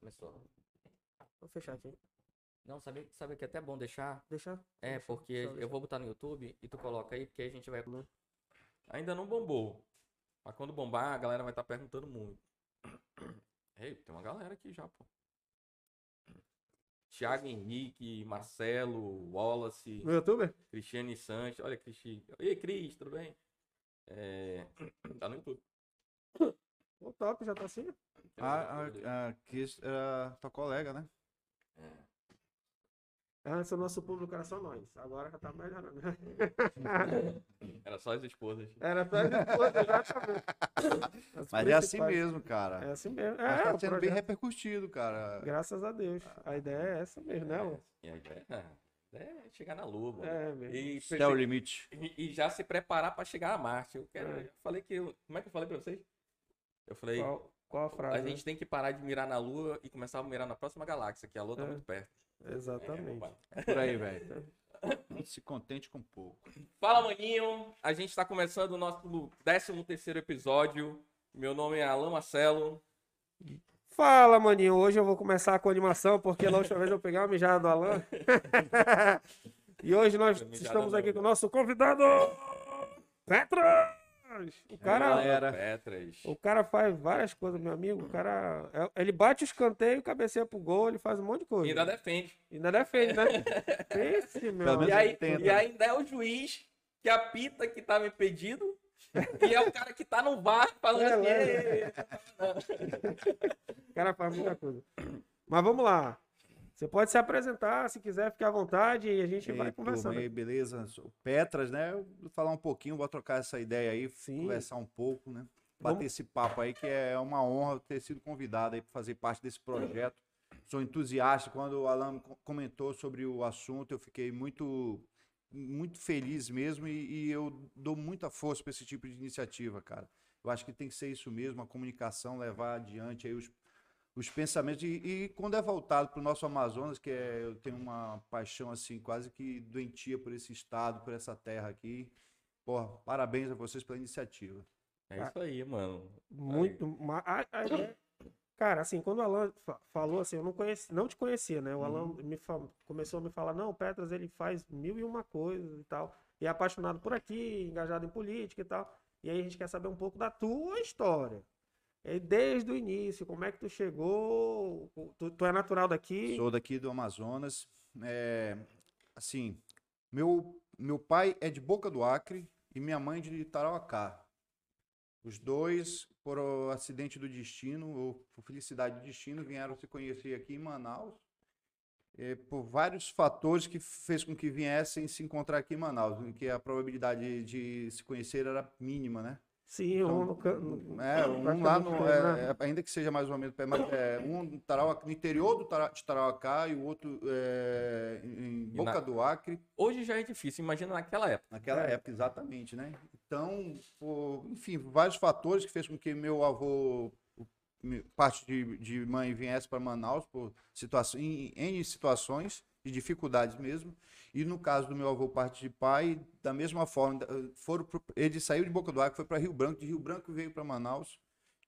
Começou. Vou fechar aqui. Não, sabe, sabe que é até bom deixar? Deixa. É, deixa, porque eu vou botar no YouTube e tu coloca aí, porque aí a gente vai. Ainda não bombou. Mas quando bombar, a galera vai estar perguntando muito. Ei, tem uma galera aqui já, pô. Thiago Henrique, Marcelo, Wallace, No YouTube? Cristiane Sanches. Olha, Cristi. Ei, Cris, tudo bem? É... Tá no YouTube. O top já tá assim? A, a, a Kiss era tua colega, né? Antes o nosso público era só nós. Agora já tá melhorando. Era só as esposas. Era só as esposas, exatamente. As Mas é assim mesmo, cara. É assim mesmo. Mas É, tá sendo bem repercutido, cara. Graças a Deus. A ideia é essa mesmo, né, Lu? E a ideia é chegar na Lua. mano. É mesmo. E, Até o limite. e- e já se preparar pra chegar a Marte. Eu, quero, É. eu falei que. eu- Como é que eu falei pra vocês? Eu falei. Qual, qual a frase? A gente tem que parar de mirar na Lua e começar a mirar na próxima galáxia, que a Lua tá É. muito perto. né? Exatamente. É, Por aí, velho. Se contente com pouco. Fala, maninho! A gente tá começando o nosso 13 terceiro episódio. Meu nome é Alan Marcelo. Fala, maninho. Hoje eu vou começar com animação, porque na última vez eu peguei uma mijada do Alan. e hoje nós estamos aqui né? com o nosso convidado, Petras! O cara, galera. Petras. o cara faz várias coisas, meu amigo. O cara, é- ele bate o escanteio, cabeceia pro gol, ele faz um monte de E coisa. ainda defende. Ainda defende, né? Esse, meu. E, aí, e ainda é o juiz que apita que tava impedido. e é o cara que tá no bar falando É, assim. é. "Ei, O cara faz muita coisa. Mas vamos lá. Você pode se apresentar, se quiser, fique à vontade e a gente vai turma, conversando. aí, beleza? Sou Petras, né? Vou falar um pouquinho, vou trocar essa ideia aí, Sim. conversar um pouco, né? Bater Vamos- esse papo aí, que é uma honra ter sido convidado aí para fazer parte desse projeto. Sou entusiasta. Quando o Alan co- comentou sobre o assunto, eu fiquei muito, muito feliz mesmo e, e eu dou muita força para esse tipo de iniciativa, cara. Eu acho que tem que ser isso mesmo, a comunicação, levar adiante aí os, os pensamentos. E, e quando é voltado para o nosso Amazonas, que é, eu tenho uma paixão assim, quase que doentia por esse estado, por essa terra aqui. Porra, parabéns a vocês pela iniciativa. É isso aí, mano. Muito. ma- a- a ideia- Cara, assim, quando o Alan fa- falou assim, eu não, conheci, não te conhecia, né? O Alan Uhum. me começou a me falar, não, o Petras ele faz mil e uma coisas e tal. E é apaixonado por aqui, engajado em política e tal. E aí a gente quer saber um pouco da tua história. E desde o início, como é que tu chegou? Tu, tu é natural daqui? Sou daqui do Amazonas. É, assim, meu, meu pai é de Boca do Acre e minha mãe de Tarauacá. Os dois, por acidente do destino, ou por felicidade do destino, vieram se conhecer aqui em Manaus. eh, por vários fatores que fez com que viessem se encontrar aqui em Manaus, em que a probabilidade de se conhecer era mínima, né? Sim, um no, can- no- É, um lá no, é, né? é, ainda que seja mais ou menos, mas é, um Tarauacá, no interior do Tara- de Tarauacá e o outro é, em Boca na- do Acre, Hoje já é difícil, imagina naquela época. naquela É. época, exatamente, né? Então, por, enfim, vários fatores que fez com que meu avô, parte de, de mãe, viesse para Manaus por situações, em, em situações de dificuldades mesmo. E no caso do meu avô, parte de pai, da mesma forma, foram pro- ele saiu de Boca do Acre, foi para Rio Branco, de Rio Branco veio para Manaus.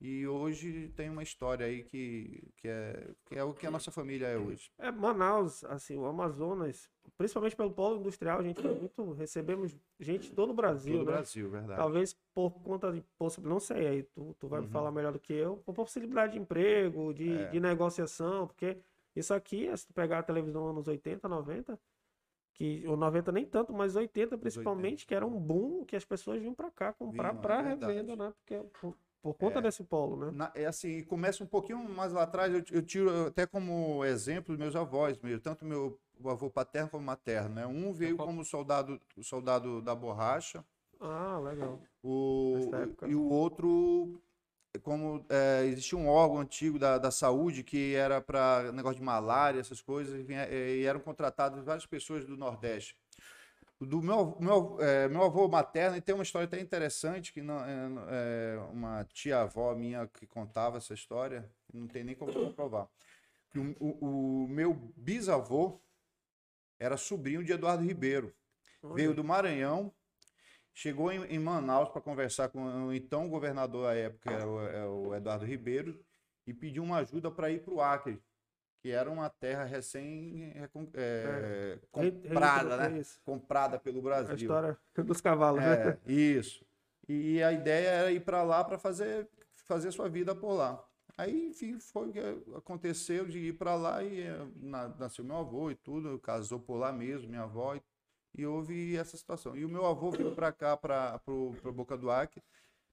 E hoje tem uma história aí que, que, é, que é o que a nossa família é hoje. É, Manaus, assim, o Amazonas, principalmente pelo polo industrial, a gente tem muito, recebemos gente de todo o Brasil, Todo o né? Brasil, verdade. Talvez por conta de possibilidade, não sei, aí tu, tu vai me Uhum. falar melhor do que eu, por possibilidade de emprego, de, É. de negociação, porque isso aqui, se tu pegar a televisão anos 80, 90, que, ou 90 nem tanto, mas 80 principalmente, que era um boom que as pessoas vinham pra cá comprar Vinham, é revenda, né? Porque por, por conta É. desse polo, né? Na- é assim, começa um pouquinho mais lá atrás, eu, eu tiro até como exemplo meus avós mesmo, tanto meu avô paterno como materno, né? Um veio qual- como soldado, soldado da borracha, Ah, legal. o, e o outro, como é, existia um órgão antigo da, da saúde que era para negócio de malária, essas coisas, e, vinha- eh, e eram contratadas várias pessoas do Nordeste. Do meu, meu, eh, meu avô materno, e tem uma história até interessante, que não, é, é, uma tia-avó minha que contava essa história, não tem nem como comprovar. O, o- o meu bisavô era sobrinho de Eduardo Ribeiro. Veio do Maranhão, chegou em, em Manaus para conversar com o então governador à época, era o, é o Eduardo Ribeiro, e pediu uma ajuda para ir para o Acre, que era uma terra recém é, Rei- comprada, né? isso. Comprada pelo A Brasil. história dos cavalos, né? É, isso. E a ideia era ir para lá para fazer fazer sua vida por lá. Aí, enfim, foi o que aconteceu de ir para lá e eh, na- nasceu meu avô e tudo, casou por lá mesmo, minha avó, e, e houve essa situação. E o meu avô veio para cá, para Boca do Acre,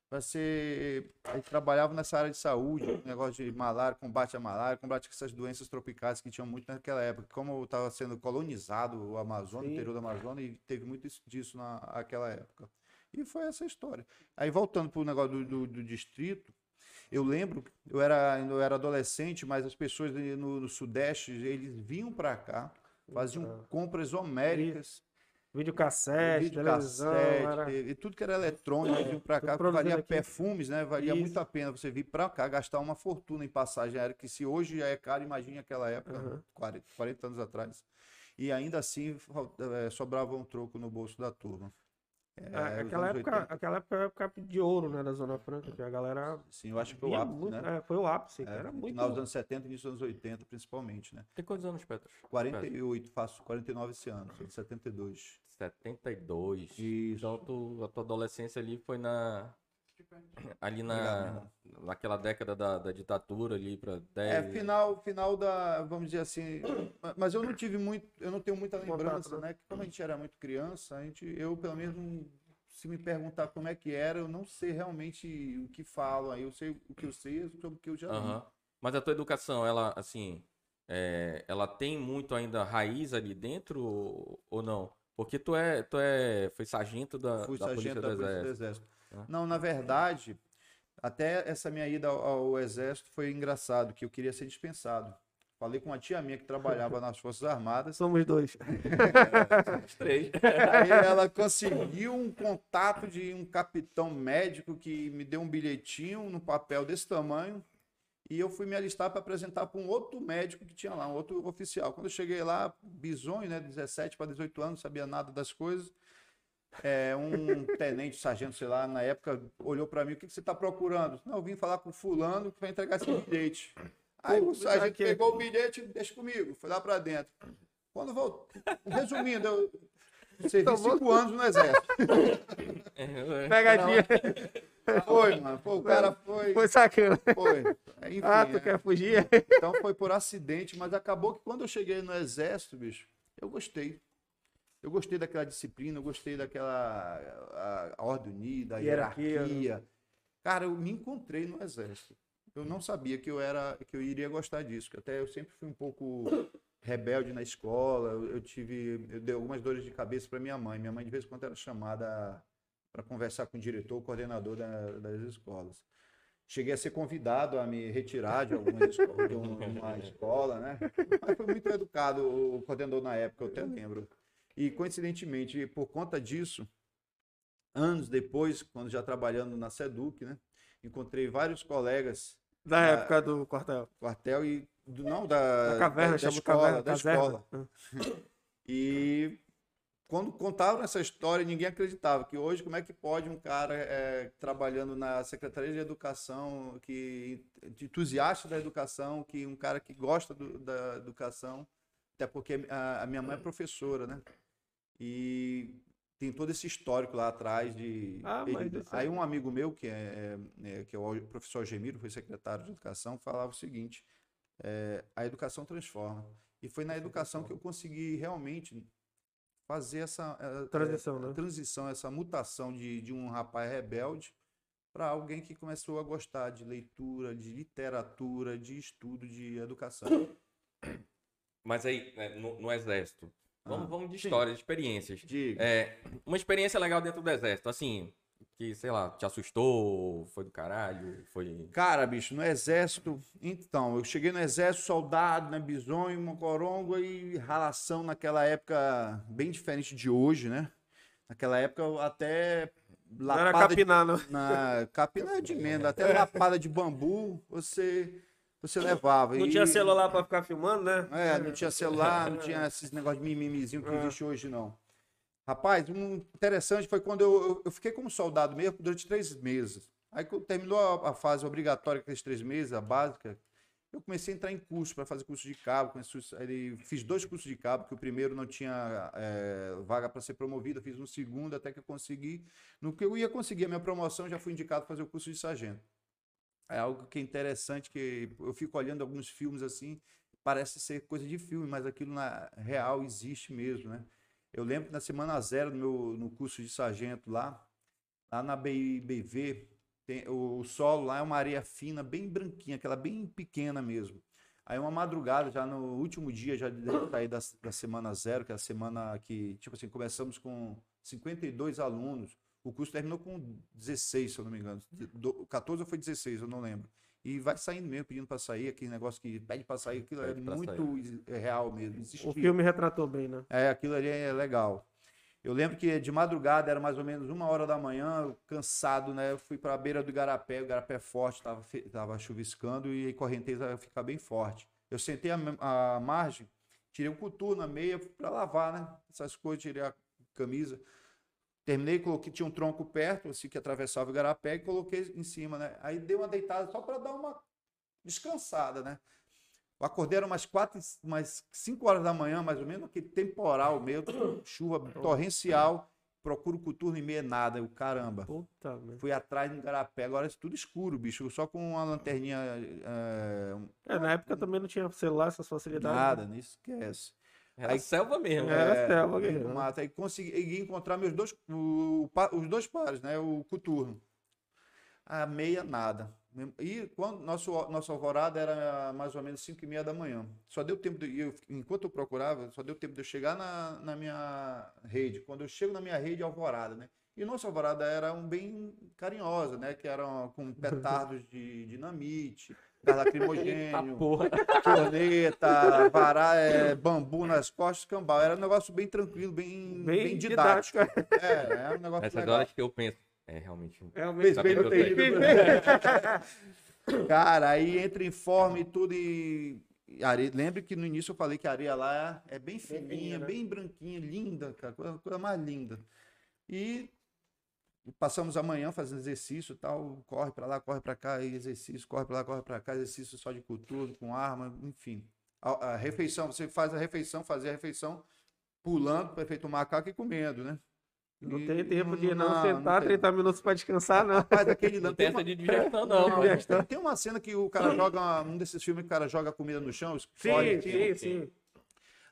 para ser. Ele trabalhava nessa área de saúde, negócio de malária, combate à malária, combate a essas doenças tropicais que tinham muito naquela época. Como estava sendo colonizado o Amazonas, o interior do Amazonas, e teve muito isso- disso na- naquela época. E foi essa história. Aí voltando para o negócio do, do- do distrito, eu lembro, eu era, eu era adolescente, mas as pessoas ali no, no Sudeste, eles vinham para cá, faziam compras homéricas, Videocassete, vídeo televisão, cassete, era... e tudo que era eletrônico, vinham para Tudo cá, valia aqui. perfumes, né? Valia Isso. muito a pena você vir para cá, gastar uma fortuna em passagem aérea, que se hoje já é caro, imagine aquela época, Aham. 40, 40 anos atrás. E ainda assim eh, sobrava um troco no bolso da turma. É, Ah, os aquela, época, 80. aquela época é a época de ouro, né, da Zona Franca, que a galera Sim, eu acho que foi o ápice, muito, né? é, foi o ápice, É, era muito... final dos anos 70 e início dos anos 80, principalmente, né? Tem quantos anos, Petros? 48, faço 49 esse ano, sou de 72. 72. Isso. Então tu, a tua adolescência ali foi na. Ali Obrigado, na. Naquela década da, da ditadura ali pra 10. É, final, final da, vamos dizer assim, ma- mas eu não tive muito, eu não tenho muita lembrança, né? Que como a gente era muito criança, a gente, eu pelo menos, se me perguntar como é que era, eu não sei realmente o que falam aí, eu sei o que eu sei sobre o que eu já. Aham. Mas a tua educação, ela, assim, é, ela tem muito ainda raiz ali dentro ou, ou não? Porque tu é, tu é, foi sargento da, Fui da Polícia sargento do da Polícia do Exército. Exército. Ah. Não, na verdade, até essa minha ida ao, ao Exército foi engraçado, que eu queria ser dispensado. Falei com uma tia minha que trabalhava nas Forças Armadas, Somos dois. Os três. Aí ela conseguiu um contato de um capitão médico que me deu um bilhetinho no papel desse tamanho. E eu fui me alistar para apresentar para um outro médico que tinha lá, um outro oficial. Quando eu cheguei lá, bisonho, né, 17 para 18 anos, não sabia nada das coisas. É, um tenente, sargento, sei lá, na época, olhou para mim: o que, que você está procurando? Não, eu vim falar com fulano que vai entregar esse bilhete. Aí o sargento aqui. pegou o bilhete, deixa comigo, foi lá para dentro. Quando voltou, resumindo, eu servi Tomou- cinco anos no exército. É, Pegadinha. Foi, mano. Pô, o cara foi. Foi sacana. Foi. Enfim, Ah, tu é. quer fugir? então foi por acidente, mas acabou que quando eu cheguei no exército, bicho, eu gostei. Eu gostei daquela disciplina, eu gostei daquela a, a ordem unida, a Hierarquia, né? hierarquia. Cara, eu me encontrei no exército. Eu não sabia que eu era, que eu iria gostar disso. que Até eu sempre fui um pouco rebelde na escola. Eu, eu tive, eu dei algumas dores de cabeça para minha mãe. Minha mãe de vez em quando era chamada para conversar com o diretor, o coordenador da- das escolas. Cheguei a ser convidado a me retirar de alguma escola, de um- uma escola, né? Mas foi muito educado o coordenador na época, eu até lembro. E coincidentemente, por conta disso, anos depois, quando já trabalhando na Seduc, né? Encontrei vários colegas Da Ah, época do quartel. quartel e do, não da, Da caverna, da, da escola, caverna. da escola. Ah. E quando contavam essa história, ninguém acreditava que hoje como é que pode um cara é, trabalhando na Secretaria de Educação, que entusiasta da educação, que um cara que gosta do- da educação, até porque a, a minha mãe é professora, né? E tem todo esse histórico lá atrás de. Ah, ele- mas é- aí um amigo meu que é, é- que é o professor Gemiro, foi secretário de educação, falava o seguinte: é, a educação transforma. E foi na educação que eu consegui realmente fazer essa eh, Transição, eh, né? transição, essa mutação de, de um rapaz rebelde para alguém que começou a gostar de leitura, de literatura, de estudo, de educação. Mas aí, né, no, no exército. Vamos, Ah, vamos de sim. histórias, de experiências. Diga. É, uma experiência legal dentro do exército, assim, que, sei lá, te assustou, foi do caralho, foi. Cara, bicho, no exército. Então, eu cheguei no exército, soldado, né? Bisonho, mocorongo e ralação naquela época bem diferente de hoje, né? Naquela época eu até. Não era lapada de- capinar, não. na capina de emenda, até lapada de bambu, você você levava. Não E- tinha celular pra ficar filmando, né? É, não tinha celular, não tinha esses negócios de mimimizinho que É. existe hoje, não. Rapaz, um interessante foi quando eu, eu- fiquei como soldado mesmo durante três meses. Aí quando terminou a, a fase obrigatória, aqueles três meses, a básica, Eu comecei a entrar em curso para fazer curso de cabo. Comecei, fiz dois cursos de cabo, que o primeiro não tinha é, vaga para ser promovido, fiz um segundo até que eu consegui. No que eu ia conseguir a minha promoção, já fui indicado para fazer o curso de sargento. É algo que é interessante, que eu fico olhando alguns filmes assim, parece ser coisa de filme, mas aquilo na real existe mesmo, né? Eu lembro na semana zero, no, meu, no curso de sargento lá, lá na BIBV, tem, o solo lá é uma areia fina, bem branquinha, aquela bem pequena mesmo. Aí uma madrugada, já no último dia, já de sair da, da semana zero, que é a semana que, tipo assim, começamos com 52 alunos. O curso terminou com 16, se eu não me engano. Do, 14 ou foi 16, eu não lembro. E vai saindo mesmo, pedindo para sair, aquele negócio que pede para sair, aquilo é muito sair. real mesmo. O filme retratou bem, né? É, aquilo ali é legal. Eu lembro que de madrugada, era mais ou menos uma hora da manhã, cansado, né? Eu fui para a beira do Igarapé, o Igarapé é forte, estava tava chuviscando e a correnteza ia ficar bem forte. Eu sentei a, a margem, tirei o coturno, a meia, para lavar, né? Essas coisas, tirei a camisa. Terminei, coloquei, tinha um tronco perto, assim, que atravessava o Igarapé, e coloquei em cima, né? Aí dei uma deitada só para dar uma descansada, né? Eu acordei era umas quatro, umas cinco horas da manhã, mais ou menos, aquele temporal meio, chuva torrencial. Procuro coturno e meia nada. o caramba. Puta, Fui atrás no garapé. Agora é tudo escuro, bicho. Só com uma lanterninha. É, é na época também não tinha celular, essas facilidades. Nada, né? nem esquece. Era aí, selva mesmo. Era é, selva mesmo. Mata. Aí consegui encontrar meus dois, o, os dois pares, né? O coturno. A meia, nada. E quando nosso, nossa alvorada era mais ou menos 5 e meia da manhã. Só deu tempo, de, eu, enquanto eu procurava, só deu tempo de eu chegar na, na minha rede. Quando eu chego na minha rede, alvorada, né? E nossa alvorada era um bem carinhosa, né? Que era com petardos de dinamite, gás lacrimogênio, corneta, vará, é, bambu nas costas, cambal. Era um negócio bem tranquilo, bem, bem, bem didático. didático. É, era um negócio Essa legal. que eu penso é realmente um. Realmente bem no terrível. Cara, aí entra em forma e tudo e. Areia, lembre que no início eu falei que a areia lá é bem fininha, bem, né? bem branquinha, linda, cara, coisa, coisa mais linda. E passamos a manhã fazendo exercício tal, corre para lá, corre para cá, exercício, corre para lá, corre para cá, exercício só de cultura, com arma, enfim. A, a, refeição, você faz a refeição, fazer a refeição pulando, perfeito um macaco e comendo, né? Não e, tem tempo de não, não sentar não 30 minutos para descansar, não. Rapaz, aquele não tem uma... de digestão, não. não tem uma cena que o cara joga, um desses filmes que o cara joga comida no chão, sim, sim, sim.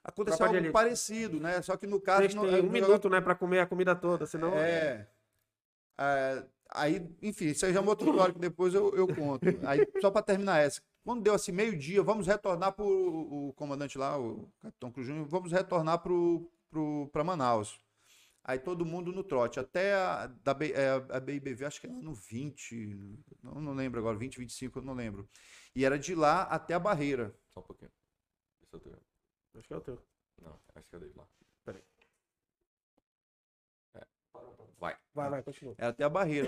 Aconteceu algo parecido, né? Só que no caso. Vocês tem um minuto, né, para comer a comida toda, senão. É. é. Aí, enfim, isso aí já é uma outra história que depois eu, eu conto. Aí, só para terminar essa. Quando deu assim, meio-dia, vamos retornar para o comandante lá, o Capitão Cruz Júnior, vamos retornar para Manaus. Aí todo mundo no trote. Até a, da, é, a BIBV, acho que era no 20, não, não lembro agora, 20, 25, eu não lembro. E era de lá até a barreira. Só um pouquinho. Esse é o teu. Acho que é o teu. Não, acho que é o dele lá. Vai. Vai, vai, continua. Era até a barreira.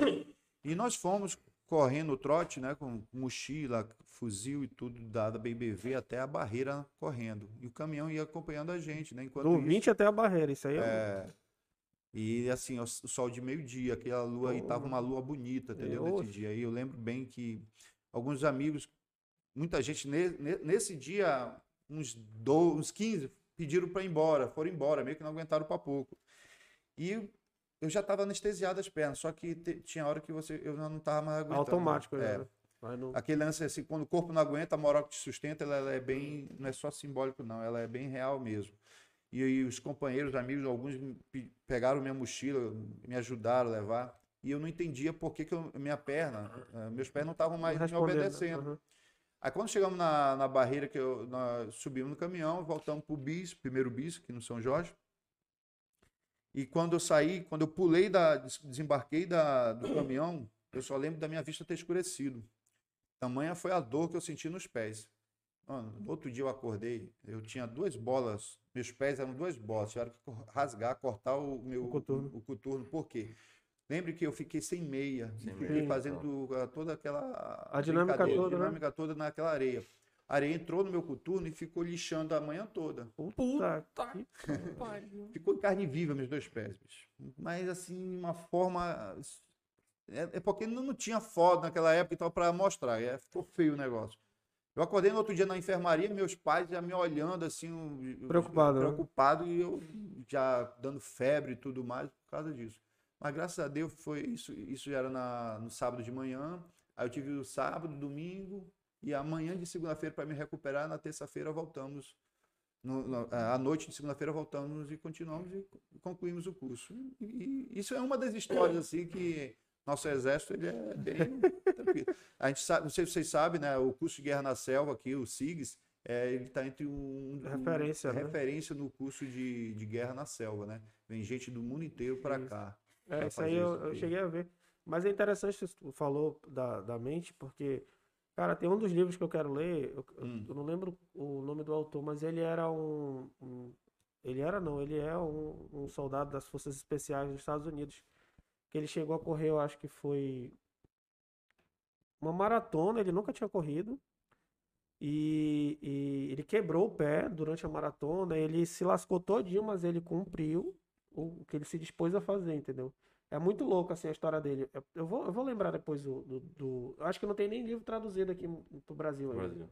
e nós fomos correndo o trote, né, com mochila, fuzil e tudo da, da BBV até a barreira correndo. E o caminhão ia acompanhando a gente, né? Enquanto Do 20 até a barreira, isso aí é... é... E assim, o sol de meio-dia, aquela lua aí tava uma lua bonita, entendeu? Nesse dia aí. Eu lembro bem que alguns amigos, muita gente nesse dia, uns, do, uns 15, pediram para ir embora, foram embora, meio que não aguentaram para pouco. E eu já estava anestesiado as pernas, só que te, tinha hora que você eu não estava mais aguentando. Automático, é. Né? Não... Aquele lance assim, quando o corpo não aguenta, a moral que te sustenta, ela, ela é bem, não é só simbólico não, ela é bem real mesmo. E, e os companheiros, amigos, alguns pegaram minha mochila, me ajudaram a levar. E eu não entendia por que, que eu, minha perna, uh, meus pés não estavam mais me obedecendo. Uhum. Aí quando chegamos na, na barreira, que eu, subimos no caminhão, voltamos para o bis, primeiro bis, aqui no São Jorge. E quando eu saí, quando eu pulei, da, desembarquei da, do caminhão, eu só lembro da minha vista ter escurecido. Tamanha foi a dor que eu senti nos pés. Mano, no outro dia eu acordei, eu tinha duas bolas, meus pés eram duas bolas, tiveram que rasgar, cortar o meu o coturno. O, coturno. Por quê? Lembre que eu fiquei sem meia, sem fiquei meia, fazendo uh, toda aquela a dinâmica toda, a dinâmica né? toda naquela areia. A areia entrou no meu coturno e ficou lixando a manhã toda. Puta, ficou em carne viva meus dois pés, bicho. Mas assim, uma forma é, é porque não, não tinha foto naquela época então para mostrar, é, ficou feio o negócio. Eu acordei no outro dia na enfermaria, meus pais já me olhando assim, um- Preocupado, né? preocupado e eu já dando febre e tudo mais por causa disso. Mas graças a Deus foi isso, isso já era na, no sábado de manhã. Aí eu tive o sábado, domingo e amanhã de segunda-feira para me recuperar. Na terça-feira voltamos. No, no- à noite de segunda-feira voltamos e continuamos e concluímos o curso. E, e isso é uma das histórias assim que nosso exército ele é bem tranquilo. A gente sabe, não sei se vocês sabem, né? O curso de guerra na selva aqui, o SIGS, é, ele está entre um, um- Referência, né? referência no curso de, de guerra na selva, né? Vem gente do mundo inteiro para cá. É, isso aí eu, eu cheguei a ver. Mas é interessante que tu falou da, da mente, porque, cara, tem um dos livros que eu quero ler, eu, Hum. eu não lembro o nome do autor, mas ele era um, um- ele era não, ele é um, um soldado das Forças Especiais dos Estados Unidos, que ele chegou a correr, eu acho que foi uma maratona, ele nunca tinha corrido, e, e ele quebrou o pé durante a maratona, ele se lascou todinho, mas ele cumpriu o que ele se dispôs a fazer, entendeu? É muito louco assim a história dele. Eu- Eu vou, eu vou lembrar depois do, do, do- Eu acho que não tem nem livro traduzido aqui pro Brasil ainda. Brasil.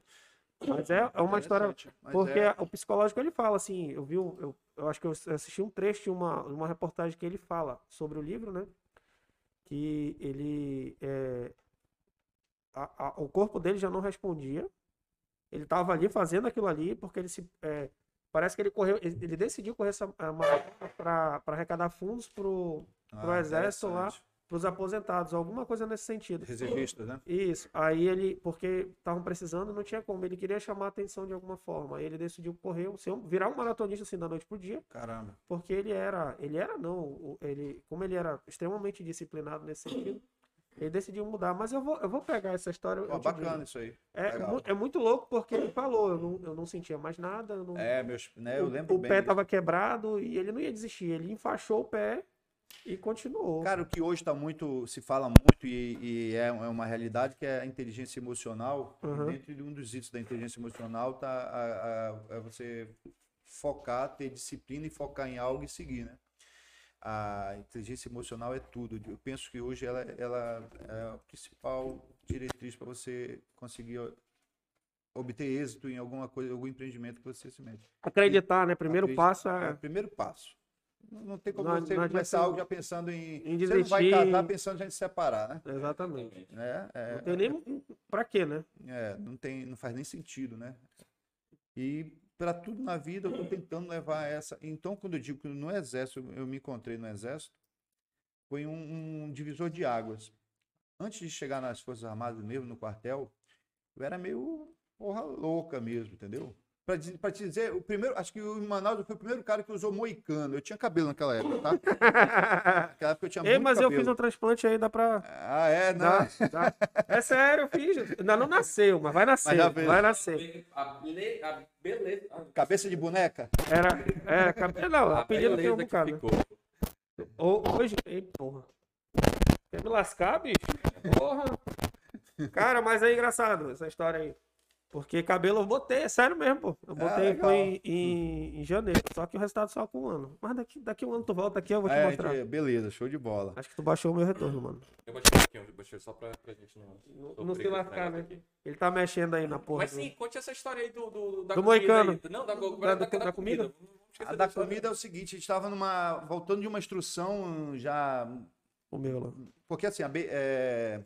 Mas é, é uma história. Porque é- o psicológico ele fala assim, eu vi, eu, eu acho que eu assisti um trecho de uma, uma reportagem que ele fala sobre o livro, né? Que ele é, a- a- o corpo dele já não respondia. Ele estava ali fazendo aquilo ali porque ele se é, parece que ele correu, ele, ele decidiu correr essa para arrecadar fundos pro Ah, exército lá. interessante. os aposentados, alguma coisa nesse sentido. Reservistas, né? Isso. Aí ele, porque estavam precisando, não tinha como. Ele queria chamar a atenção de alguma forma. Aí ele decidiu correr, ser um- virar um maratonista assim da noite pro dia, Caramba. porque ele era, ele era não, o- ele, como ele era extremamente disciplinado nesse sentido, ele decidiu mudar. Mas eu vou, eu vou pegar essa história. te bacana digo. isso aí. É, mu- é muito louco porque ele falou, eu não, eu não sentia mais nada, não, É, meus, né, eu o, lembro o bem. pé disso. estava quebrado e ele não ia desistir. Ele enfaixou o pé e continuou. Cara, o que hoje está muito, se fala muito e, e é, é uma realidade que é a inteligência emocional. Uhum. E dentro de um dos itens da inteligência emocional tá a, a- é você focar, ter disciplina e focar em algo e seguir, né? A inteligência emocional é tudo. Eu penso que hoje ela, ela é a principal diretriz para você conseguir obter êxito em alguma coisa, algum empreendimento que você se mete. Acreditar, né? Primeiro Acredito- passo é é. o primeiro passo. Não, tem como Não- você começar algo já pensando em. em você não vai casar pensando já em se separar, né? Exatamente. né? É, Não tem nem pra quê, né? é, não, tem, não faz nem sentido, né? E para tudo na vida eu estou tentando levar essa. Então, quando eu digo que no Exército, eu me encontrei no Exército, foi um, um divisor de águas. Antes de chegar nas Forças Armadas mesmo, no quartel, eu era meio porra louca mesmo, entendeu? Para te dizer, o primeiro, acho que o Manaus eu fui o primeiro cara que usou moicano. Eu tinha cabelo naquela época, tá? Naquela época eu tinha Ei, muito mas eu cabelo. fiz um transplante aí, dá pra. Ah, é, não. Dá, dá. É sério, eu fiz. Ainda não nasceu, mas vai nascer. fez. vai nascer. A, bele- a beleza. Cabeça de boneca? Era. Era. cabe- Não, A apelido tem um bocado. Hoje. Ei, porra. Quer me lascar, bicho? Porra. Cara, mas é engraçado essa história aí. Porque cabelo eu botei, é sério mesmo, pô. Eu botei Ah, legal. foi em, em, em janeiro. Só que o resultado só com um ano. Mas daqui, daqui um ano tu volta aqui, eu vou te É, mostrar. de- beleza, show de bola. Acho que tu baixou o meu retorno, mano. Eu baixei pouquinho, eu baixei só pra, pra gente não. Não, sofrer não se com esse lascar, né? aqui. Ele tá mexendo aí na porra. Mas do- sim, conte essa história aí do, do, da Do comida moicano. aí. Não, da, da, Da- da, da- da comida? Esquecer A da comida é o seguinte, a gente estava numa. voltando de uma instrução já. O meu lá. Porque assim, a B- é,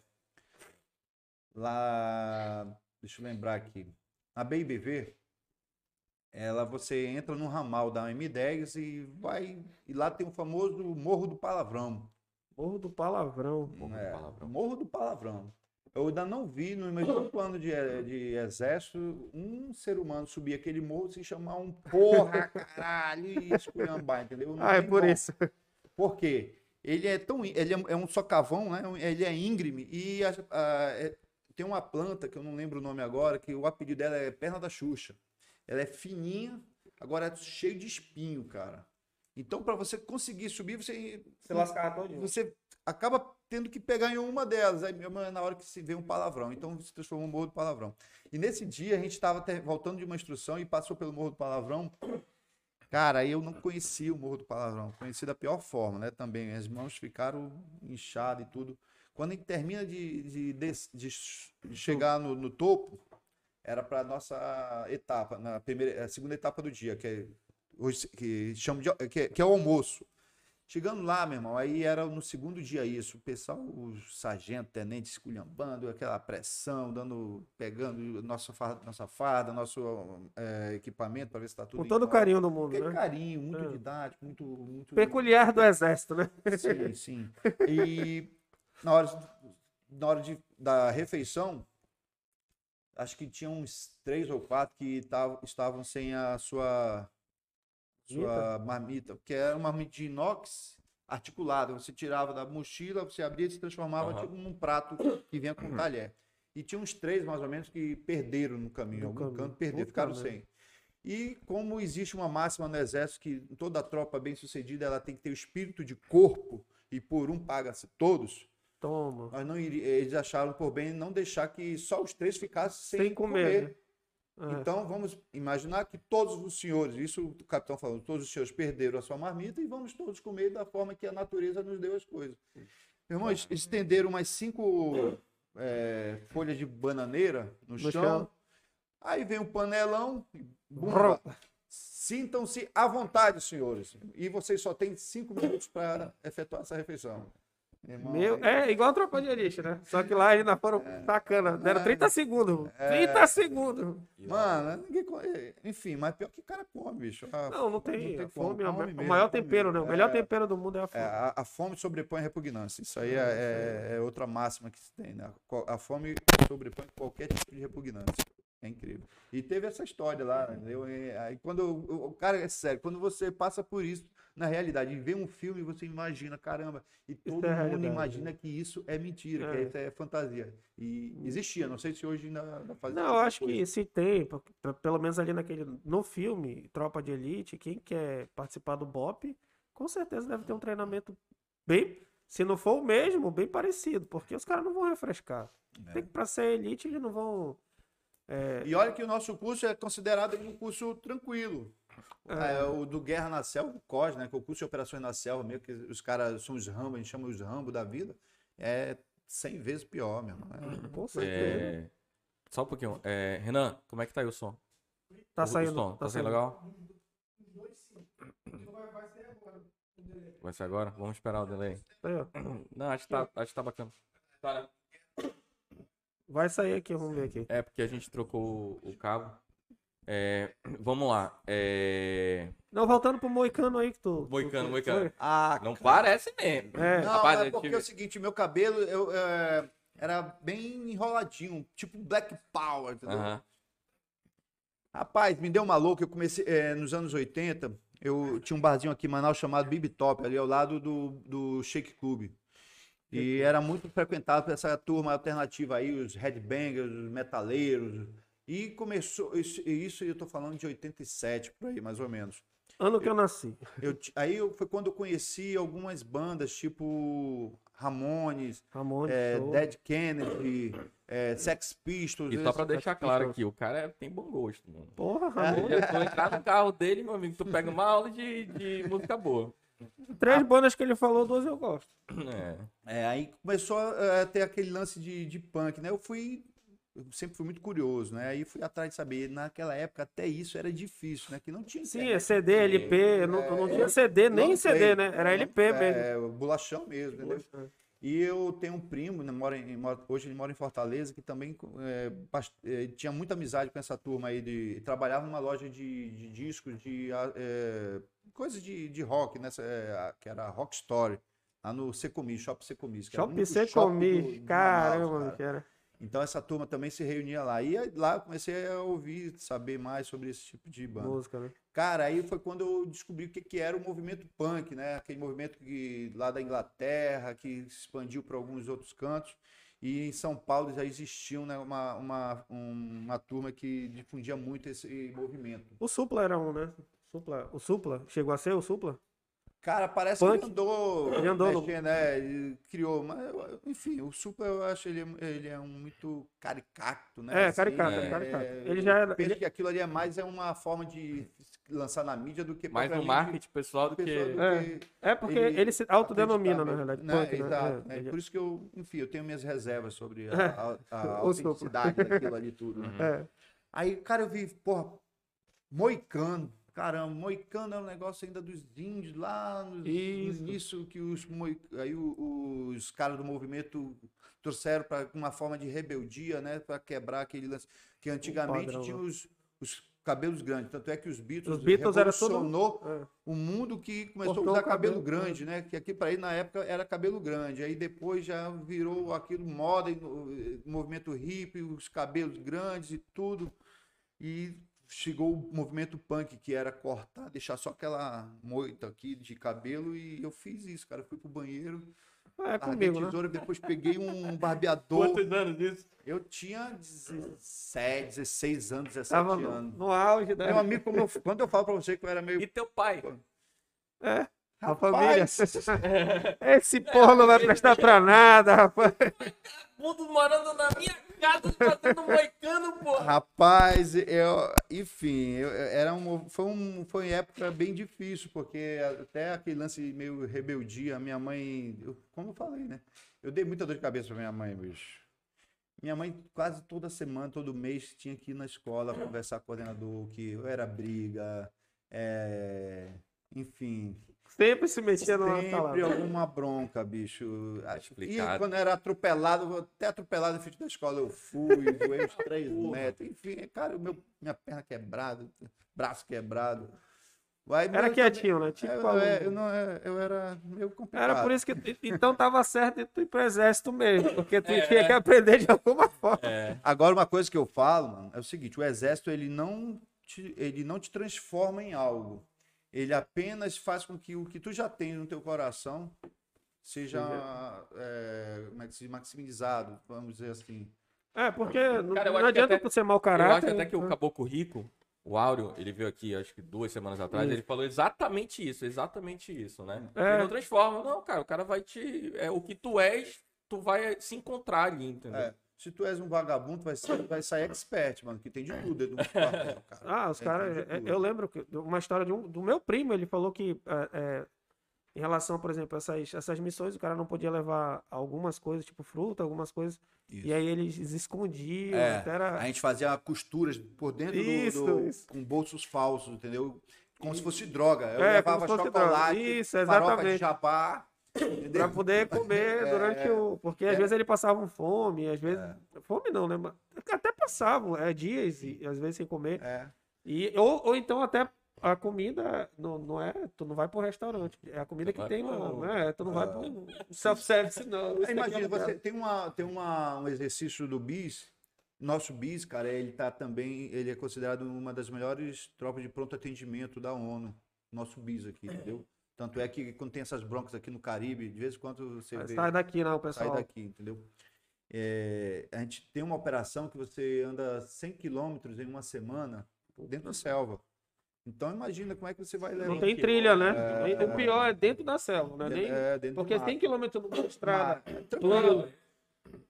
lá. Deixa eu lembrar aqui. A BIBV, ela você entra no ramal da M10 e vai. E lá tem o famoso Morro do Palavrão. Morro do Palavrão. Morro do É, Palavrão. Morro do Palavrão. Eu ainda não vi no meu anos de, de exército um ser humano subir aquele morro e se chamar um porra, caralho, e esculhambar, entendeu? Não Ah, é tem por como. isso. Por quê? Ele é tão. Ele é, é um socavão, né? Ele é íngreme e a- a- é- tem uma planta que eu não lembro o nome agora, que o apelido dela é perna da Xuxa. Ela é fininha, agora é cheio de espinho, cara. Então, para você conseguir subir, você. Se lascar todinho. Você acaba tendo que pegar em uma delas. Aí na hora que se vê um palavrão. Então se transformou um morro do palavrão. E nesse dia a gente estava voltando de uma instrução e passou pelo morro do palavrão. Cara, eu não conhecia o morro do palavrão. Conheci da pior forma, né? Também. As mãos ficaram inchadas e tudo. Quando a gente termina de, de, de de chegar no, no topo, era para nossa etapa, na primeira, a segunda etapa do dia, que é hoje que chama de, que, é- que é o almoço. Chegando lá, meu irmão, aí era no segundo dia isso, o pessoal, o sargento, tenente esculhambando, aquela pressão, dando, pegando nossa farda, nossa farda nosso eh, equipamento para ver se está tudo Com todo o carinho do mundo, Aquele né? carinho, muito É. didático, muito, muito Peculiar do exército, né? Sim, sim. E na hora, na hora de, da refeição, acho que tinha uns três ou quatro que tavam, estavam sem a sua, sua marmita, porque era uma marmita de inox articulada. Você tirava da mochila, você abria e se transformava Aham. tipo, num prato que vinha com talher. E tinha uns três, mais ou menos, que perderam no caminho. No algum caminho. canto perderam, ficaram sem. E como existe uma máxima no exército que toda tropa bem sucedida ela tem que ter o espírito de corpo e por um paga-se todos, Toma. nós não eles acharam por bem não deixar que só os três ficassem sem, Sem comer, comer. É. Então vamos imaginar que todos os senhores, isso o capitão falou, todos os senhores perderam a sua marmita e vamos todos comer da forma que a natureza nos deu as coisas. Meu irmão, eles estenderam umas cinco é, folhas de bananeira no, No chão. chão. Aí vem um panelão. Sintam-se à vontade, senhores. E vocês só têm cinco minutos para efetuar essa refeição. Meu irmão, Meu, aí- é igual a tropa de elite, né? Só que lá ainda foram sacana. Deram 30 segundos. 30 segundos. Mano, ninguém come. Enfim, mas pior que o cara come, bicho. A- Não, não tem. a como, fome é o maior tempero, né? O melhor É, tempero do mundo é a é, fome. a, a fome sobrepõe a repugnância. Isso aí é, é- é outra máxima que se tem, né? A fome sobrepõe qualquer tipo de repugnância. É incrível. E teve essa história lá, entendeu? E aí quando o cara é sério, quando você passa por isso na realidade e vê um filme, você imagina, caramba, e todo é mundo imagina que isso é mentira, que É. isso é fantasia. E existia, não sei se hoje ainda, ainda faz Não, tipo acho coisa. que se tem, pelo menos ali naquele. No filme, Tropa de Elite, quem quer participar do BOP, com certeza deve ter um treinamento bem. Se não for o mesmo, bem parecido, porque os caras não vão refrescar. É. Tem que, pra ser elite, eles não vão. é, E olha que o nosso curso é considerado um curso tranquilo. É. É, o do Guerra na Selva, o COS, né? Que é o curso de operações na selva, meio que os caras são os Rambo, a gente chama os Rambo da vida, é 100 vezes pior, meu irmão. É- com certeza. É... Só um pouquinho. É, Renan, como é que tá aí o som? Tá O- o saindo. som, Tá Tá saindo saindo. legal? Vai ser agora? Vamos esperar o delay. Ó. Não, acho que tá, acho que tá bacana. Tá, né? Vai sair aqui, vamos ver aqui. É porque a gente trocou o cabo. É, vamos lá. É... Não, voltando pro Moicano aí que tu. Moicano, tu- Moicano. foi. Ah, Não cara. parece mesmo. É. Não, Rapaz, é porque tive- é o seguinte, meu cabelo eu, é, era bem enroladinho, tipo Black Power, entendeu? Aham. Rapaz, me deu uma louca. Eu comecei é, nos anos 80. Eu tinha um barzinho aqui em Manaus chamado Bibi Top, ali ao lado do, do Shake Club. E era muito frequentado por essa turma alternativa aí, os headbangers, os metaleiros. E começou, isso, isso eu tô falando de 87, por aí, mais ou menos. Ano que eu nasci. Eu, aí eu- foi quando eu conheci algumas bandas, tipo Ramones, Ramon. é. Dead Kennedy, é, Sex Pistols. E só pra deixar claro aqui, o cara é- tem bom gosto, mano. Porra, É. Ramon. Já tu entrar no carro dele, meu amigo, tu pega uma aula de, de música boa. Três bandas que ele falou, duas eu gosto. É. É, aí começou a, a ter aquele lance de, de punk, né? Eu fui. Eu sempre fui muito curioso, né? Aí fui atrás de saber. Naquela época, até isso era difícil, né? Que não tinha. Sim, é CD, LP. Não, não tinha CD, nem long CD, play, né? Era long- LP mesmo. É, bolachão mesmo, entendeu? E eu tenho um primo, né, mora em- hoje ele mora em Fortaleza, que também é, é, tinha muita amizade com essa turma aí. De, trabalhava numa loja de, de discos, de é, coisas de, de rock, nessa, é, a- que era Rock Story, lá no Secomi, Shop Secomi. era Shop único você shopping comi. do- do Caramba, cara. Então essa turma também se reunia lá. E aí, lá eu comecei a ouvir, saber mais sobre esse tipo de banda. Música, né? Cara, aí foi quando eu descobri o que, que era o movimento punk, né? Aquele movimento que, lá da Inglaterra, que se expandiu para alguns outros cantos. E em São Paulo já existia né, uma, uma, um- uma turma que difundia muito esse movimento. O Supla era um, né? Supla. O Supla? Chegou a ser o Supla? Cara, parece Punk. que ele andou, Ele andou no- mexendo, né? Ele criou, mas enfim, o Supla eu acho ele, ele é um muito caricato, né? É, caricato, é caricato. é, Ele já era. Ele- que aquilo ali é mais é uma forma de lançar na mídia do que Mais no marketing pessoal do que. do É. que É porque ele ele, se autodenomina, na realidade. mesmo, Punk, né? Exato. É, É, por isso que eu, enfim, eu tenho minhas reservas sobre a, a- a autenticidade daquilo ali tudo. né? Uhum. é. Aí, cara, eu vi, porra, moicano. Caramba, moicano é um negócio ainda dos índios lá no Isso. início que os moi- aí o- os caras do movimento trouxeram para uma forma de rebeldia, né, para quebrar aquele lance que antigamente tinha né? os, os cabelos grandes, tanto é que os Beatles, Os Beatles era todo- revolucionou É. o mundo que começou Cortou a usar cabelo, cabelo, grande, né? Que aqui para aí na época era cabelo grande. Aí depois já virou aquilo moda, movimento hippie, os cabelos grandes e tudo. E chegou o movimento punk, que era cortar, deixar só aquela moita aqui de cabelo. E eu fiz isso, cara. Eu fui pro banheiro, É larguei comigo, né? tesoura, depois peguei um barbeador. Quantos anos isso? Eu tinha 17, 16 anos, 17 Tava no, anos. no auge da. Meu amigo, como eu- quando eu falo pra você que eu era meio E teu pai? É. A Rapaz, família. Esse porra não vai prestar pra nada, rapaz. Mundo morando na minha casa, fazendo moicano, porra. Rapaz, eu, enfim, eu, era um, foi, um, foi uma época bem difícil, porque até aquele lance meio rebeldia, minha mãe, eu- como eu falei, né? Eu dei muita dor de cabeça pra minha mãe, bicho. Minha mãe quase toda semana, todo mês, tinha que ir na escola conversar com o coordenador, que eu era briga, é, enfim, Sempre se metia numa Sempre alguma bronca, bicho. E explicado. quando era atropelado, até atropelado na frente da escola eu fui, voei uns três metros. Enfim, cara, o meu, minha perna quebrada, braço quebrado. Aí, Era quietinho, né? Tipo, eu, aluno. eu, eu não, eu era meio complicado. Era por isso que. Então tava certo de tu ir pro exército mesmo, porque tu É. tinha que aprender de alguma forma. É. Agora, uma coisa que eu falo, mano, é o seguinte: o exército ele não te, ele não te transforma em algo. Ele apenas faz com que o que tu já tem no teu coração seja é, como é que se diz? maximizado, vamos dizer assim. É, porque não, Cara, eu não que adianta até- tu ser mau Eu caráter. acho até que o né? Caboclo Rico, o Áureo, ele veio aqui, acho que duas semanas atrás, Isso. ele falou exatamente isso, exatamente isso, né? É. Ele não transforma, não, cara, o cara vai te... É, o que tu és, tu vai se encontrar ali, entendeu? É, se tu és um vagabundo, vai, ser, vai sair expert, mano, que tem de tudo dentro do quartel, cara. Ah, os Tem caras. tudo. Eu lembro que- uma história de um, do meu primo, ele falou que é, é, em relação, por exemplo, a essas, essas missões, o cara não podia levar algumas coisas, tipo fruta, algumas coisas. Isso. E aí eles escondiam. É, era- A gente fazia costuras por dentro do- Isso, do, isso. com bolsos falsos, entendeu? Como se fosse droga. Eu É, levava chocolate, droga. Isso, farofa de jabá. Pra entendeu? poder comer É, durante o. Porque às é. vezes eles passavam fome, às vezes. É. Fome não, né? Mas Até passavam, é, dias, e às vezes sem comer. É. E, ou, ou então até a comida não, não é. Tu não vai pro restaurante. É a comida Tu que tem pro- no. É, tu não vai pro self-service, não. Imagina, é você tem, uma, tem uma, um exercício do BIS. Nosso BIS, cara, ele tá também, ele é considerado uma das melhores tropas de pronto atendimento da ONU. Nosso BIS aqui, entendeu? Tanto é que quando tem essas broncas aqui no Caribe, de vez em quando você vê. Sai daqui, não, sai pessoal. daqui, entendeu? É, a gente tem uma operação que você anda 100 quilômetros em uma semana dentro da selva. Então imagina como é que você vai levar. Não tem trilha, né? É. O pior é dentro da selva, né? Nem... É, dentro Porque mato. 100 km numa estrada. Tranquilo.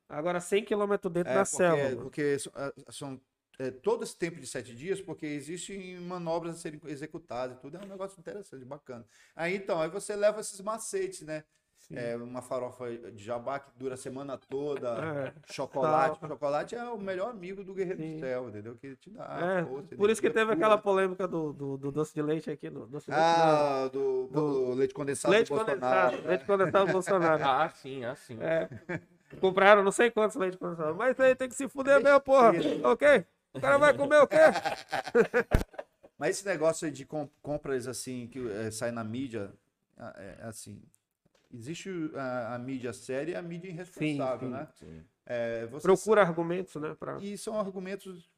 Agora 100 km dentro É, da porque, selva. porque so- ah, são é, todo esse tempo de sete dias, porque existem manobras a serem executadas e tudo, é um negócio interessante, bacana. Aí então, aí você leva esses macetes, né? É, uma farofa de jabá que dura a semana toda, É. chocolate. Tal. Chocolate é o melhor amigo do Guerreiro Sim. do Céu, entendeu? Que te dá É, força, por isso que teve pura. aquela polêmica do, do, do doce de leite aqui. No, doce de leite, Ah, do, do Do- leite condensado leite do Bolsonaro. condensado. Leite condensado do Bolsonaro. Ah, sim, ah, sim. É, compraram não sei quantos leite condensado. Mas aí tem que se fuder mesmo, porra. Ok? O cara vai comer o quê? Mas esse negócio aí de com- compras assim, que eh, sai na mídia, ah, é, assim, existe a, a mídia séria e a mídia irresponsável, sim. né? sim. É, você Procura argumentos, né? Pra... E são argumentos.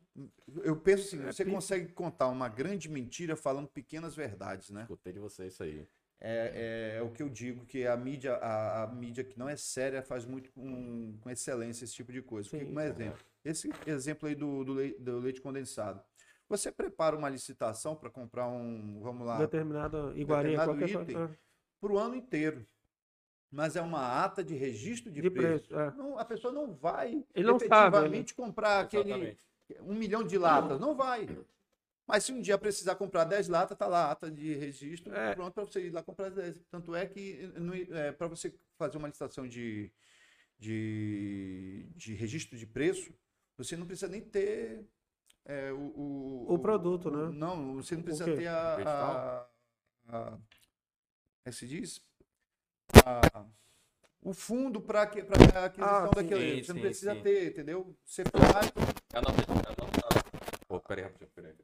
Eu penso assim, você pi- consegue contar uma grande mentira falando pequenas verdades, né? Escutei de você isso aí. É, é, o que eu digo, que a mídia, a, a mídia que não é séria faz muito com, com excelência esse tipo de coisa. Porque, Sim. um exemplo, esse exemplo aí do, do, lei- do leite condensado. Você prepara uma licitação para comprar um, vamos lá, Determinada iguaria, Determinado qualquer item. coisa. para o ano inteiro. Mas é uma ata de registro de, De preço. preço, é. Não, a pessoa não vai Ele não sabe, efetivamente comprar aquele Exatamente. um milhão de latas. Não vai. Mas se um dia precisar comprar 10 latas, tá lá a ata de registro, É. pronto para você ir lá comprar 10. Tanto é que para você fazer uma licitação de, de, de registro de preço, você não precisa nem ter é, o, o, O produto, né? Não, você não O precisa ter a. a, a, como é que se diz? A- o fundo para a aquisição Ah, daquilo. sim, você não precisa sim. ter, entendeu? Você faz É a de. É a peraí, rapidinho, peraí.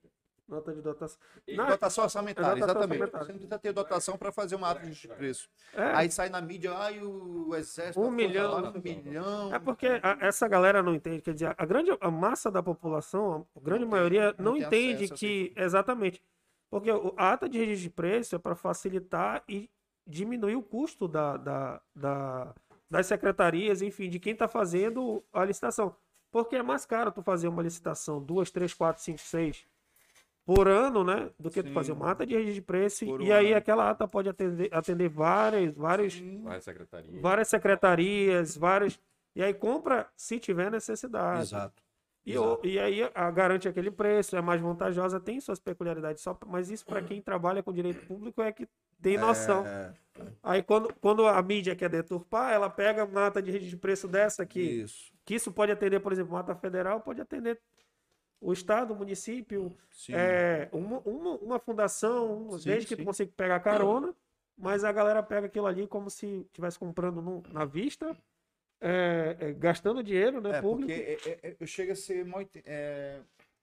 Nota de dotação. Não, dotação orçamentária, dotação exatamente. orçamentária. Você não precisa ter dotação para fazer uma ata de preço. É, Aí sai na mídia, ai, o exército. Um milhão. Armada, um milhão. É porque a- essa galera não entende, quer dizer, a grande a massa da população, a grande Não tem- maioria não não, tem entende acesso que exatamente, porque a ata de registro de preço é para facilitar e diminuir o custo da, da, da- das secretarias, enfim, de quem está fazendo a licitação, porque é mais caro tu fazer uma licitação duas, três, quatro, cinco, seis por ano, né, do que tu Sim. fazer uma ata de registro de preço Por e um aí ano. aquela ata pode atender, atender várias, vários Vai, secretaria. várias secretarias, várias. E aí compra se tiver necessidade. Exato. E, o- e aí a, garante aquele preço, é mais vantajosa, tem suas peculiaridades, só, mas isso para quem trabalha com direito público é que tem noção. É, Aí quando, quando a mídia quer deturpar, ela pega uma ata de registro de preço dessa que, isso. que isso pode atender, por exemplo, uma ata federal, pode atender o estado, o município, Sim. é, uma, uma, uma fundação, Sim, desde que tu sim. consiga pegar carona, mas a galera pega aquilo ali como se estivesse comprando no- na vista, é, é, gastando dinheiro, né, É, público. porque é, é, é, chega a ser muito. é,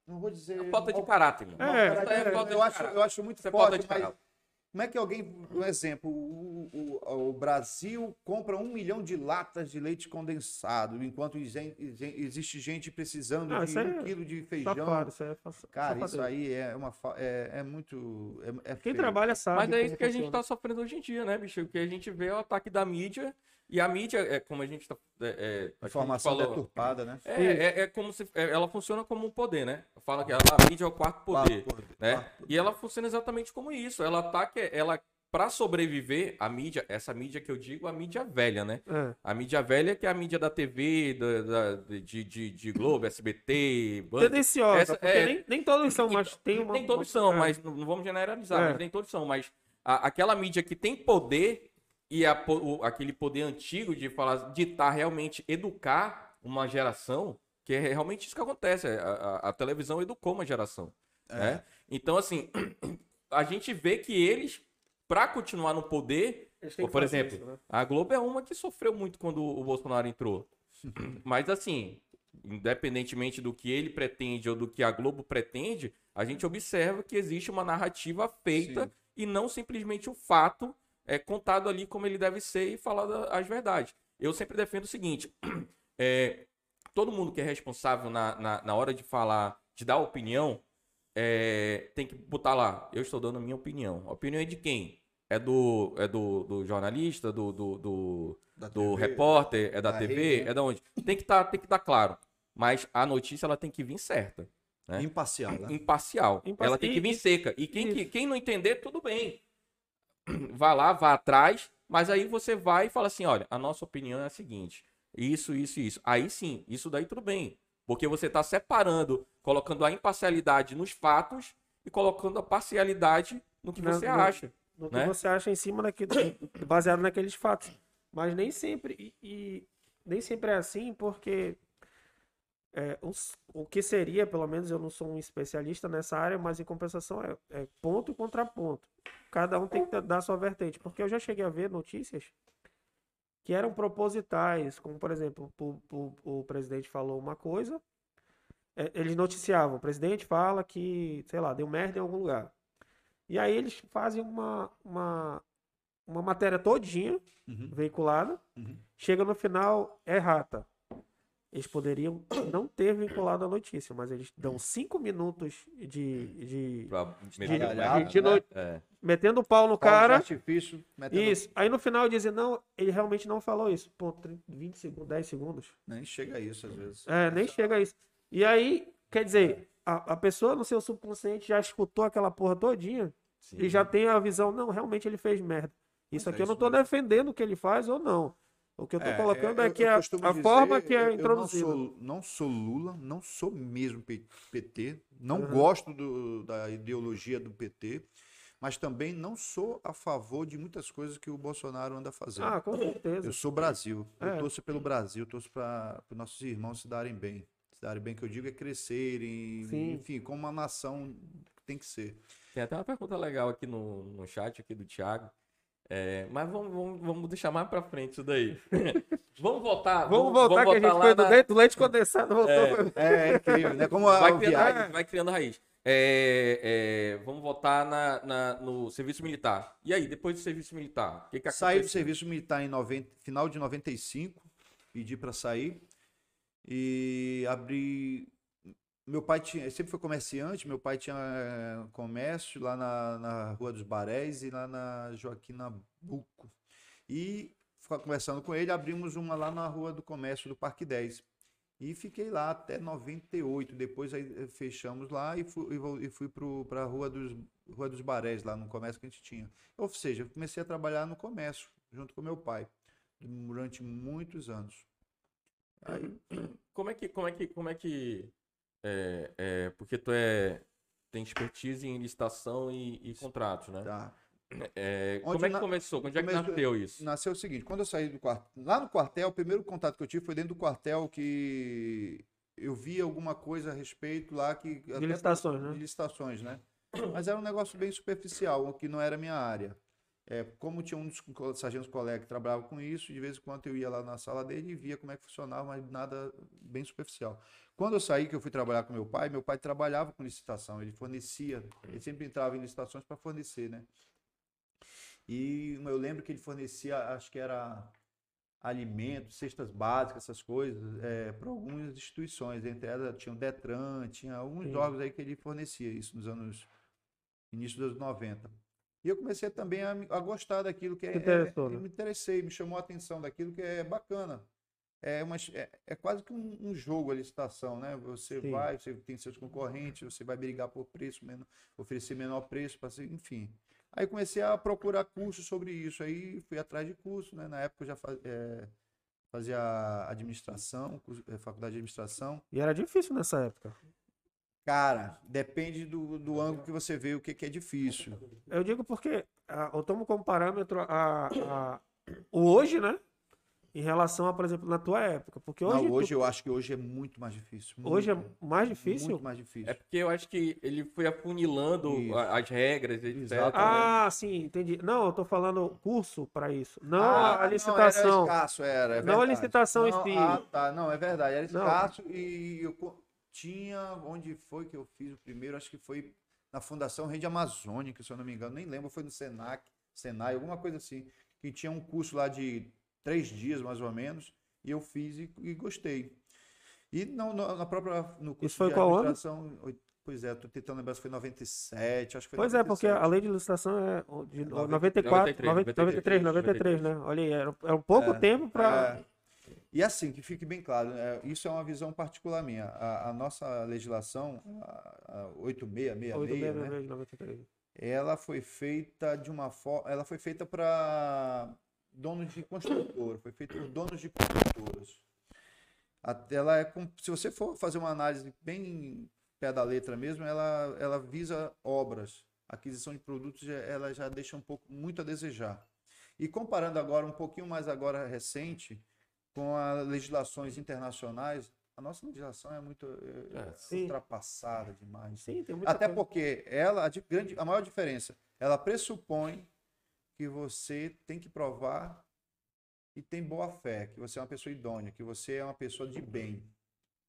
não vou dizer. É falta de caráter, mano. É, é, eu, acho, eu acho muito é falta forte, de mas caráter. Como é que alguém, um exemplo, o, o, o Brasil compra um milhão de latas de leite condensado, enquanto existe gente precisando Ah, de isso um é quilo de feijão. Safado, isso é fa- Cara, isso safadeza. aí é, uma, fa- é, é muito. É, é Quem feio. trabalha sabe. Mas é isso que a gente funciona. tá sofrendo hoje em dia, né, bicho? O que a gente vê é o ataque da mídia. E a mídia, é como a gente tá. É, é, a Informação falou- deturpada, né? É, é, é como se. é, ela funciona como um poder, né? Fala que ela- a mídia é o quarto poder. Quarto poder, né? quarto poder. E ela funciona exatamente como isso. Ela ataca, ela. Pra sobreviver, a mídia, essa mídia que eu digo, a mídia velha, né? É. A mídia velha que é a mídia da TV, da, da- de, de, de Globo, SBT, Band. Tendenciosa, Essa- porque é- nem, nem todos são, mas tem uma. Nem todos são, é. mas não não vamos generalizar, É. mas nem todos são. Mas a- aquela mídia que tem poder e a o- aquele poder antigo de falar, ditar realmente, educar uma geração, que é realmente isso que acontece. A, a- a televisão educou uma geração. É. né? Então, assim, a gente vê que eles, para continuar no poder, Ou, por exemplo, isso, né? a Globo é uma que sofreu muito quando o Bolsonaro entrou. Mas assim, independentemente do que ele pretende ou do que a Globo pretende, a gente observa que existe uma narrativa feita Sim. e não simplesmente o fato é contado ali como ele deve ser e falar da- as verdades. Eu sempre defendo o seguinte: é, todo mundo que é responsável na, na, na hora de falar, de dar opinião, é, tem que botar lá. Eu estou dando a minha opinião. A opinião é de quem? É do, é do, do jornalista, do, do, do, do TV. repórter, é da, da TV, rede, né? é da onde? Tem que estar tem que tá claro. Mas a notícia ela tem que vir certa, né? Imparcial, né? imparcial. Impa- Ela tem que vir seca. E quem, que- quem não entender, tudo bem. Vá lá, vá atrás, mas aí você vai e fala assim: olha, a nossa opinião é a seguinte: isso, isso isso. Aí sim, isso daí tudo bem. Porque você está separando, colocando a imparcialidade nos fatos e colocando a parcialidade no que você acha. No que né? você acha em cima daquele, baseado naqueles fatos. Mas nem sempre, e, e nem sempre é assim, porque é, o que seria, pelo menos eu não sou um especialista nessa área, mas em compensação é, é ponto e contraponto. Cada um tem que dar sua vertente. Porque eu já cheguei a ver notícias que eram propositais, como por exemplo, o, o- o presidente falou uma coisa, é, eles noticiavam, o presidente fala que, sei lá, deu merda em algum lugar. E aí eles fazem uma, uma, uma matéria todinha Uhum. veiculada, Uhum. chega no final, é rata. Eles poderiam não ter vinculado a notícia, mas eles dão cinco minutos de, de, Pra de, de- de né? É. metendo o pau no de cara. artifício, metendo- Isso. Aí no final dizem, não, ele realmente não falou isso. Pô, 30, 20 segundos, 10 segundos. Nem chega a isso, às vezes. É, nem chega a isso. E aí, quer dizer, a, a pessoa no seu subconsciente já escutou aquela porra todinha Sim. e já tem a visão, não, realmente ele fez merda. Isso Mas aqui é eu não mesmo. defendendo o que ele faz ou não. O que eu tô É, colocando é, é, que eu a, a dizer, forma que é eu introduzida. Não sou, não sou Lula, não sou mesmo P- PT, não Uhum. gosto do- da ideologia do PT, mas também não sou a favor de muitas coisas que o Bolsonaro anda fazendo. Ah, com certeza. eu sou Brasil, eu É. torço pelo Brasil, torço para os nossos irmãos se darem bem. se darem bem, que eu digo, é crescerem, Sim. enfim, como uma nação tem que ser. Tem até uma pergunta legal aqui no, no chat aqui do Thiago. É, mas vamos, vamos, vamos deixar mais pra frente isso daí. vamos voltar. Vamos voltar que a gente foi do, na- leite, do leite condensado, voltou. É. É, é incrível, né? Como a, vai, o criando, raiz, vai criando raiz. É, é, vamos voltar na, na- no serviço militar. E aí, depois do serviço militar? O que, que Saí do aconteceu? serviço militar em 90, final de 95, pedi para sair e abri. Meu pai tinha, sempre foi comerciante, meu pai tinha eh, comércio lá na, na Rua dos Barés e lá na Joaquim Nabuco. E conversando com ele, abrimos uma lá na Rua do Comércio do Parque 10. E fiquei lá até 98. Depois aí eh, fechamos lá e fui, e fui para a Rua dos, Rua dos Barés, lá no comércio que a gente tinha. Ou seja, comecei a trabalhar no comércio, junto com meu pai, durante muitos anos. Aí, Como é que. Como é que. Como é que. É, é, porque tu é. Tem expertise em licitação e, e contratos, né? tá. É, Onde como é que na- começou? Onde é que nasceu isso? Nasceu o seguinte, quando eu saí do quartel, lá no quartel, o primeiro contato que eu tive foi dentro do quartel que eu vi alguma coisa a respeito lá que... até- licitações, né? De licitações, né? Mas era um negócio bem superficial, que não era a minha área. É, como tinha um dos sargentos colegas que trabalhava com isso, de vez em quando eu ia lá na sala dele e via como é que funcionava, mas nada bem superficial. Quando eu saí, que eu fui trabalhar com meu pai, meu pai trabalhava com licitação, ele fornecia, ele sempre entrava em licitações para fornecer, né? E eu lembro que ele fornecia, acho que era alimentos, cestas básicas, essas coisas, para algumas instituições. Entre elas tinha o Detran, tinha alguns Sim. órgãos aí que ele fornecia isso nos anos início dos anos 90. E eu comecei também a, a gostar daquilo que é, Se interessou, é- né? me interessei, me chamou a atenção daquilo que é bacana. É, uma, é, é quase que um, um jogo a licitação, né? Você Sim. vai, você tem seus concorrentes, você vai brigar por preço, menor, oferecer menor preço, para enfim. Aí comecei a procurar cursos sobre isso, aí fui atrás de curso, né? Na época eu já fa- é, fazia administração, curso- é, faculdade de administração. E era difícil nessa época. Cara, depende do, do ângulo que você vê o que, que é difícil. Eu digo porque ah, eu tomo como parâmetro a, a- o hoje, né? Em relação a, por exemplo, na tua época. Porque hoje, Não, tu- hoje eu acho que hoje é muito mais difícil. hoje é muito, mais difícil. Muito mais difícil. É porque eu acho que ele foi afunilando Isso. as regras, etc. Exato. né? Ah, sim, entendi. Não, eu tô falando curso para isso. Não Ah, a licitação. Não, era escasso, era. é Não a licitação em Não, si. Ah, tá. Não, é verdade. Era Não. escasso e eu tinha. Onde foi que eu fiz o primeiro? Acho que foi na Fundação Rede Amazônica, se eu não me engano. Nem lembro. Foi no Senac, Senai, alguma coisa assim. Que tinha um curso lá de três dias, mais ou menos. E eu fiz e, e gostei. E não, na própria. No curso Isso foi de qual ano? administração. Pois é, tô tentando lembrar se foi 97, acho que foi Pois é, porque 97. a lei de licitação é de Noventa- 94, 93, 93, 93, né? Olha aí, era, era um pouco É, tempo para. É. E assim, que fique bem claro, é, isso é uma visão particular minha. A, a nossa legislação, a, a 8666, né, de 93. ela foi feita de uma forma. Ela foi feita para donos de construtora, foi feita por donos de construtoras. Ela é, se você for fazer uma análise bem pé da letra mesmo, ela, ela visa obras. A aquisição de produtos ela já deixa um pouco muito a desejar. E comparando agora, um pouquinho mais agora recente, com as legislações internacionais, a nossa legislação é muito é, É, é ultrapassada demais. Sim, tem muita Até coisa. porque ela, a, grande, a maior diferença, ela pressupõe que você tem que provar e tem boa fé, que você é uma pessoa idônea, que você é uma pessoa de bem,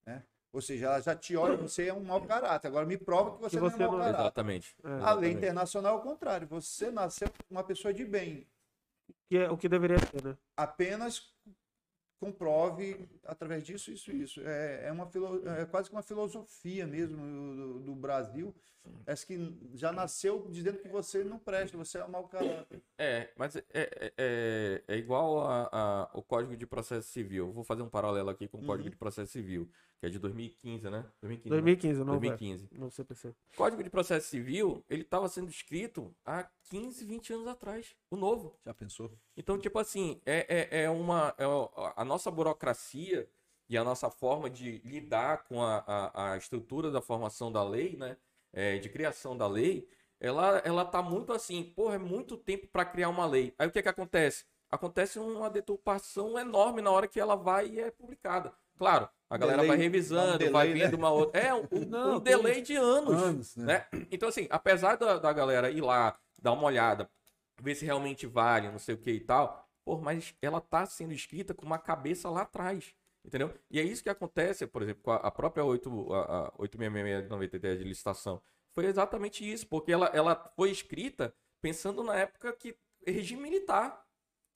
né? Ou seja, ela já te olha, você é um mau caráter. Agora me prova que você, você não é um mau não- caráter. Exatamente. É, A lei internacional é o contrário. Você nasceu uma pessoa de bem. que é o que deveria ser, né? Apenas comprove através disso, isso, isso. É, é, uma filo, é quase que uma filosofia mesmo do, do Brasil. Essa que já nasceu dizendo que você não presta, você é um mau caráter. É, mas é, é, é, é igual a, a- o Código de Processo Civil. Vou fazer um paralelo aqui com o Código Uhum. de Processo Civil, que é de 2015, né? 2015. né? 2015, não, 2015. no CPC. O Código de Processo Civil, ele estava sendo escrito há 15, 20 anos atrás, o novo. Já pensou? Então, tipo assim, é, é, é uma. é a nossa burocracia e a nossa forma de lidar com a, a, a estrutura da formação da lei, né? é, de criação da lei, ela, ela tá muito assim, porra, é muito tempo para criar uma lei. Aí o que que acontece? Acontece uma deturpação enorme na hora que ela vai e é publicada. Claro, A galera Delay, vai dá um revisando, delay, vai né? vendo uma outra. É, um, Não, um delay de anos. Anos, né? né? Então, assim, apesar da, da galera ir lá, dar uma olhada, ver se realmente vale, não sei o que e tal, pô, mas ela tá sendo escrita com uma cabeça lá atrás. Entendeu? E é isso que acontece, por exemplo, com a, a própria 8, a, a 866 de 93 de licitação. Foi exatamente isso, porque ela, ela foi escrita pensando na época que regime militar.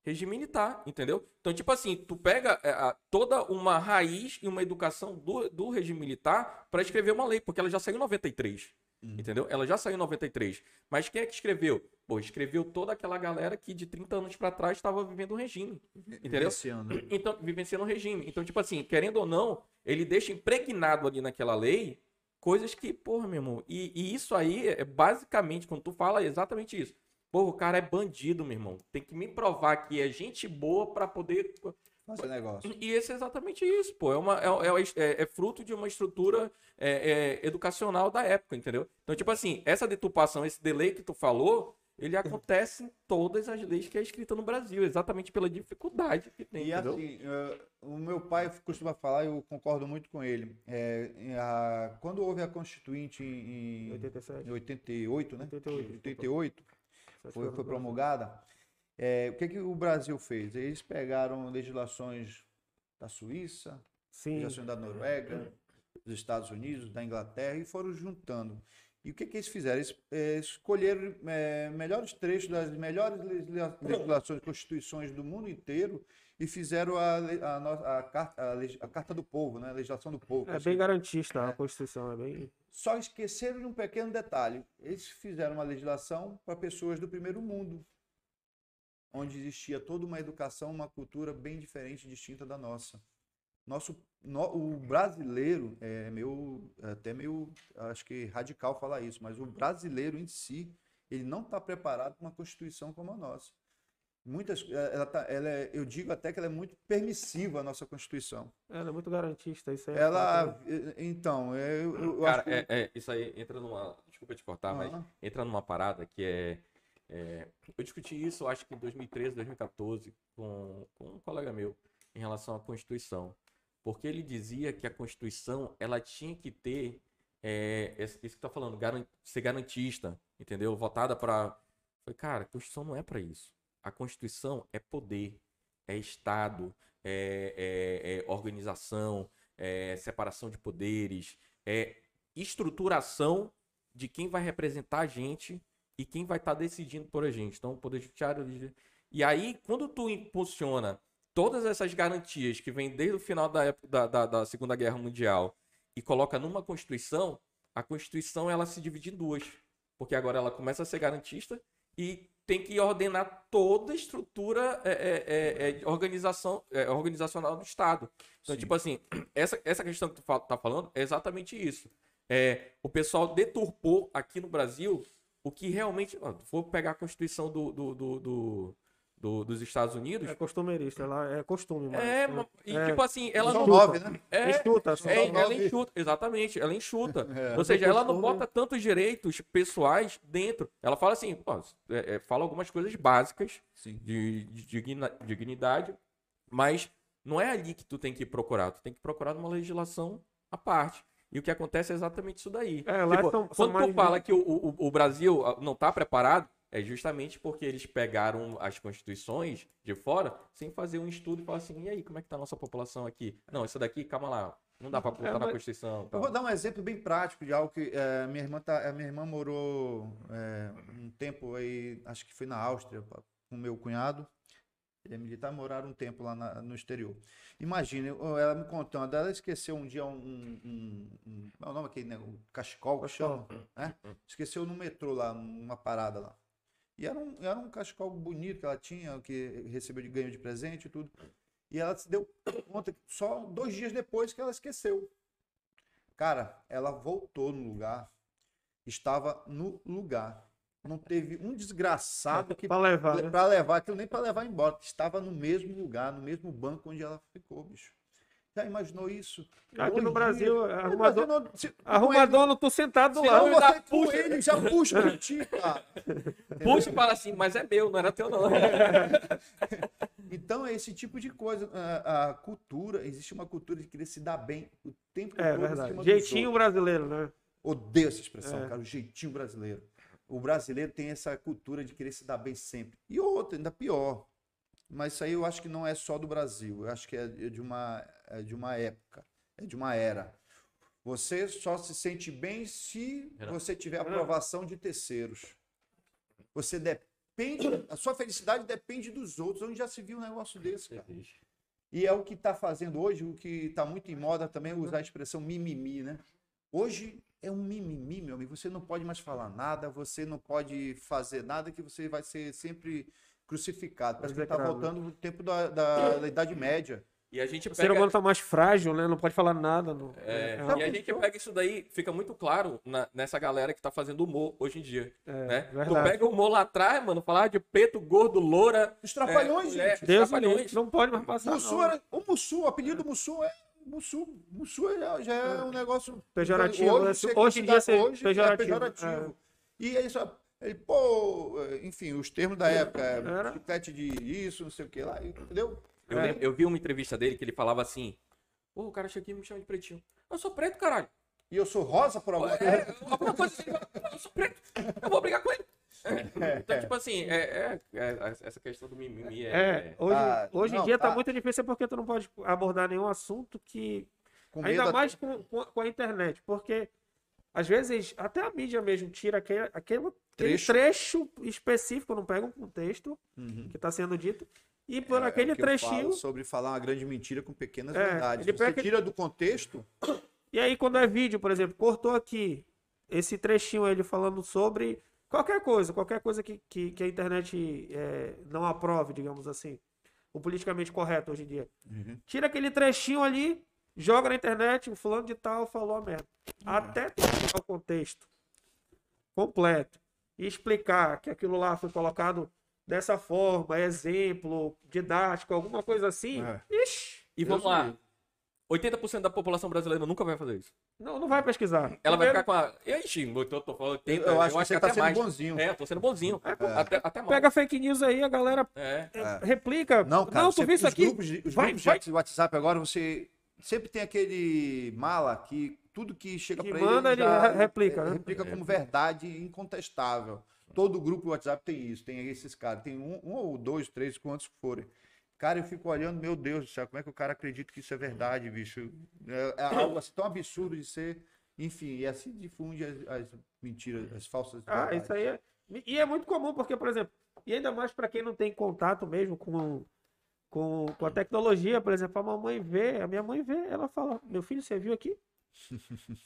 Regime militar, entendeu? Então, tipo assim, tu pega é, toda uma raiz e uma educação do, do regime militar para escrever uma lei, porque ela já saiu em 93. Entendeu? Ela já saiu em 93. Mas quem é que escreveu? Pô, escreveu toda aquela galera que de 30 anos para trás estava vivendo o regime. Entendeu? Ano. Então, vivenciando o regime. Então, tipo assim, querendo ou não, ele deixa impregnado ali naquela lei coisas que, porra, meu irmão. E, e isso aí é basicamente, quando tu fala, é exatamente isso. Porra, o cara é bandido, meu irmão. Tem que me provar que é gente boa pra poder. Fazer negócio. E esse é exatamente isso, pô. É, uma, é, é- é fruto de uma estrutura é, é, educacional da época, entendeu? Então, tipo assim, essa deturpação, esse delay que tu falou, ele acontece em todas as leis que é escrita no Brasil, exatamente pela dificuldade que tem, E entendeu? assim, o meu pai costuma falar, eu concordo muito com ele. É, a- quando houve a Constituinte em, em 87. 88, né? 88, 88, foi, foi promulgada. É, o que, que o Brasil fez? Eles pegaram legislações da Suíça, Sim. legislações da Noruega, dos Estados Unidos, da Inglaterra e foram juntando. E o que, que eles fizeram? Eles eh, escolheram eh, melhores trechos das melhores legisla- legislações e constituições do mundo inteiro e fizeram a, a, a a Carta do Povo, né? a legislação do povo. É assim. bem garantista a Constituição, é bem. Só esqueceram de um pequeno detalhe. Eles fizeram uma legislação para pessoas do primeiro mundo, onde existia toda uma educação, uma cultura bem diferente, distinta da nossa. Nosso, no- o brasileiro é meio, é até meio, acho que radical falar isso, mas o brasileiro em si, ele não está preparado para uma constituição como a nossa. Muitas, ela tá, ela é- eu digo até que ela é muito permissiva a nossa constituição. Ela é muito garantista, isso aí. é Ela, né? então, eu, eu, eu Cara, acho que é, é, isso aí entra numa. Desculpa te cortar, mas Aham. entra numa parada que é, é, Eu discuti isso, acho que em 2013, 2014, com, com um colega meu, em relação à Constituição. Porque ele dizia que a Constituição ela tinha que ter. É, isso que tá falando, ser garantista, entendeu? Votada para. Falei, cara, a Constituição não é para isso. A Constituição é poder, é Estado, é, é- é organização, é separação de poderes, é estruturação de quem vai representar a gente e quem vai estar decidindo por a gente. Então, o Poder Judiciário. E aí, quando tu impulsiona todas essas garantias que vêm desde o final da, época, da, da, da Segunda Guerra Mundial e coloca numa Constituição, a Constituição ela se divide em duas. Porque agora ela começa a ser garantista e tem que ordenar toda a estrutura é, é, é, é, organização, é, organizacional do Estado. Então, Sim. tipo assim, essa, essa questão que tu fa- tá falando é exatamente isso. É, o pessoal deturpou aqui no Brasil o que realmente. ó, Vou pegar a Constituição do, do, do- do- do- dos Estados Unidos. É costumeirista, ela é costume, mas. É, ma- e é. tipo assim, ela São não. nove, né? É, Enxuta, é, ela enxuta, exatamente, ela enxuta. É. Ou seja, ela não bota tantos direitos pessoais dentro. Ela fala assim, pô, é, é, fala algumas coisas básicas Sim. de, de digna- dignidade, mas não é ali que tu tem que procurar. Tu tem que procurar numa legislação à parte. E o que acontece é exatamente isso daí. É, lá Tipo, são- são quando tu mais fala de- que o, o, o Brasil ah, não está preparado, é justamente porque eles pegaram as constituições de fora sem fazer um estudo e falar assim, e aí, como é que tá a nossa população aqui? Não, isso daqui, calma lá, não dá para botar É, na Constituição. Eu tal. vou dar um exemplo bem prático de algo que eh, minha irmã tá, a minha irmã morou eh, um tempo aí, acho que foi na Áustria, com meu cunhado. Ele é militar, moraram um tempo lá na- no exterior. Imagina, ela me contando, ela esqueceu um dia um, um, um, um- qual é o nome aquele, né? O cachecol que chama, né? Esqueceu no metrô lá, numa parada lá. E era um, era um cachecol bonito que ela tinha, que recebeu de ganho de presente e tudo. E ela se deu conta que só dois dias depois que ela esqueceu. Cara, ela voltou no lugar, estava no lugar. Não teve um desgraçado que Pra levar, né? para levar aquilo nem para levar embora, estava no mesmo lugar, no mesmo banco onde ela ficou, bicho. Já imaginou isso? Aqui Dois no Brasil, dias. No arrumador, não- se- arrumador não tô sentado não, ele, ainda você com puxa. ele já puxa pra ti, cara. Puxa e fala assim, mas é meu, não era teu não. Então, é esse tipo de coisa. A, a cultura, existe uma cultura de querer se dar bem o tempo É todo. verdade. Jeitinho brasileiro, né? Odeio essa expressão, É. cara, o jeitinho brasileiro. O brasileiro tem essa cultura de querer se dar bem sempre. E outra, ainda pior. Mas isso aí eu acho que não é só do Brasil. Eu acho que é de uma, é de uma época, é de uma era. Você só se sente bem se você tiver aprovação de terceiros. Você depende, a sua felicidade depende dos outros. Onde já se viu um negócio desse, cara? E é o que está fazendo hoje, o que está muito em moda também é usar a expressão mimimi, né? Hoje é um mimimi, meu amigo. Você não pode mais falar nada, você não pode fazer nada que você vai ser sempre crucificado. Parece que está Execrado. voltando o tempo da, da- da Idade Média. E a gente O ser pega. humano tá mais frágil, né? Não pode falar nada. Não. É, É e a gente pega isso daí, fica muito claro na- nessa galera que tá fazendo humor hoje em dia. é, né? Tu pega o humor lá atrás, mano, falar de preto, gordo, loura. Os trapalhões, é, gente. é, Deus trapalhões. não pode mais passar. Mussu não. era, o Mussu, o apelido Mussu é Mussu. Mussu é- já é um negócio Pejorativo, né? você Hoje em dia ser hoje pejorativo, É pejorativo. E aí só, ele, pô, enfim, os termos da época, é Era. chiclete de isso, não sei o que lá, entendeu? Eu, É. lembro- eu vi uma entrevista dele que ele falava assim: Pô, o cara chega aqui e me chama de pretinho. Eu sou preto, caralho. E eu sou rosa por alguma coisa. É, alguma coisa assim, eu sou preto. Eu vou brigar com ele. Então, tipo assim, é, é- é- essa questão do mimimi é. É, hoje, Tá, hoje não, em dia tá. tá. muito difícil porque tu não pode abordar nenhum assunto que. Com ainda mais com, com, a- com a internet, porque às vezes até a mídia mesmo tira aquele, aquele, aquele Trecho. trecho. específico, não pega um contexto Uhum. que está sendo dito, e por É, aquele o que eu trechinho. sobre falar uma grande mentira com pequenas É, verdades. ele Você tira do contexto, E aí, quando é vídeo, por exemplo, cortou aqui esse trechinho ele falando sobre qualquer coisa, qualquer coisa que, que, que a internet é, não aprove, digamos assim. O politicamente correto hoje em dia. Uhum. Tira aquele trechinho ali, joga na internet, o fulano de tal falou a merda. Até tu pegar o contexto completo e explicar que aquilo lá foi colocado dessa forma, exemplo, didático, alguma coisa assim. É. Ixi, E Deus vamos lá. me 80% da população brasileira nunca vai fazer isso. não, não vai pesquisar. Ela vai Primeiro- ficar com a. Xingo, eu tô, tô falando 80, eu acho que você até tá sendo mais. bonzinho. É, eu tô sendo bonzinho. É, Até, até mal. Pega fake news aí, a galera É. é, replica. Não, cara, tu você- viu isso os aqui? grupos, de, os Vai, grupos vai. de WhatsApp agora, você sempre tem aquele mala que tudo que chega Que para manda, ele, ele já re- replica, é, né? replica como verdade incontestável. Todo grupo do WhatsApp tem isso, tem esses caras, tem um, um ou dois, três, quantos forem. Cara, eu fico olhando, meu Deus do céu, como é que o cara acredita que isso é verdade, bicho? É, é algo assim tão absurdo de ser. Enfim, e assim difunde as, as mentiras, as falsas Ah, verdades. isso aí é. E é muito comum, porque, por exemplo, e ainda mais para quem não tem contato mesmo com, com, com a tecnologia, por exemplo, a mamãe vê, a minha mãe vê, ela fala: Meu filho, você viu aqui?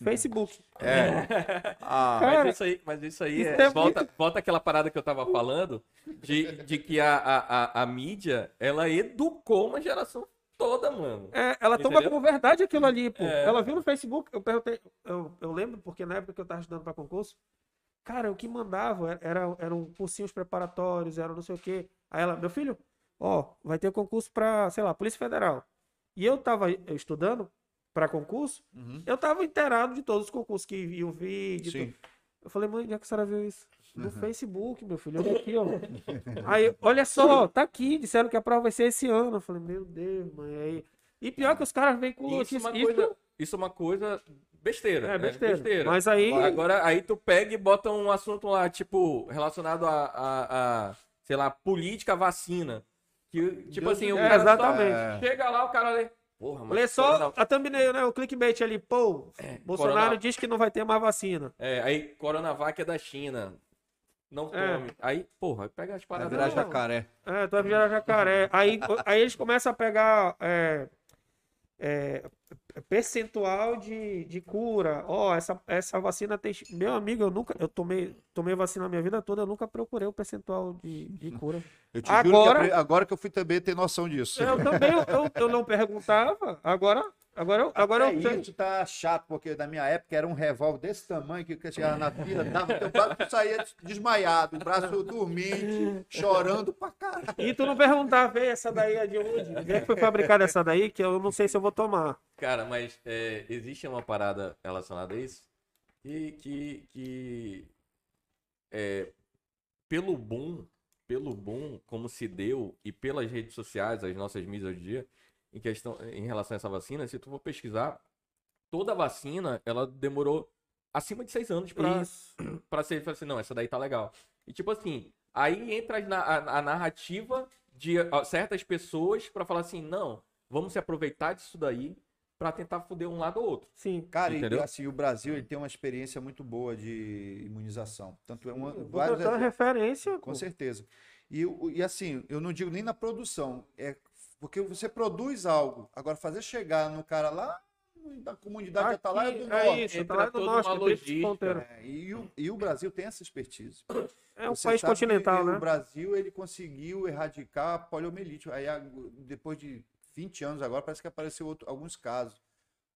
Facebook. É. Ah, Cara, mas isso aí, mas isso aí isso é- é volta, volta aquela parada que eu tava falando de, de que a, a, a, a mídia ela educou uma geração toda, mano. É, ela toma como verdade aquilo ali, pô. É. Ela viu no Facebook, eu perguntei, eu, eu lembro, porque na época que eu tava estudando para concurso, cara, o que mandava era, eram cursinhos preparatórios, era não sei o quê. Aí ela, meu filho, ó, vai ter concurso pra, sei lá, Polícia Federal. E eu tava estudando para concurso, uhum, eu tava inteirado de todos os concursos que iam vídeo. sim. Eu falei, mãe, onde é que a senhora viu isso? No Facebook, meu filho, olha aqui, ó. Aí, olha só, tá aqui, disseram que a prova vai ser esse ano. Eu falei, meu Deus, mãe. Aí... E pior que os caras vêm com Isso é uma notícia- coisa, isso é uma coisa besteira. É né? besteira. Mas aí. Agora, aí tu pega e bota um assunto lá, tipo, relacionado a, a, a, sei lá, política, vacina. Que, tipo Deus assim, o É, exatamente. chega lá, o cara lê. Porra, mas Lê só corona- a thumbnail, né? O clickbait ali, pô. Bolsonaro corona- diz que não vai ter mais vacina. É, aí Coronavac é da China. Não É. tome. Aí, porra, aí pega as Vai paradas. virar Não. jacaré. É, tu vai virar jacaré. Aí, aí eles começam a pegar é, é, percentual de, de cura. Ó, essa, essa vacina tem. Meu amigo, eu nunca. Eu tomei, tomei vacina a minha vida toda, eu nunca procurei o percentual de, de cura. Eu te juro que Agora- agora que eu fui também ter noção disso. Eu também, eu, eu, eu não perguntava. Agora, agora, eu- agora eu Até sei. isso tá chato, porque na minha época era um revólver desse tamanho que chegava na fila, dava teu braço, tu saía desmaiado, o braço dormente, chorando pra caralho. E tu não perguntava, "Ei, essa daí é de onde? Onde é que foi fabricada essa daí? Que eu não sei se eu vou tomar. Cara, mas é, existe uma parada relacionada a isso que, que, que é, pelo boom pelo boom, como se deu, e pelas redes sociais, as nossas mídias hoje em dia, em, questão, em relação a essa vacina, se tu for pesquisar, toda vacina, ela demorou acima de seis anos pra, Isso. pra ser, pra assim, não, essa daí tá legal. E tipo assim, aí entra na- a, a narrativa de certas pessoas pra falar assim, não, vamos se aproveitar disso daí pra tentar foder um lado ou outro. Sim. Cara, e, Entendeu? assim, o Brasil ele tem uma experiência muito boa de imunização. Tanto é uma, uma referência. Com pô. certeza. E, e assim, eu não digo nem na produção, é porque você produz algo, agora fazer chegar no cara lá da comunidade já tá lá é do Aqui, norte. é isso, tá lá do norte, uma é e, o, e o Brasil tem essa expertise. É um Você país continental, que né? O Brasil ele conseguiu erradicar a poliomielite. Aí depois de 20 anos agora parece que apareceu outro- alguns casos.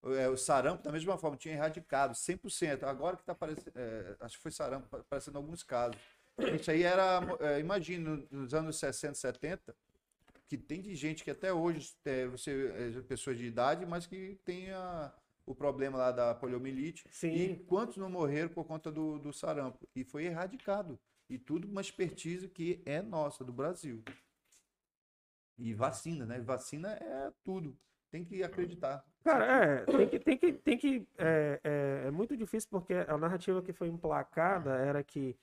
É, o sarampo da mesma forma tinha erradicado 100%. Agora que está aparecendo, é, acho que foi sarampo aparecendo alguns casos. Isso aí era, é, imagina, nos anos 60, 70, que tem de gente que até hoje é, você é pessoas de idade, mas que tem a- o problema lá da poliomielite. Sim. E quantos não morreram por conta do, do sarampo? E foi erradicado. E tudo uma expertise que é nossa, do Brasil. E vacina, né? Vacina é tudo. Tem que acreditar. Cara, é, tem que, tem que, tem que, é, é, é muito difícil porque a narrativa que foi emplacada era que,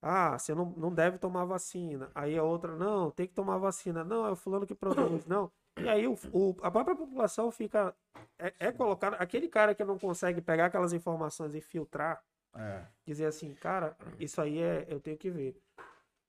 ah, você não, não deve tomar vacina. Aí a outra, não, tem que tomar vacina. Não, é o fulano que produz, não. E aí o, o- a própria população fica, é, é colocada, aquele cara que não consegue pegar aquelas informações e filtrar, É. dizer assim, cara, isso aí é, eu tenho que ver.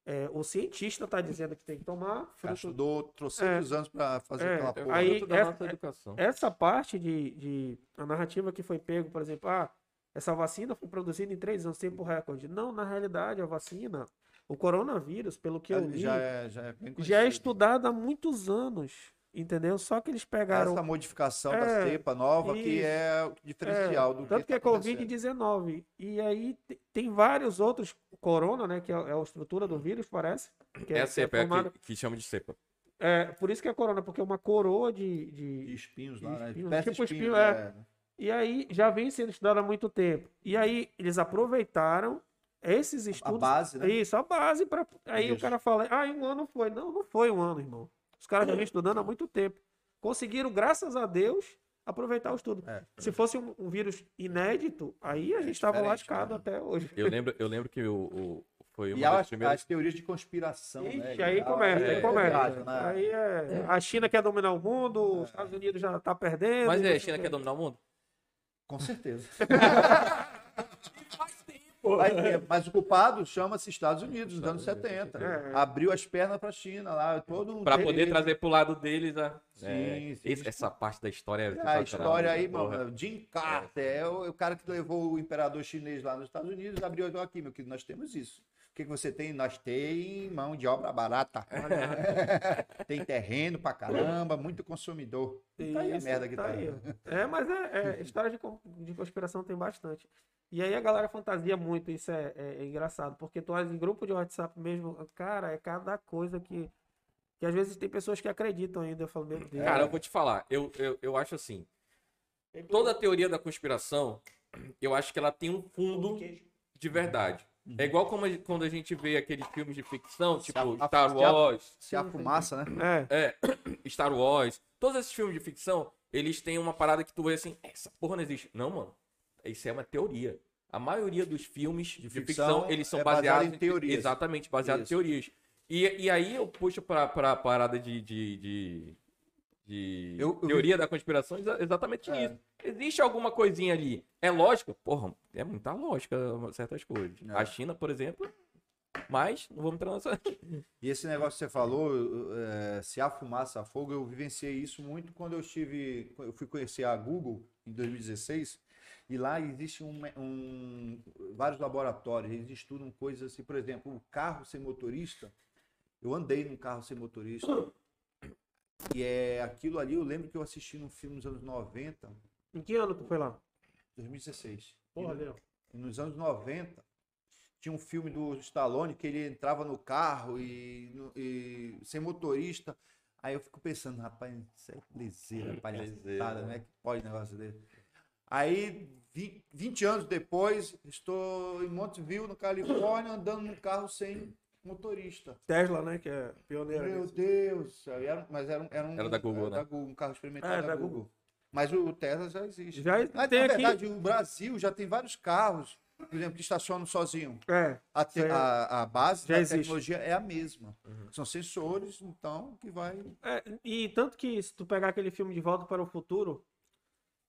É, o cientista tá dizendo que tem que tomar, fruto, Estudou trocentos anos para fazer É, aquela É porra. Aí, fruto da essa- nossa educação. essa parte de, de a narrativa que foi pego, por exemplo, ah, essa vacina foi produzida em três anos, tempo recorde. Não, na realidade, a vacina, o coronavírus, pelo que eu li, já, é, já é bem já é estudada há muitos anos, entendeu? Só que eles pegaram. Essa modificação É, da cepa nova que isso. é o diferencial do Tanto que é tá acontecendo. Covid-19. E aí te- tem vários outros corona, né? Que é é a estrutura do vírus, parece. Que É a cepa, é a formada- que, que chama de cepa. é, por isso que é corona, porque é uma coroa de, De de, espinhos lá, né? Espinhos, Peste tipo espinho, espinho, né? E aí já vem sendo estudado há muito tempo. E aí eles aproveitaram esses A estudos. base, né? Isso, a base para Aí o Isso. cara fala, ah, um ano foi. Não, não foi um ano, irmão. Os caras já vêm estudando há muito tempo. Conseguiram, graças a Deus, aproveitar o estudo. É. Se fosse um, um vírus inédito, aí a gente estava diferente, lascado né? até hoje. Eu lembro, eu lembro que o, o- foi uma E das as, primeiras. as teorias de conspiração, né? Ixi, aí E- começa, é, aí começa. né? Aí é, a China quer dominar o mundo, os Estados Unidos já tá perdendo. Mas é, a China o quer dominar o mundo? Com certeza. Mas, é, mas o culpado chama-se Estados Unidos, nos anos 70. É. Abriu as pernas para a China lá, todo um Pra poder trazer pro lado deles a. Sim, é, sim. esse- essa parte da história é A história aí, porra. mano, Jim Carter, é o, é o cara que levou o imperador chinês lá nos Estados Unidos, abriu então aqui, meu querido, nós temos isso. O que, que você tem? Nós tem mão de obra barata. tem terreno pra caramba, muito consumidor. E tá aí a merda que tá. aí, ó. É, mas é, é, história de, de conspiração tem bastante. E aí a galera fantasia muito, isso é, é- é engraçado, porque tu olha em grupo de WhatsApp mesmo, cara, é cada coisa que. Que às vezes tem pessoas que acreditam ainda. Eu falo, meu Deus. Cara, eu vou te falar, eu, eu, eu acho assim. Toda a teoria da conspiração, eu acho que ela tem um fundo de verdade. É igual como a- quando a gente vê aqueles filmes de ficção, tipo a- Star se a- Wars, Se a fumaça, né? É, Star Wars, todos esses filmes de ficção, eles têm uma parada que tu vê assim, essa porra não existe. Não, mano. Isso é uma teoria. A maioria dos filmes de, ficção, ficção eles são é baseado baseados em teorias. Exatamente, baseados em teorias. E, e aí eu puxo pra, pra parada de, de, de, de Eu- eu vi- teoria da conspiração exa- exatamente É. nisso. Existe alguma coisinha ali. É lógico? Porra, é muita lógica certas coisas. É. A China, por exemplo, mas não vamos entrar nessa. E esse negócio que você falou, é, se há fumaça, há fogo, eu vivenciei isso muito quando eu estive, eu fui conhecer a Google em 2016, e lá existe um, um- vários laboratórios, eles estudam coisas assim, por exemplo, o carro sem motorista, eu andei num carro sem motorista, e é aquilo ali, eu lembro que eu assisti num filme nos anos 90, em que ano tu foi lá? 2016. Porra, E Leão. nos anos 90, tinha um filme do Stallone que ele entrava no carro e, no- e sem motorista. Aí eu fico pensando, rapaz, isso é lezeira, palhaçada, né? Que pode negócio dele. Aí, vi- 20 anos depois, estou em Montevideo, na Califórnia, andando num carro sem motorista. Tesla, né? Que é pioneira. Meu nisso. Deus do céu. Era, mas era um, era um. Era da Google, era né? da Google, um carro experimental É, da, da Google. Google. Mas o Tesla já existe. Já Mas, tem na aqui- verdade, o Brasil já tem vários carros, por exemplo, que estacionam sozinho. É. A, te- Já- a, a base já da existe. tecnologia é a mesma. São sensores, então, que vai. É, e tanto que se tu pegar aquele filme De Volta para o Futuro,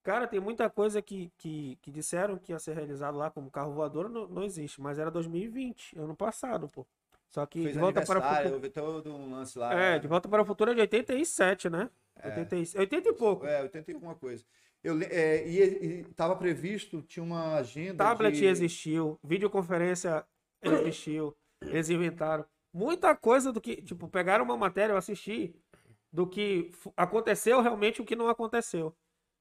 cara, tem muita coisa que, que, que disseram que ia ser realizado lá como carro voador, não, não existe, mas era 2020, ano passado, pô. Só que Fez De Volta para o Futuro. houve todo um lance lá. É, De Volta para o Futuro é de 87, né? 80, 80 e pouco. É, 80 e alguma coisa. Eu, é, e estava previsto, tinha uma agenda. Tablet de... existiu, videoconferência existiu, eles inventaram. Muita coisa do que, tipo, pegaram uma matéria, eu assisti, do que aconteceu realmente o que não aconteceu.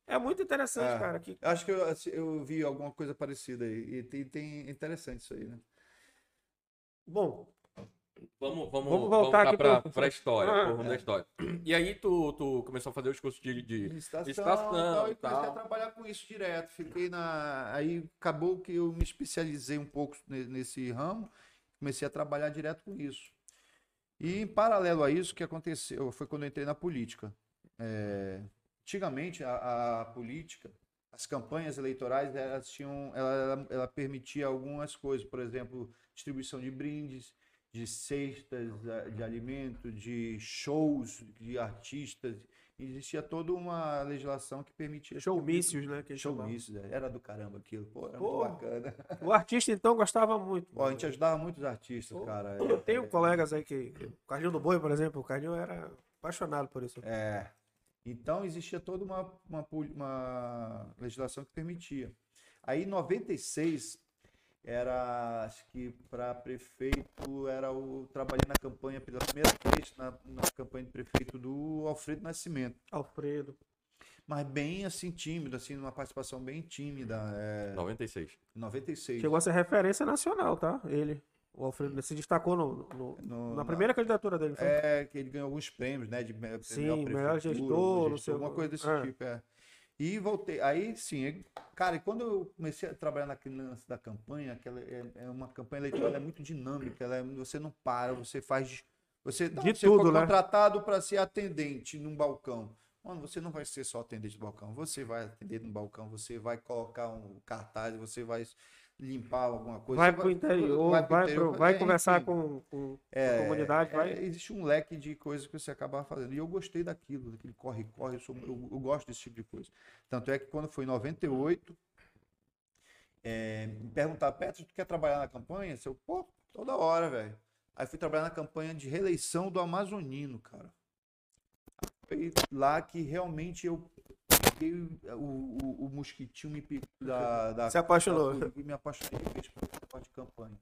É muito interessante, É. cara. Que, Acho que eu, eu vi alguma coisa parecida aí. E tem, tem interessante isso aí, né? bom, Vamos, vamos, Vamos voltar, para pro- a história, Ah, da história. E aí tu, tu começou a fazer os cursos de... de... Licitação, licitação tal, e comecei tal. a trabalhar com isso direto. Fiquei na. Aí acabou que eu me especializei um pouco ne- nesse ramo, comecei a trabalhar direto com isso. E em paralelo a isso, o que aconteceu foi quando eu entrei na política. É, antigamente, a, a política, as campanhas eleitorais, elas tinham, ela, ela permitia algumas coisas, por exemplo, distribuição de brindes, de cestas de alimento, de shows de artistas. Existia toda uma legislação que permitia. showmícios, né? Que. Showmícios, é. era do caramba aquilo. Pô, era Pô. muito bacana. O artista, então, gostava muito. Pô, a gente ajudava muitos artistas, Pô, cara. Eu tenho É, colegas aí que. O Carlinho do Boi, por exemplo, o Carlinho era apaixonado por isso. É. Então existia toda uma, uma, uma legislação que permitia. Aí em 96 era, acho que para prefeito era o trabalhei na campanha pela primeira vez na, na campanha de prefeito do Alfredo Nascimento, Alfredo. mas bem assim tímido, assim numa participação bem tímida, é, 96. 96. Chegou a ser referência nacional, tá? Ele. O Alfredo se destacou no, no- No- na primeira candidatura dele. foi? É, que ele ganhou alguns prêmios, né? De me- Sim, melhor melhor prefeitura, gestor, não sei alguma coisa desse é. tipo, é. E voltei. Aí sim, cara, e quando eu comecei a trabalhar naquele lance da campanha, aquela é, é uma campanha eleitoral, ela é muito dinâmica, ela é- você não para, você faz. Você, não, De você tudo, foi né? contratado para ser atendente num balcão. Mano, você não vai ser só atendente do balcão, você vai atender no balcão, você vai colocar um cartaz, você vai limpar alguma coisa. vai você pro interior, vai vai, pro pro- interior, vai é, conversar enfim. com, com É, a comunidade, é, vai. existe um leque de coisas que você acaba fazendo. E eu gostei daquilo, daquele corre-corre, eu, eu- eu gosto desse tipo de coisa. Tanto é que quando foi em 98, é, me perguntaram, Petro, tu quer trabalhar na campanha? Eu, pô, toda hora, velho. Aí fui trabalhar na campanha de reeleição do Amazonino, cara. Foi lá que realmente eu peguei o, o, o mosquitinho me picou da, da Se apaixonou. da- e me apaixonei por esse negócio de campanha.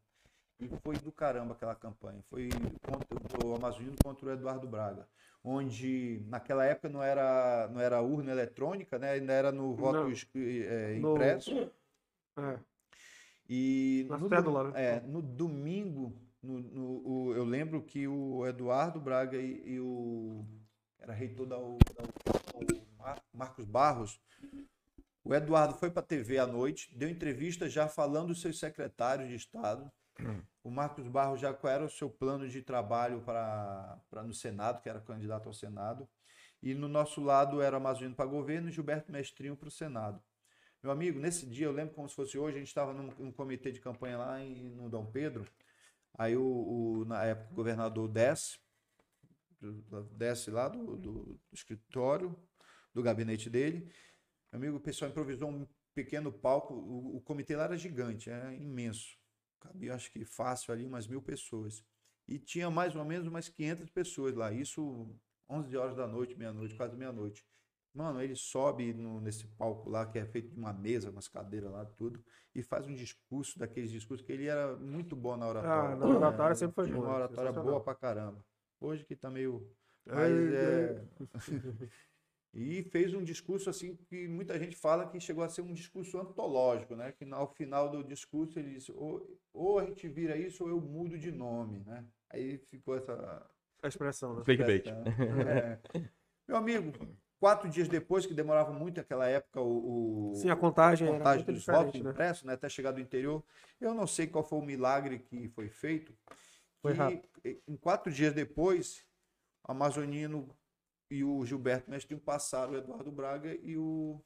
E foi do caramba aquela campanha. Foi contra o Amazonino contra o Eduardo Braga. Onde naquela época não era, não era urna eletrônica, né? Ainda era no voto Não. es- eh, No- impresso. É. E Na no, cédula, né? é, no domingo, no, no- o- eu lembro que o Eduardo Braga e, e o. Era reitor da, U- da U- Marcos Barros. O Eduardo foi para a TV à noite, deu entrevista já falando dos seus secretários de Estado. O Marcos Barros já qual era o seu plano de trabalho para no Senado, que era candidato ao Senado. E no nosso lado era Amazônia para governo e Gilberto Mestrinho para o Senado. Meu amigo, nesse dia, eu lembro como se fosse hoje, a gente estava num, num comitê de campanha lá em, no Dom Pedro. Aí, o, o- na época, o governador desce, desce lá do, do- do escritório, do gabinete dele. Meu amigo, o pessoal improvisou um pequeno palco. O, o comitê lá era gigante, era imenso. Cabia, acho que fácil ali, umas mil pessoas. E tinha mais ou menos umas 500 pessoas lá. Isso 11 horas da noite, meia-noite, quase meia-noite. Mano, ele sobe no- nesse palco lá, que é feito de uma mesa, umas cadeiras lá, tudo, e faz um discurso, daqueles discursos, que ele era muito bom na oratória. Ah, na oratória É, sempre foi bom, Uma oratória boa pra caramba. Hoje que tá meio. Mas é. E fez um discurso assim que muita gente fala que chegou a ser um discurso antológico, né? Que ao final do discurso ele disse: ou, ou a gente vira isso ou eu mudo de nome, né? Aí ficou essa, A expressão, né? Clickbait. é. Meu amigo, quatro dias depois, que demorava muito naquela época o, o- Sim, a contagem, era contagem dos votos né? impressos, né, até chegar do interior, eu não sei qual foi o milagre que foi feito, Foi que rápido. em quatro dias depois, o Amazonino e o Gilberto Mestrinho passaram o Eduardo Braga e o,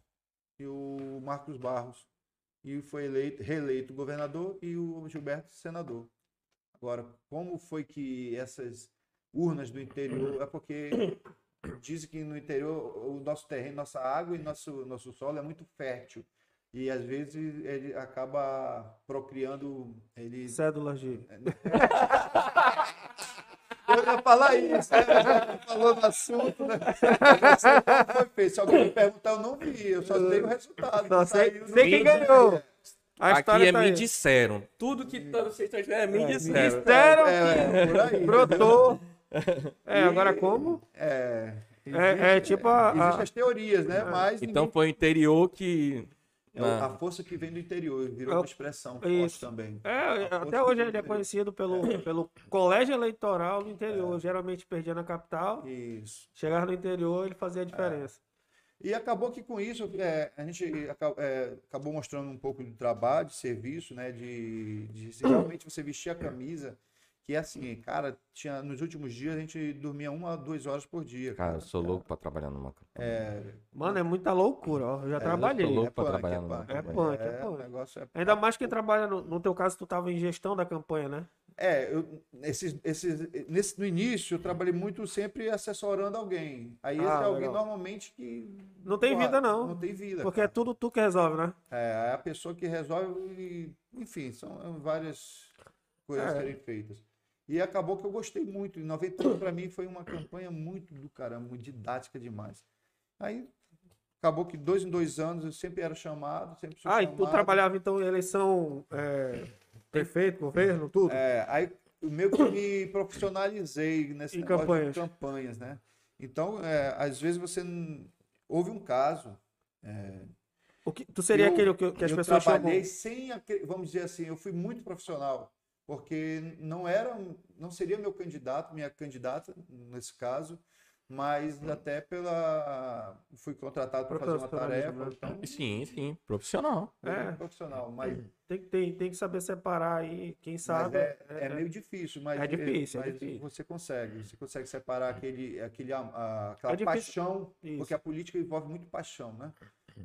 e o Marcos Barros. E foi eleito, reeleito governador e o Gilberto senador. Agora, como foi que essas urnas do interior. É porque dizem que no interior o nosso terreno, nossa água e nosso, nosso solo é muito fértil. E às vezes ele acaba procriando. Ele... Cédulas de. Falar isso, né? Já falou no assunto, né? Eu não sei como foi feito. Se alguém me perguntar, eu não vi. Eu só sei o resultado. Que sei- saiu sei quem vídeo. ganhou. A Aqui é tá me aí. disseram. Tudo que vocês estão dizendo é me É, me disseram. disseram É, é, aí, que entendeu? brotou. É, E- agora como? É. É- é tipo a- Existem a- as teorias, né? Mas Então ninguém- foi o interior que. É na- a força que vem do interior virou É uma expressão forte Isso. também. É, A até hoje do ele é conhecido pelo, pelo colégio eleitoral no interior. Geralmente perdia na capital, Isso. chegava no interior ele fazia a diferença. E acabou que com isso é, a gente aca- é, acabou mostrando um pouco de trabalho, de serviço, né? De, de realmente você vestir a camisa. Que é assim, cara, tinha, nos últimos dias a gente dormia uma, duas horas por dia. Cara, eu sou louco pra trabalhar numa. É, Mano, é muita loucura, ó. Eu já eu trabalhei. sou louco é pra punk, trabalhar é numa. punk. É punk, é é, punk. negócio é Ainda mais quem trabalha, no, no teu caso, tu tava em gestão da campanha, né? É, eu, esses, esses, nesse, no início eu trabalhei muito sempre assessorando alguém. Aí esse Ah, é alguém legal. normalmente que. Não tem porra, vida, não. Não tem vida. Porque é cara. tudo tu que resolve, né? É, é a pessoa que resolve e, enfim, são várias coisas É. a serem feitas. E acabou que eu gostei muito. Em 91, para mim, foi uma campanha muito do caramba, muito didática demais. Aí, acabou que dois em dois anos eu sempre era chamado, sempre Ah, e tu chamado. trabalhava então em eleição é, prefeito, governo, tudo? É, aí, o meu que me profissionalizei nesse Em negócio campanhas. de campanhas, né? Então, é, às vezes você... Houve um caso... é, O que, tu seria eu- aquele que, que as eu pessoas trabalhei chamam. sem aquele, vamos dizer assim, eu fui muito profissional, porque não era, não seria meu candidato, minha candidata nesse caso, mas até pela fui contratado para fazer uma Profissionalismo, tarefa, né? então Sim, sim, profissional. É. muito profissional, mas, Tem, que- tem, tem que saber separar aí, quem sabe. é, é meio difícil, mas É difícil, é mas difícil. você consegue, você consegue separar aquele, aquele, a- aquela É paixão, Isso. porque a política envolve muito paixão, né?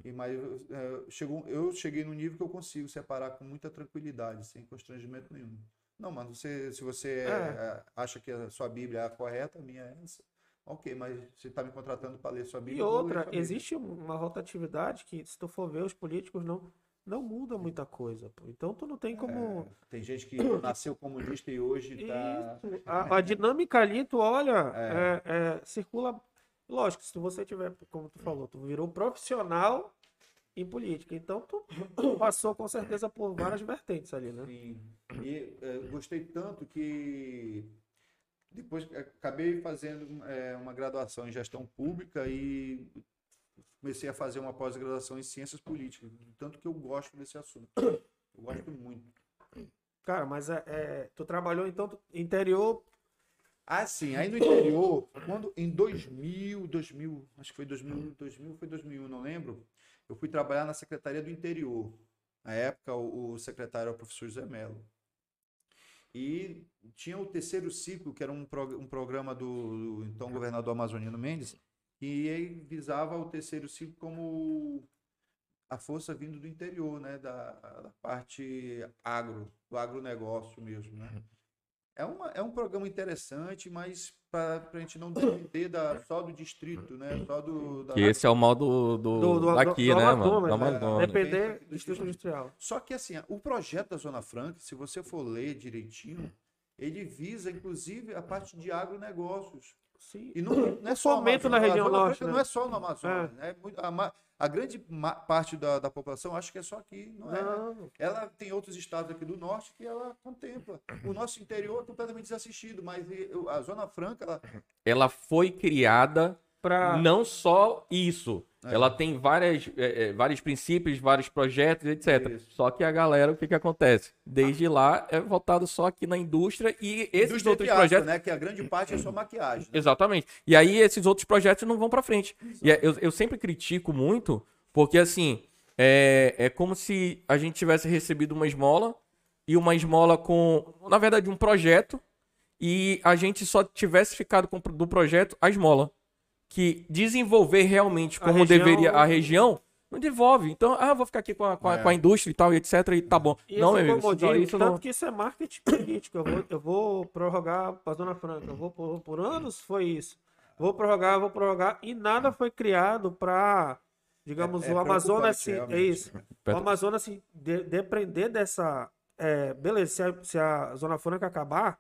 E, mas é, chegou, eu cheguei no nível que eu consigo separar com muita tranquilidade, sem constrangimento nenhum. Não, mas você, se você é, é, acha que a sua Bíblia é a correta, a minha é essa, ok, mas você está me contratando para ler sua Bíblia. E outra, Bíblia. existe uma rotatividade que, se tu for ver, os políticos não, não muda muita coisa. Pô. Então tu não tem como. É, tem gente que nasceu comunista e hoje está. A, a dinâmica ali, tu olha, é, é, circula. Lógico, se você tiver, como tu falou, tu virou profissional em política. Então tu passou com certeza por várias vertentes ali, né? Sim. E é, gostei tanto que depois é, acabei fazendo é, uma graduação em gestão pública e comecei a fazer uma pós-graduação em ciências políticas, tanto que eu gosto desse assunto. Eu gosto muito. Cara, mas é, é, tu trabalhou então interior. Ah, sim. Aí no interior, quando em 2000, 2000, acho que foi 2000, 2000, foi 2001, não lembro. Eu fui trabalhar na Secretaria do Interior. Na época, o, o secretário era o professor José Melo. E tinha o terceiro ciclo, que era um, prog- um programa do, do então governador Amazonino Mendes, que ele visava o terceiro ciclo como a força vindo do interior, né? Da, da parte agro, do agronegócio mesmo, né? É, uma, é um programa interessante, mas para a gente não depender da, só do distrito, né? Só do, da, Que esse é o mal do, do, Do- do- daqui, do né, Amazonas, mano? Do né? Amazonas. Depender do distrito industrial. Só que assim, o projeto da Zona Franca, se você for ler direitinho, ele visa inclusive a parte de agronegócios. Sim. E não, não é só no fomento na região Zona norte, Franca né? Não é só no Amazonas. né? A, grande parte da, da população acho que é só aqui, não é? Não, Ela tem outros estados aqui do norte que ela contempla. O nosso interior é completamente desassistido, mas a Zona Franca, ela, Ela foi criada pra... não só isso. É. Ela tem várias, é, é, vários princípios, vários projetos, etc. Isso. Só que a galera, o que, que acontece? Desde lá é voltado só aqui na indústria e esses indústria outros aspas, projetos. né? Que a grande parte é só maquiagem. né? Exatamente. E aí esses outros projetos não vão pra frente. E é- eu, eu sempre critico muito, porque assim, é, é como se a gente tivesse recebido uma esmola e uma esmola com, na verdade, um projeto e a gente só tivesse ficado com, do projeto a esmola. Que desenvolver realmente A como região- deveria a região, não desenvolve. Então, ah, vou ficar aqui com a, com a, É. com a indústria e tal, e etc, e tá bom. E não, esse meu amigo, tanto não... que isso é marketing político. Eu vou, eu vou prorrogar para Zona Franca. Eu vou por, por anos foi isso. Vou prorrogar, vou prorrogar. E nada foi criado para, digamos, É- é o Amazonas se, é isso. O Amazonas se de- depender dessa. é, beleza, se a, se a Zona Franca acabar,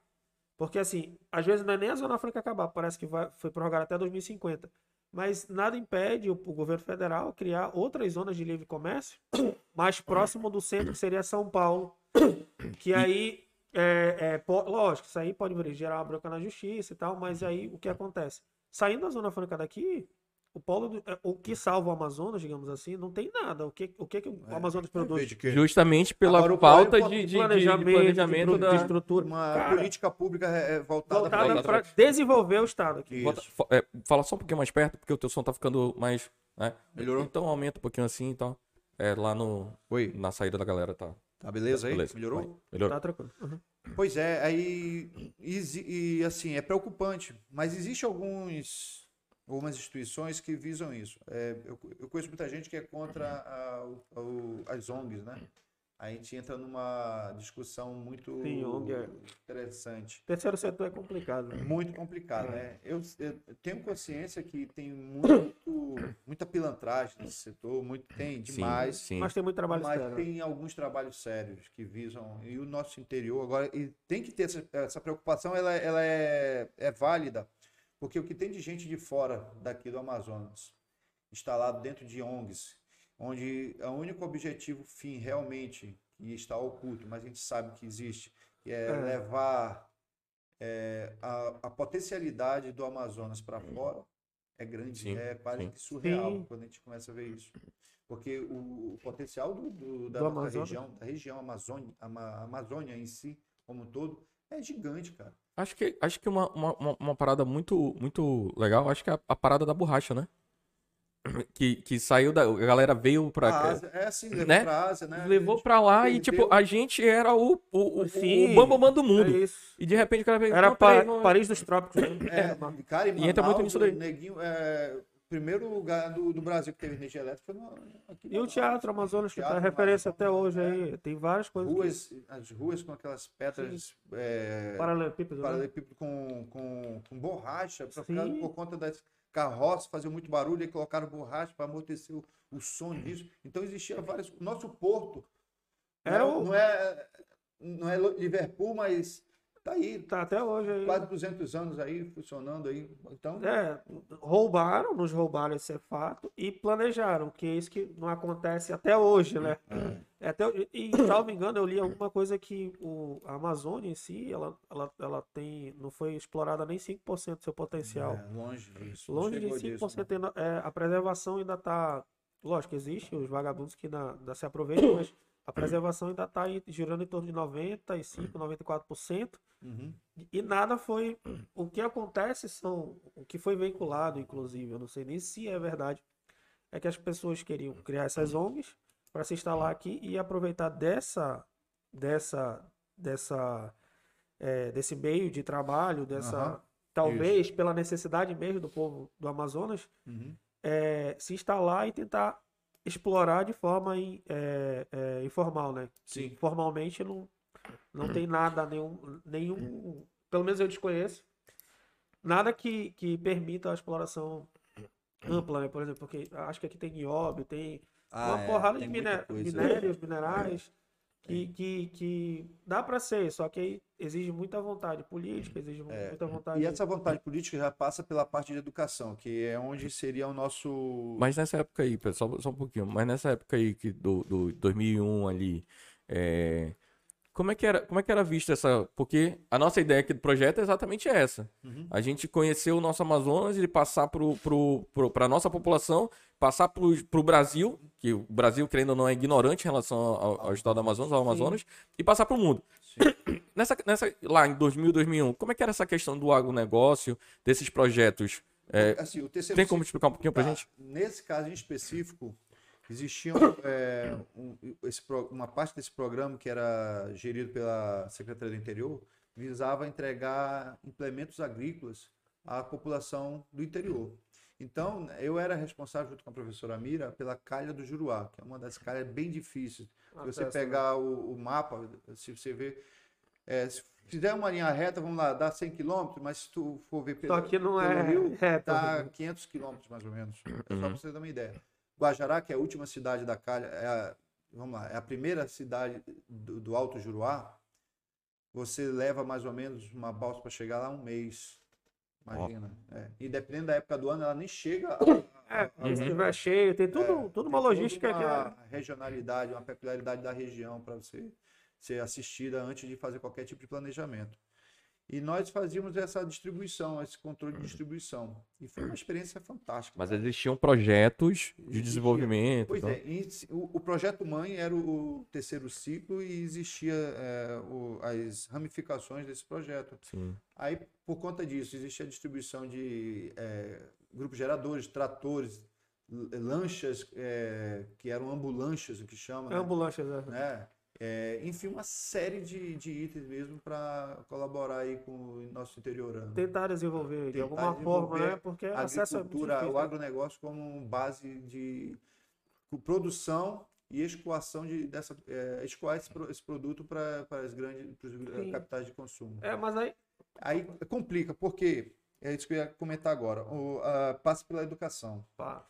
porque assim, às vezes não é nem a Zona Franca acabar, parece que vai, foi prorrogado até 2050. Mas nada impede o, o governo federal criar outras zonas de livre comércio mais próximo do centro, que seria São Paulo. Que aí, é, é, po- lógico, isso aí pode gerar uma bronca na justiça e tal, mas aí o que acontece? Saindo da Zona Franca daqui, o polo, do- é, o que salva o Amazonas, digamos assim, não tem nada. O que, o que, que o Amazonas produz? Veja que Justamente pela Agora, falta de, é de, de- de planejamento, de planejamento pro- da... de estrutura. uma Cara, política pública é, é voltada, voltada para desenvolver o Estado aqui. Fa- é, fala só um pouquinho mais perto, porque o teu som tá ficando mais. Né? Melhorou? Então aumenta um pouquinho assim e tal. É, lá no, Oi, na saída da galera, tá? tá beleza aí? Beleza. Melhorou? Vai. Melhorou. Tá tranquilo. Uhum. Pois é, aí e, e, assim é preocupante, mas existe alguns algumas instituições que visam isso. É, eu, eu conheço muita gente que é contra a- o- o- as ONGs, né? A gente entra numa discussão muito Sim, ONG é- interessante, Terceiro setor é complicado. né? muito complicada, né? Eu, eu tenho consciência que tem muito, muita pilantragem nesse setor, muito tem Sim, demais. sim. Mas tem muito trabalho Mas sério. tem alguns trabalhos sérios que visam e o nosso interior agora e tem que ter essa, essa preocupação ela, ela é, é válida porque o que tem de gente de fora daqui do Amazonas instalado dentro de ONGs onde o único objetivo fim realmente que está oculto mas a gente sabe que existe que é, É. levar é, a, a potencialidade do Amazonas para fora é grande Sim, é quase que surreal Sim. quando a gente começa a ver isso porque o, o potencial do, do- da Do região, da região Amazônia, Ama- Amazônia em si, como um todo, é gigante, cara. Acho que, acho que uma, uma, uma- uma parada muito, muito legal, acho que é a, a parada da borracha, né? Que, que saiu da. A galera veio pra. A Ásia, é assim, levou né? pra Ásia, né? Levou pra lá e, tipo, a gente era o, o, o, Sim, o bambambam do mundo. É isso. E de repente o cara veio. Era "Não, peraí, Pa- não- Paris dos Trópicos. né? É, cara, em E entra muito Manaus, nisso daí. o Neguinho, é, o primeiro lugar do, do Brasil que teve energia elétrica foi no, aqui E o. Teatro Amazonas, que tá Teatro referência até hoje é. aí. Tem várias coisas. que- Ruas, as ruas com aquelas pedras é, Paralelepípedo. né? paralelepípedo com, com, com borracha, por, causa- por conta das carroças faziam muito barulho e colocaram borracha para amortecer o, o som disso. Então existia várias. O nosso porto Era não, o- não é não é Liverpool, mas tá aí, Tá até hoje aí. quase 200 anos aí funcionando aí. Então, É, roubaram, nos roubaram esse é fato e planejaram, que é isso que não acontece até hoje, né? É Até, e, e, salvo engano, eu li alguma coisa que o, a Amazônia em si, ela, ela, ela tem, não foi explorada nem 5% do seu potencial. é, longe disso. Longe de chegou 5%, disso, né? ainda- é, a preservação ainda está. Lógico, existe os vagabundos que ainda se aproveitam, mas a preservação ainda está girando em torno de 95%, 94%. Uhum. E nada foi. O que acontece são. O que foi veiculado, inclusive, eu não sei nem se é verdade, é que as pessoas queriam criar essas ONGs para se instalar aqui e aproveitar dessa. dessa. dessa. é, desse meio de trabalho, dessa. Aham, talvez pela necessidade mesmo do povo do Amazonas, Uhum. é, se instalar e tentar explorar de forma in- é, é, informal, né? Sim. Formalmente não, não tem nada, nenhum, nenhum, pelo menos eu desconheço, nada que, que permita a exploração ampla, né? Por exemplo, porque acho que aqui tem nióbio, tem Ah, uma é, porrada tem de coisa. minérios, minerais, que, que, que dá para ser, só que aí exige muita vontade política, exige muita vontade. É, E essa vontade política já passa pela parte de educação, que é onde seria o nosso. Mas nessa época aí, pessoal, só, só um pouquinho. Mas nessa época aí, que do, do 2001 ali, é, como, é que era, como é que era vista essa... Porque a nossa ideia aqui do projeto é exatamente essa. Uhum. A gente conhecer o nosso Amazonas e passar para pro, pro, a nossa população, passar para o Brasil, que o Brasil, querendo ou não, é ignorante em relação ao, ao estado do Amazonas, ao Amazonas, e passar para o mundo. Nessa, nessa, lá em 2000, 2001, como é que era essa questão do agronegócio, desses projetos? É, Assim, tem como explicar um pouquinho pra Tá. gente? Nesse caso em específico, existia é, um- esse uma parte desse programa que era gerido pela Secretaria do Interior, visava entregar implementos agrícolas à população do interior. Então, eu era responsável, junto com a professora Mira, pela calha do Juruá, que é uma das calhas bem difíceis. Se você Acesso, pegar o, o mapa, se você ver, é, se fizer uma linha reta, vamos lá, dá 100 quilômetros, mas se tu for ver pelo, Só que não pelo é rio, reto. dá 500 quilômetros mais ou menos. É só para você ter uma ideia. Guajará, que é a última cidade da calha, é a, vamos lá, é a primeira cidade do, do Alto Juruá, você leva mais ou menos uma balsa para chegar lá um mês. Imagina. É. E dependendo da época do ano, ela nem chega. A, É, a- estiver cheio, tem tudo, é, tudo uma logística que é. uma regionalidade, uma peculiaridade da região para você ser assistida antes de fazer qualquer tipo de planejamento. E nós fazíamos essa distribuição, esse controle de distribuição. E foi uma experiência fantástica. Mas cara. existiam projetos de desenvolvimento. Pois então. é, o, o projeto mãe era o, terceiro ciclo e existia é, o- as ramificações desse projeto. Sim. Aí, por conta disso, existia a distribuição de é, grupos geradores, tratores, lanchas, é, que eram ambulanchas, o que chama, É né? ambulância, né? É, enfim, uma série de, de itens mesmo para colaborar aí com o nosso interiorano. Tentar desenvolver de Tentar alguma forma, desenvolver né? Porque A é agricultura, difícil, o né? agronegócio como base de produção e escoação de, dessa, é, escoar esse, esse produto para as grandes Sim. capitais de consumo. É, mas aí. Aí complica, porque é isso que eu ia comentar agora. O, a, passa pela educação. pá,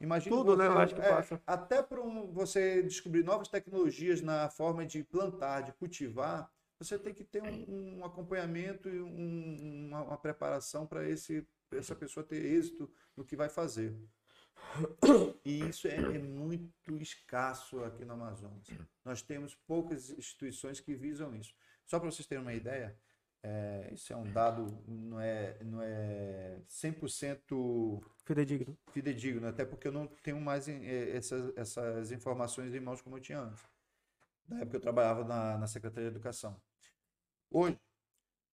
Imagina Tudo, né? você- Eu acho que é, passa. Até para você descobrir novas tecnologias na forma de plantar, de cultivar, você tem que ter um, um acompanhamento e um- uma, uma preparação para essa pessoa ter êxito no que vai fazer. E isso é, é muito escasso aqui no Amazonas. Nós temos poucas instituições que visam isso. Só para vocês terem uma ideia, é, isso é um dado, não é, não é 100% fidedigno. fidedigno, até porque eu não tenho mais eh, essas, essas informações em mãos como eu tinha antes. Na época eu trabalhava na, na Secretaria de Educação. Hoje,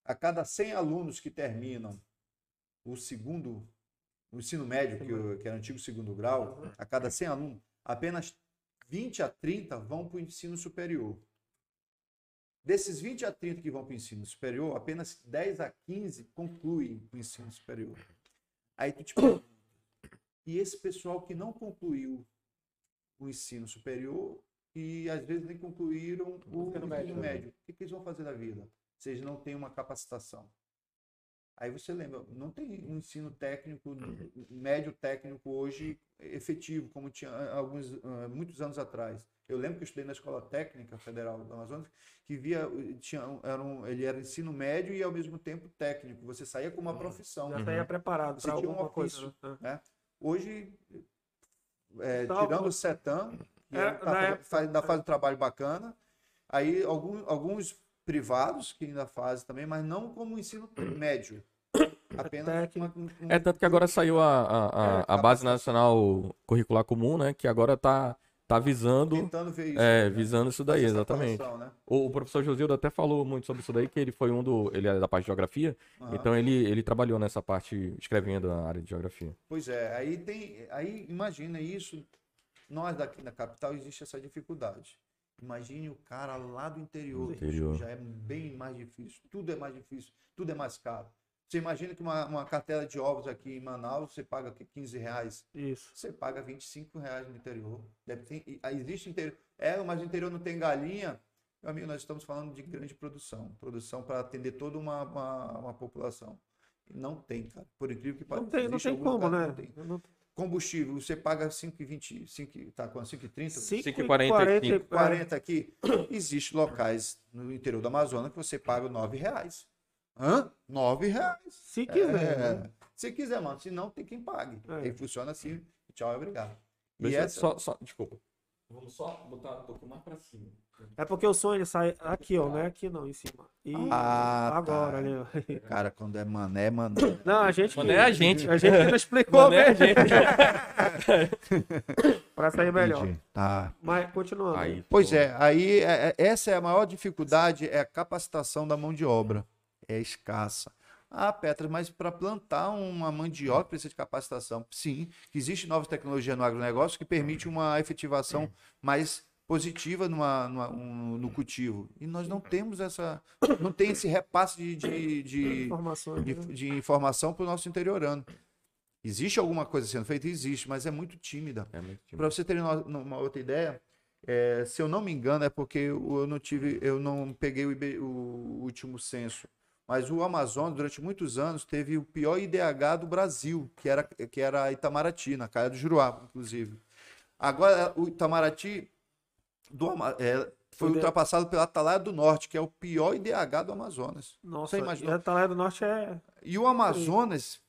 a cada 100 alunos que terminam o segundo, o ensino médio, que, que era o antigo segundo grau, a cada 100 alunos, apenas 20 a 30 vão para o ensino superior. Desses 20 a 30 que vão para o ensino superior, apenas 10 a 15 concluem o ensino superior. Aí tu te pergunta, e esse pessoal que não concluiu o ensino superior e às vezes nem concluíram o ensino médio, o que, que eles vão fazer da vida? Se eles não têm uma capacitação. Aí você lembra, não tem um ensino técnico, médio técnico hoje efetivo, como tinha alguns, há muitos anos atrás. Eu lembro que eu estudei na Escola Técnica Federal do Amazonas, que via, tinha, era um, ele era ensino médio e ao mesmo tempo técnico. Você saía com uma profissão. Já saía preparado Você para tinha um alguma coisa. ofício. né? Hoje, é, Então, tirando o Setam, que é, é, tá faz- ainda faz um trabalho bacana, aí algum, alguns privados que ainda fazem também, mas não como ensino médio. Apenas Técnico. uma- um- É tanto que agora saiu a, a, a, a Base Nacional Curricular Comum, né? Que agora tá, tá visando, tentando ver isso. é, né? visando isso daí, exatamente. né? O, o professor Josildo até falou muito sobre isso daí, que ele foi um do. Ele é da parte de geografia, Aham. então ele, ele trabalhou nessa parte, escrevendo a área de geografia. Pois é, aí tem, aí imagina isso, nós daqui na capital existe essa dificuldade. Imagine o cara lá do interior, Interior. já é bem mais difícil, tudo é mais difícil, tudo é mais caro. Você imagina que uma, uma cartela de ovos aqui em Manaus, você paga aqui 15 reais, Isso. você paga 25 reais no interior. Deve ter, aí existe interior, é, mas o interior não tem galinha. Meu amigo, nós estamos falando de grande produção, produção para atender toda uma, uma, uma população. E não tem, cara. Por incrível que pareça. Não tem, não existe tem algum como, lugar que né? não tem Não- combustível, você paga 5,20, 5, tá com 5,30, Cinco e 5,45. 40, 40 aqui. Existem locais no interior do Amazonas que você paga 9 reais. Hã? 9 reais. Se quiser. É, né? Se quiser, mano. Se não, tem quem pague. É. Aí funciona assim. Tchau, obrigado. E eu essa, só, só, desculpa. Vamos só botar um pouquinho mais pra cima. É porque o som ele sai aqui, ó, não é aqui não, em cima. E Ah, tá. agora, ali, ó. cara, quando é mané, mané. Não, a gente. Que- é a gente. A gente que não explicou Mano, é a mesmo. gente. pra sair melhor. Entendi. Tá. Mas continuando. Aí, Pois é, aí é- é- essa é a maior dificuldade, é a capacitação da mão de obra. É escassa. Ah, Petra, mas para plantar uma mandioca precisa de capacitação. Sim, existe novas tecnologias no agronegócio que permite uma efetivação mais positiva numa, numa- um- no cultivo. E nós não temos essa. Não tem esse repasse de, de, de, Informações. de, né? de informação para o nosso interiorano. Existe alguma coisa sendo feita? Existe, mas é muito tímida. É tímido. Para você ter uma, uma outra ideia, é, se eu não me engano, é porque eu não tive, eu não peguei o, IB o último censo. Mas o Amazonas, durante muitos anos, teve o pior IDH do Brasil, que era, que era Itamaraty, na Caia do Juruá, inclusive. Agora, o Itamaraty do, é, foi ultrapassado pela Atalaia do Norte, que é o pior IDH do Amazonas. Nossa, Você imaginou? e a Atalaia do Norte é. E o Amazonas,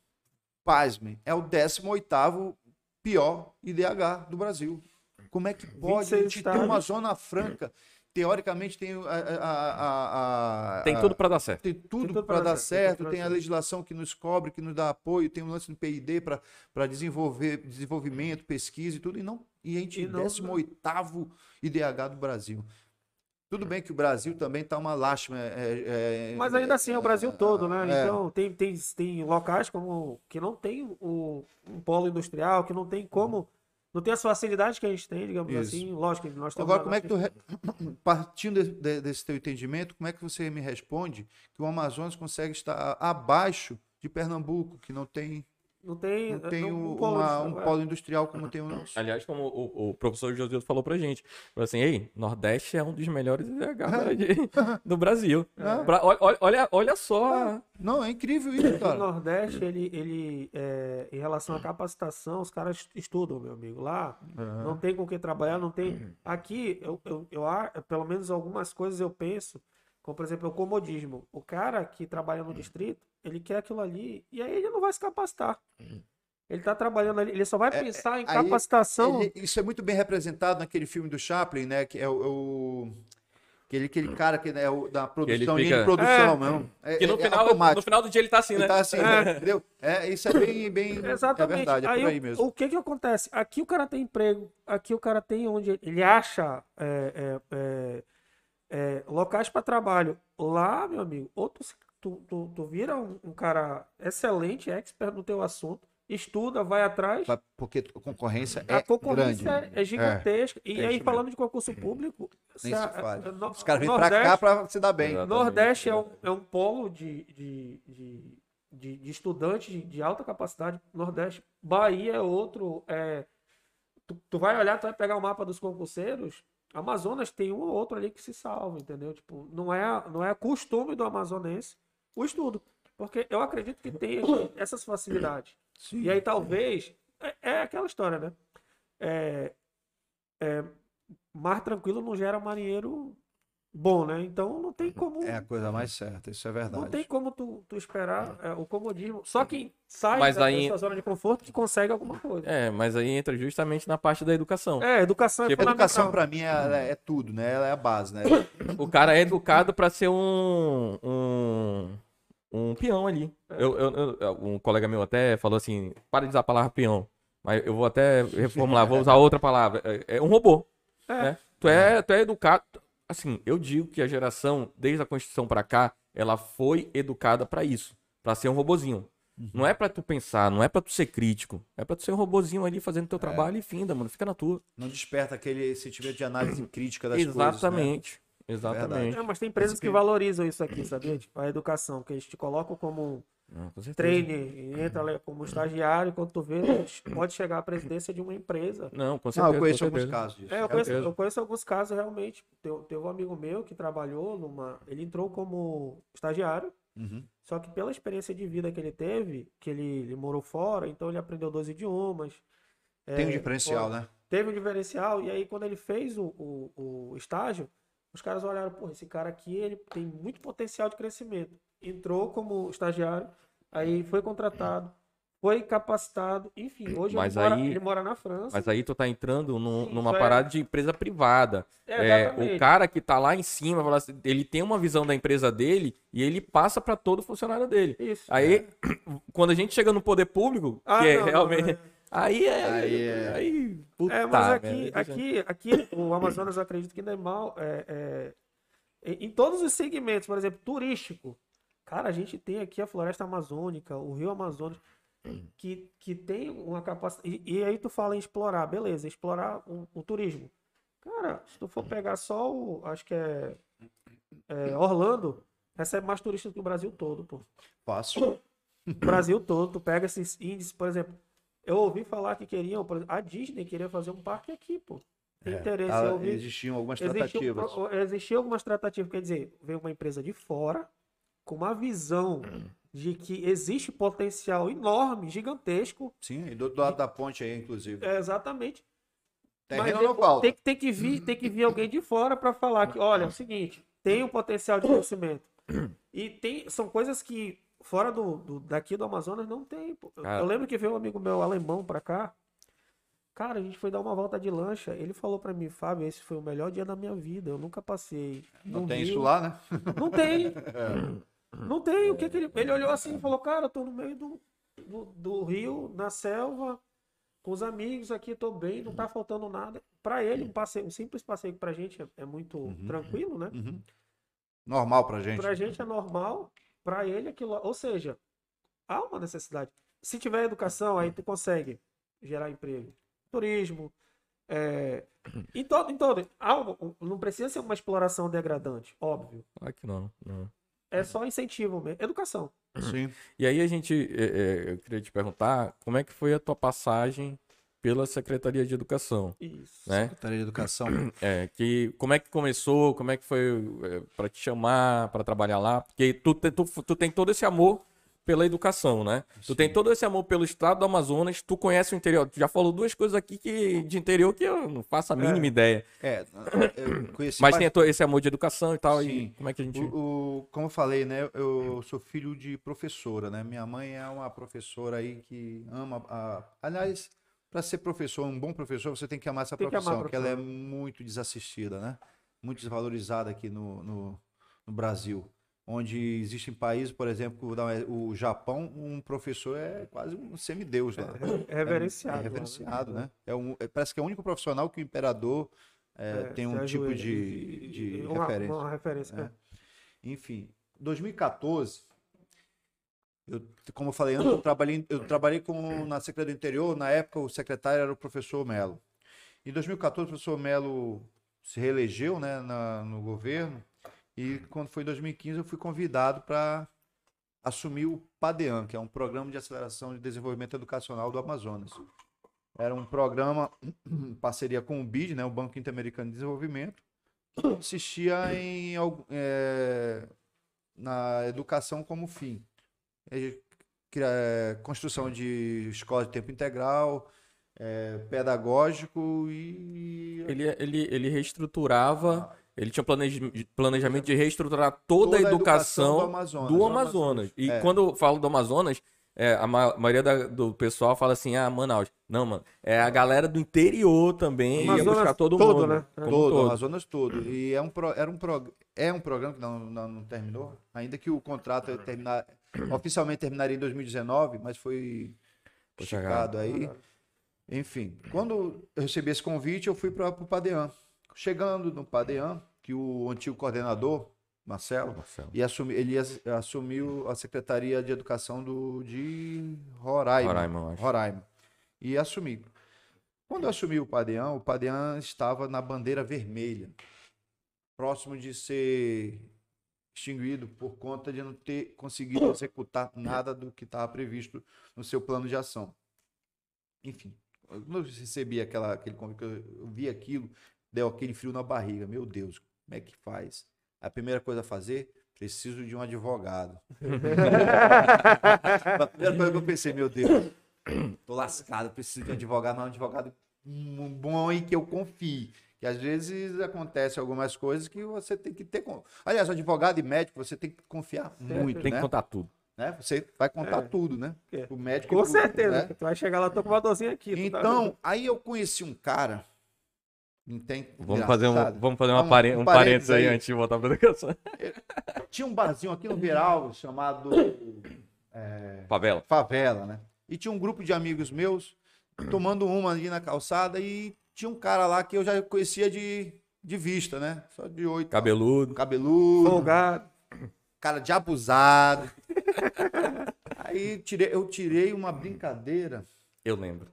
pasmem, é o 18º pior IDH do Brasil. Como é que pode 26 a gente ter uma estados. zona franca? Teoricamente tem a, a- a- a- Tem tudo pra dar certo. tem tudo tudo para dar dar certo, tem tem a legislação que nos cobre, que nos dá apoio, tem o lance do PID para desenvolver desenvolvimento, pesquisa e tudo, e não e a gente E não- 18º IDH do Brasil. Tudo bem que o Brasil também está uma lástima. é- é- Mas ainda assim é o Brasil todo, né? É. Então tem, tem, tem locais como que não tem o, um polo industrial, que não tem como. Não tem as facilidades que a gente tem, digamos Isso. assim. Lógico que nós temos. Agora, como é que tu, re- partindo de- de- desse teu entendimento, como é que você me responde que o Amazonas consegue estar abaixo de Pernambuco, que não tem, Não tem, não tem não- o- um polo uma- industrial, um é. polo industrial como tem o nosso? Aliás, como o, o professor Josildo falou pra gente, falou assim, ei, Nordeste é um dos melhores IDH do Brasil. É. Pra- olha, olha, olha só. Não, é incrível isso, O cara. Nordeste, ele, ele é, em relação à capacitação, os caras estudam, meu amigo. Lá não tem com o que trabalhar, não tem. Aqui, eu, eu, eu, pelo menos algumas coisas eu penso, como por exemplo o comodismo. O cara que trabalha no distrito, ele quer aquilo ali e aí ele não vai se capacitar. Ele tá trabalhando ali, ele só vai pensar em aí capacitação. Ele- isso é muito bem representado naquele filme do Chaplin, né? Que é o. é o- aquele, aquele cara que é o da produção, fica- linha de produção É. mesmo. É, Que no, é final, no final do dia ele tá assim, Ele né? tá assim, né? entendeu? É, isso é bem, bem Exatamente. é verdade, é por aí o- mesmo. O, que que acontece? Aqui o cara tem emprego, aqui o cara tem onde ele acha é, é, é, é, locais para trabalho. Lá, meu amigo, ou tu, tu, tu- tu vira um, um cara excelente, expert no teu assunto, estuda, vai atrás. Porque a concorrência A é concorrência grande. é, é gigantesca. É e aí, mesmo. falando de concurso público, Nem se a- no- Os caras vêm pra cá pra se dar bem. Exato. Nordeste é um, é um polo de, de, de, de, de estudantes de, de alta capacidade. Nordeste. Bahia é outro. É, tu, tu vai olhar, tu vai pegar o mapa dos concurseiros. Amazonas tem um ou outro ali que se salva, entendeu? Tipo, não é, não é costume do amazonense o estudo. Porque eu acredito que tem essas facilidades. E aí talvez. É, é aquela história, né? É, é, mar tranquilo não gera marinheiro bom, né? Então não tem como. É a coisa mais certa, isso é verdade. Não tem como tu, tu esperar é, o comodismo. Só quem sai Mas da, aí- zona de conforto que consegue alguma coisa. É, mas aí entra justamente na parte da educação. É, educação é Tipo, fundamental. Educação pra mim é, é tudo, né? Ela é a base, né? O cara é educado pra ser um, um, um peão ali. Eu, eu- eu- um colega meu até falou assim: para de usar a palavra peão. Mas eu vou até reformular, vou usar outra palavra. É, é um robô. É. né? Tu, é, tu é educado. Assim, eu digo que a geração, desde a Constituição pra cá, ela foi educada pra isso. Pra ser um robozinho. Não é pra tu pensar, não é pra tu ser crítico. É pra tu ser um robozinho ali fazendo teu trabalho e finda, mano. Fica na tua. Não desperta aquele sentimento de análise crítica das coisas. né? Exatamente. É, mas tem empresas que valorizam isso aqui, sabia? Tipo, a educação, que eles te colocam como Não, com trainer, e entra como estagiário, quando tu vê, pode chegar à presidência de uma empresa. Não, com certeza. eu conheço alguns casos disso. É, eu conheço, eu conheço alguns casos realmente. Teve, um amigo meu que trabalhou numa. Ele entrou como estagiário, Uhum. só que pela experiência de vida que ele teve, que ele, ele morou fora, então ele aprendeu dois idiomas. Tem um é, diferencial, né? Teve um diferencial, e aí quando ele fez o, o, o estágio, os caras olharam, pô, esse cara aqui ele tem muito potencial de crescimento. Entrou como estagiário, aí foi contratado, foi capacitado, enfim, hoje Mas ele, mora, aí- ele mora na França. Mas aí tu tá entrando num- Sim, numa é- parada de empresa privada. É, É, o cara que tá lá em cima, assim, ele tem uma visão da empresa dele e ele passa pra todo funcionário dele. Isso. Aí, quando a gente chega no poder público, Ah, que é não, não, realmente. é. Aí é. Aí é- Aí, puta É, mas aqui, merda. aqui, aqui o Amazonas eu acredito que ainda é mal. é, é, em, todos os segmentos, por exemplo, turístico. Cara, a gente tem aqui a floresta amazônica, o rio Amazonas, que, que tem uma capacidade. E, e aí tu fala em explorar, beleza, explorar o, o turismo. Cara, se tu for pegar só o. Acho que é. é, Orlando, recebe mais turistas que o Brasil todo, pô. Fácil. Brasil todo, tu pega esses índices, por exemplo. Eu ouvi falar que queriam, por exemplo, a Disney queria fazer um parque aqui, pô. Tem interesse, Ah, eu ouvi. existiam algumas Existiam, tratativas. pro- existiam algumas tratativas, quer dizer, veio uma empresa de fora com uma visão de que existe potencial enorme, gigantesco. Sim, e do outro lado da ponte aí, inclusive. É, exatamente. Terreno Mas não falta. tem, que- tem que vir, tem que vir alguém de fora para falar que, olha, é o seguinte, tem um potencial de crescimento. E tem, são coisas que fora do, do- daqui do Amazonas não tem. pô. Eu- Cara. Eu lembro que veio um amigo meu alemão para cá. Cara, a gente foi dar uma volta de lancha. Ele falou para mim, Fábio, esse foi o melhor dia da minha vida. Eu nunca passei. Não tem Rio. isso lá, né? Não tem. Não tem. O que, que ele. Ele olhou assim e falou, cara, eu tô no meio do, do, do rio, na selva, com os amigos aqui, tô bem, não tá faltando nada. Pra ele, um passeio, um simples passeio que pra gente é, é muito tranquilo, né? Uhum. Normal pra gente. Pra gente é normal, pra ele aquilo. Ou seja, há uma necessidade. Se tiver educação, aí tu consegue gerar emprego. Turismo. É... Em todo, em todo. um- não precisa ser uma exploração degradante, óbvio. Claro que não, não. É só incentivo mesmo. Educação. Sim. E aí a gente, é, é, eu queria te perguntar, como é que foi a tua passagem pela Secretaria de Educação, Isso. né? Secretaria de Educação. É, que, como é que começou, como é que foi é, para te chamar, para trabalhar lá? Porque tu, tu, tu tem todo esse amor pela educação, né? Tu tem todo esse amor pelo estado do Amazonas, tu conhece o interior. Tu já falou duas coisas aqui que, de interior que eu não faço a mínima ideia. É, eu conheci Mas tem esse amor de educação e tal, e Sim. como é que a gente... O, o- como eu falei, né? Eu sou filho de professora, né? Minha mãe é uma professora aí que ama a. Aliás, para ser professor, um bom professor, você tem que amar essa Tem que profissão, porque ela é muito desassistida, né? Muito desvalorizada aqui no, no, no Brasil. Onde existem países, por exemplo, da- o Japão, um professor é quase um semideus lá. É reverenciado. É lá, né? reverenciado, né? É um, é- parece que é o único profissional que o imperador é, É, tem um tipo de, de uma, referência. Uma referência. É. é. Enfim, 2014, eu, como eu falei antes, eu trabalhei, eu trabalhei com, na Secretaria do Interior, na época o secretário era o professor Melo. Em 2014, o professor Melo se reelegeu né, na- no governo e quando foi em 2015 eu fui convidado para assumir o PADEAN, que é um programa de aceleração de desenvolvimento educacional do Amazonas. Era um programa em parceria com o BID, né, o Banco Interamericano de Desenvolvimento, que consistia em eh, na educação como fim. Cria- eh, construção de escola de tempo integral, eh, pedagógico e Ele, ele, ele reestruturava, ele tinha planej- planejamento de reestruturar toda, a educação, do Amazonas. do Amazonas. E É. quando eu falo do Amazonas, é, a ma- maioria da- do pessoal fala assim, ah, Manaus. Não, mano, é a galera do interior também, ia buscar todo todo, mundo. né? como todo, todo. Amazonas todo. E é um, pro- era um, pro- é um programa que não, não, não terminou, ainda que o contrato terminar, oficialmente terminaria em 2019, mas foi esticado aí. Enfim, quando eu recebi esse convite, eu fui para o Padean. Chegando no Padean, que o antigo coordenador, Marcelo, Marcelo. e assumi, ele assumiu a Secretaria de Educação do, de Roraima. Roraima. Roraima. E assumi. Quando eu assumi o Padean, o Padean estava na bandeira vermelha, próximo de ser extinguido por conta de não ter conseguido executar nada do que estava previsto no seu plano de ação. Enfim, quando eu recebi aquela, aquele convite, eu eu vi aquilo, deu aquele frio na barriga. Meu Deus, como é que faz? A primeira coisa a fazer, preciso de um advogado. a primeira coisa que eu pensei, meu Deus, tô lascado, preciso de um advogado, mas um advogado um bom e que eu confie. Que às vezes acontece algumas coisas que você tem que ter. Aliás, advogado e médico, você tem que confiar muito, Tem que né? contar tudo. né? Você vai contar É. tudo, né? É. O médico. Com certeza. né? Tu vai chegar lá, tô com uma dorzinha aqui. tá Então, vendo? aí eu conheci um cara. Vamos fazer, um, vamos fazer uma Um- pare- um parênteses aí aí. antes de voltar pra educação. Tinha um barzinho aqui no Viral chamado Favela. Favela, né? E tinha um grupo de amigos meus tomando uma ali na calçada e tinha um cara lá que eu já conhecia de, de vista, né? Só de oito. Cabeludo. Cabeludo. Folgado. cara de abusado. Aí tirei, eu tirei uma brincadeira. Eu lembro.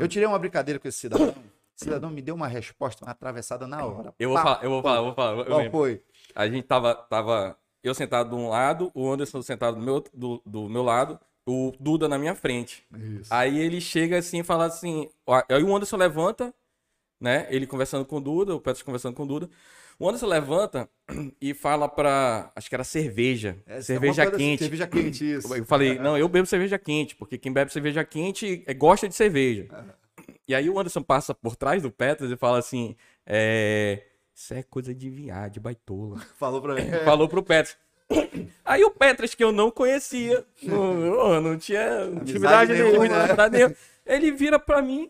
Eu tirei uma brincadeira com esse cidadão. Cidadão me deu uma resposta, uma atravessada na hora. Eu vou Pá, falar, eu vou falar, eu vou falar. Eu Qual lembro. foi? A gente tava, tava eu sentado de um lado, o Anderson sentado do meu, do, do meu lado, o Duda na minha frente. Isso. Aí ele chega assim e fala assim. ó, Aí o Anderson levanta, né? Ele conversando com o Duda, o Petros conversando com o Duda. O Anderson levanta e fala pra. Acho que era cerveja. É, cerveja alguma coisa assim, quente. Cerveja quente, isso. Eu falei, não, eu bebo cerveja quente, porque quem bebe cerveja quente é, gosta de cerveja. E aí o Anderson passa por trás do Petros e fala assim: é. Isso é coisa de viado, de baitola. Falou pra mim. Falou pro Petros. Aí o Petros, que eu não conhecia, não, não tinha intimidade nenhuma, nenhuma, né? ele vira pra mim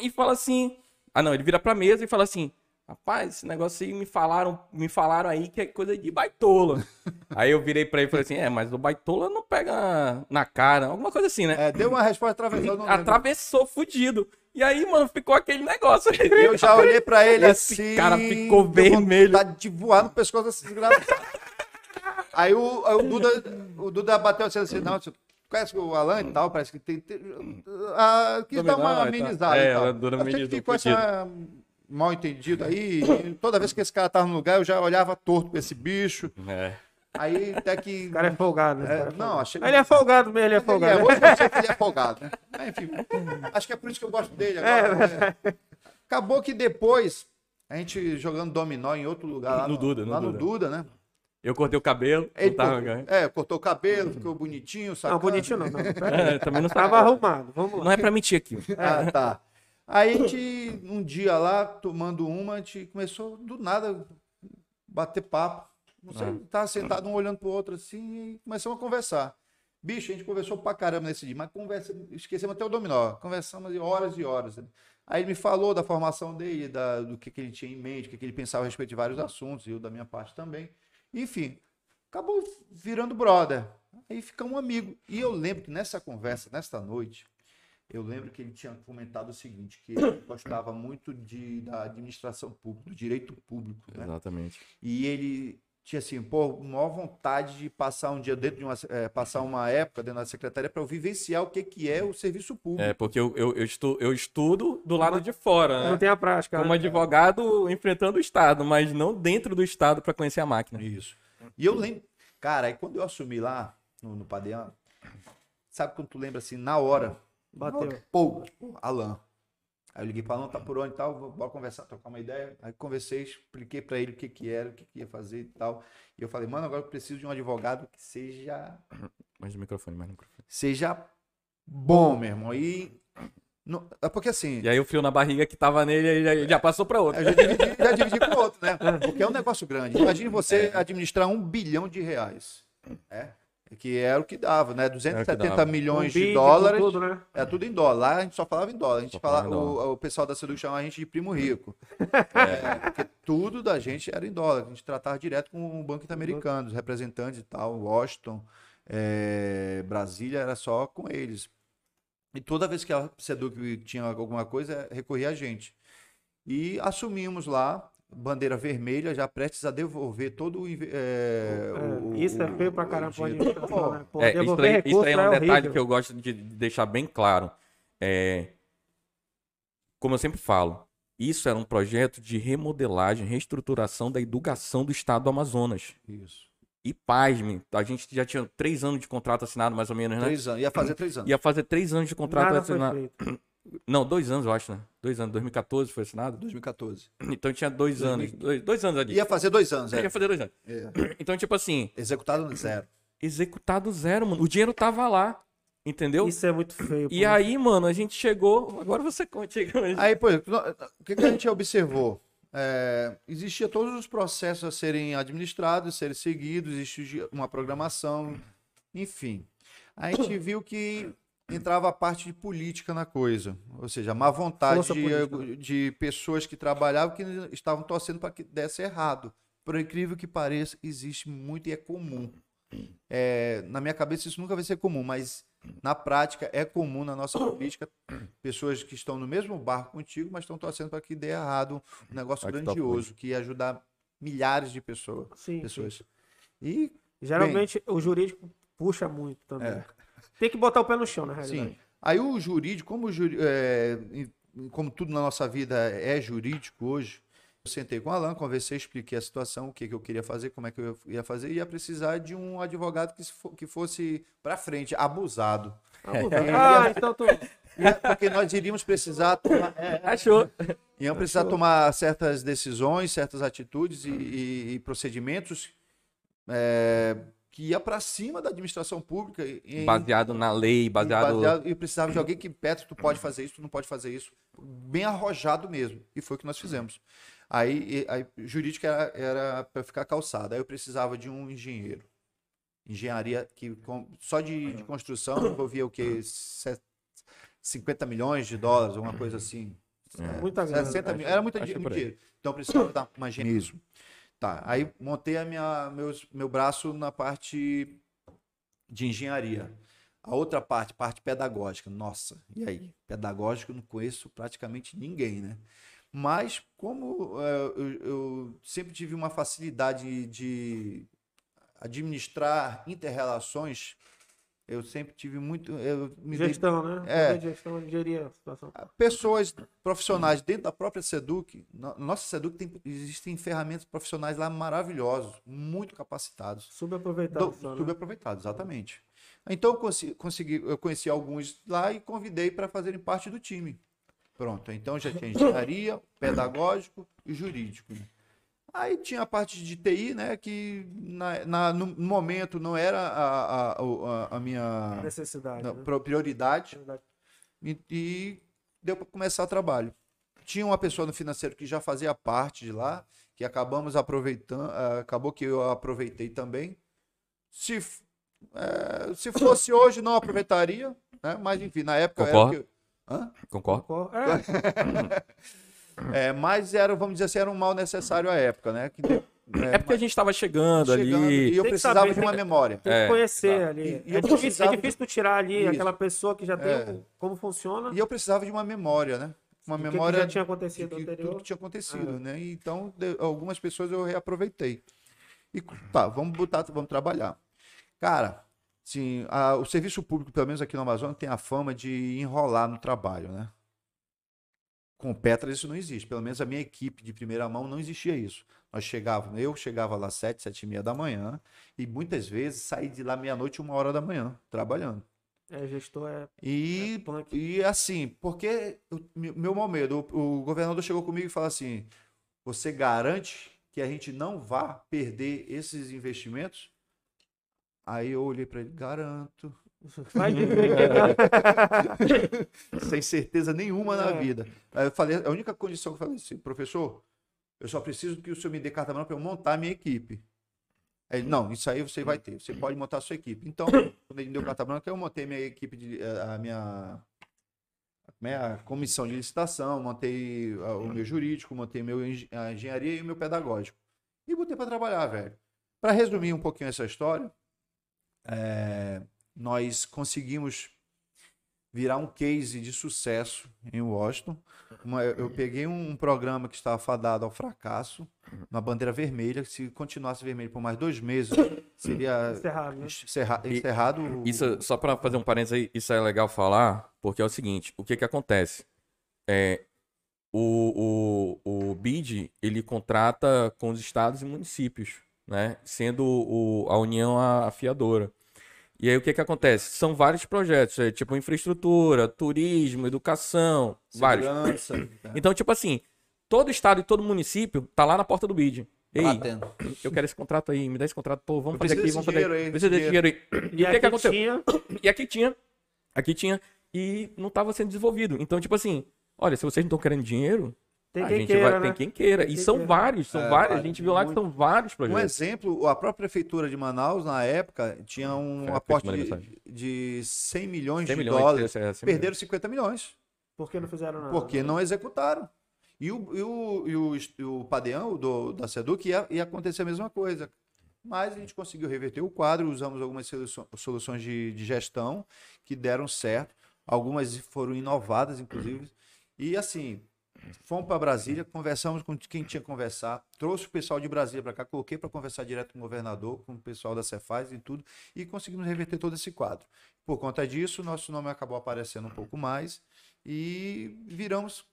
e fala assim. Ah, não, ele vira pra mesa e fala assim: Rapaz, esse negócio aí me falaram, me falaram aí que é coisa de baitola. aí eu virei pra ele e falei assim: É, mas o baitola não pega na cara, alguma coisa assim, né? É, deu uma resposta atravessada. lembro. Atravessou, fudido. E aí, mano, ficou aquele negócio. Eu já olhei pra ele Esse assim. cara ficou vermelho. vontade de voar no pescoço desse desgraçado. Aí o, o Duda, o Duda bateu assim, assim, não, você conhece o Alan e tal, parece que tem. tem ah, quis dar uma Dominar, amenizada. é, e tal. ela dura amenizou, ficou essa mal entendido aí. toda vez que esse cara tava no lugar, eu já olhava torto pra esse bicho. É. Aí até que. O cara é folgado, né? É, é não, achei- Ele é folgado mesmo, ele é Ele folgado. é, hoje eu sei que ele é folgado, né? Mas, enfim, acho que é por isso que eu gosto dele agora. né? Acabou que depois, a gente jogando dominó em outro lugar, lá No no, Duda, no lá no Duda. Duda, né? Eu cortei o cabelo. Ele cortou, é, cortou o cabelo, ficou bonitinho, sacana. Não, bonitinho não. não. É, também não Tava tava. arrumado. Vamos lá. Não é pra mentir aqui. Ah, tá. Aí a gente, um dia lá, tomando uma, a gente começou do nada bater papo. Não sei, Ah. tava sentado um olhando pro outro assim e começamos a conversar. Bicho, a gente conversou pra caramba nesse dia, mas conversa, esquecemos até o dominó. Conversamos horas e horas. né? Aí ele me falou da formação dele, da, do que, que ele tinha em mente, o que, que ele pensava a respeito de vários assuntos, e eu da minha parte também. Enfim, acabou virando brother. Aí ficamos amigos. E eu lembro que nessa conversa, nesta noite, eu lembro que ele tinha comentado o seguinte, que ele gostava muito de, da administração pública, do direito público, né? Exatamente. E ele tinha assim, pô, maior vontade de passar um dia dentro de uma, eh, passar uma época dentro da secretaria para eu vivenciar o que que é o serviço público. É, porque eu, eu, eu, estu, eu estudo do lado de fora, Não né? tem a prática. Como né? advogado enfrentando o Estado, mas não dentro do Estado pra conhecer a máquina. Isso. E eu lembro, cara, aí quando eu assumi lá no, no Padean, sabe quando tu lembra assim, na hora, Bateu. Pô, Alan. Aí eu liguei para tá por onde e tal, bora conversar, trocar uma ideia. Aí conversei, expliquei para ele o que que era, o que que ia fazer e tal. E eu falei, mano, agora eu preciso de um advogado que seja Mais no microfone, mais no microfone. seja bom, meu irmão. E não- é porque assim, E aí o fio na barriga que tava nele, ele já, já passou pra outro. eu já dividi, já dividi com outro, né? Porque é um negócio grande. Imagine você administrar um bilhão de reais, né? Que era o que dava, né? 270 dava. milhões Um de dólares. Tudo, né? É tudo em dólar. Lá a gente só falava em dólar. A gente falava, o, o pessoal da Seduc chamava a gente de primo rico. É, porque tudo da gente era em dólar. A gente tratava direto com o Banco Interamericano, os representantes e tal, Washington, é, Brasília, era só com eles. E toda vez que a Seduc tinha alguma coisa, recorria a gente. E assumimos lá, bandeira vermelha, já prestes a devolver todo o. é, É, o- isso é feio pra o caramba administração, né? Pô, É, isso aí, isso aí é um é detalhe que eu gosto de deixar bem claro. É, como eu sempre falo, isso era um projeto de remodelagem, reestruturação da educação do estado do Amazonas. Isso. E pasme, a gente já tinha três anos de contrato assinado, mais ou menos, né? Três anos. Ia fazer três anos. Ia fazer três anos de contrato Nada foi assinado. Não, dois anos, eu acho, né? Dois anos, 2014 foi assinado. 2014. Então tinha dois 2000. anos, dois, dois anos ali. Ia fazer dois anos, é. Ia fazer dois anos. É. Então, tipo assim, Executado zero. executado zero, mano. O dinheiro tava lá, entendeu? Isso é muito feio. E pô. aí, mano, a gente chegou. Agora você conta. Aí, pô, o que, que a gente observou? É, existia todos os processos a serem administrados, serem seguidos, existia uma programação, enfim. A gente viu que entrava a parte de política na coisa, ou seja, a má vontade de, de pessoas que trabalhavam que estavam torcendo para que desse errado. Por incrível que pareça, existe muito e é comum. É, na minha cabeça isso nunca vai ser comum, mas na prática é comum na nossa política pessoas que estão no mesmo barco contigo, mas estão torcendo para que dê errado um negócio Vai que grandioso que ia ajudar milhares de pessoas. Sim, sim. pessoas. E Geralmente o jurídico puxa muito também. É. Tem que botar o pé no chão, na realidade. sim, aí o jurídico, como o juri, é, como tudo na nossa vida é jurídico hoje, eu sentei com o Alan, conversei, expliquei a situação, o que, que eu queria fazer, como é que eu ia fazer, e ia precisar de um advogado que, fo- que fosse para frente, abusado. Ah, então tu. E- Porque nós iríamos precisar tomar, é, Achou. iam precisar tomar certas decisões, certas atitudes e, e- e procedimentos é, que ia para cima da administração pública. em- Baseado na lei, baseado. baseado- e precisava de alguém que, Petro, tu pode fazer isso, tu não pode fazer isso. Bem arrojado mesmo. E foi o que nós fizemos. Aí, aí jurídica era, era para ficar calçada. Aí eu precisava de um engenheiro. Engenharia que com- só de, de construção envolvia o quê? Se- 50 milhões de dólares, alguma coisa assim. É, Muita grana. 60 mil, era por muito dinheiro. Então eu precisava dar uma engenharia. Tá, aí montei a minha, meus, meu braço na parte de engenharia. A outra parte, parte pedagógica. Nossa, e aí? Pedagógico não conheço praticamente ninguém, né? Mas como eh, eu, eu sempre tive uma facilidade de administrar interrelações, eu sempre tive muito. Eu me dei- Gestão, né? É. Poder de Gestão, gerir a situação. pessoas profissionais dentro da própria Seduc, no- nossa Seduc tem, existem ferramentas profissionais lá maravilhosos, muito capacitados. Subaproveitado. Do- só, né? Subaproveitados, exatamente. Então eu consi- consegui, eu conheci alguns lá e convidei para fazerem parte do time. Pronto, então já tinha engenharia, pedagógico e jurídico. né? Aí tinha a parte de TI, né, que na, na- no momento não era a, a, a- a minha Necessidade. não, né? prioridade Verdade. e, e deu para começar o trabalho. Tinha uma pessoa no financeiro que já fazia parte de lá, que acabamos aproveitando, ah, acabou que eu aproveitei também. Se, eh, se fosse hoje, não aproveitaria, né? mas enfim, na época era Concordo. que- Hã? Concordo? Concordo. É, É, mas era, vamos dizer assim, era um mal necessário à época, né? Que, de- É porque a gente estava chegando, chegando, ali. e eu precisava saber, de uma tem- memória. tem que É, conhecer ali. E- e é, difícil, é difícil tu tirar ali Isso. aquela pessoa que já tem É. como funciona. E eu precisava de uma memória, né? Uma do que que memória já tinha de acontecido que, anterior. tudo que tinha acontecido, É. né? E Então, de- algumas pessoas eu reaproveitei. E tá, vamos botar, vamos trabalhar. Cara, sim, a- o serviço público, pelo menos aqui no Amazonas, tem a fama de enrolar no trabalho, né? Com o Petras isso não existe. Pelo menos a minha equipe de primeira mão não existia isso. Nós chegávamos, eu chegava lá sete, sete e meia da manhã e muitas vezes saí de lá meia-noite, uma hora da manhã, trabalhando. É, gestor é, é E punk. e assim, porque o meu maior medo, o, o governador chegou comigo e falou assim: você garante que a gente não vá perder esses investimentos? Aí eu olhei para ele, garanto, Vai dizer que não. sem certeza nenhuma na É. vida. Aí eu falei, a única condição que eu falei assim, professor, eu só preciso que o senhor me dê carta branca para eu montar a minha equipe. Ele, não, isso aí você vai ter, você pode montar a sua equipe. Então, quando ele me deu carta branca, eu montei minha equipe, de, eh, a minha, minha comissão de licitação, montei ah, o meu jurídico, montei meu, a engenharia e o meu pedagógico. E botei para trabalhar, velho. Para resumir um pouquinho essa história, eh, nós conseguimos virar um case de sucesso em Washington. Uma- eu peguei um programa que estava fadado ao fracasso, na bandeira vermelha. Se continuasse vermelho por mais dois meses, seria Encerrado, né? encerra- E- encerrado. o- Isso, só para fazer um parênteses aí, isso é legal falar, porque é o seguinte, o que que acontece? É, o, o, o BID, ele contrata com os estados e municípios, né? Sendo o, a União a afiadora. E aí o que que acontece? São vários projetos, é, tipo infraestrutura, turismo, educação, vários. segurança. né? Então, tipo assim, todo estado e todo município tá lá na porta do BID. Ei, Batendo. eu quero esse contrato aí, me dá esse contrato, pô, vamos Eu fazer aqui, vamos fazer dinheiro aí, Precisa desse dinheiro. aí. E o que que aqui aconteceu? tinha E aqui tinha. Aqui tinha. E não estava sendo desenvolvido. Então, tipo assim, olha, se vocês não estão querendo dinheiro, tem a quem gente queira, vai. né? Tem quem queira. Tem E quem são queira. vários, são É, vários. A gente viu lá que são vários Um projetos. exemplo, a própria prefeitura de Manaus, na época, tinha um a aporte de, de 100 milhões 100 de milhões. dólares. é, 100 Perderam 50 milhões. Por que não fizeram nada? Porque não executaram. E o, e o, e o, est- o Padeão do, da Seduc ia, ia acontecer a mesma coisa. Mas a gente conseguiu reverter o quadro, usamos algumas soluções de, de gestão que deram certo. Algumas foram inovadas, inclusive. E assim, fomos para Brasília, conversamos com quem tinha que conversar, trouxe o pessoal de Brasília para cá, coloquei para conversar direto com o governador, com o pessoal da Cefaz e tudo, e conseguimos reverter todo esse quadro. Por conta disso, nosso nome acabou aparecendo um pouco mais e viramos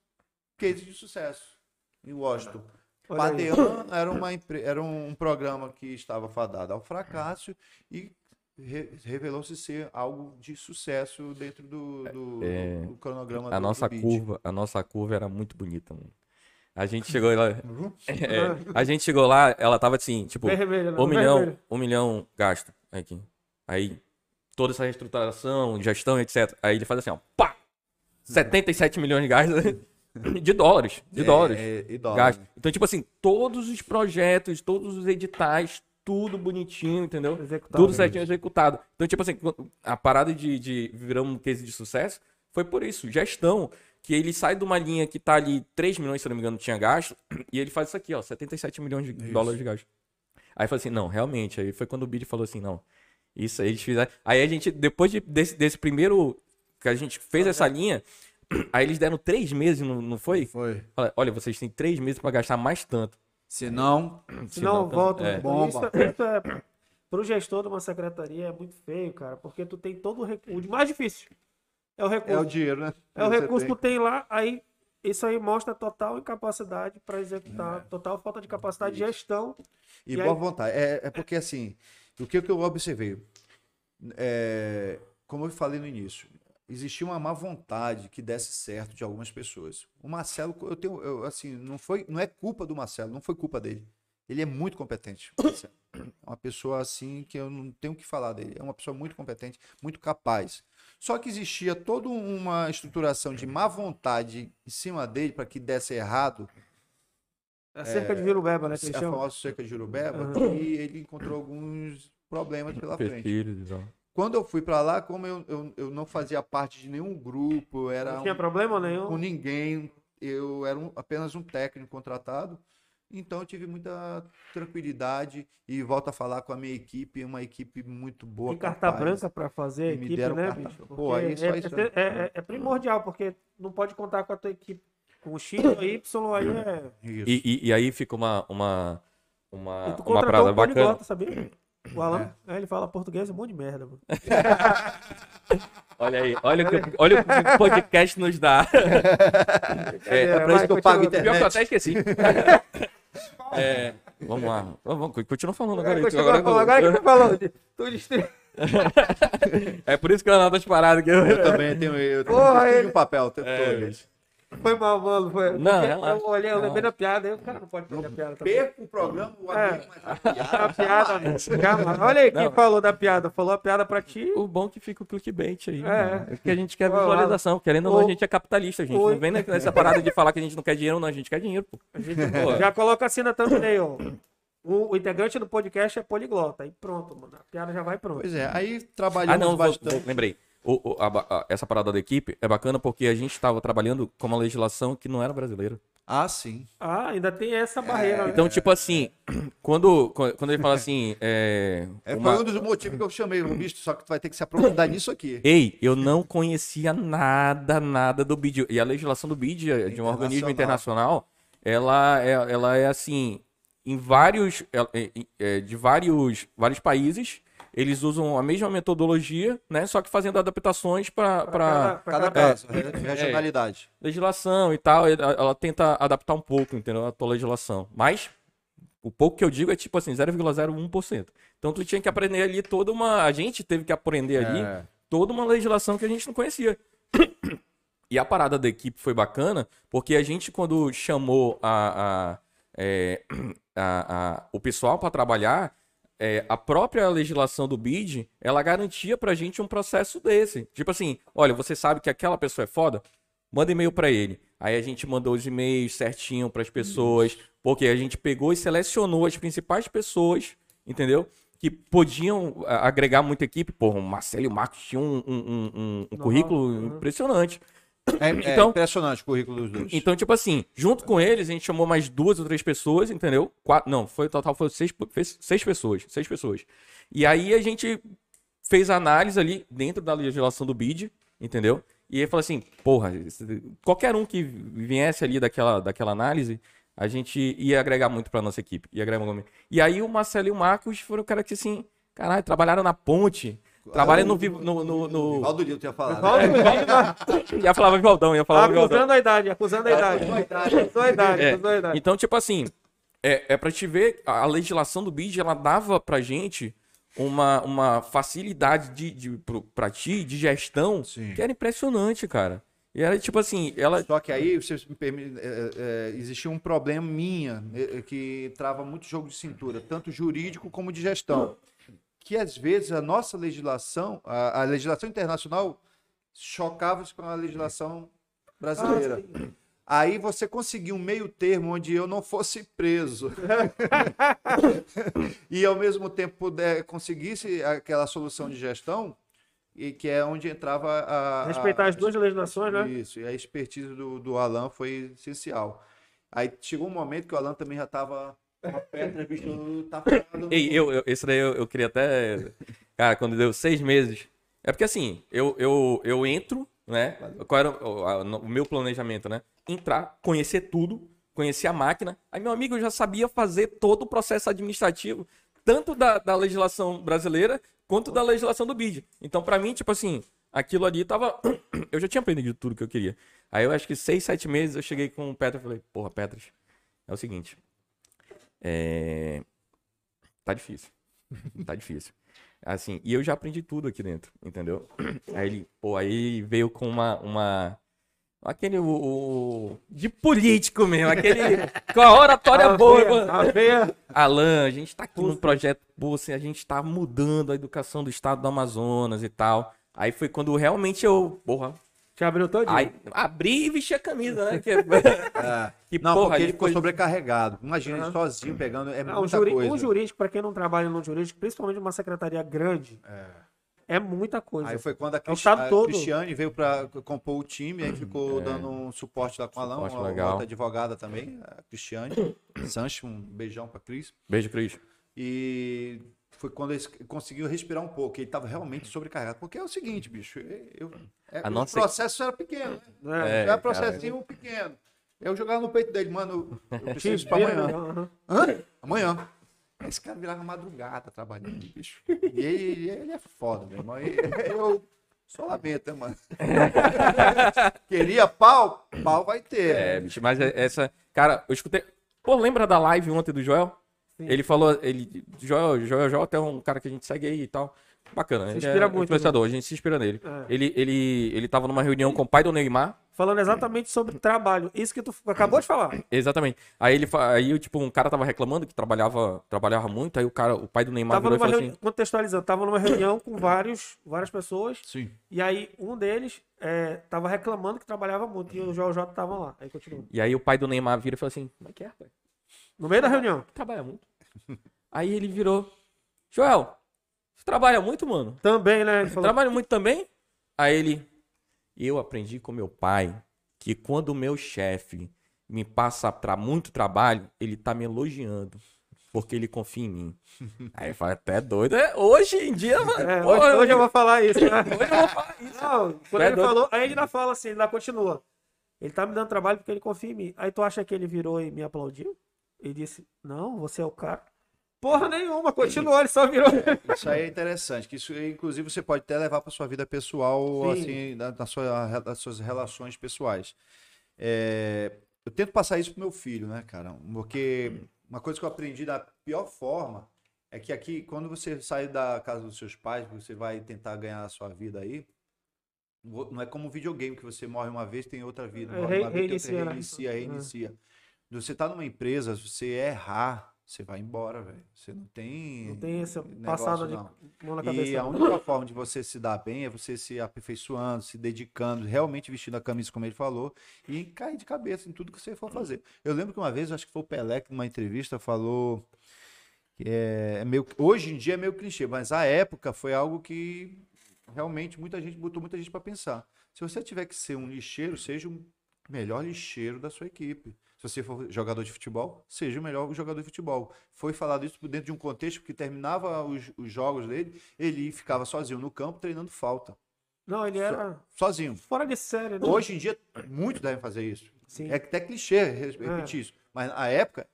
case de sucesso em Washington. Padean era, uma, era um programa que estava fadado ao fracasso e re- revelou-se ser algo de sucesso dentro do, do- É, do cronograma A do, nossa do curva, a nossa curva era muito bonita, mano. A gente chegou lá, Uhum. é, a gente chegou lá, ela tava assim, tipo, Vermelho, um milhão, vermelho. um milhão gasto aqui. Aí toda essa reestruturação, gestão, etc. Aí ele faz assim, ó, pá, 77 milhões de gastos de dólares, de É, dólares. é, e dólar, gasto. né? Então, tipo assim, todos os projetos, todos os editais, tudo bonitinho, entendeu? Executado. Tudo certinho executado. Então, tipo assim, a parada de, de virar um case de sucesso foi por isso. Gestão, que ele sai de uma linha que tá ali 3 milhões, se não me engano, tinha gasto, e ele faz isso aqui, ó, 77 milhões de dólares de gasto. Aí falou assim, não, realmente. Aí foi quando o Bid falou assim, não, isso aí eles fizeram. Aí a gente, depois de- desse, desse primeiro, que a gente fez essa linha, aí eles deram três meses, não, não foi? Foi. Fala, Olha, vocês têm três meses pra gastar mais tanto. Se não, Se não, volta. É. Então, Isso, Bomba. isso é, pro gestor de uma secretaria é muito feio, cara, porque tu tem todo o recurso. O mais difícil é o recurso. É o dinheiro, né? É o recurso que tem. tu tem lá, aí isso aí mostra total incapacidade para executar, total falta de capacidade de gestão. E, E boa aí- vontade. É, é porque, assim, o que, que eu observei? É, como eu falei no início, existia uma má vontade que desse certo de algumas pessoas. O Marcelo, eu tenho, eu, assim, não, foi, não é culpa do Marcelo, não foi culpa dele. Ele é muito competente. É uma pessoa, assim, que eu não tenho o que falar dele. É uma pessoa muito competente, muito capaz. Só que existia toda uma estruturação de má vontade em cima dele para que desse errado É cerca de Virubeba, né? Que eles a famosa cerca de Jurubeba, Aham. e ele encontrou alguns problemas pela frente. Então. Quando eu fui pra lá, como eu, eu, eu não fazia parte de nenhum grupo, eu era Não tinha um- problema com nenhum. ninguém, eu era um- apenas um técnico contratado, então eu tive muita tranquilidade e volto a falar com a minha equipe, uma equipe muito boa. Tem carta capaz. branca para fazer a E me equipe, deram né, carta- bicho? Pô, só é, isso- é- é- é primordial, porque não pode contar com a tua equipe. Com o X ou Y aí é. Isso. E, e, e aí fica uma, uma, uma, E tu uma parada um bacana. sabia? O Alan, é, ele fala português, um monte de merda, mano. Olha aí, olha o que, olha o que o podcast nos dá. É, É, pra isso que eu pago continua. pior que eu internet. até esqueci. É, vamos lá. Vamos, continua falando agora. Continua agora, falando, agora que tu falou. Tu. É por isso que eu anoto as paradas que eu... Eu também tenho, eu tenho Porra, ele- um papel o tempo É, todo. Foi mal, mano. Foi. Não, relaxa. Eu olhei, eu lembrei da piada, o cara não pode perder a piada também. Perco o programa, o É. amigo, mas a piada. A piada, né? Calma, olha aí quem Não. falou da piada. Falou a piada pra ti. O bom é que fica o clickbait aí. É. né? É porque a gente quer visualização. Querendo ou não, a gente é capitalista. Gente ô, não vem nessa parada de falar que a gente não quer dinheiro, não. A gente quer dinheiro, pô. A gente já coloca assim na thumbnail, ó. O, o integrante do podcast é poliglota. Aí pronto, mano. A piada já vai pronto. Pois é, aí Ah, trabalhamos não, vou- bastante. vou- lembrei. O- o- a a- essa parada da equipe é bacana porque a gente estava trabalhando com uma legislação que não era brasileira. Ah, sim. Ah, ainda tem essa barreira, né? Então, tipo assim, quando, quando ele fala assim. É, É, uma- Foi um dos motivos que eu chamei o bicho, só que tu vai ter que se aprofundar nisso aqui. Ei, eu não conhecia nada, nada do BID. E a legislação do BID, é de um organismo internacional, ela é, ela é assim, em vários, é, é, é, de vários, vários países, eles usam a mesma metodologia, né? Só que fazendo adaptações para Pra Cada caso, re- regionalidade. legislação e tal. Ela, ela tenta adaptar um pouco, entendeu? A tua legislação. Mas o pouco que eu digo é tipo assim, 0,01%. Então tu tinha que aprender ali toda uma. A gente teve que aprender ali É. toda uma legislação que a gente não conhecia. E a parada da equipe foi bacana, porque a gente, quando chamou a, a- é, a- a- o pessoal para trabalhar, é, a própria legislação do BID, ela garantia pra gente um processo desse. Tipo assim, olha, você sabe que aquela pessoa é foda? Manda e-mail pra ele. Aí a gente mandou os e-mails certinho pras pessoas, porque a gente pegou e selecionou as principais pessoas, entendeu? Que podiam a- agregar muita equipe. Porra, o Marcelo e o Marcos tinham um, um- um- um- currículo impressionante. É, é Então- impressionante o currículo dos dois. Então, tipo assim, junto com eles, a gente chamou mais duas ou três pessoas, entendeu? Quatro, não, foi total, foi seis, seis pessoas, seis pessoas. E aí a gente fez a análise ali dentro da legislação do BID, entendeu? E aí falou assim, porra, qualquer um que viesse ali daquela, daquela análise, a gente ia agregar muito pra nossa equipe. Ia agregar muito. E aí o Marcelo e o Marcos foram o cara que assim, caralho, trabalharam na ponte. Trabalha no vivo. No, no, no... Valdo Lino tinha falado. ia falar Vivaldão, ia falar Vivaldão. Acusando a idade, acusando a idade. Acusando a idade, É, acusando a idade. Então, tipo assim, é, é pra te ver, a legislação do BID, ela dava pra gente uma, uma facilidade de, de, pro- pra ti, de gestão, Sim. que era impressionante, cara. E era tipo assim, ela. Só que aí, você me permite, é, é, existia um problema minha, é, é, que trava muito jogo de cintura, tanto jurídico como de gestão. Que às vezes a nossa legislação, a, a legislação internacional, chocava-se com a legislação brasileira. Aí você conseguiu um meio termo onde eu não fosse preso. e ao mesmo tempo puder, conseguisse aquela solução de gestão, e que é onde entrava a. a- Respeitar as duas legislações, né? Isso, e a expertise do, do Alan foi essencial. Aí chegou um momento que o Alan também já estava pedra, bicho, tá. Ei, eu, eu- esse daí eu, eu queria até. Cara, quando deu seis meses. É porque assim, eu, eu, eu entro, né? Qual era o, o meu planejamento, né? Entrar, conhecer tudo, conhecer a máquina. Aí, meu amigo, eu já sabia fazer todo o processo administrativo, tanto da, da legislação brasileira quanto da legislação do BID. Então, pra mim, tipo assim, aquilo ali tava. Eu já tinha aprendido tudo que eu queria. Aí eu acho que seis, sete meses eu cheguei com o Petras e falei, porra, Petras, é o seguinte. É. Tá difícil. Tá difícil. Assim, e eu já aprendi tudo aqui dentro, entendeu? Aí ele, pô, aí veio com uma. uma aquele. O, de político mesmo, aquele. com a oratória boa, veia, mano. a veia. Alan, a gente tá aqui num projeto, pô, assim, a gente tá mudando a educação do estado do Amazonas e tal. Aí foi quando realmente eu, porra, Te abriu todinho. aí, abri e vesti a camisa, né? Que, É. que Não, porra, porque ele ficou foi- sobrecarregado. Imagina ele Aham. sozinho pegando. É Não, um, muita juri- coisa. um jurídico, para quem não trabalha no jurídico, principalmente uma secretaria grande, é, muita coisa. Aí foi quando a, É o Cris- estado a todo. Cristiane veio para compor o time, aí ficou dando um suporte lá com o Alan, Suporte uma legal. outra advogada também, a Cristiane Sancho, um beijão para Cris. Beijo, Cris. E foi quando ele conseguiu respirar um pouco, ele estava realmente sobrecarregado. Porque é o seguinte, bicho, eu, é, A o nossa- processo era pequeno, né? É, era processinho pequeno. Eu jogava no peito dele, mano, eu preciso isso para amanhã. Hã? Amanhã. Esse cara virava madrugada trabalhando, bicho. E ele, ele é foda, meu irmão. E Eu só lamento, né, mano? Queria pau? Pau vai ter. É, bicho, mas é- essa. Cara, eu escutei. Pô, lembra da live ontem do Joel? Sim. Ele falou. Ele, Joel, Joel J é um cara que a gente segue aí e tal. Bacana. Se inspira é muito, influenciador, a gente se inspira nele. É. Ele, ele, ele tava numa reunião com o pai do Neymar. Falando exatamente sobre trabalho. Isso que tu acabou de falar. Exatamente. Aí ele aí, tipo, um cara tava reclamando que trabalhava, trabalhava muito, aí o cara, o pai do Neymar Tava virou e numa falou reuni... assim: Contextualizando, tava numa reunião com vários, várias pessoas. Sim. E aí um deles é, tava reclamando que trabalhava muito. E o Joel J tava lá. Aí continua. E aí o pai do Neymar vira e falou assim: Como é que é, pai? No meio da reunião. Trabalha muito. aí ele virou: Joel, trabalha muito, mano? Também, né? Ele falou, Trabalha muito também? Aí ele, eu aprendi com meu pai que quando o meu chefe me passa pra muito trabalho, ele tá me elogiando. Porque ele confia em mim. Aí fala, até doido. É, hoje em dia, mano. É, hoje, hoje eu vou falar isso, né? hoje eu vou falar isso. Não, quando é ele doido. falou, aí ele ainda fala assim, ele ainda continua. Ele tá me dando trabalho porque ele confia em mim. Aí tu acha que ele virou e me aplaudiu? Ele disse, não, você é o cara. Porra nenhuma, continuou, ele só virou. Isso aí é interessante, que isso, inclusive, você pode até levar para sua vida pessoal, Sim. assim, na, na sua, nas suas relações pessoais. É, eu tento passar isso pro meu filho, né, cara? Porque uma coisa que eu aprendi da pior forma é que aqui, quando você sai da casa dos seus pais, você vai tentar ganhar a sua vida aí, não é como um videogame que você morre uma vez, tem outra vida. É, Morre re- uma vez, reinicia, outra, né? reinicia, reinicia. Você tá numa empresa, se você errar, você vai embora, velho. Você não tem. Não tem essa negócio, passada de mão na E cabeça. a única forma de você se dar bem é você se aperfeiçoando, se dedicando, realmente vestindo a camisa, como ele falou, e cair de cabeça em tudo que você for fazer. Eu lembro que uma vez, acho que foi o Pelé, que numa entrevista falou que é, é meio, hoje em dia é meio clichê, mas a época foi algo que realmente muita gente botou muita gente para pensar. Se você tiver que ser um lixeiro, seja o melhor lixeiro da sua equipe. Se você for jogador de futebol, seja o melhor jogador de futebol. Foi falado isso dentro de um contexto que terminava os, os jogos dele, ele ficava sozinho no campo treinando falta. Não, ele era Sozinho. fora de série, né? Hoje em dia, muitos devem fazer isso. Sim. É até clichê re- repetir isso. Mas na época,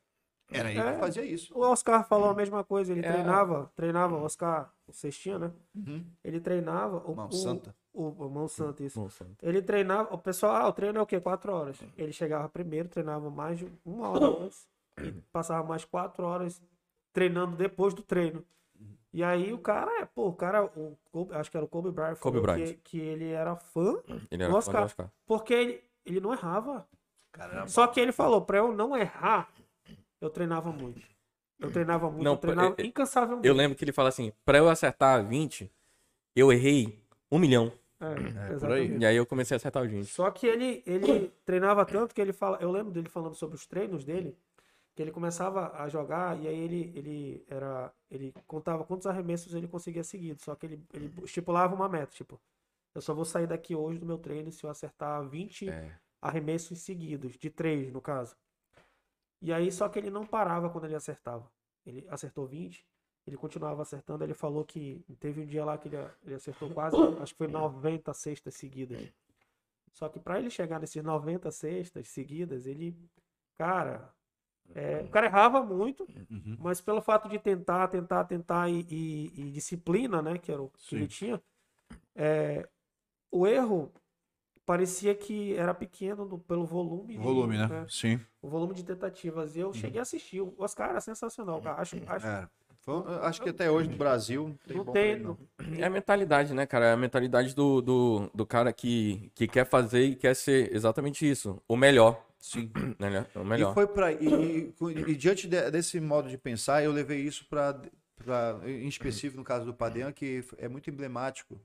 Era ele É. que fazia isso. O Oscar falou a mesma coisa, ele É. treinava, treinava, o Oscar, o Cestinha, né? Uhum. Ele treinava. O, Mão o- Santa. O, o Mão Santa, isso. Nossa. Ele treinava, o pessoal, ah, o treino é o quê? Quatro horas. Ele chegava primeiro, treinava mais de uma hora antes e passava mais quatro horas treinando depois do treino. E aí o cara, é, pô, o cara, o Kobe- acho que era o Kobe Bryant, Kobe Bryant. Que, que ele era fã, Ele era fã do Oscar. Oscar. porque ele, ele não errava. Caramba. Só que ele falou, pra eu não errar, eu treinava muito. Eu treinava muito, Não, eu treinava é- é- incansavelmente. Eu lembro que ele fala assim: pra eu acertar 20, eu errei um milhão. É, por aí. exatamente. E aí eu comecei a acertar os 20. Só que ele, ele treinava tanto que ele fala. Eu lembro dele falando sobre os treinos dele, que ele começava a jogar e aí ele, ele era. Ele contava quantos arremessos ele conseguia seguido. Só que ele, ele estipulava uma meta, tipo, eu só vou sair daqui hoje do meu treino se eu acertar 20 É. arremessos seguidos, de 3 no caso. E aí, só que ele não parava quando ele acertava. Ele acertou 20, ele continuava acertando. Ele falou que teve um dia lá que ele, ele acertou quase, acho que foi 90 cestas seguidas. Só que para ele chegar nesses 90 cestas seguidas, ele, cara, é, o cara errava muito, Uhum. mas pelo fato de tentar, tentar, tentar e, e- e disciplina, né, que era o que Sim. ele tinha, é, o erro parecia que era pequeno no- pelo volume. de- Volume, né? é, Sim. o volume de tentativas. E eu cheguei a assistir. O Oscar era sensacional, cara. Acho, acho É. Foi- acho que até hoje no Brasil não tem não tem. ele, não. É a mentalidade, né, cara? É a mentalidade do, do, do cara que, que quer fazer e quer ser exatamente isso. O melhor. Sim. Né? O E melhor. foi para e, e- e diante de- desse modo de pensar, eu levei isso para em específico no caso do Padean, que é muito emblemático,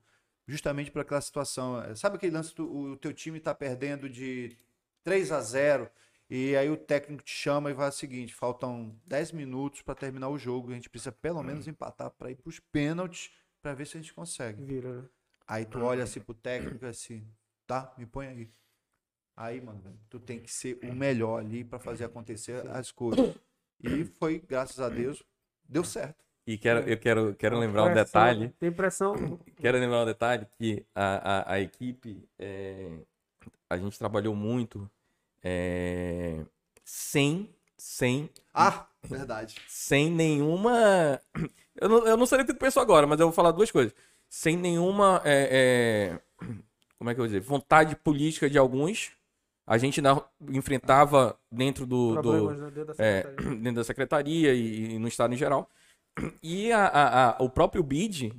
justamente para aquela situação. Sabe aquele lance do o teu time tá perdendo de 3 a 0 e aí o técnico te chama e vai o seguinte, faltam 10 minutos para terminar o jogo, a gente precisa pelo menos empatar para ir para os pênaltis para ver se a gente consegue. Vira, né? Aí tu olha assim pro técnico e assim, tá, me põe aí. Aí, mano, tu tem que ser o melhor ali pra fazer acontecer as coisas. E foi, graças a Deus, deu certo. E quero, eu quero, quero lembrar um Pressão, detalhe. Tem pressão. Quero lembrar um detalhe que a, a, a equipe, é, a gente trabalhou muito é, sem, sem, Ah, verdade. sem nenhuma. Eu não, eu não sei o que tu pensou agora, mas eu vou falar duas coisas. Sem nenhuma. é, é, como é que eu vou dizer? Vontade política de alguns. A gente na- enfrentava dentro do, Problemas né, dentro da é, secretaria. dentro da secretaria e, e no estado em geral. E a- a- a- o próprio BID,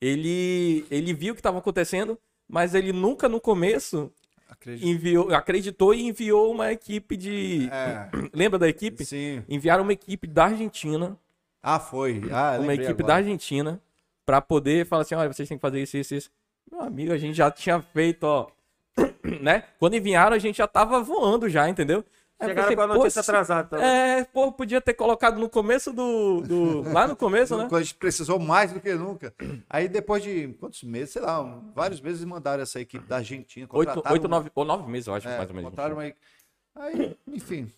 ele, ele viu o que estava acontecendo, mas ele nunca no começo Acredito. enviou, acreditou e enviou uma equipe de. É, Lembra da equipe? sim. Enviaram uma equipe da Argentina, Ah, foi. Ah, uma equipe da agora. Argentina, para poder falar assim: olha, vocês têm que fazer isso, isso, isso. Meu amigo, a gente já tinha feito, ó. né? Quando enviaram, a gente já tava voando já, entendeu? Aí Chegaram pensei, com a "Pô, notícia atrasada. Então. É, pô, podia ter colocado no começo do. do- lá no começo, né? Quando a gente precisou mais do que nunca. Aí depois de quantos meses, sei lá, um- vários meses mandaram essa equipe da Argentina. Oito, oito nove, ou nove meses, eu acho, é, mais ou menos. contrataram uma- Aí, enfim.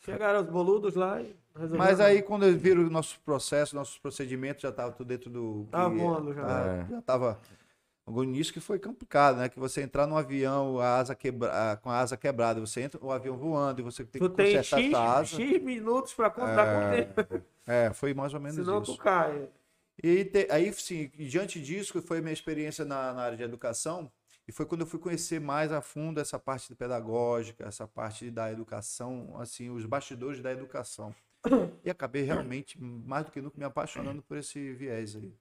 Chegaram os boludos lá e resolveram. Mas aí quando eles viram o nosso processo, nossos procedimentos, já estava tudo dentro do. Tava voando já. É. Já estava. O início que foi complicado, né? Que você entrar num avião a asa quebra... com a asa quebrada, você entra o avião voando e você tem Tu que tem consertar X, essa asa. X minutos pra contar É, com tempo. É, foi mais ou menos Senão isso. tu cai. E te- aí, sim, diante disso, que foi a minha experiência na, na área de educação, e foi quando eu fui conhecer mais a fundo essa parte pedagógica, essa parte da educação, assim, os bastidores da educação. E acabei realmente, mais do que nunca, me apaixonando por esse viés aí.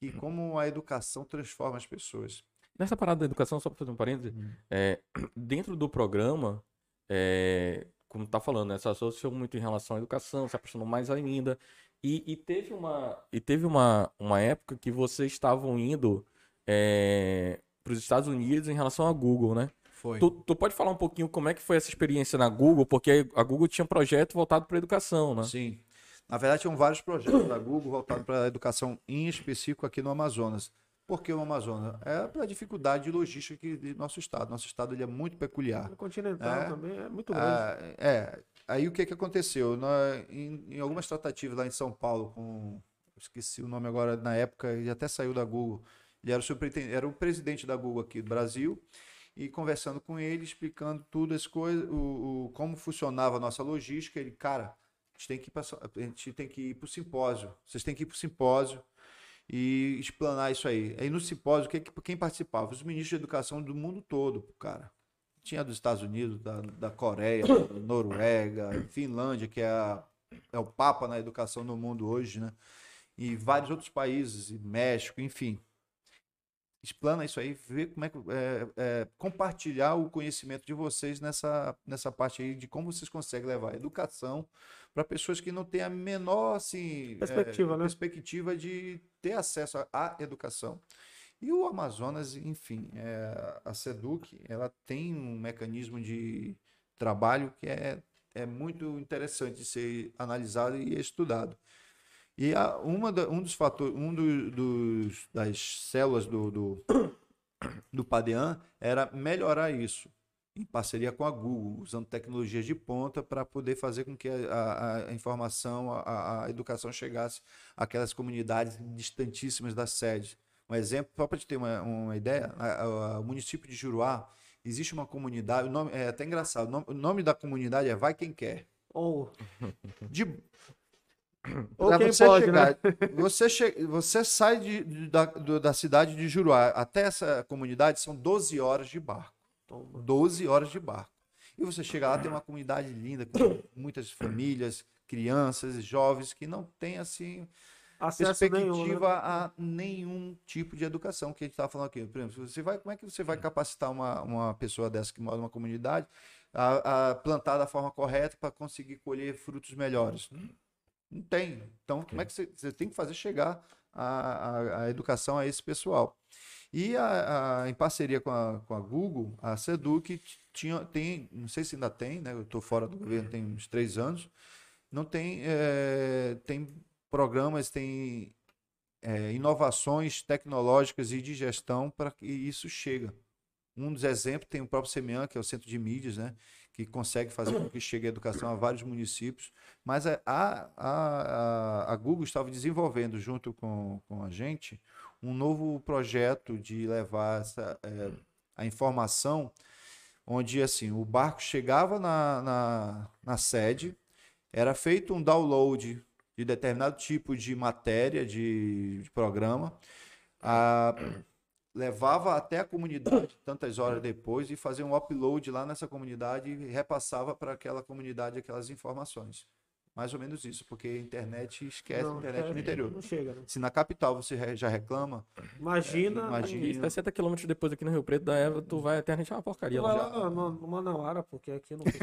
E como a educação transforma as pessoas. Nessa parada da educação, só para fazer um parêntese, é, dentro do programa, é, como tá falando, né, se associou muito em relação à educação, se apaixonou mais ainda. E, e teve uma, e teve uma, uma época que vocês estavam indo para os Estados Unidos em relação à Google, né? Foi. Tu, tu pode falar um pouquinho como é que foi essa experiência na Google? Porque a Google tinha um projeto voltado para educação, né? Sim. Na verdade, tinham vários projetos da Google voltados para a educação, em específico aqui no Amazonas. Por que o Amazonas? É para a dificuldade de logística aqui do nosso estado. Nosso estado ele é muito peculiar. O continental É. também é muito grande. Ah, é. Aí o que, que aconteceu? Nós, em, em algumas tratativas lá em São Paulo, com. Esqueci o nome agora na época, ele até saiu da Google. Ele era o, superintendente- era o presidente da Google aqui do Brasil. E conversando com ele, explicando tudo as coisas, o, o- como funcionava a nossa logística, ele, cara, A gente tem que ir para a gente tem que ir para o simpósio. Vocês têm que ir para o simpósio e explanar isso aí. Aí no simpósio, quem, quem participava? Os ministros de educação do mundo todo, cara. Tinha dos Estados Unidos, da, da Coreia, Noruega, Finlândia, que é, a, é o papa na educação no mundo hoje, né? E vários outros países, e México, enfim explana isso aí, vê como é que é, é, compartilhar o conhecimento de vocês nessa, nessa parte aí de como vocês conseguem levar a educação para pessoas que não têm a menor assim, perspectiva, é, né? perspectiva de ter acesso à educação. E o Amazonas, enfim, é, a SEDUC, ela tem um mecanismo de trabalho que é, é muito interessante de ser analisado e estudado. E a, uma da, um dos fatores, um do, dos, das células do, do, do PADEAN era melhorar isso, em parceria com a Google, usando tecnologias de ponta para poder fazer com que a, a informação, a, a, educação chegasse àquelas comunidades distantíssimas da sede. Um exemplo, só para te ter uma, uma ideia, o município de Juruá, existe uma comunidade, o nome, é até engraçado, o nome, o nome da comunidade é Vai Quem Quer. Oh. De, Ou quem você pode, chegar, né? você, che... você sai de, de- da, do- da cidade de Juruá até essa comunidade são 12 horas de barco. Toma. 12 horas de barco. E você chega lá, tem uma comunidade linda, com muitas famílias, crianças, jovens que não têm assim Acesso nenhum. perspectiva Né? a nenhum tipo de educação que a gente estava falando aqui. Por exemplo, você vai, como é que você vai capacitar uma, uma pessoa dessa que mora numa comunidade a, a plantar da forma correta para conseguir colher frutos melhores? Não, não tem. Então, como é que você, você tem que fazer chegar a, a, a educação a esse pessoal? E a, a- em parceria com a, com a Google, a Seduc tinha, tem, não sei se ainda tem, né? Eu estou fora do governo tem uns três anos. Não tem, eh, tem programas, tem eh, inovações tecnológicas e de gestão para que isso chega. Um dos exemplos tem o próprio Semian, que é o centro de mídias, né? Que consegue fazer com que chegue a educação a vários municípios. Mas a, a, a, Google estava desenvolvendo, junto com, com a gente, um novo projeto de levar essa, eh, a informação, onde assim o barco chegava na, na, na sede, era feito um download de determinado tipo de matéria, de, de programa, a- levava até a comunidade tantas horas depois e fazia um upload lá nessa comunidade e repassava para aquela comunidade aquelas informações. Mais ou menos isso, porque a internet esquece a Não, internet é, no interior. Não chega, né? Se na capital você já reclama, Imagina. imagina. E 60 quilômetros depois aqui no Rio Preto da Eva, tu vai até a gente é uma porcaria. Vai lá. lá no, no Manauara, porque aqui não.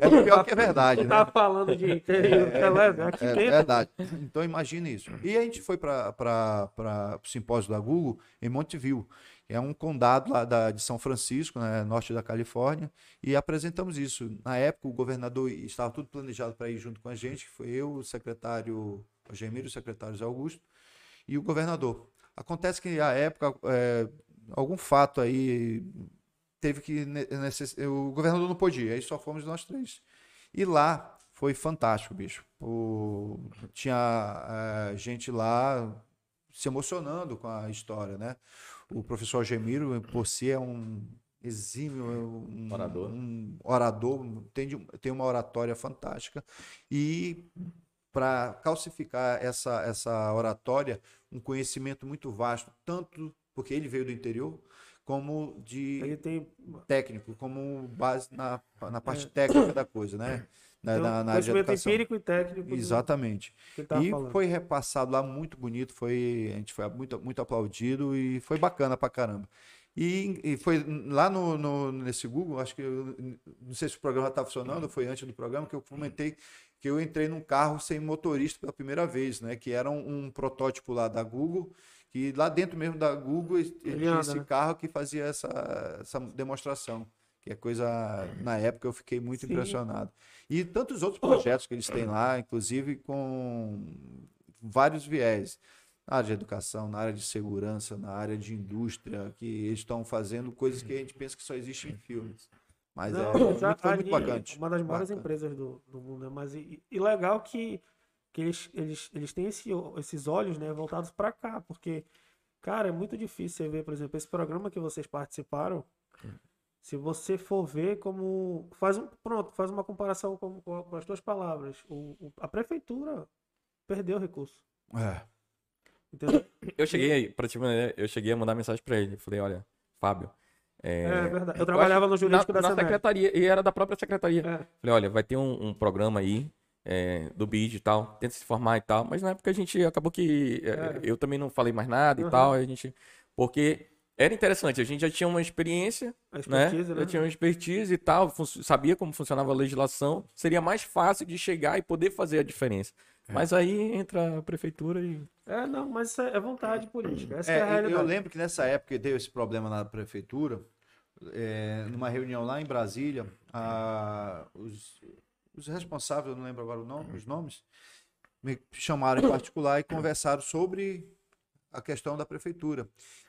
É pior que é verdade, Tu né? tá falando de interior, que é aqui É dentro. verdade. Então imagine isso. E a gente foi para o simpósio da Google em Montevideo, é um condado lá da, de São Francisco, né, norte da Califórnia, e apresentamos isso. Na época, o governador estava tudo planejado para ir junto com a gente, que foi eu, o secretário Gemiro, o secretário Zé Augusto, e o governador. Acontece que, à época, é, algum fato aí teve que. ne- necess- O governador não podia, aí só fomos nós três. E lá foi fantástico, bicho. O- tinha eh, gente lá se emocionando com a história, né? O professor Gemiro, por si, é um exímio, um Orador. um orador, tem, de- tem uma oratória fantástica. E para calcificar essa, essa oratória, um conhecimento muito vasto, tanto porque ele veio do interior, como de Ele tem, técnico, como base na, na parte técnica da coisa, né? Na, um na, na área de educação. empírico e técnico. Exatamente. E falando. foi repassado lá muito bonito, foi, a gente foi muito, muito aplaudido e foi bacana pra caramba. E, e foi lá no, no- nesse Google, acho que eu, não sei se o programa está funcionando, foi antes do programa, que eu comentei que eu entrei num carro sem motorista pela primeira vez, né? Que era um, um protótipo lá da Google, que lá dentro mesmo da Google ele tinha esse né? carro que fazia essa, essa demonstração. Que é coisa, na época eu fiquei muito Sim. impressionado. E tantos outros projetos que eles têm lá, inclusive com vários viés. Na área de educação, na área de segurança, na área de indústria, que eles estão fazendo coisas que a gente pensa que só existe em filmes. Mas Não, é, muito, muito bacana. Uma das maiores Bacana. empresas do, do mundo, né? Mas e, e legal que, que eles, eles, eles têm esse, esses olhos, né, voltados para cá, porque, cara, é muito difícil você ver, por exemplo, esse programa que vocês participaram, Se você for ver como. Faz um, pronto, faz uma comparação com, com, com as tuas palavras. O, o- a prefeitura perdeu recurso. É. Entendeu? Eu cheguei, pra te mandar, eu cheguei a mandar mensagem pra ele. Falei, olha, Fábio. É, É, verdade. Eu trabalhava no na, jurídico da na secretaria, e era da própria secretaria. É. Falei, olha, vai ter um, um programa aí é, do BID e tal, tenta se formar e tal. Mas na época a gente acabou que é, É. eu também não falei mais nada e Uhum. tal. A gente, porque era interessante, a gente já tinha uma experiência, A né? expertise, né? Já tinha uma expertise e tal, sabia como funcionava a legislação. Seria mais fácil de chegar e poder fazer a diferença. É. Mas aí entra a prefeitura e. É, não, mas isso é é vontade política. Essa É, é, a realidade. eu lembro que nessa época deu esse problema na prefeitura, é, numa reunião lá em Brasília, a- os, os responsáveis, eu não lembro agora o nome, os nomes, me chamaram em particular e conversaram sobre a questão da prefeitura.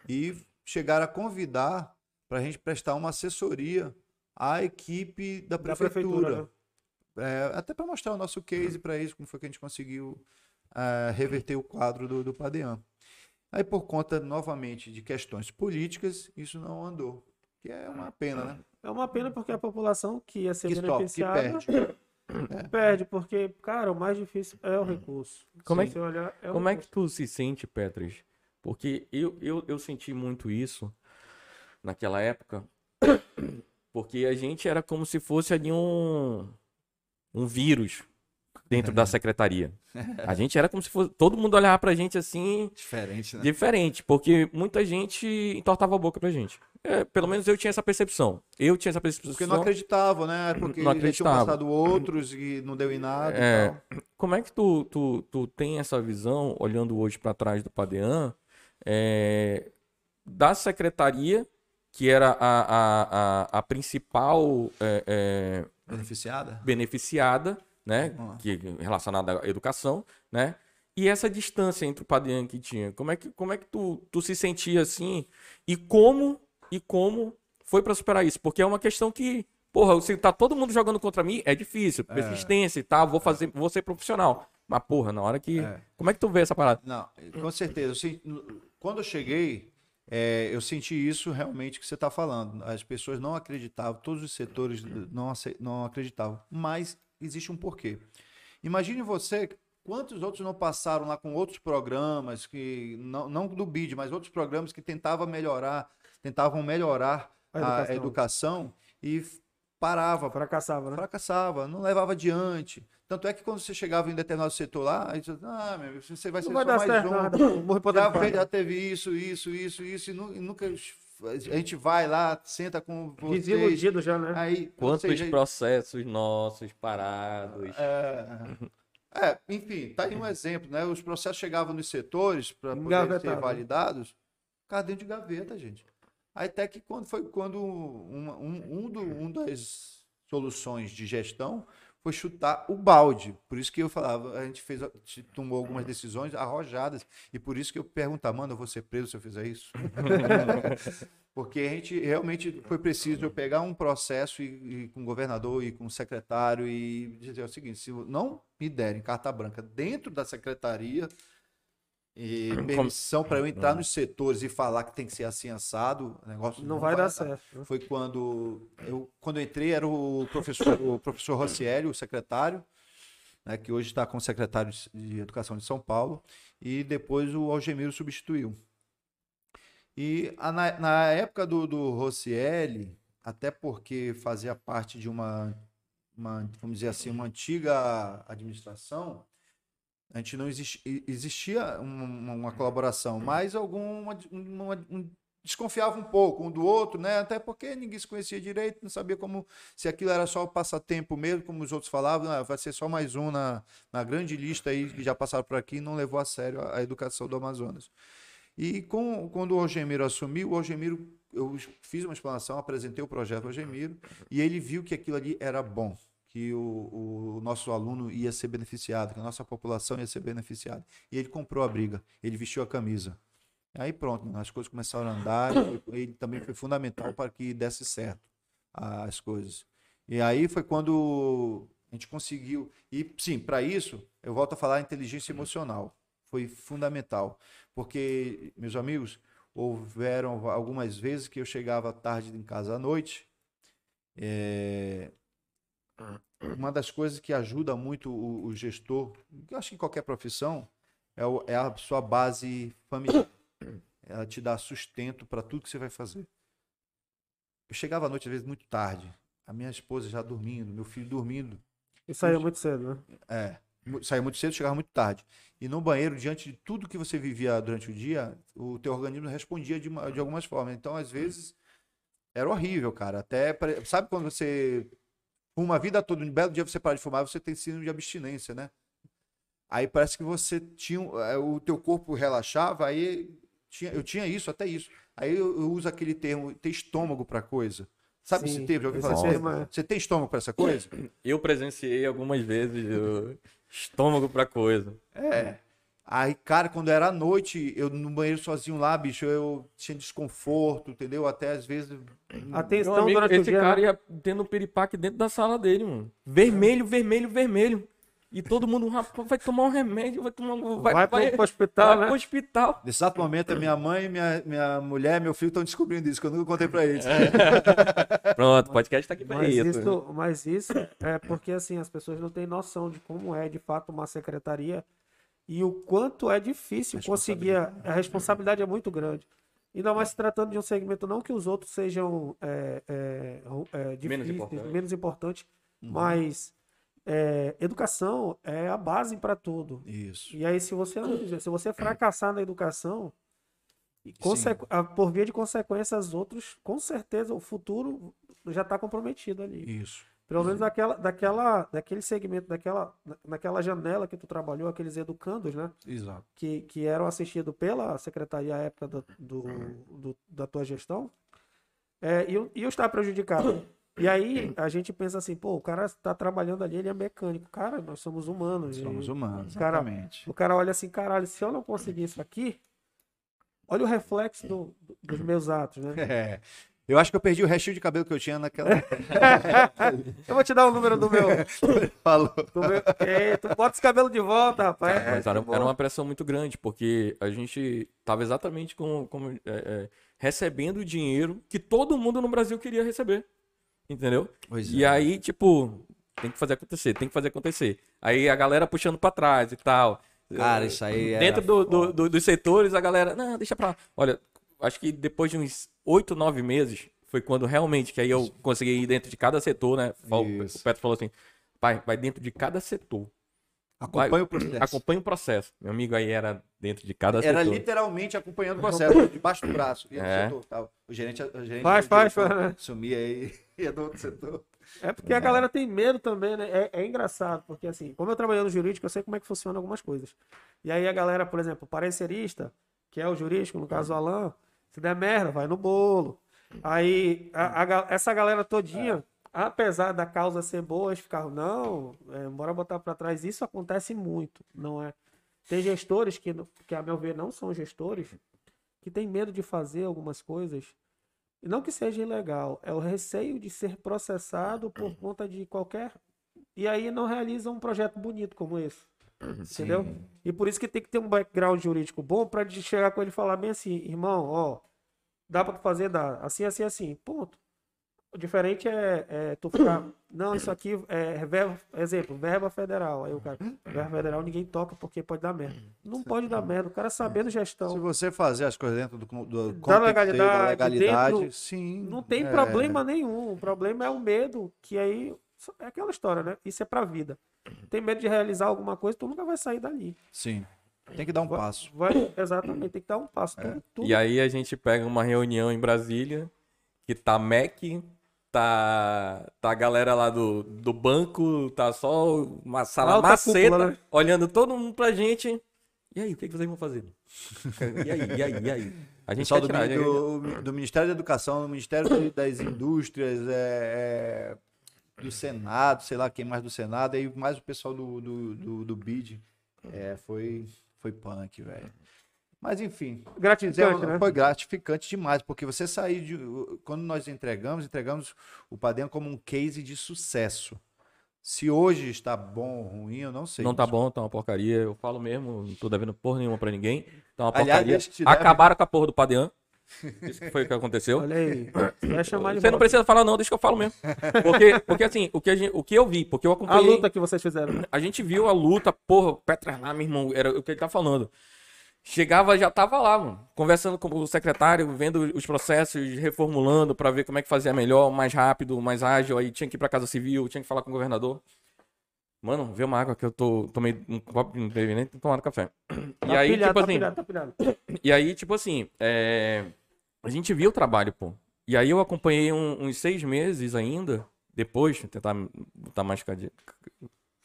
E chegaram a convidar para a gente prestar uma assessoria à equipe da Da prefeitura. prefeitura, né? É, até para mostrar o nosso case para eles, como foi que a gente conseguiu ah, reverter o quadro do, do Padean. Aí, por conta, novamente, de questões políticas, isso não andou. Que é uma pena, né? É uma pena porque a população que ia ser Que beneficiada perde. perde, porque, cara, o mais difícil é o recurso. Como é que- você olhar, é o Como é que recurso. tu se sente, Petras? Porque eu, eu, eu senti muito isso naquela época. Porque a gente era como se fosse ali um, um vírus dentro da secretaria. A gente era como se fosse. Todo mundo olhava pra gente assim, Diferente, né? diferente, porque muita gente entortava a boca pra gente. É, pelo menos eu tinha essa percepção. Eu tinha essa percepção. Porque não acreditavam, né? Porque Não já tinham acreditava. passado outros e não deu em nada É. Como é que tu, tu, tu tem essa visão, olhando hoje para trás do Padean, é, da secretaria, que era a, a, a, a principal é, é, Beneficiada? beneficiada, né, Ah. que, relacionada à educação, né, e essa distância entre o Padean que tinha. Como é que, como é que tu, tu se sentia assim? E como, e como foi para superar isso? Porque é uma questão que, porra, se tá todo mundo jogando contra mim, é difícil, persistência e tal, vou fazer, vou ser profissional. Mas, porra, na hora que. É. Como é que tu vê essa parada? Não, com certeza. Senti- quando eu cheguei, é, eu senti isso realmente que você está falando. As pessoas não acreditavam, todos os setores não, não acreditavam. Mas existe um porquê. Imagine você quantos outros não passaram lá com outros programas, que não, não do BID, mas outros programas que tentavam melhorar, tentavam melhorar A a educação. educação, e parava, Fracassava, né? fracassava, não levava adiante. Tanto é que quando você chegava em determinado setor lá, aí você, ah, meu, amigo, você vai ser Não vai só dar mais certo um. nada. Já, já teve isso, isso, isso, isso, e, nu- e nunca. A gente vai lá, senta com vocês. Desiludido já, né? Aí, Quantos seja, processos nossos parados? é, é, enfim, tá aí um exemplo, né? Os processos chegavam nos setores para poder ser Engavetado. validados, ficavam dentro de gaveta, gente. Aí até que quando foi quando uma- um, um, do, um das soluções de gestão foi chutar o balde. Por isso que eu falava, a gente fez, a gente tomou algumas decisões arrojadas e por isso que eu perguntava, mano, eu vou ser preso se eu fizer isso? Porque a gente realmente foi preciso eu pegar um processo e, e com o governador e com o secretário e dizer o seguinte: se não me derem carta branca dentro da secretaria e permissão para eu entrar nos setores e falar que tem que ser assim assado, o negócio Não, vai dar certo. foi quando eu quando eu entrei era o professor o professor Rossielli, o secretário, né, que hoje está como secretário de- de Educação de São Paulo, e depois o Algemiro substituiu. E a- na, na época do, do Rossielli, até porque fazia parte de uma, uma, vamos dizer assim, uma antiga administração, a gente não existi- existia uma, uma colaboração, mas alguma uma- um- desconfiava um pouco um do outro, né? Até porque ninguém se conhecia direito, não sabia como se aquilo era só passatempo mesmo, como os outros falavam, ah, vai ser só mais um na, na grande lista aí que já passaram por aqui não levou a sério a, a educação do Amazonas. E com, quando o Algemiro assumiu, o Algemiro, eu fiz uma explanação, apresentei o projeto ao Algemiro e ele viu que aquilo ali era bom, que o, o nosso aluno ia ser beneficiado, que a nossa população ia ser beneficiada. E ele comprou a briga, ele vestiu a camisa. Aí pronto, as coisas começaram a andar, ele também foi fundamental para que desse certo as coisas. E aí foi quando a gente conseguiu. E sim, para isso, eu volto a falar inteligência emocional. Foi fundamental. Porque, meus amigos, houveram algumas vezes que eu chegava tarde em casa à noite, É, Uma das coisas que ajuda muito o, o gestor, eu acho que em qualquer profissão, é, o- é a sua base familiar. Ela te dá sustento para tudo que você vai fazer. Eu chegava à noite, às vezes, muito tarde. A minha esposa já dormindo, meu filho dormindo. Aí é muito cedo, né? É, saía muito cedo, chegava muito tarde. E no banheiro, diante de tudo que você vivia durante o dia, o teu organismo respondia de, uma- de algumas formas. Então, às vezes, era horrível, cara. Até, sabe quando você fuma a vida toda, um belo dia você para de fumar, você tem síndrome de abstinência, né? Aí parece que você tinha, eh, o teu corpo relaxava, aí tinha, eu tinha isso, até isso. Aí eu, eu uso aquele termo, ter estômago pra coisa. Sabe Sim, esse termo? Já ouviu falar termo é- Você tem estômago pra essa coisa? Eu presenciei algumas vezes o estômago pra coisa. É. Aí, cara, quando era à noite, eu no banheiro sozinho lá, bicho, eu tinha desconforto, entendeu? Até às vezes. Atenção amigo, durante o esse dia. cara né? ia tendo um piripaque dentro da sala dele, mano. Vermelho, vermelho, vermelho. E todo mundo, rapaz, vai tomar um remédio, vai tomar um. Vai, pro, pro hospital, vai né? pro hospital. Nesse exato momento, a minha mãe, minha, minha mulher, meu filho estão descobrindo isso, que eu nunca contei pra eles. Pronto, o podcast tá aqui pra Mas isso. isso, mas isso é porque assim as pessoas não têm noção de como é de fato uma secretaria e o quanto é difícil conseguir. A, a responsabilidade é muito grande. Ainda mais se tratando de um segmento, não que os outros sejam é, é, é, Menos difíceis, importante. menos importantes, Uhum. mas é, educação é a base para tudo. Isso. E aí, se você se você fracassar na educação, e a- por via de consequência, as outros, com certeza, o futuro já está comprometido ali. Isso. Pelo menos daquela, daquela, daquele segmento, daquela, naquela janela que tu trabalhou, aqueles educandos, né? Exato. Que, que eram assistidos pela secretaria à época do, do- do- da tua gestão, é, e, eu estava prejudicado. E aí a gente pensa assim, pô, o cara está trabalhando ali, ele é mecânico. Cara, nós somos humanos. Somos humanos, Cara, exatamente. o cara olha assim, caralho, se eu não conseguir isso aqui, olha o reflexo do- do- dos meus atos, né? É. Eu acho que eu perdi o restinho de cabelo que eu tinha naquela. Eu vou te dar o número do meu. Falou. do meu... É, tu bota esse cabelo de volta, rapaz. É, Mas era, era uma pressão muito grande, porque a gente tava exatamente com, como, é, é, recebendo o dinheiro que todo mundo no Brasil queria receber. Entendeu? Pois E é. aí, tipo, tem que fazer acontecer, tem que fazer acontecer. Aí a galera puxando pra trás e tal. Cara, isso aí Dentro do, do- do- dos setores, a galera, não, deixa pra lá. Olha, acho que depois de uns oito, nove meses, foi quando realmente que aí eu consegui ir dentro de cada setor, né? O Isso. o Petro falou assim, pai, vai dentro de cada setor. Acompanha o processo. Acompanha o processo. Meu amigo aí era dentro de cada Era setor. literalmente acompanhando o processo, debaixo do braço. Ia no É. setor, tal. O gerente, o gerente Faz, faz, faz, sumia aí, ia do outro setor. É porque a galera tem medo também, né? É, é engraçado, porque assim, como eu trabalhei no jurídico, eu sei como é que funciona algumas coisas. E aí a galera, por exemplo, o parecerista, que é o jurídico, no caso o Alan, se der merda, vai no bolo. Aí a- a essa galera todinha, apesar da causa ser boa, eles ficavam, não, é, bora botar pra trás. Isso acontece muito, não é? Tem gestores que, que, a meu ver, não são gestores, que têm medo de fazer algumas coisas e não que seja ilegal, é o receio de ser processado por conta de qualquer. E aí não realiza um projeto bonito como esse. Entendeu? E por isso que tem que ter um background jurídico bom para chegar com ele e falar bem assim, irmão, ó, dá para fazer, dá, assim, assim, assim, ponto. O diferente é, é tu ficar, não, isso aqui é verba, exemplo, verba federal. Aí o cara, verba federal ninguém toca porque pode dar merda. Não pode dar merda, o cara sabendo Se gestão. você fazer as coisas dentro do, do Da legalidade, da legalidade, dentro- sim. Não tem é. problema nenhum. O problema é o medo, que aí é aquela história, né? Isso é pra vida. Tem medo de realizar alguma coisa, tu nunca vai sair dali. Sim. Tem que dar um Vai- passo. Vai, exatamente, tem que dar um passo. Tudo, tudo. E aí a gente pega uma reunião em Brasília, que tá Mac, tá, tá a galera lá do, do banco, tá só uma sala Alta maceta, cúpula, né? olhando todo mundo pra gente. E aí, o que, que vocês vão fazer? E aí, e aí, e aí? A gente Pessoal do, tirar, do, do Ministério da Educação, do Ministério das Indústrias, é, é, do Senado, sei lá quem mais do Senado, aí mais o pessoal do, do, do, do BID. É, foi, foi punk, velho. Mas enfim, Gratificante, é, né? foi gratificante demais, porque você sair de. Quando nós entregamos, entregamos o Padem como um case de sucesso. Se hoje está bom ou ruim, eu não sei. Não tá bom, tá uma porcaria. Eu falo mesmo, não tô devendo porra nenhuma pra ninguém. Tá uma Aliás, porcaria. Acabaram com a porra do Padean. Isso que foi o que aconteceu. Olha aí. Você não precisa falar, não, deixa que eu falo mesmo. Porque, porque assim, o que, a gente- o que eu vi, porque eu A acompanhei. luta que vocês fizeram, né? A gente viu a luta, porra, o Petra lá, meu irmão, era o que ele tá falando. Chegava, já tava lá, mano, conversando com o secretário, vendo os processos, reformulando pra ver como é que fazia melhor, mais rápido, mais ágil. Aí tinha que ir pra Casa Civil, tinha que falar com o governador. Mano, vê uma água que eu tô, tomei um copo, não teve nem tomado café. E aí, pilhado, tipo tá assim, pilhado, tá pilhado. e aí, tipo assim, é, a gente viu o trabalho, pô. E aí eu acompanhei um- uns seis meses ainda, depois, tentar botar mais cadê?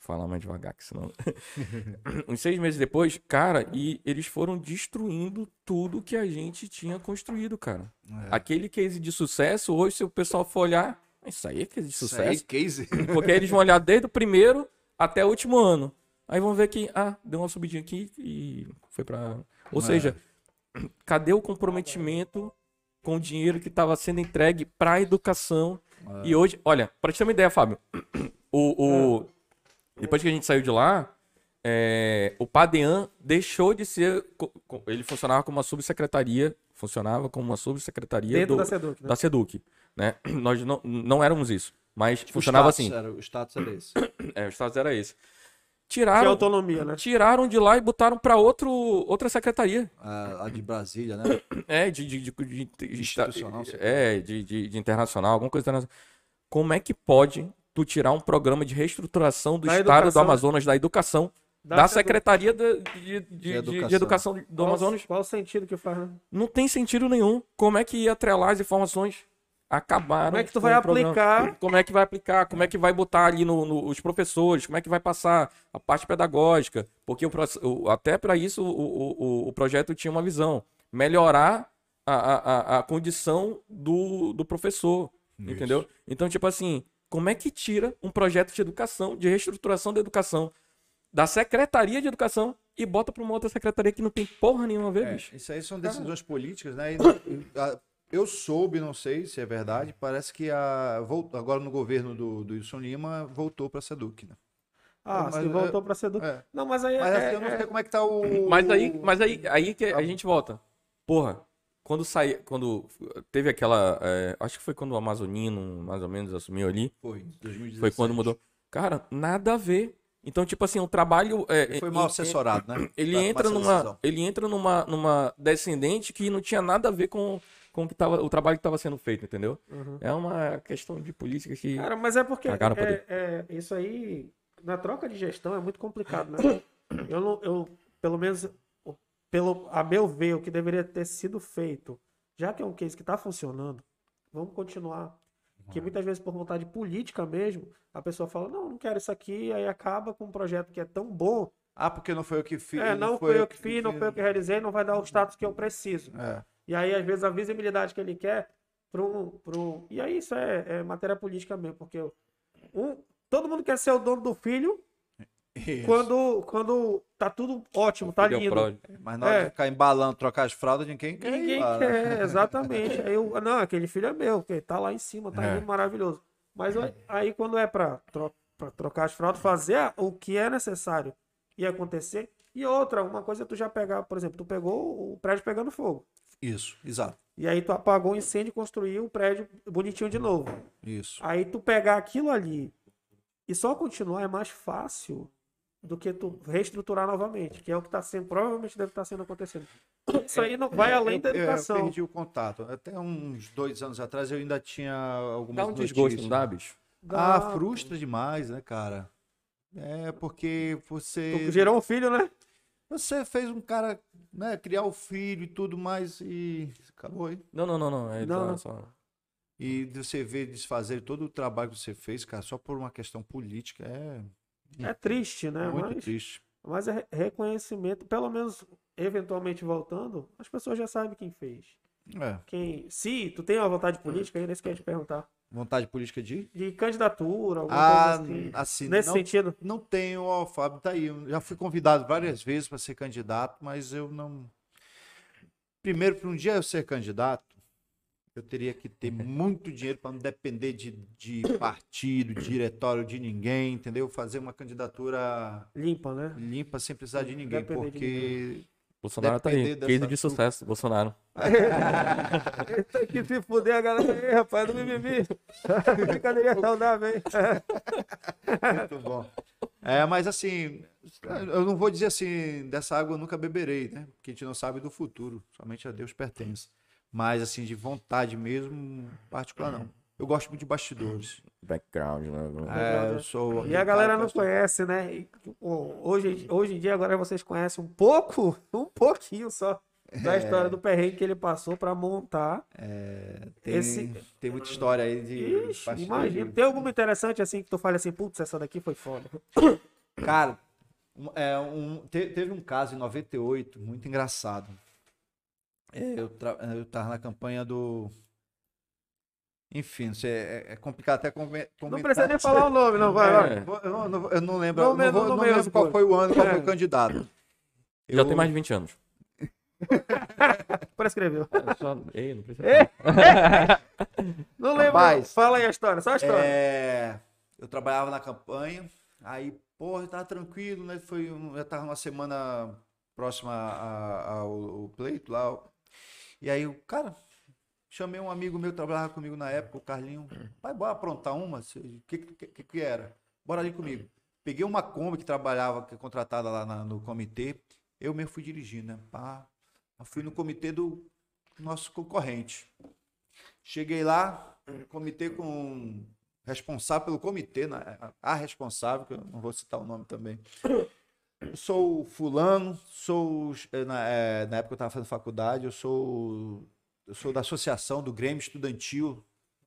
Falar mais devagar, que senão. uns seis meses depois, cara, e eles foram destruindo tudo que a gente tinha construído, cara. É. Aquele case de sucesso, hoje, se o pessoal for olhar, isso aí é case de Isso sucesso. aí, case. Porque eles vão olhar desde o primeiro até o último ano. Aí vão ver que, ah, deu uma subidinha aqui e foi pra. Ou É. seja, cadê o comprometimento com o dinheiro que estava sendo entregue pra educação? É. E hoje, olha, pra te ter uma ideia, Fábio, o, o- depois que a gente saiu de lá, é, o Padean deixou de ser. Ele funcionava como uma subsecretaria. Funcionava como uma subsecretaria Dentro do- da Seduc, né? da Seduc. Né? Nós não, não éramos isso. Mas funcionava o assim. Era, o status era esse. É, o status era esse. Que é Tiraram, autonomia, né? tiraram de lá e botaram outro, outra secretaria. A, a de Brasília, né? É, de, de, de, de- de- Institucional, É, de, de, de internacional, alguma coisa internacional. Como é que pode tu tirar um programa de reestruturação do Da Estado educação. do Amazonas, da educação, da, Da. Secretaria de, de, de- de- educação. de Educação do Qual- Amazonas? Qual o sentido que faz, né? Não tem sentido nenhum. Como é que ia atrelar as informações? Acabaram. Como é que tu com vai programa. aplicar? Como é que vai aplicar? Como é que vai botar ali no, no- os professores? Como é que vai passar a parte pedagógica? Porque o, o- até para isso o, o, o- projeto tinha uma visão: melhorar a, a, a- condição do, do professor. Entendeu? Então, tipo assim, como é que tira um projeto de educação, de reestruturação da educação, da Secretaria de Educação e bota para uma outra secretaria que não tem porra nenhuma a ver, É, bicho? isso aí são decisões políticas, né? E, a- eu soube, não sei se é verdade, parece que a, agora no governo do, do Wilson Lima voltou para a Seduc, né? Ah, Mas, se é- voltou pra Seduc. É. Não, mas aí Mas é, assim, eu não é- sei como é que tá o. Mas aí, mas aí, aí que a gente volta. Porra, quando sai, quando teve aquela, é, acho que foi quando o Amazonino, mais ou menos, assumiu ali, Foi, 2017. foi quando mudou. Cara, nada a ver. Então, tipo assim, o trabalho é, Foi é- mal é- assessorado, né? Ele tomar entra numa, ele entra numa, numa descendente que não tinha nada a ver com, com o, que tava, o trabalho que estava sendo feito, entendeu? Uhum. É uma questão de política que Cara, mas é porque é, é, isso aí, na troca de gestão, é muito complicado, né? Eu, não, eu pelo menos, pelo, a meu ver, o que deveria ter sido feito, já que é um case que está funcionando, vamos continuar. Que muitas vezes, por vontade política mesmo, a pessoa fala, não, não quero isso aqui, aí acaba com um projeto que é tão bom. Ah, porque não foi eu que fiz. É, não foi eu que fiz, não foi eu que realizei, não vai dar o status que eu preciso. É. E aí, às vezes, a visibilidade que ele quer pro, pro... E aí, isso é, é matéria política mesmo, porque um, todo mundo quer ser o dono do filho Isso. quando, quando tá tudo ótimo, tá é o lindo. pródigo. Mas na hora É. de ficar embalando, trocar as fraldas, ninguém quer. ir Ninguém né? quer, exatamente. Aí eu, não, aquele filho é meu, porque tá lá em cima, tá É. lindo, maravilhoso. Mas aí- aí quando é pra, tro pra trocar as fraldas, fazer o que é necessário e acontecer. E outra, uma coisa é tu já pegar, por exemplo, tu pegou o prédio pegando fogo. Isso, exato. E aí tu apagou o incêndio e construiu o prédio bonitinho de novo. Isso. Aí tu pegar aquilo ali e só continuar é mais fácil do que tu reestruturar novamente, que é o que tá sendo, provavelmente deve estar sendo acontecendo. Isso aí não vai além da Eu- eu educação. perdi o contato. Até uns dois anos atrás eu ainda tinha algumas Dá um desgosto, notícias. não dá, bicho? Ah, Dá- frustra demais, né, cara? É porque você Tu gerou um filho, né? Você fez um cara, né, criar o filho e tudo mais e acabou aí. Não, não, não, não. É Não, só- não. só- E você ver desfazer todo o trabalho que você fez, cara, só por uma questão política é É triste, né? muito mas, triste. mas é re- reconhecimento, pelo menos eventualmente voltando, as pessoas já sabem quem fez. É, Quem, se tu tem uma vontade política, ainda isso que eu ia te perguntar. Vontade política de De candidatura, alguma Ah, coisa assim. assim, Nesse não, sentido. não tenho, ó, Fábio, tá aí. Eu já fui convidado várias vezes para ser candidato, mas eu não. Primeiro, para um dia eu ser candidato, eu teria que ter muito dinheiro para não depender de, de partido, de diretório de ninguém, entendeu? Fazer uma candidatura Limpa, né? limpa sem precisar de ninguém, Depender de porque Bolsonaro tá aí. Case de sucesso, Bolsonaro. Tem que se fuder a galera aí, rapaz, do mimimi. Brincadeirinha saudável, hein? Muito bom. É, mas assim, eu não vou dizer assim, dessa água eu nunca beberei, né? Porque a gente não sabe do futuro, somente a Deus pertence. Mas assim, de vontade mesmo, particular não. Eu gosto muito de bastidores. Background, né? É, eu sou. E a galera não conhece, né? E, pô, hoje, hoje em dia, agora vocês conhecem um pouco, um pouquinho só, da É. história do perrengue que ele passou pra montar. Tem, Esse- tem muita história aí de. Ixi, bastidores. imagina. Tem alguma interessante assim que tu fala assim, putz, essa daqui foi foda. Cara, é, um, te- teve um caso em 98, muito engraçado. É, eu, tra- eu tava na campanha do. Enfim, é, é complicado até come- comentar. Não precisa nem falar o nome, não, vai. É. Eu não, não- eu não lembro, Não não, vou- não não mesmo, lembro qual foi o ano, qual É. foi o candidato. Já Eu- tem mais de 20 anos. Prescreveu. É só- Ei, não precisa. É. Não lembro. Rapaz, Fala aí a história, só a história. É, eu trabalhava na campanha, aí, porra, eu tava tranquilo, né? Foi, um- já tava uma semana próxima a- ao, ao pleito lá. E aí, o cara, chamei um amigo meu que trabalhava comigo na época, o Carlinho. Pai, bora aprontar uma? O que, que, que era? Bora ali comigo. Peguei uma Kombi que trabalhava, que é contratada lá na- no comitê. Eu mesmo fui dirigindo, né? Pá. Fui no comitê do nosso concorrente. Cheguei lá, comitê com responsável pelo comitê, né? a responsável, que eu não vou citar o nome também. Eu sou fulano, sou eh, na, eh, na época eu estava fazendo faculdade, eu sou eu sou da associação do Grêmio Estudantil,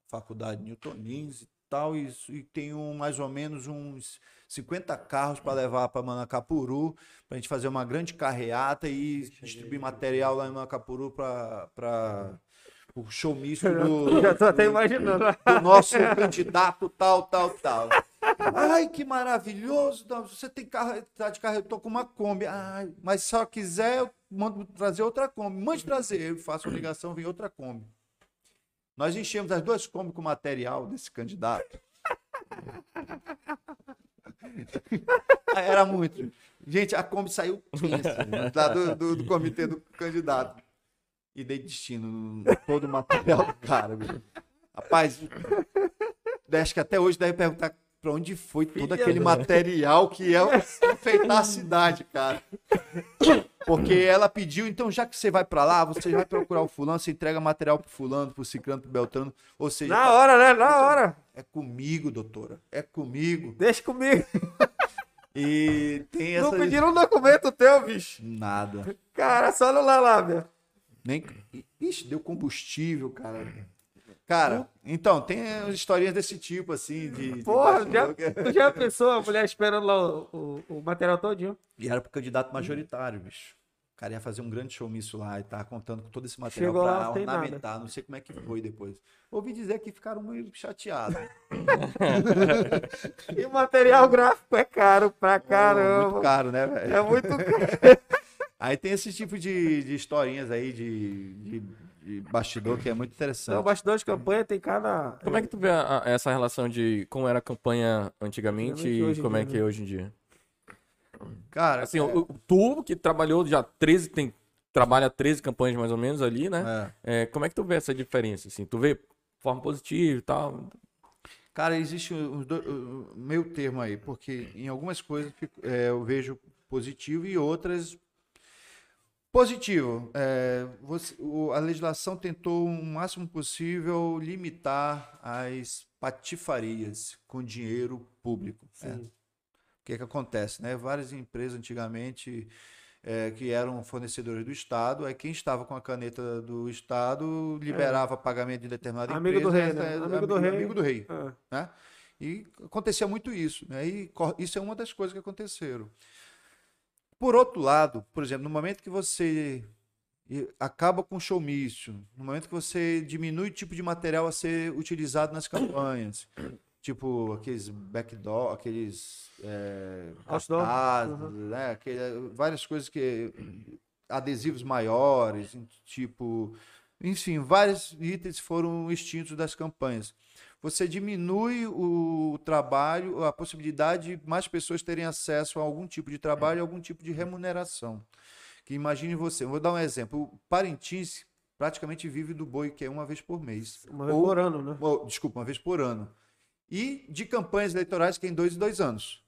faculdade Newton Lins e tal, e, e tenho mais ou menos uns 50 carros para levar para Manacapuru, para a gente fazer uma grande carreata e distribuir material lá em Manacapuru para o showmício do, Já tô até imaginando. do nosso candidato tal, tal, tal. Ai, que maravilhoso. Você tem carro, tá de carro, eu tô com uma Kombi. Ai, mas se só quiser, eu mando trazer outra Kombi. Mande trazer, eu faço a ligação, vem outra Kombi. Nós enchemos as duas Kombi com material desse candidato. Era muito. Gente, a Kombi saiu né, do, do, do comitê do candidato. E dei destino no todo o material do cara. Rapaz, acho que até hoje deve perguntar pra onde foi todo Filha aquele da- material que é enfeitar a cidade, cara. Porque ela pediu, então já que você vai pra lá, você vai procurar o fulano, você entrega material pro fulano, pro ciclano, pro beltrano. Ou seja, Na hora, né? Na hora. é comigo, doutora. É comigo. Deixa comigo. E tem essa... Não pediram um documento teu, bicho. Nada. Cara, só no Lalábia. Nem... Ixi, deu combustível, cara. Cara, então, tem historinhas desse tipo, assim, de... de Porra, já, bastidor que- tu já pensou a mulher esperando lá o, o, o material todinho? E era pro candidato majoritário, bicho. O cara ia fazer um grande showmício lá e tava contando com todo esse material Chegou lá, pra tem ornamentar. Não sei como é que foi depois. Ouvi dizer que ficaram meio chateados. E o material gráfico é caro pra Muito caramba. caro, né, velho? É muito caro. Aí tem esse tipo de, de historinhas aí de, de, de bastidor que é muito interessante. Então, bastidor de campanha tem cada. Como é que tu vê a- a- essa relação de como era a campanha antigamente e como é que é né? hoje em dia? Cara, Assim, o- o- tu que trabalhou já 13, tem, trabalha 13 campanhas mais ou menos ali, né? é. É, como é que tu vê essa diferença? Assim, tu vê de forma positiva e tal? Cara, existe dois, o meio termo aí, porque em algumas coisas é, eu vejo positivo e outras positivo. É, você- o- a legislação tentou o máximo possível limitar as patifarias com dinheiro público. né? O que, que acontece? Né? Várias empresas antigamente é, que eram fornecedores do Estado, é quem estava com a caneta do Estado liberava pagamento de determinada Amigo do empresa. rei, né? essa- Amigo do rei. Amigo do rei Ah, né? E acontecia muito isso, né? E isso é uma das coisas que aconteceram. Por outro lado, por exemplo, no momento que você acaba com o showmício, no momento que você diminui o tipo de material a ser utilizado nas campanhas, tipo aqueles backdoor, aqueles é, cartazes, uhum. né? Aquele- várias coisas que adesivos maiores, tipo, enfim, vários itens foram extintos das campanhas você diminui o trabalho, a possibilidade de mais pessoas terem acesso a algum tipo de trabalho, algum tipo de remuneração. Que imagine você, vou dar um exemplo. O Parintins praticamente vive do boi, que é uma vez por mês. Uma vez Ou- por ano, né? ou, desculpa, uma vez por ano. E de campanhas eleitorais que é em dois em dois anos.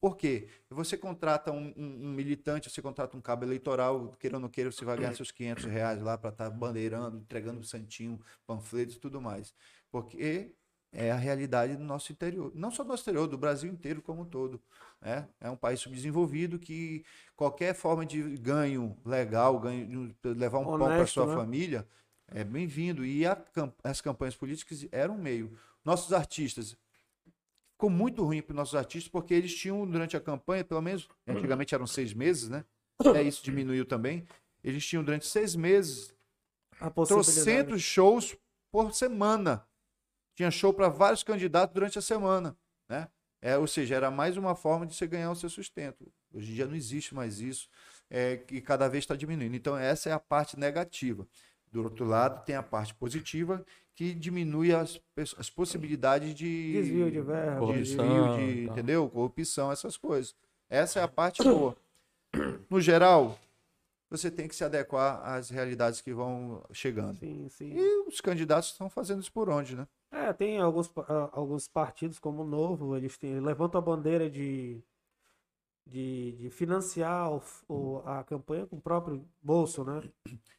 Por quê? Você contrata um, um- um militante, você contrata um cabo eleitoral, queira ou não queira, você vai ganhar seus 500 reais lá para estar bandeirando, entregando santinho, panfletos e tudo mais. Porque é a realidade do nosso interior. Não só do nosso interior, do Brasil inteiro como um todo. né? É um país subdesenvolvido que qualquer forma de ganho legal, ganho, levar um pão para Honesto, sua né? família, é bem-vindo. E a as campanhas políticas eram um meio. Nossos artistas. Ficou muito ruim para os nossos artistas, porque eles tinham, durante a campanha, pelo menos, antigamente eram seis meses, né? É, isso diminuiu também. Eles tinham, durante seis meses, A trocentos shows por semana. Tinha show para vários candidatos durante a semana, né? É, ou seja, era mais uma forma de você ganhar o seu sustento. Hoje em dia não existe mais isso, é, que cada vez está diminuindo. Então, essa é a parte negativa. Do outro lado, tem a parte positiva, que diminui as, as possibilidades de Desvio de verba. Corrupção. desvio de, tá. entendeu? Corrupção, essas coisas. Essa é a parte boa. No geral, você tem que se adequar às realidades que vão chegando. Sim, sim. E os candidatos estão fazendo isso por onde, né? É, tem alguns, ah, alguns partidos como o Novo, eles têm, levantam a bandeira de, de, de financiar o o- a campanha com o próprio bolso, né?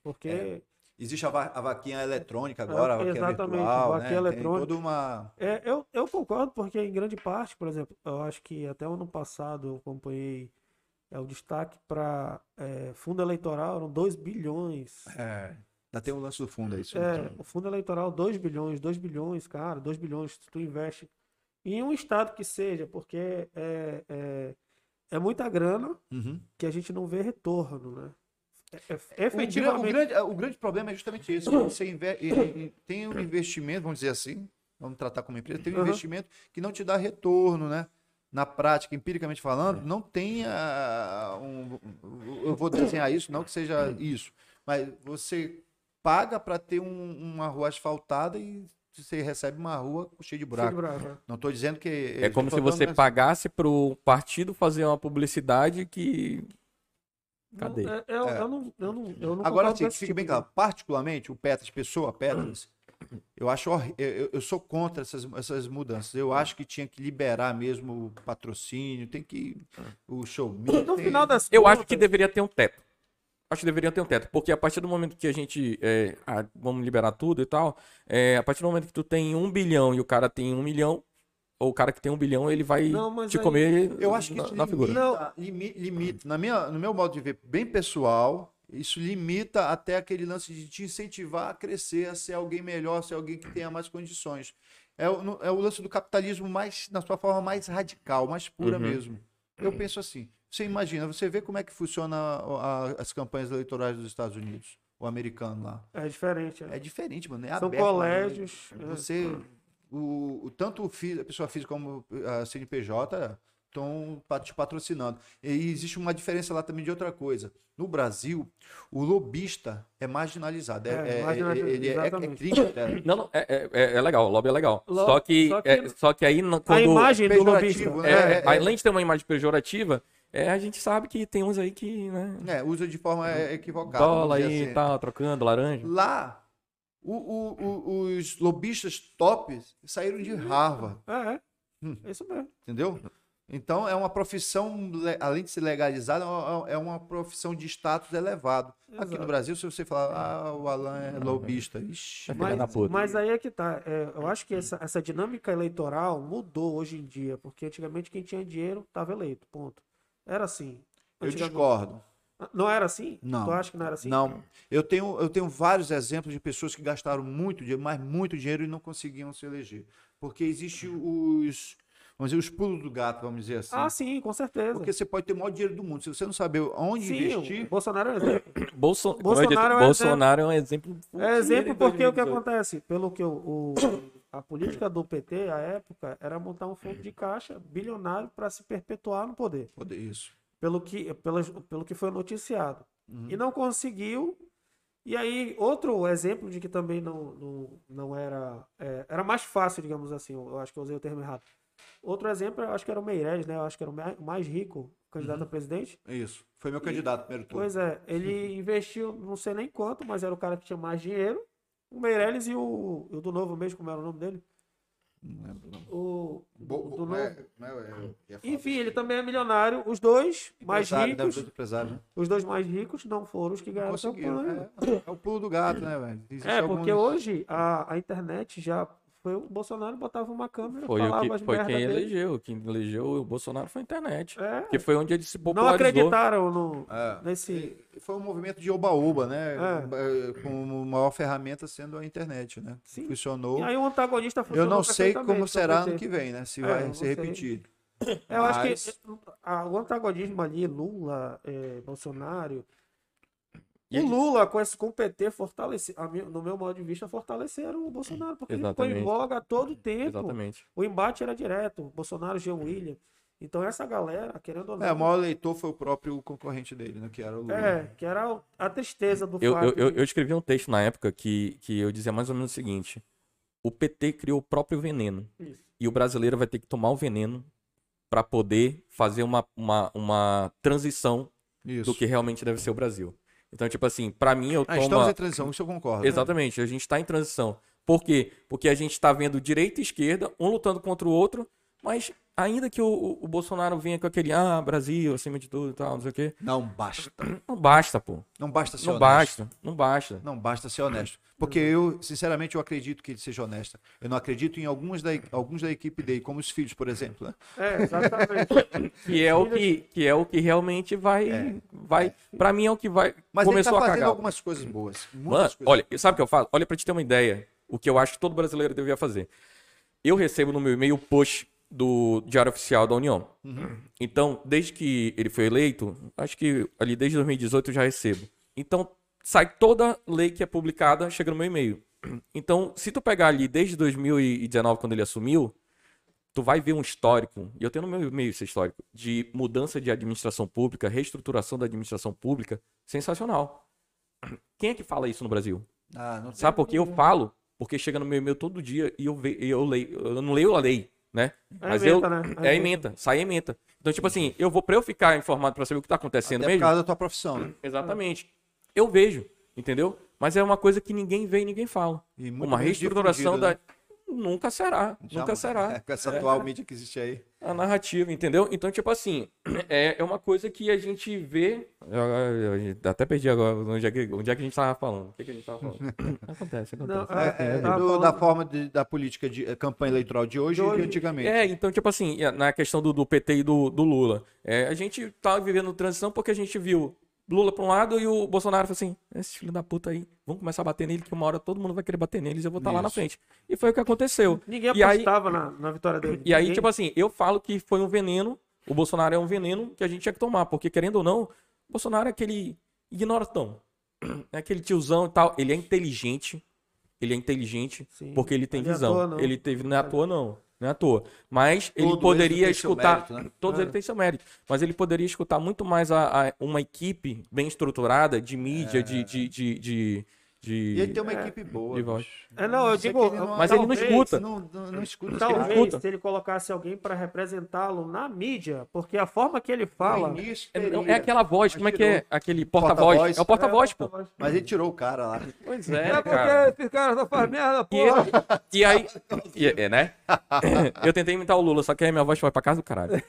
Porque É. Existe a, va- a vaquinha eletrônica agora, a vaquinha exatamente, virtual, vaquinha né? eletrônica. Tem toda uma... É, eu, eu concordo, porque em grande parte, por exemplo, eu acho que até o ano passado eu acompanhei é, o destaque para fundo eleitoral, eram 2 bilhões. É, ainda tem o lance do fundo, é isso. É, o fundo eleitoral, 2 bilhões, 2 bilhões, cara, 2 bilhões, tu investe em um estado que seja, porque é, é, é muita grana Uhum. que a gente não vê retorno, né? É- é- O, gra- o efetivamente. grande, o grande problema é justamente isso. Você inve- tem um investimento, vamos dizer assim, vamos tratar como empresa, tem um Uhum. investimento que não te dá retorno, né? Na prática, empiricamente falando, não tem ah, um, eu vou desenhar isso, não que seja isso, mas você paga para ter um- uma rua asfaltada e você recebe uma rua cheia de Cheio de buraco. buraco, né? Não estou dizendo que É como se você pagasse pro partido fazer uma publicidade que. Cadê? Não, é- eu, É. eu não, eu não, eu não Agora concordo sim, com que esse fique tipo bem de- claro. Particularmente, o Petras, pessoa Petras, eu acho eu, eu- sou contra essas, essas mudanças. Eu acho que tinha que liberar mesmo o patrocínio, tem que. O show. No tem- final das Eu contas, acho que deveria ter um teto. Acho que deveria ter um teto. Porque a partir do momento que a gente. é, ah, vamos liberar tudo e tal. é, a partir do momento que tu tem um bilhão e o cara tem um milhão. Ou o cara que tem um bilhão, ele vai Não, mas te aí- comer Eu acho que na, isso na figura. limita, limi- limita, na minha, no meu modo de ver, bem pessoal, isso limita até aquele lance de te incentivar a crescer, a ser alguém melhor, a ser alguém que tenha mais condições. É o, é o lance do capitalismo mais, na sua forma mais radical, mais pura Uhum. mesmo. Eu penso assim, você imagina, você vê como é que funciona a- a- as campanhas eleitorais dos Estados Unidos, o americano lá. É diferente. é. É diferente, mano. É São aberto, mano. colégios. é. Você, o, o- tanto a pessoa física como a CNPJ estão te patrocinando. E existe uma diferença lá também de outra coisa. No Brasil, o lobista é marginalizado. É, É, é- marginalizado, ele é, é é Não, não, é, é, é legal, o lobby é legal. Lo- só, que, só que- é, só que aí, na- A quando. imagem do lobista. né? é, é, é. além de ter uma imagem pejorativa, é, a gente sabe que tem uns aí que, né? É, usa de forma é, equivocada. Dólar dizer aí assim. e tal, trocando, laranja. Lá, o- o- o- os lobistas tops saíram de Harvard. É, é. Hum. É isso mesmo. Entendeu? Então é uma profissão, além de ser legalizada, é uma- é profissão de status elevado. Aqui Exato. no Brasil, se você falar, ah, o Alan é lobista, ixi, Filha Mas, mas aí é que tá. É, eu acho que essa, essa dinâmica eleitoral mudou hoje em dia, porque antigamente quem tinha dinheiro estava eleito. Ponto. Era assim. eu discordo. Não era assim? Não. Tu acha que não era assim? Não, eu tenho, eu tenho vários exemplos de pessoas que gastaram muito dinheiro, mas muito dinheiro e não conseguiam se eleger. Porque existe os, vamos dizer, os pulos do gato, vamos dizer assim. Ah, sim, com certeza. Porque você pode ter o maior dinheiro do mundo. Se você não saber onde sim, investir, o Bolsonaro é um exemplo. Bolso... como eu Bolsonaro é um Bolsonaro é um exemplo. É exemplo porque o que 2018. acontece? Pelo que o, o- a política do PT, à época, era montar um fundo de caixa bilionário para se perpetuar no poder. Pode- isso. Pelo que, pelo, pelo que foi noticiado. Uhum. E não conseguiu. E aí, outro exemplo de que também não, não, não era. é, era mais fácil, digamos assim, eu acho que eu usei o termo errado. Outro exemplo, eu acho que era o Meirelles, né? Eu acho que era o mais- rico candidato Uhum. a presidente. Isso. Foi meu candidato primeiro turno. Pois é, ele investiu, não sei nem quanto, mas era o cara que tinha mais dinheiro. O Meirelles e o, e o do Novo mesmo, como era o nome dele? Não lembro, não. O, Bo- do bo- Novo. é- não é- é- Enfim, ele também é milionário. Os dois mais ricos, né? os dois mais ricos não foram os que ganharam campanha. É, é o pulo do gato, né, velho? Existe É, porque alguns- hoje a, a internet já foi o Bolsonaro botava uma câmera, Foi, o falava que, as foi quem dele. elegeu. Quem elegeu o Bolsonaro foi a internet. É, Que foi onde ele se não popularizou. acreditaram no, É. nesse. E Foi um movimento de oba-oba, né? É. Eh, Com a maior ferramenta sendo a internet, né? Sim. Funcionou. E aí o antagonista Eu funcionou não sei como será o ano que vem, né? Se É, vai não se repetir. Eu acho Mas- que a- o antagonismo ali, Lula, eh, Bolsonaro. E o Lula, com, esse, com o PT, fortalece, no meu modo de vista, fortaleceram o Bolsonaro, porque ele ficou em Exatamente. voga a todo tempo. Exatamente. O embate era direto, Bolsonaro, Jean William. Então essa galera, querendo ou não. É, o maior leitor foi o próprio concorrente dele, né? Que era o Lula. É, que era a tristeza do Eu, fato. eu, eu, eu escrevi um texto na época que, que eu dizia mais ou menos o seguinte: o PT criou o próprio veneno. Isso. E o brasileiro vai ter que tomar o veneno para poder fazer uma, uma, uma transição Isso. do que realmente deve ser o Brasil. Então, tipo assim, para mim eu Ah, tomo. estamos em transição, isso eu concordo. Exatamente, a gente está em transição. Por quê? Porque a gente está vendo direita e esquerda, um lutando contra o outro, mas ainda que o, o- o Bolsonaro venha com aquele, ah, Brasil, acima de tudo e tal, não sei o quê, Não basta. não basta, pô. Não basta ser Não honesto. basta, não basta. Não basta ser honesto. Porque eu, sinceramente, eu acredito que ele seja honesto. Eu não acredito em alguns da, alguns da equipe dele, como os filhos, por exemplo. Né? É, exatamente. Que é o que, que, é o que realmente vai. vai Pra mim é o que vai. Mas começou ele a tá fazendo cagar. algumas coisas boas. Muitas Mano, coisas. olha, sabe o que eu faço? Olha, pra te ter uma ideia, o que eu acho que todo brasileiro deveria fazer. Eu recebo no meu e-mail o post do Diário Oficial da União. Então, desde que ele foi eleito, acho que ali desde 2018 eu já recebo. Então, sai toda lei que é publicada, chega no meu e-mail. Então, se tu pegar ali desde 2019, quando ele assumiu, tu vai ver um histórico, e eu tenho no meu e-mail esse histórico, de mudança de administração pública, reestruturação da administração pública, sensacional. Quem é que fala isso no Brasil? Ah, não Sabe por que eu falo? Porque chega no meu e-mail todo dia e eu, ve, e eu leio. Eu não leio a lei, né? É Mas ementa, eu. né? É ementa, sai ementa. Então, tipo assim, eu vou, pra eu ficar informado pra saber o que tá acontecendo Até por mesmo. causa da tua profissão, né? Exatamente. Eu vejo, entendeu? Mas é uma coisa que ninguém vê e ninguém fala. E uma reestruturação difundida, da. Nunca será. né? Nunca será. É, com essa atual mídia que existe aí. A narrativa, entendeu? Então, tipo assim, é, é uma coisa que a gente vê. Eu, eu- eu até perdi agora onde é, que, onde é que a gente tava falando. O que, que a gente tava falando? acontece, acontece. Não, É, É, é, tava do- falando- Da forma de- da política de eh, campanha eleitoral de hoje De e hoje. de antigamente. É, então, tipo assim, na questão do, do PT e do, do Lula, é, a gente tá vivendo transição porque a gente viu Lula pra um lado e o Bolsonaro falou assim: esse filho da puta aí, vamos começar a bater nele, que uma hora todo mundo vai querer bater neles e eu vou estar lá na frente. E foi o que aconteceu. Ninguém E aí- apostava na, na vitória dele. E aí, Ninguém. tipo assim, eu falo que foi um veneno, o Bolsonaro é um veneno que a gente tinha que tomar, porque querendo ou não, o Bolsonaro é aquele ignorantão. É aquele tiozão e tal. Ele é inteligente. Ele é inteligente Sim. porque ele tem Não é à visão. toa, não. Ele teve, não é à toa, não. Não é à toa. Mas ele Todo poderia escutar. mérito, né? Todos É. eles têm seu mérito. Mas ele poderia escutar muito mais a, a- uma equipe bem estruturada de mídia, de. de, de, de, de- E ele tem uma É. equipe boa. De voz. bicho. É, não, eu digo, ele Mas ele não escuta. Não, não, não escuta. Ele Talvez escuta. se ele colocasse alguém para representá-lo na mídia, porque a forma que ele fala. Início, É, não, é aquela voz, como é que é? Aquele porta-voz. Porta-voz. É o porta-voz, pô. Mas ele tirou o cara lá. Pois É é, porque cara. esse cara só faz merda, E, porra. e aí, e- é, né? Eu tentei imitar o Lula, só que aí minha voz foi pra casa do caralho.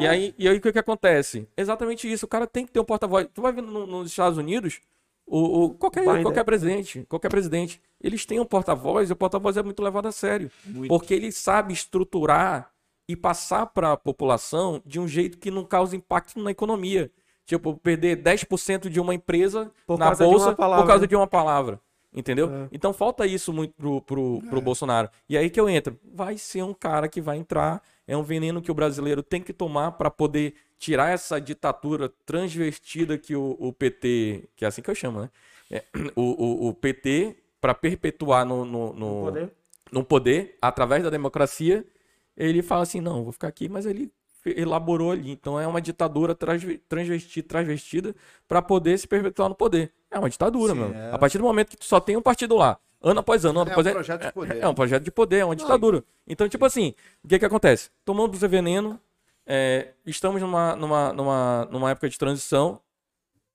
E aí, e aí o que, que acontece? Exatamente isso. O cara tem que ter um porta-voz. Tu vai vendo no- nos Estados Unidos, o, o- qualquer, Biden. qualquer presidente, qualquer presidente, eles têm um porta-voz e o porta-voz é muito levado a sério. Muito. Porque ele sabe estruturar e passar para a população de um jeito que não cause impacto na economia. Tipo, perder 10% de uma empresa Por na bolsa por causa né? de uma palavra. Entendeu? É. Então falta isso muito pro, pro, pro Bolsonaro. E aí que eu entro. Vai ser um cara que vai entrar. É um veneno que o brasileiro tem que tomar para poder tirar essa ditadura transvestida que o, o PT. Que é assim que eu chamo, né? É, o, o, o PT, para perpetuar no, no, no, Poder. no poder, através da democracia, ele fala assim: não, vou ficar aqui, mas ele elaborou ali. Então é uma ditadura transve- transvestida, transvestida para poder se perpetuar no poder. É uma ditadura, Sim, mano. é. A partir do momento que tu só tem um partido lá, Ano após ano, ano É um após ano. projeto de poder. É um projeto de poder, é uma ditadura. Então, tipo assim, o que que acontece? Tomamos o veneno, é, estamos numa, numa, numa, numa época de transição.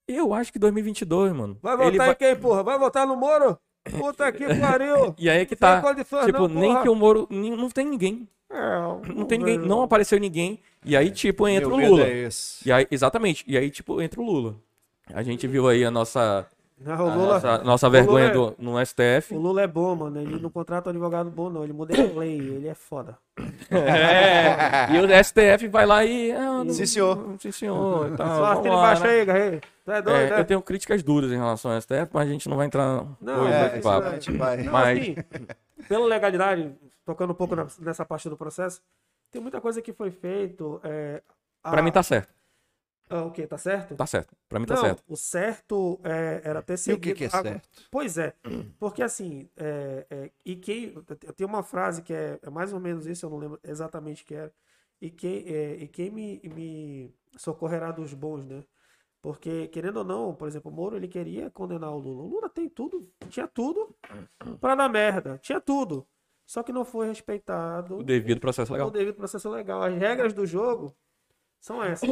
Eu acho que 2022, mano. Vai votar ele em quem, porra? Vai votar no Moro? Puta que pariu! E aí é que tá. condições Tipo, não, nem que o Moro. nem- Não tem ninguém. É, Não tem ninguém. Não apareceu ninguém. E aí, tipo, entra Meu o medo Lula. é esse. E aí, exatamente. E aí, tipo, entra o Lula. A gente viu aí a nossa, Não, o, Lula, nossa, nossa o vergonha Lula do, no STF. o Lula é bom, mano. Ele não contrata um advogado bom, não. Ele muda a lei. Ele é foda. É, e o STF vai lá e. ah, não- Sim, senhor. Sim, senhor. tal, Só assina lá, embaixo né? aí, Garrei. Tu é doido, É, né? eu tenho críticas duras em relação ao STF, mas a gente não vai entrar Não, hoje é, É, papo. isso a gente vai. Não, Mas- assim, pela legalidade, tocando um pouco na- nessa parte do processo, tem muita coisa que foi feito. É, a- Pra mim tá certo. Ah, o quê? Tá certo? Tá certo. Pra mim tá não, certo. o certo é, era ter E o seguido... que, que é a- certo? Pois é, porque assim, é, é, e quem, tem uma frase que é, é mais ou menos isso, eu não lembro exatamente o que era, e quem, é, e quem me, me socorrerá dos bons, né? Porque, querendo ou não, por exemplo, o Moro, ele queria condenar o Lula. O Lula tem tudo, tinha tudo pra dar merda, tinha tudo. Só que não foi respeitado O devido processo o legal. devido processo legal. As regras do jogo são essas.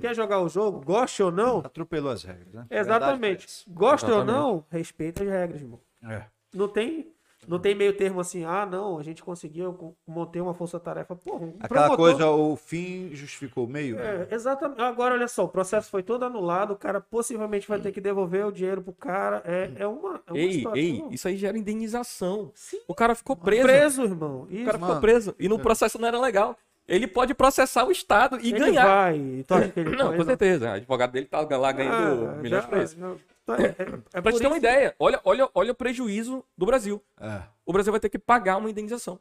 Quer jogar o jogo, goste ou não, Atropelou as regras, né? Exatamente. Gosta ou não, respeita as regras, irmão. É. Não tem, não tem meio termo assim, ah, não, a gente conseguiu co- manter uma força-tarefa. Porra, um Aquela promotor- coisa, o fim justificou o meio. É, exatamente. Agora, olha só, o processo foi todo anulado, o cara possivelmente vai ter que devolver o dinheiro pro cara. É, é uma, é uma Ei, situação. ei, isso aí gera indenização. Sim. O cara ficou preso. Preso, irmão. O Isso. cara ficou Mano. preso. E no processo não era legal. Ele pode processar o Estado e ele ganhar. vai. Tu acha que ele Não, vai? com certeza. O advogado dele tá lá ganhando Ah, milhões isso. já- tá- é- é- é Pra te ter uma ideia, olha, olha, olha o prejuízo do Brasil. É. O Brasil vai ter que pagar uma indenização.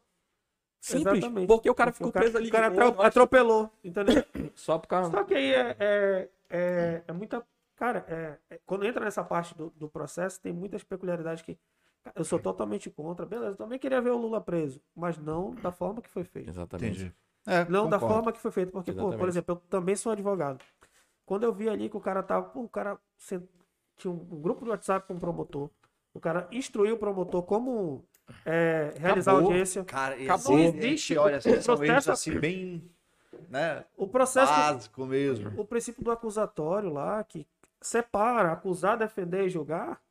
Simples. Exatamente. Porque o cara ficou o cara- preso ali. O cara de boa, atro- atropelou, entendeu? Só por causa. Só que aí é, é, é, é muita. Cara, é- é- quando entra nessa parte do, do processo, tem muitas peculiaridades que. Eu sou totalmente contra. Beleza, eu também queria ver o Lula preso, mas não da forma que foi feito. Exatamente. Entendi. É, Não da concordo. forma que foi feito. Porque, pô, por exemplo, eu também sou advogado. Quando eu vi ali que o cara tava. Pô, o cara tinha um, um grupo de WhatsApp com o promotor. O cara instruiu o promotor como é, realizar Acabou. audiência. Cara, Acabou. existe, Existe olha, o processo- assim bem, né, O processo. básico mesmo. o princípio do acusatório lá, que separa acusar, defender e julgar,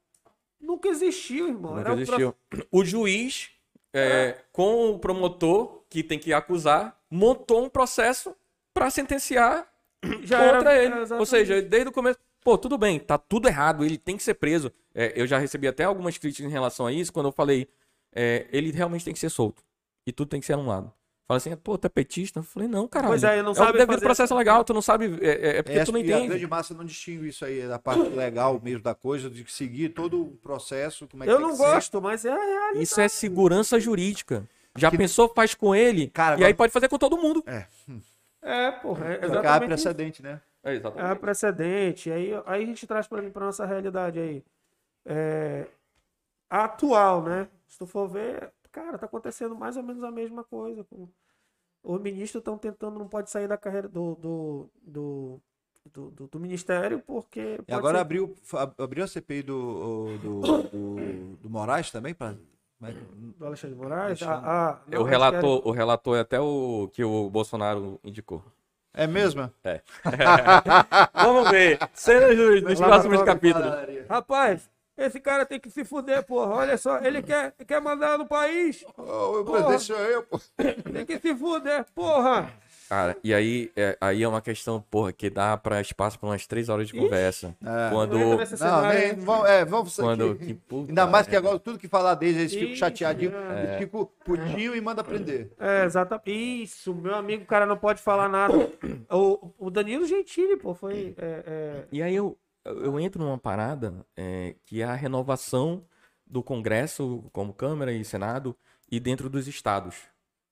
nunca existiu, irmão. Nunca Era um existiu. O juiz, é, com o promotor que tem que acusar, montou um processo pra sentenciar já contra era- ele. é, Ou seja, desde o começo. Pô, tudo bem, tá tudo errado, ele tem que ser preso. É, eu já recebi até algumas críticas em relação a isso, quando eu falei, é, ele realmente tem que ser solto. E tudo tem que ser anulado. Fala assim, pô, tu é petista? Eu falei, não, caralho. Pois é, não é sabe devido fazer- processo legal, tu não sabe. É, é porque É, tu não e a entende. grande massa não distingue isso aí da parte legal mesmo da coisa, de seguir todo o processo, como é que Eu tem não que ser. gosto, mas é a realidade. Isso é segurança jurídica. Já Que- pensou, faz com ele, Cara, e agora- aí pode fazer com todo mundo. É, porra, é que há exatamente isso. precedente, né? É, É precedente. Aí, aí a gente traz pra, pra nossa realidade aí. É, a atual, né? Se tu for ver, cara, tá acontecendo mais ou menos a mesma coisa. Os ministros estão tentando, não pode sair da carreira do, do, do, do, do- do ministério, porque. E agora ser- abriu, abriu a CPI do, do, do, do Moraes também? Pra, mas- Do Alexandre de Moraes? Alexandre. Ah, ah, não, o, relator, o relator é até o que o Bolsonaro indicou. é mesmo? Vamos ver. Cenas dos, próximos capítulos. Rapaz, esse cara tem que se fuder, porra. Olha só, ele quer, quer mandar no país. Ô, o Porra. presidente sou eu, pô. Tem que se fuder, porra. Cara, e aí é, aí é uma questão, porra, que dá pra espaço pra umas três horas de conversa. É. Quando. Não nem, vamos, é, vamos Quando. aqui. Que puta Ainda mais que agora tudo que falar deles, eles ficam Ixi, chateadinhos, é. eles ficam putinho e manda prender. É, exatamente. Isso, meu amigo, o cara não pode falar nada. O, o Danilo Gentili, pô, foi. é, é, E aí eu, eu entro numa parada é, que é a renovação do Congresso, como Câmara e Senado, e dentro dos estados,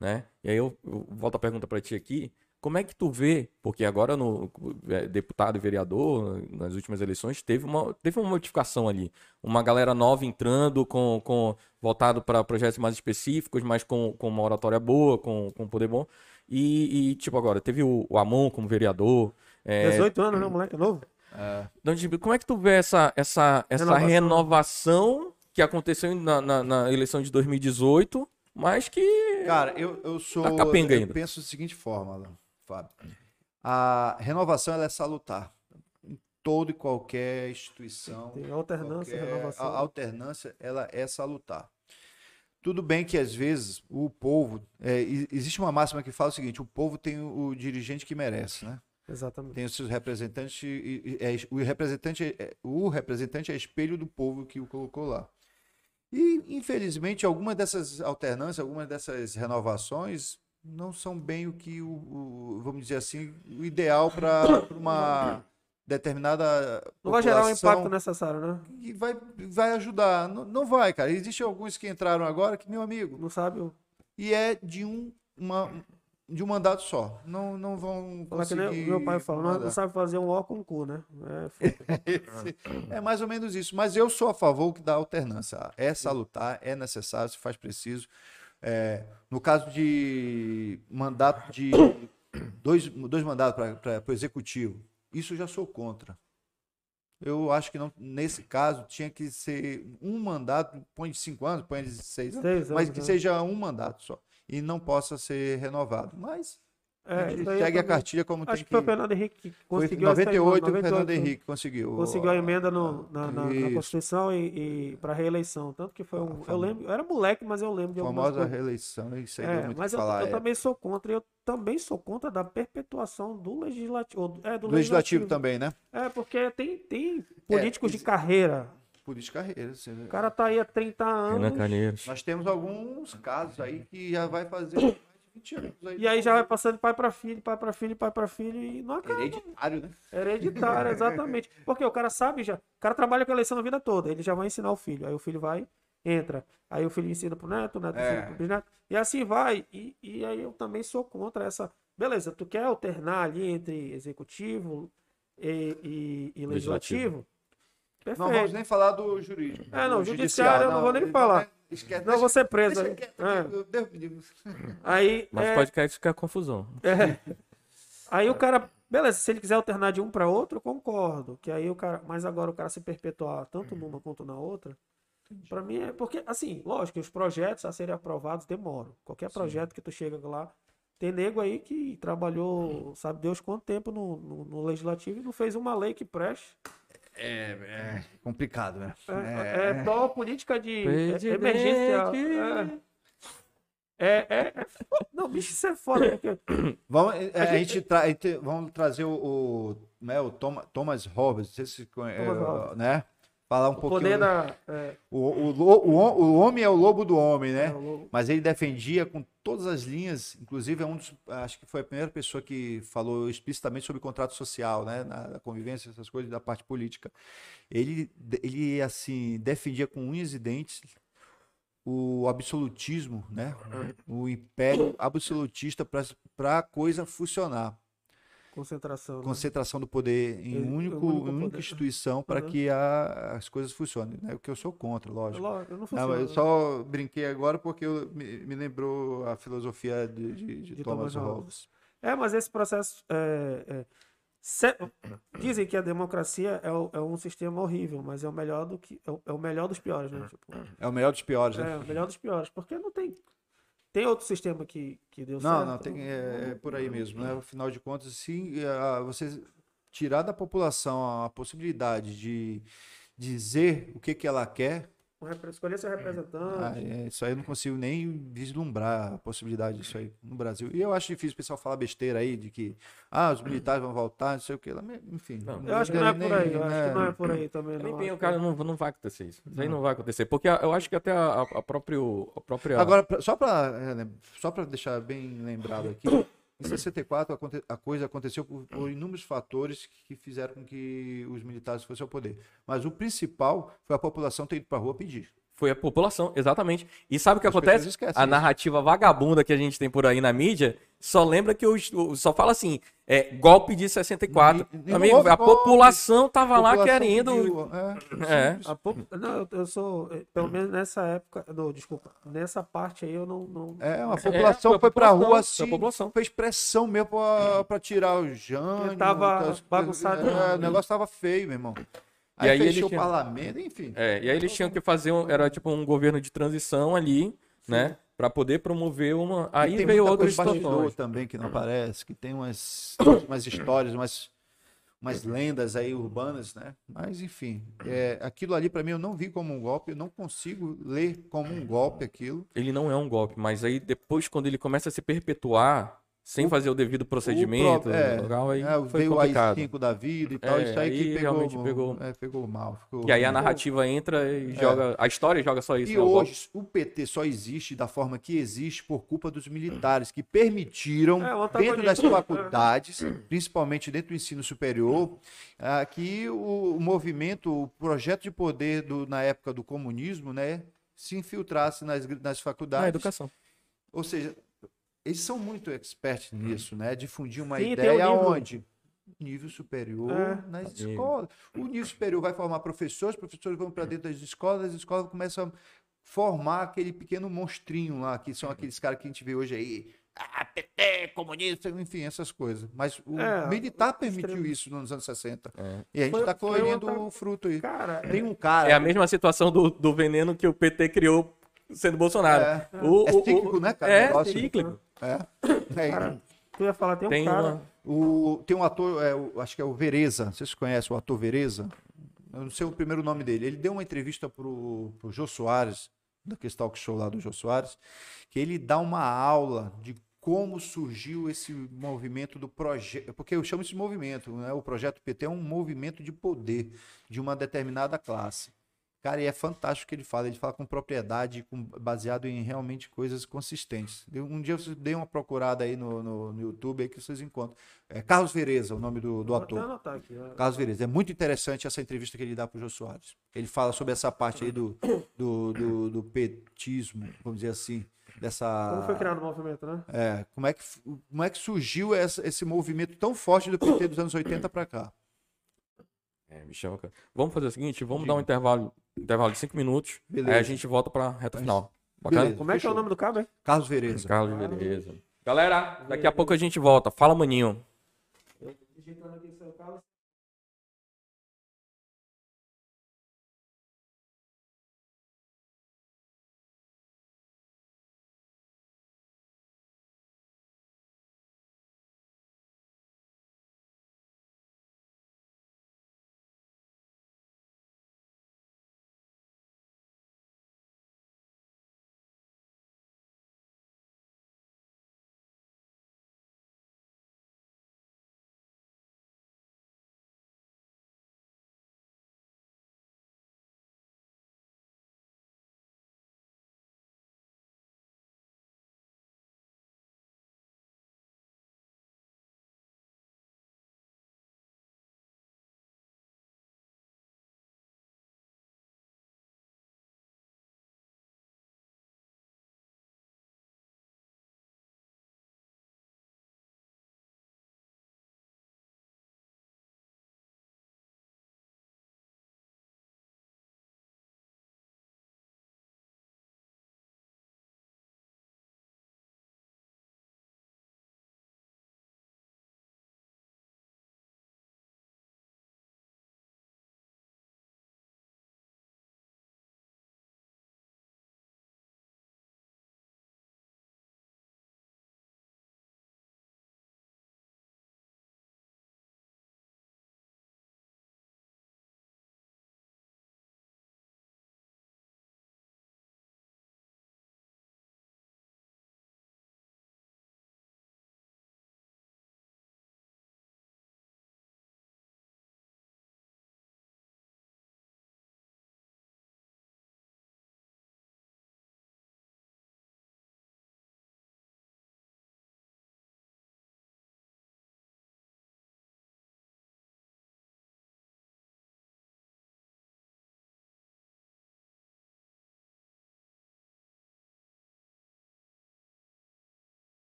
né? E aí eu, eu volto a pergunta para ti aqui, como é que tu vê, porque agora no é, deputado e vereador, nas últimas eleições, teve uma, teve uma modificação ali, uma galera nova entrando, com, com voltado para projetos mais específicos, mas com, com uma oratória boa, com, com poder bom, e, e, tipo agora, teve o, o Amon como vereador, é, 18 anos, né, moleque? Novo? É. então, tipo, como é que tu vê essa, essa, essa Renovação. renovação, que aconteceu na, na, na eleição de 2018, mas que. Cara, eu, eu sou. Tá capenga eu ainda. penso da seguinte forma, Alan, Fábio. A renovação ela é salutar. Em toda e qualquer instituição. Tem alternância, qualquer- renovação. A alternância, ela é salutar. Tudo bem que às vezes o povo. é, existe uma máxima que fala o seguinte: o povo tem o, o dirigente que merece, né? Exatamente. Tem os seus representantes. E, e- é, o, representante, é- o representante é espelho do povo que o colocou lá. E, infelizmente, algumas dessas alternâncias, algumas dessas renovações não são bem o que, o, o- vamos dizer assim, o ideal para uma determinada. Não vai gerar população impacto necessário, né? que vai, vai ajudar. Não, não vai, cara. Existem alguns que entraram agora que, meu amigo, Não sabe e é de um, uma, de um mandato só. Não, não vão conseguir. o meu pai fala, não, sabe fazer um ó com cu, né? É, é mais ou menos isso. Mas eu sou a favor que da alternância. É salutar, é necessário, se faz preciso. É, no caso de mandato de dois, dois mandatos para o executivo, isso eu já sou contra. Eu acho que não, nesse caso tinha que ser um mandato, põe de cinco anos, põe de seis anos, Seis mas anos, que né? seja um mandato só. E não possa ser renovado. Mas É, segue a cartilha como tem Acho que que. foi o Fernando Henrique que conseguiu essa 98 o 98, Fernando Henrique conseguiu. Conseguiu a emenda no- na, na- na. Constituição e, e para reeleição. Tanto que foi um. Eu lembro, eu era moleque, mas eu lembro de algumas famosa coisas. reeleição, isso aí É, muito mas que eu, falar. eu é. também sou contra. Eu também sou contra da perpetuação do legislativo. É, do Do legislativo também, né? É, porque tem, tem políticos de carreira. Política carreira. assim, né? O cara tá aí há 30 anos. Renan Calheiros. Nós temos alguns casos aí que já vai fazer mais de 20 anos. Aí E aí já vai passando de pai para filho, pai para filho, pai para filho e não acaba. Hereditário, né? Hereditário, exatamente. Porque o cara sabe já. O cara trabalha com a eleição a vida toda. Ele já vai ensinar o filho. Aí o filho vai, entra. Aí o filho ensina pro neto, o neto É. ensina pro bisneto. E assim vai. E, e aí eu também sou contra essa. Beleza, tu quer alternar ali entre executivo e, e- e legislativo? Perfeito. Não vamos nem falar do jurídico. É, não, judiciário eu não vou nem ele falar. Esquece. Não, vou ser preso. deixa É. me livre. Aí, Mas é, pode cair ficar confusão. é. Aí o cara, beleza, se ele quiser alternar de um para outro, eu concordo. Que aí o cara, mas agora o cara se perpetuar tanto numa quanto na outra, para mim é porque assim, lógico, que os projetos a serem aprovados demoram. Qualquer projeto que tu chega lá, tem nego aí que trabalhou, sabe Deus quanto tempo no, no- no legislativo e não fez uma lei que preste. É, é complicado, né? É, é só política de é, Presidente. emergência. É, é, é, é. Não, bicho, isso é foda. Porque Vamos, é, a, A gente tra- a gente- vamos trazer o, o, né, o Toma- Thomas Hobbes, não sei se conhece, Thomas Hobbes. né? Falar um o pouquinho. poder da. É, O, o, o, o homem é o lobo do homem, né? é, Mas ele defendia com todas as linhas, inclusive é um dos, acho que foi a primeira pessoa que falou explicitamente sobre contrato social, né, na, convivência, essas coisas da parte política. Ele, ele assim defendia com unhas e dentes o absolutismo, né, o império absolutista para a coisa funcionar, concentração. né? concentração do poder em um único, único única poder. instituição para Uhum. que a- as coisas funcionem, né? O que eu sou contra, lógico. Lógico, não Não, funciona. eu só brinquei agora porque eu, me, me lembrou a filosofia de, de- de De Thomas Thomas Hobbes. É, mas esse processo. é, é, Dizem que a democracia é, o- é um sistema horrível, mas é o melhor do que. É o, é o melhor dos piores, né? Tipo, É o melhor dos piores, né? é o melhor dos piores. Porque não tem. Tem outro sistema que, que deu Não, certo? não, tem, é, é por aí mesmo, né? Afinal de contas, se ah, você tirar da população a possibilidade de dizer o que, que ela quer, Escolher seu ah, representante. é, isso aí eu não consigo nem vislumbrar a possibilidade disso aí no Brasil. E eu acho difícil o pessoal falar besteira aí de que ah, os militares vão voltar, não sei o que. Enfim. Não. Eu acho que não é por aí. Eu acho que não é por aí também. Nem bem, o cara que- não, não vai acontecer isso. Isso aí não vai acontecer. Porque eu acho que até a, a, próprio, a própria. Agora, só para só para deixar bem lembrado aqui, em 64 aconte- a coisa aconteceu por inúmeros fatores que fizeram com que os militares fossem ao poder. Mas o principal foi a população ter ido para a rua pedir. Foi a população, exatamente. E sabe o que As acontece? esquecem A isso. narrativa vagabunda que a gente tem por aí na mídia só lembra que os, o- só fala assim, é golpe de 64. E- e Amigo, a golpe. população tava lá População querendo. pediu, é, É. A pop- Não, eu, sou. eh, Pelo menos nessa época. Não, desculpa. Nessa parte aí eu não. não... É, uma É, população foi a foi pra rua foi assim, a população. fez pressão mesmo pra, pra tirar o Jânio. tava coisas. bagunçado. É, o negócio tava feio, meu irmão. Aí, aí fechou o parlamento, enfim. É, e aí eles tinham que fazer, um, era tipo um governo de transição ali, né? Pra poder promover uma. Aí E tem veio de bastidor também que não aparece, que tem umas, umas histórias, umas, umas lendas aí urbanas, né? Mas enfim, é, aquilo ali pra mim eu não vi como um golpe, eu não consigo ler como um golpe aquilo. Ele não é um golpe, mas aí depois, quando ele começa a se perpetuar, sem O- fazer o devido O procedimento, pró- é, legal, aí é, foi veio o complicado. AI-5 da vida e tal, É, isso aí, aí que pegou, realmente pegou- é, pegou mal. ficou E aí a narrativa entra e joga. A história joga só isso. E né, o hoje o PT só existe da forma que existe por culpa dos militares que permitiram É, o dentro das faculdades, principalmente dentro do ensino superior, ah, que o, o movimento, o projeto de poder do- na época do comunismo, né, se infiltrasse nas, nas Na faculdades. educação. Ou seja, eles são muito experts nisso, né? Difundir uma Sim, ideia um nível- onde? Nível superior É. nas Nível. escolas. O nível superior vai formar professores, os professores vão para dentro das escolas, as escolas começam a formar aquele pequeno monstrinho lá, que são aqueles caras que a gente vê hoje aí. Ah, PT, comunista, enfim, essas coisas. Mas o É, militar permitiu isso nos anos 60. É. E a gente está colhendo o fruto aí. Cara, Tem um cara. É a mesma situação do, do veneno que o PT criou sendo Bolsonaro. É, O, é o- o- cíclico, né, cara? É, cíclico. É. É, Cara, tu ia falar, tem um Tem cara. uma. O, tem um ator, é, o- acho que é o Vereza, vocês conhecem o ator Vereza? Eu não sei o primeiro nome dele. Ele deu uma entrevista pro, pro Jô Soares, daquele talk show lá do Jô Soares, que ele dá uma aula de como surgiu esse movimento do projeto, porque eu chamo esse movimento, né? o projeto PT é um movimento de poder de uma determinada classe. Cara, e é fantástico o que ele fala. Ele fala com propriedade, com- baseado em realmente coisas consistentes. Um dia vocês deem uma procurada aí no, no, no YouTube aí que vocês encontram. É Carlos Vereza, o nome do, do ator. aqui. Carlos Vereza. É muito interessante essa entrevista que ele dá para o Jô Soares. Ele fala sobre essa parte aí do, do, do, do petismo, vamos dizer assim. Dessa, Como foi criado o movimento, né? é, como, é que, como é que surgiu essa- esse movimento tão forte do PT dos anos 80 para cá? É, me chama, cara. Vamos fazer o seguinte, vamos dar um intervalo, intervalo de cinco minutos. Beleza. Aí a gente volta pra reta final. Bacana? Beleza. Como é que é o nome do cabo, hein? Carlos Vereza. Carlos, beleza. Galera, daqui a pouco a gente volta. Fala, maninho. Digitando aqui seu Carlos.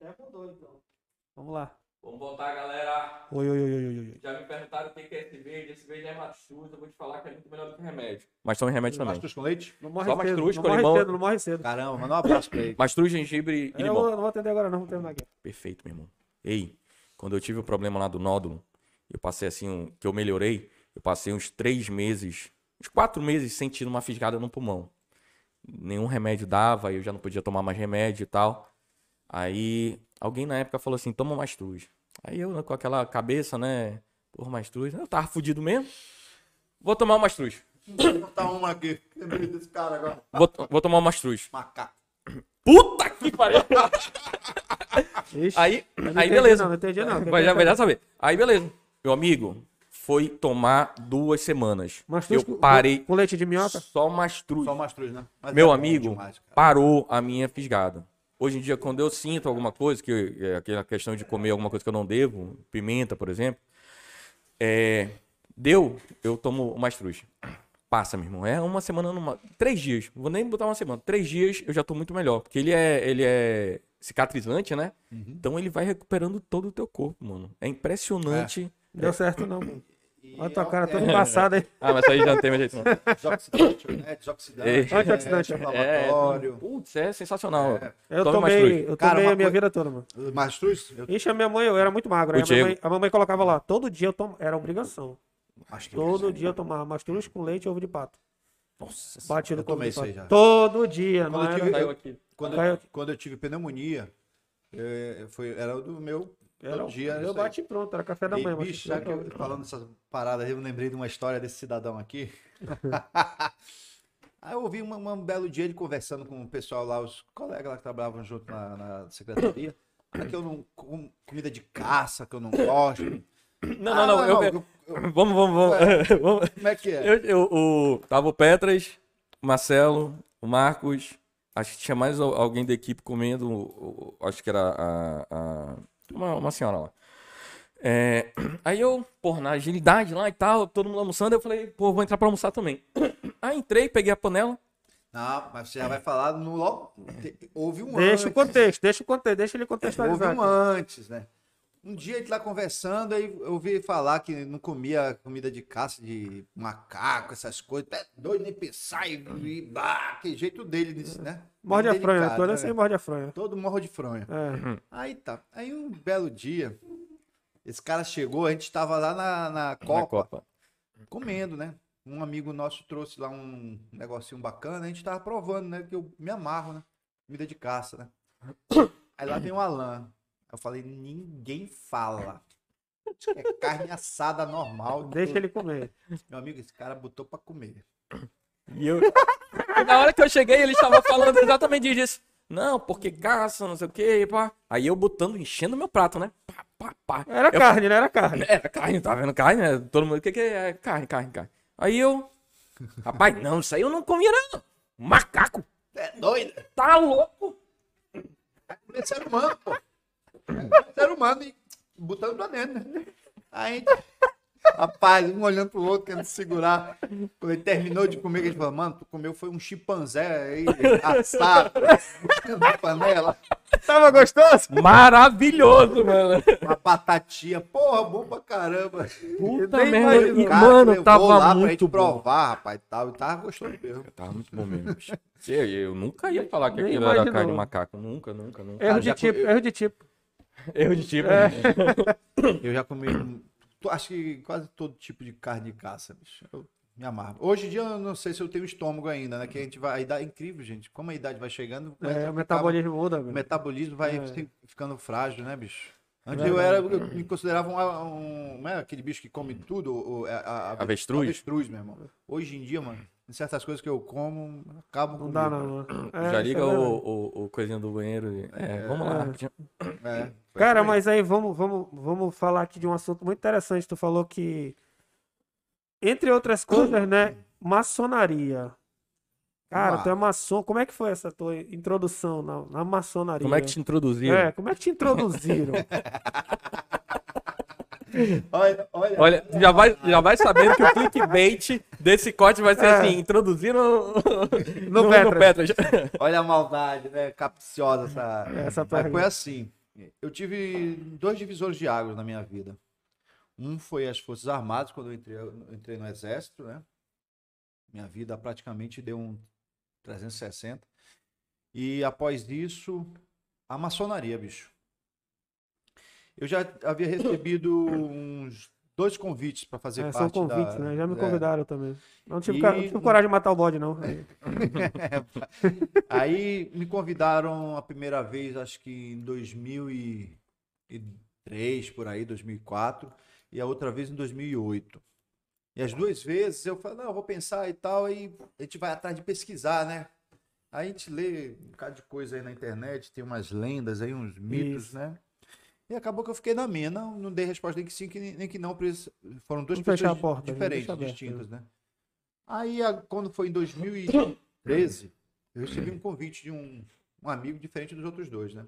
É mudou, então. Vamos lá. Vamos botar, galera. Oi, oi, oi, oi, oi. Já me perguntaram o que que é esse verde. Esse verde é mastruz. Eu vou te falar que é muito melhor do que remédio. Mas toma remédio também. Mastruz com leite? Não morre Só cedo, mastruz não com morre limão. cedo, não morre cedo. Caramba, manda um abraço pra ele. Mastruz, gengibre e Eu limão. não vou atender agora, não, vou terminar aqui. Perfeito, meu irmão. Ei, quando eu tive o problema lá do nódulo, eu passei assim, um- que eu melhorei, eu passei uns três meses, uns quatro meses sentindo uma fisgada no pulmão. Nenhum remédio dava, eu já não podia tomar mais remédio e tal. Aí alguém na época falou assim, toma mastruz. Aí eu, né, com aquela cabeça, né, porra, mastruz, eu tava fudido mesmo. Vou tomar o mastruz. Vou botar uma aqui. Lembrei desse cara agora. Vou, vou tomar o mastruz. Macaco. Puta que pariu! Ixi, Aí, aí entendi beleza. Não, não entendi não. Vai já, vai já saber. Aí, beleza. Meu amigo, foi tomar duas semanas. Mastruz eu parei Com leite de minhoca? só mastruz. Só mastruz, né? Mas Meu é amigo, demais, parou a minha fisgada. Hoje em dia, quando eu sinto alguma coisa, que é aquela questão de comer alguma coisa que eu não devo, pimenta, por exemplo, é, deu, eu tomo mastruz. Passa, meu irmão. É uma semana, numa, três dias. Vou nem botar uma semana. Três dias eu já tô muito melhor. Porque ele é, ele é cicatrizante, né? Então ele vai recuperando todo o teu corpo, mano. É impressionante. Deu certo não, Olha tua é- cara toda é embaçada aí. Ah, mas isso aí já não tem mais jeito, não. Desoxidante, né? Desoxidante. É. Antioxidante. É, inflamatório. Putz, é sensacional. Eu Tome tomei, eu Cara, tomei uma a minha vida toda, mano. Mastruz? Eu... Ixi, a minha mãe, eu era muito magro. Aí O a, mamãe, Diego. a mamãe colocava lá, todo dia eu tomava, era obrigação. Mastruz. Todo dia eu tomava mastruz com leite e ovo de pato. Nossa Batido eu com ovo tomei de isso aí pato. já. Todo dia, não Quando eu era... tive- aqui. Quando, eu, quando eu tive pneumonia, é, foi, era o do meu Era, dia. eu bate pronto, era café da manhã. bicho, já que eu, falando essas paradas, aí, eu lembrei de uma história desse cidadão aqui. aí eu ouvi uma- um belo dia ele conversando com o pessoal lá, os colegas lá que trabalhavam junto na, na secretaria. Ah, que eu não como comida de caça, que eu não gosto. Não, Ah, não, não. eu- eu- eu- Vamos, vamos, vamos. como é que é? Eu, o, tava o Petras, o Marcelo, o Marcos. Acho que tinha mais al- alguém da equipe comendo. acho que era a, a- uma, uma senhora lá. É, aí eu, porra, na agilidade lá e tal, todo mundo almoçando, eu falei, pô, vou entrar pra almoçar também. Aí entrei, peguei a panela. Não, mas você já vai falar no logo. Houve um Deixa o antes. contexto, deixa o contexto, deixa ele Houve contextualizar. um aqui. antes, né? Um dia a gente lá conversando, aí eu ouvi falar que não comia comida de caça de macaco, essas coisas. É doido nem pensar e, e bah, que jeito dele, nisso, né? Morde a fronha, né? sem morde a fronha. Todo morro de fronha. É. Aí tá. Aí um belo dia, esse cara chegou, a gente tava lá na, na Na Copa, Copa. comendo, né? Um amigo nosso trouxe lá um negocinho bacana, a gente tava provando, né? Que eu me amarro, né? Comida de caça, né? Aí lá vem o Alan. Eu falei, ninguém fala. É carne assada normal. Deixa ele comer. Meu amigo, esse cara botou pra comer. E eu. E na hora que eu cheguei, ele estava falando exatamente disso. Não, porque caça, não sei o quê, pá. Aí eu botando, enchendo meu prato, né? Pá, pá, pá. Era Eu carne, né? Era carne. Era carne, tá vendo carne, né? Todo mundo, o que que é? Carne, carne, carne. Aí eu, rapaz, não, isso aí eu não comia não. Macaco, É doido? tá louco? É ser humano, pô. Ser humano e botando pra dentro, né? Aí, rapaz, um olhando pro outro, querendo segurar. Quando ele terminou de comer, ele falou, mano, tu comeu foi um chimpanzé aí, assado, na panela, Tava gostoso? Maravilhoso, mano. uma batatinha. Porra, bom pra caramba. Puta merda. E, Cara, mano, levou tava lá pra muito gente bom. provar, rapaz, tal. E tava gostoso mesmo. Tava muito bom mesmo. Eu, eu nunca ia falar que aquilo era carne de macaco. Nunca, nunca, nunca. Erro de tipo, erro de tipo. Erro de tipo. É. Eu já comi, acho que quase todo tipo de carne de caça, bicho. Eu me amarro. Hoje em dia eu não sei se eu tenho estômago ainda, né? Que a gente vai. A idade é incrível, gente. Como a idade vai chegando, É, o metabolismo muda, o metabolismo vai É. ficando frágil, né, bicho? Antes eu era, eu me considerava um, um é aquele bicho que come tudo, o, a, a- a- Avestruz? avestruz, meu irmão. Hoje em dia, mano, em certas coisas que eu como, acabam Não comigo. dá, não. É, Já liga é o, o, o coisinho do banheiro. É, vamos lá, É. É, Cara, mas aí vamos, vamos, vamos falar aqui de um assunto muito interessante. Tu falou que, entre outras coisas, né? Maçonaria. Cara, tu é maçom. Como é que foi essa tua introdução na, na maçonaria? Como é que te introduziram? É, como é que te introduziram? Olha, olha, Olha, já vai, já vai sabendo que o clickbait desse corte vai ser É. assim, introduzindo No no Petras. Petras. olha a maldade, né? Capciosa essa. Essa Mas foi assim. eu tive dois divisores de águas na minha vida. Um foi as Forças Armadas, quando eu entrei, eu entrei no Exército, né? Minha vida praticamente deu um 360. E após isso, a maçonaria, bicho. Eu já havia recebido uns dois convites para fazer É, parte são convites, da... né? Já me é. convidaram também. Não tive, E- não tive coragem de matar o bode, não. Aí- Aí me convidaram a primeira vez, acho que em 2003, por aí, 2004, e a outra vez em 2008. E as duas vezes eu falei, não, eu vou pensar e tal, aí a gente vai atrás de pesquisar, né? Aí a gente lê um bocado de coisa aí na internet, tem umas lendas aí, uns mitos, Isso. né? E acabou que eu fiquei na minha, não, não dei resposta nem que sim, que nem que não, foram duas pessoas porta, diferentes, distintas, né? Aí, quando foi em 2013, eu recebi um convite de um, um amigo diferente dos outros dois, né?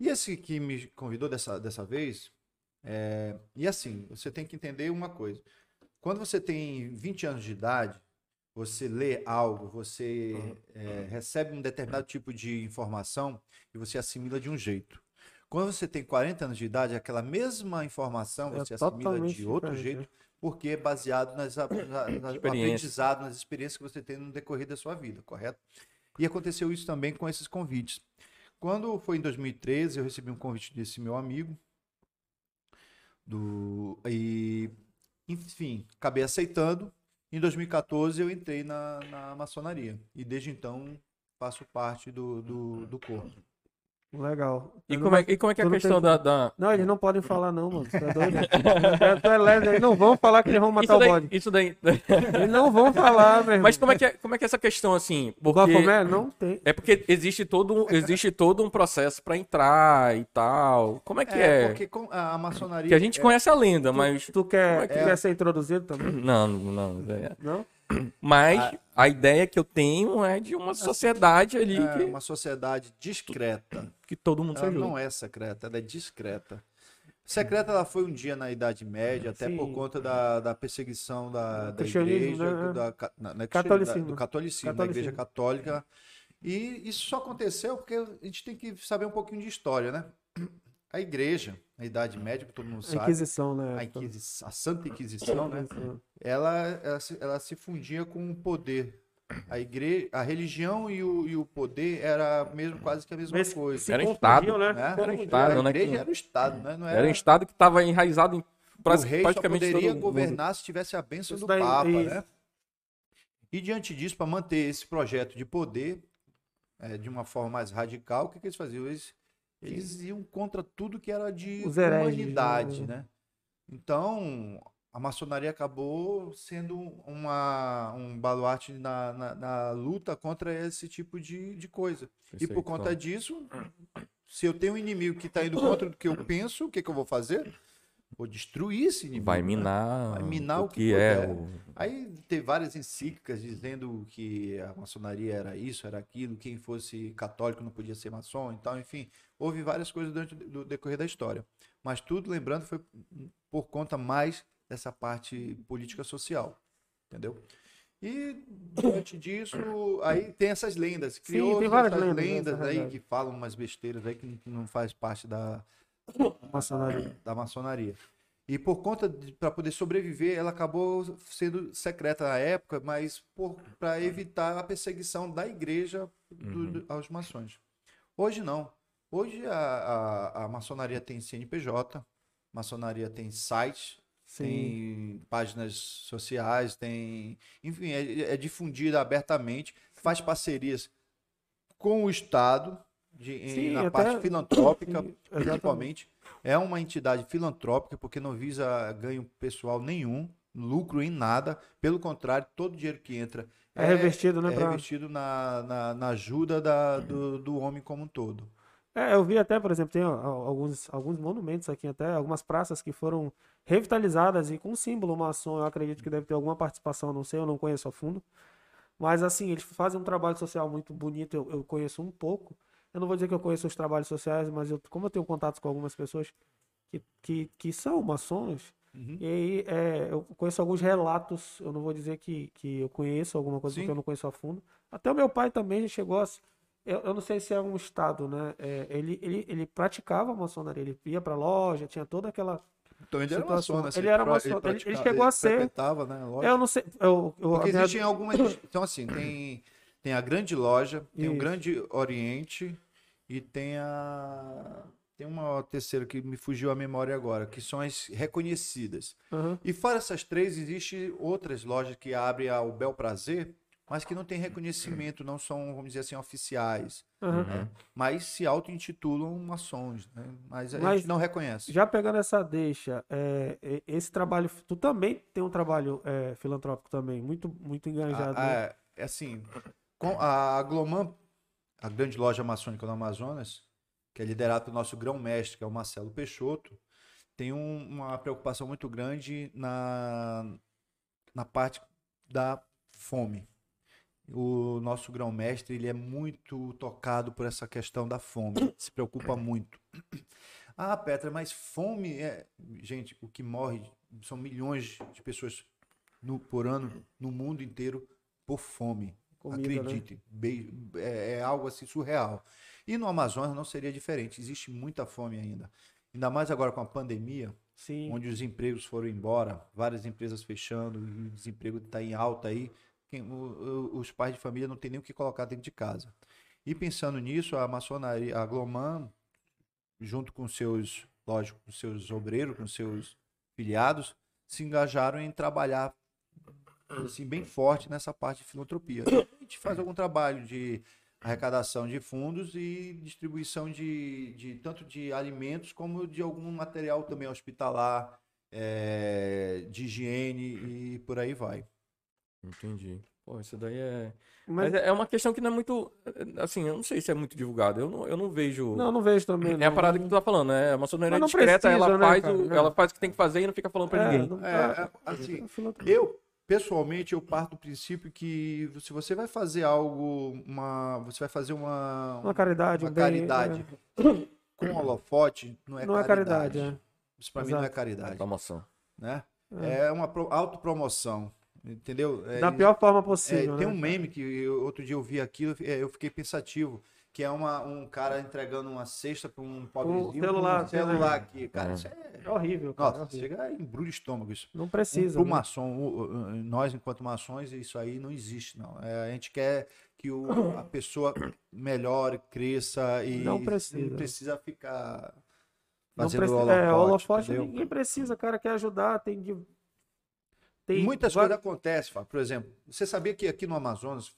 E esse que me convidou dessa, dessa vez, é, e assim, você tem que entender uma coisa. Quando você tem 20 anos de idade, você lê algo, você é, recebe um determinado tipo de informação e você assimila de um jeito. Quando você tem 40 anos de idade, aquela mesma informação É você assimila totalmente de outro diferente, jeito, porque é baseado nas, na- na- no aprendizado, nas experiências que você tem no decorrer da sua vida, correto? E aconteceu isso também com esses convites. Quando foi em 2013, eu recebi um convite desse meu amigo, do, e, enfim, acabei aceitando. Em 2014, eu entrei na, na maçonaria. E desde então, faço parte do, do, do corpo. Legal. E como, não- é, e como é que é a tu questão tem- da. da- Não, eles não podem falar, não, mano. Tu é doido? Tu- tu é leve, eles não vão falar que eles vão matar Isso o daí, bode. isso daí. Eles não vão falar, meu irmão. Mas como é, que é, como é que é essa questão assim? Porque... Bafomé? Não tem. É porque existe todo, um- existe todo um processo pra entrar e tal. Como é que é? porque com- a, maçonaria. Que a gente é- conhece a lenda, mas. Tu quer, é tu que quer ser introduzido também? Não, não. é. Não? Mas a ideia que eu tenho é de uma sociedade ali é que, uma sociedade discreta. que todo mundo se Ela ajuda. não é secreta, ela é discreta. Secreta ela foi um dia na Idade Média, até Sim. por conta da, da perseguição da, da igreja, né? da, na- é Catolicismo. da- do catolicismo, da igreja católica. E isso só aconteceu porque a gente tem que saber um pouquinho de história, né? A igreja, na Idade Média, que todo mundo A sabe, Inquisição, né? a, Inquisi- a Santa Inquisição, né? Ela, ela, se, ela se fundia com o poder. A igreja, a religião e o, e o poder era mesmo quase que a mesma Mas coisa. Era um estado, né? né? Era um A estado, né? igreja que- era o estado, né? Não Era um estado que estava enraizado em o pra- rei só praticamente poderia todo mundo. governar se tivesse a bênção Isso do Papa, isso. né? E diante disso, para manter esse projeto de poder é, de uma forma mais radical, o que, que eles faziam? Eles, eles iam contra tudo que era de hereges, humanidade, né? né? Então, a maçonaria acabou sendo uma, um baluarte na, na, na luta contra esse tipo de, de coisa. E por conta disso, se eu tenho um inimigo que está indo contra o que eu penso, o que, que eu vou fazer? Vou destruir esse inimigo. Vai né? minar, Vai minar o o que que é. puder. o- Aí teve várias encíclicas dizendo que a maçonaria era isso, era aquilo, quem fosse católico não podia ser maçom e tal, enfim. Houve várias coisas durante o decorrer da história. Mas tudo, lembrando, foi por conta mais dessa parte política social. Entendeu? E diante disso, aí tem essas lendas. Criou tem várias essas lendas, lendas aí que falam umas besteiras aí que não faz parte da, Maçonaria. da maçonaria. E por conta para poder sobreviver, ela acabou sendo secreta na época, mas para evitar a perseguição da igreja do- Uhum. do- aos maçons. Hoje não. Hoje a, a, a maçonaria tem CNPJ, maçonaria tem site, Sim. tem páginas sociais, tem. Enfim, é, é difundida abertamente, faz parcerias com o Estado, de, em- Sim, na até- parte filantrópica, Sim, principalmente. É uma entidade filantrópica, porque não visa ganho pessoal nenhum, lucro em nada. Pelo contrário, todo o dinheiro que entra É revertido, né? é pra- revestido na, na, na ajuda da- do, do homem como um todo. É, eu vi até, por exemplo, tem alguns, alguns monumentos aqui até, algumas praças que foram revitalizadas e com símbolo maçom, eu acredito que deve ter alguma participação, não sei, eu não conheço a fundo. Mas assim, eles fazem um trabalho social muito bonito, eu, eu conheço um pouco. Eu não vou dizer que eu conheço os trabalhos sociais, mas eu, como eu tenho contatos com algumas pessoas que, que, que são maçons, Uhum. e aí é, eu conheço alguns relatos, eu não vou dizer que, que eu conheço alguma coisa porque eu não conheço a fundo. Até o meu pai também já chegou a, eu, eu não sei se é um estado, né? É, ele, ele, ele praticava maçonaria, ele ia pra loja, tinha toda aquela. Então ele era maçom, né? Ele era pra- maçom, ele- ele chegou a ser- né? Eu não sei. Eu, eu, Porque minha- existem algumas. Então, assim, tem, tem a grande loja, tem o grande Oriente e tem a. Tem uma terceira que me fugiu a memória agora, que são as reconhecidas. Aham. E fora essas três, existem outras lojas que abrem ao bel prazer, mas que não têm reconhecimento, não são, vamos dizer assim, oficiais. aham. né? Mas se auto-intitulam maçons, né? Mas a Mas- gente não reconhece. Já pegando essa deixa, é, esse trabalho. Tu também tem um trabalho é, filantrópico também, muito, muito engajado. A- né? a- é assim, com a Gloman, a grande loja maçônica no Amazonas, que é liderada pelo nosso grão-mestre, que é o Marcelo Peixoto, tem um- uma preocupação muito grande na, na parte da fome. O nosso grão-mestre ele é muito tocado por essa questão da fome, se preocupa muito. Ah, Petra, mas fome é. Gente, o que morre são milhões de pessoas no- por ano no mundo inteiro por fome. Comida, né? Acredite, bem- é, é algo assim surreal. E no Amazonas não seria diferente, existe muita fome ainda. Ainda mais agora com a pandemia, Sim. onde os empregos foram embora, várias empresas fechando, o desemprego está em alta aí. Quem- o- os pais de família não tem nem o que colocar dentro de casa. E pensando nisso, a maçonaria, a Gloman, junto com seus, lógico, com seus obreiros, com seus filiados, se engajaram em trabalhar assim bem forte nessa parte de filantropia. A gente faz algum trabalho de arrecadação de fundos e distribuição de, de tanto de alimentos como de algum material também hospitalar, eh, de higiene e por aí vai. Entendi. Pô, isso daí é. Mas, Mas é uma questão que não é muito. Assim, eu não sei se é muito divulgado. Eu não, eu não vejo. não, não vejo também. É a não. parada que tu tá falando, né? A maçonaria Mas não discreta, ela, precisa, né, faz cara? o, É. ela faz o que tem que fazer e não fica falando pra É, ninguém. não É, tá- é, assim. Eu, pessoalmente, eu parto do princípio que se você vai fazer algo, uma, você vai fazer uma, Uma caridade, uma um bem, caridade com é. holofote, não é Não é caridade, caridade. é. Isso pra mim não é caridade, Promoção. né? É. É uma pro- autopromoção, entendeu? É, Da pior forma é, possível, tem né? um meme que eu- outro dia eu vi aquilo, é, eu fiquei pensativo, que é uma, um cara entregando uma cesta para um pobrezinho com celular, um celular celular. aqui, cara, É. isso é... É horrível, cara. é Nossa, horrível. chega a embrulho o estômago isso. Não Um, precisa. pro né? maçom, o- o- nós enquanto maçons, isso aí não existe, não. É, a gente quer que o- a pessoa melhore, cresça e Não precisa. não precisa ficar Não fazendo precisa, holofote, é, holofote ninguém precisa, cara quer ajudar, tem de... Tem Muitas coisas acontecem, Fábio. por exemplo, você sabia que aqui no Amazonas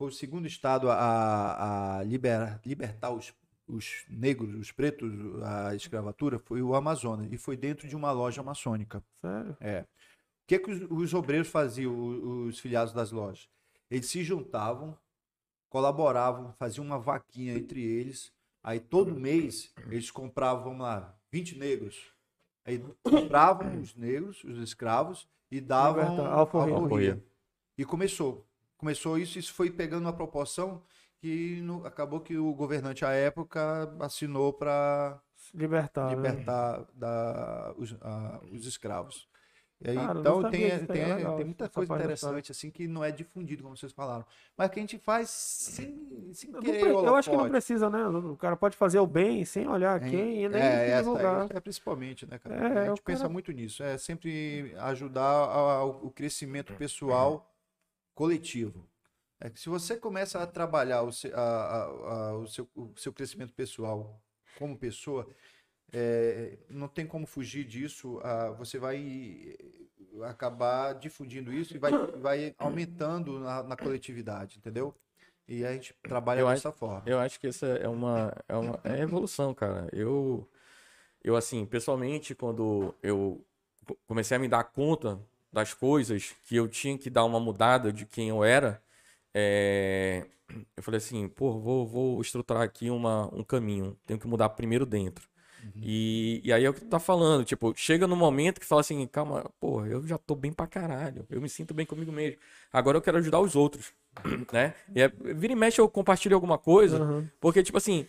foi o segundo estado a, a liberar, libertar os, os negros, os pretos, a escravatura, foi o Amazonas, e foi dentro de uma loja maçônica. Sério? É. O que, que os, os obreiros faziam, o- os, filiados das lojas? Eles se juntavam, colaboravam, faziam uma vaquinha entre eles. Aí todo mês eles compravam, vamos lá, 20 negros. Aí compravam os negros, os escravos, e davam alforria. alforria. E começou. Começou isso, isso foi pegando uma proporção que no- acabou que o governante à época assinou para Libertar. né? libertar da, os, a- os escravos. Aí, Cara, eu então tem, tem, é legal, tem muita essa coisa interessante assim que não é difundido, como vocês falaram. Mas que a gente faz sem, sem Não querer pre- eu acho que não precisa, né? O cara pode fazer o bem sem olhar Hein? quem e nem é, essa divulgar. é, é principalmente, né, cara? É, a o gente pensa cara- muito nisso. É sempre ajudar ao, o crescimento pessoal coletivo. É que se você começa a trabalhar o seu, a- a- a- o seu, o seu crescimento pessoal como pessoa, é, não tem como fugir disso. você vai acabar difundindo isso e vai, vai aumentando na, na coletividade, entendeu? E a gente trabalha Eu acho- dessa forma. Eu acho que essa é uma, é uma é evolução, cara. Eu, eu, assim, pessoalmente, quando eu co- comecei a me dar conta das coisas, que eu tinha que dar uma mudada de quem eu era, é, eu falei assim, pô, vou, vou estruturar aqui uma, um caminho. Tenho que mudar primeiro dentro. E, e aí é o que tu tá falando, tipo, chega no momento que fala assim, calma, pô, eu já tô bem pra caralho, eu me sinto bem comigo mesmo. Agora eu quero ajudar os outros, né? E é, vira e mexe eu compartilho alguma coisa, Aham. porque, tipo assim,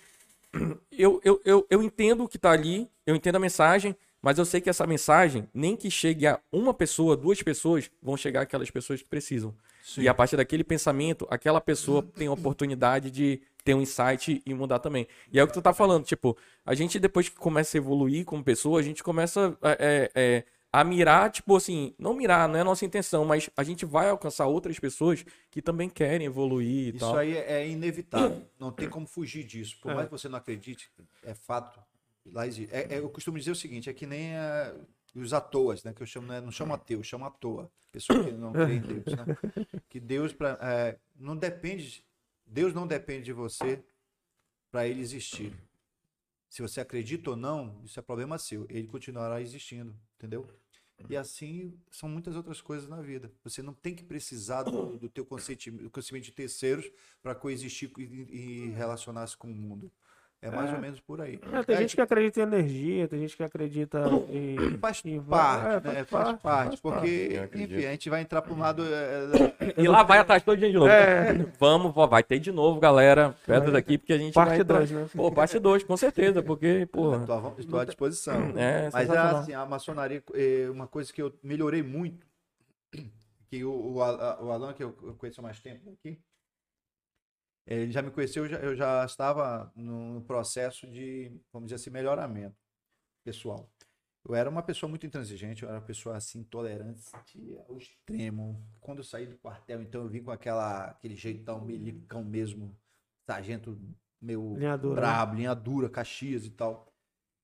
eu, eu, eu, eu entendo o que tá ali, eu entendo a mensagem, mas eu sei que essa mensagem, nem que chegue a uma pessoa, duas pessoas, vão chegar aquelas pessoas que precisam. E a partir daquele pensamento, aquela pessoa tem a oportunidade de ter um insight e mudar também. E é o que tu tá falando, tipo, a gente depois que começa a evoluir como pessoa, a gente começa é, é, é, a mirar, tipo assim, não mirar, não é a nossa intenção, mas a gente vai alcançar outras pessoas que também querem evoluir e Isso tal. aí é inevitável. Não tem como fugir disso. Por É. mais que você não acredite, é fato. Lá existe. É- é- eu costumo dizer o seguinte: é que nem ah, os atoas, né? Que eu chamo, né, não chamo ateu, eu chamo à toa. Pessoa que não crê em Deus, né? Que Deus pra, é, não depende. Deus não depende de você para ele existir. Se você acredita ou não, isso é problema seu. Ele continuará existindo, entendeu? E assim são muitas outras coisas na vida. Você não tem que precisar do, do teu consentimento, do conhecimento de terceiros para coexistir e, e relacionar-se com o mundo. É mais É. ou menos por aí. É, tem É, gente que acredita em energia, tem gente que acredita em. Faz E vai- parte, é, né? faz Faz parte, parte, faz porque, acredito. enfim, a gente vai entrar para um lado. é, E lá vai atrás todo dia de novo. É. Vamos, vai ter de novo, galera. Pedras Vai. aqui, porque a gente vai Parte entrar- 2, né? Pô, parte 2, com certeza, porque, porra. estou, à- estou à disposição. É, Mas é sensacional. assim, a maçonaria é uma coisa que eu melhorei muito, que o, o, o Alan, que eu eu conheço há mais tempo aqui, ele já me conheceu, eu já, estava no, processo de, vamos dizer assim, melhoramento pessoal. Eu era uma pessoa muito intransigente, eu era uma pessoa assim, intolerante ao extremo. Quando eu saí do quartel, então eu vim com aquela, aquele jeitão milicão mesmo, sargento meu Linha dura, né? brabo, linha dura, Caxias e tal.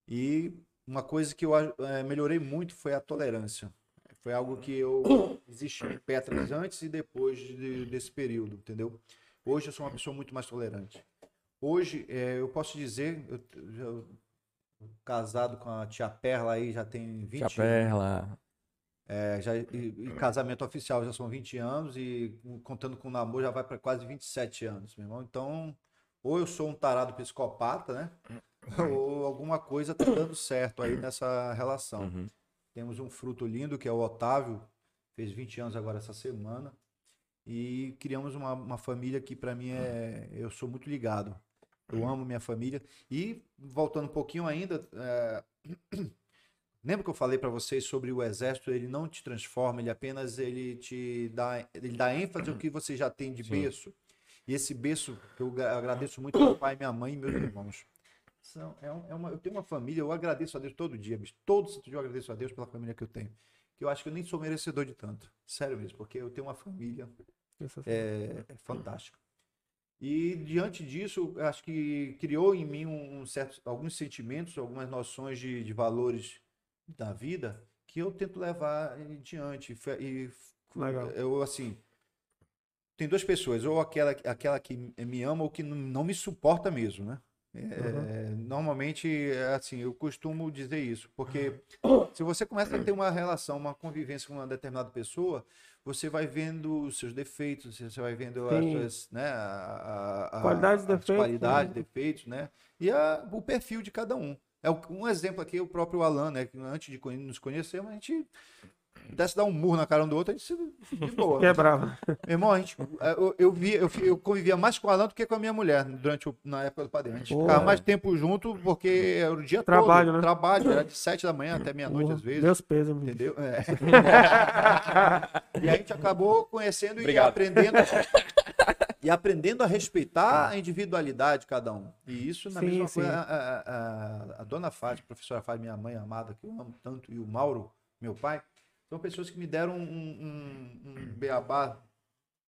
E uma coisa que eu eh, melhorei muito foi a tolerância. Foi algo que eu existi em Petras antes e depois de- desse período, entendeu? Hoje eu sou uma pessoa muito mais tolerante. Hoje eh, eu posso dizer, eu, eu- casado com a tia Perla aí já tem 20 Tia Perla. é, já, e, e casamento oficial já são 20 anos e contando com o namoro já vai para quase 27 anos, meu irmão. Então, ou eu sou um tarado psicopata, né? ou alguma coisa tá dando certo aí nessa relação. Uhum. Temos um fruto lindo que é o Otávio, fez 20 anos agora essa semana. E criamos uma, uma família que para mim é. Eu sou muito ligado. Eu amo minha família. E voltando um pouquinho ainda, é, lembra que eu falei para vocês sobre o exército? Ele não te transforma, ele apenas ele te dá, ele dá ênfase ao que você já tem de Sim. berço. E esse berço, eu gra- agradeço muito meu pai, minha mãe e meus irmãos. São, é, um- é uma, eu tenho uma família, eu agradeço a Deus todo dia, bicho. Todo santo dia eu agradeço a Deus pela família que eu tenho. Que eu acho que eu nem sou merecedor de tanto. Sério mesmo, porque eu tenho uma família é, é fantástica. E diante disso, acho que criou em mim um certo, alguns sentimentos, algumas noções de, de valores da vida que eu tento levar em Fe- E Legal. eu assim, tem duas pessoas, ou aquela, aquela que me ama ou que não, não me suporta mesmo, né? É, Normalmente, é assim, eu costumo dizer isso, porque se você começa a ter uma relação, uma convivência com uma determinada pessoa, você vai vendo os seus defeitos, você vai vendo as Sim. suas, né, a, a- Qualidades, as defeitos, qualidades, né? defeitos, né? E a- o perfil de cada um. É um exemplo aqui, o próprio Alan, né? Que antes de nos conhecermos, a gente pudesse dar um murro na cara um do outro, a gente se de boa. Quebrava. Meu irmão, a gente, eu, eu, vi, eu, eu convivia mais com o Alan do que com a minha mulher durante o, na época do padrinho. A gente Pô. ficava mais tempo junto porque era o dia Trabalho, todo. né? Trabalho, era de sete da manhã até meia-noite às vezes. Meus pesos, meu. Entendeu? É. e a gente acabou conhecendo e Obrigado. aprendendo. E aprendendo a respeitar a individualidade de cada um. E isso na Sim, mesma sim. coisa. A, a- a- a dona Fátima, a professora Fátima, minha mãe amada, que eu amo tanto, e o Mauro, meu pai, são pessoas que me deram um, um, um beabá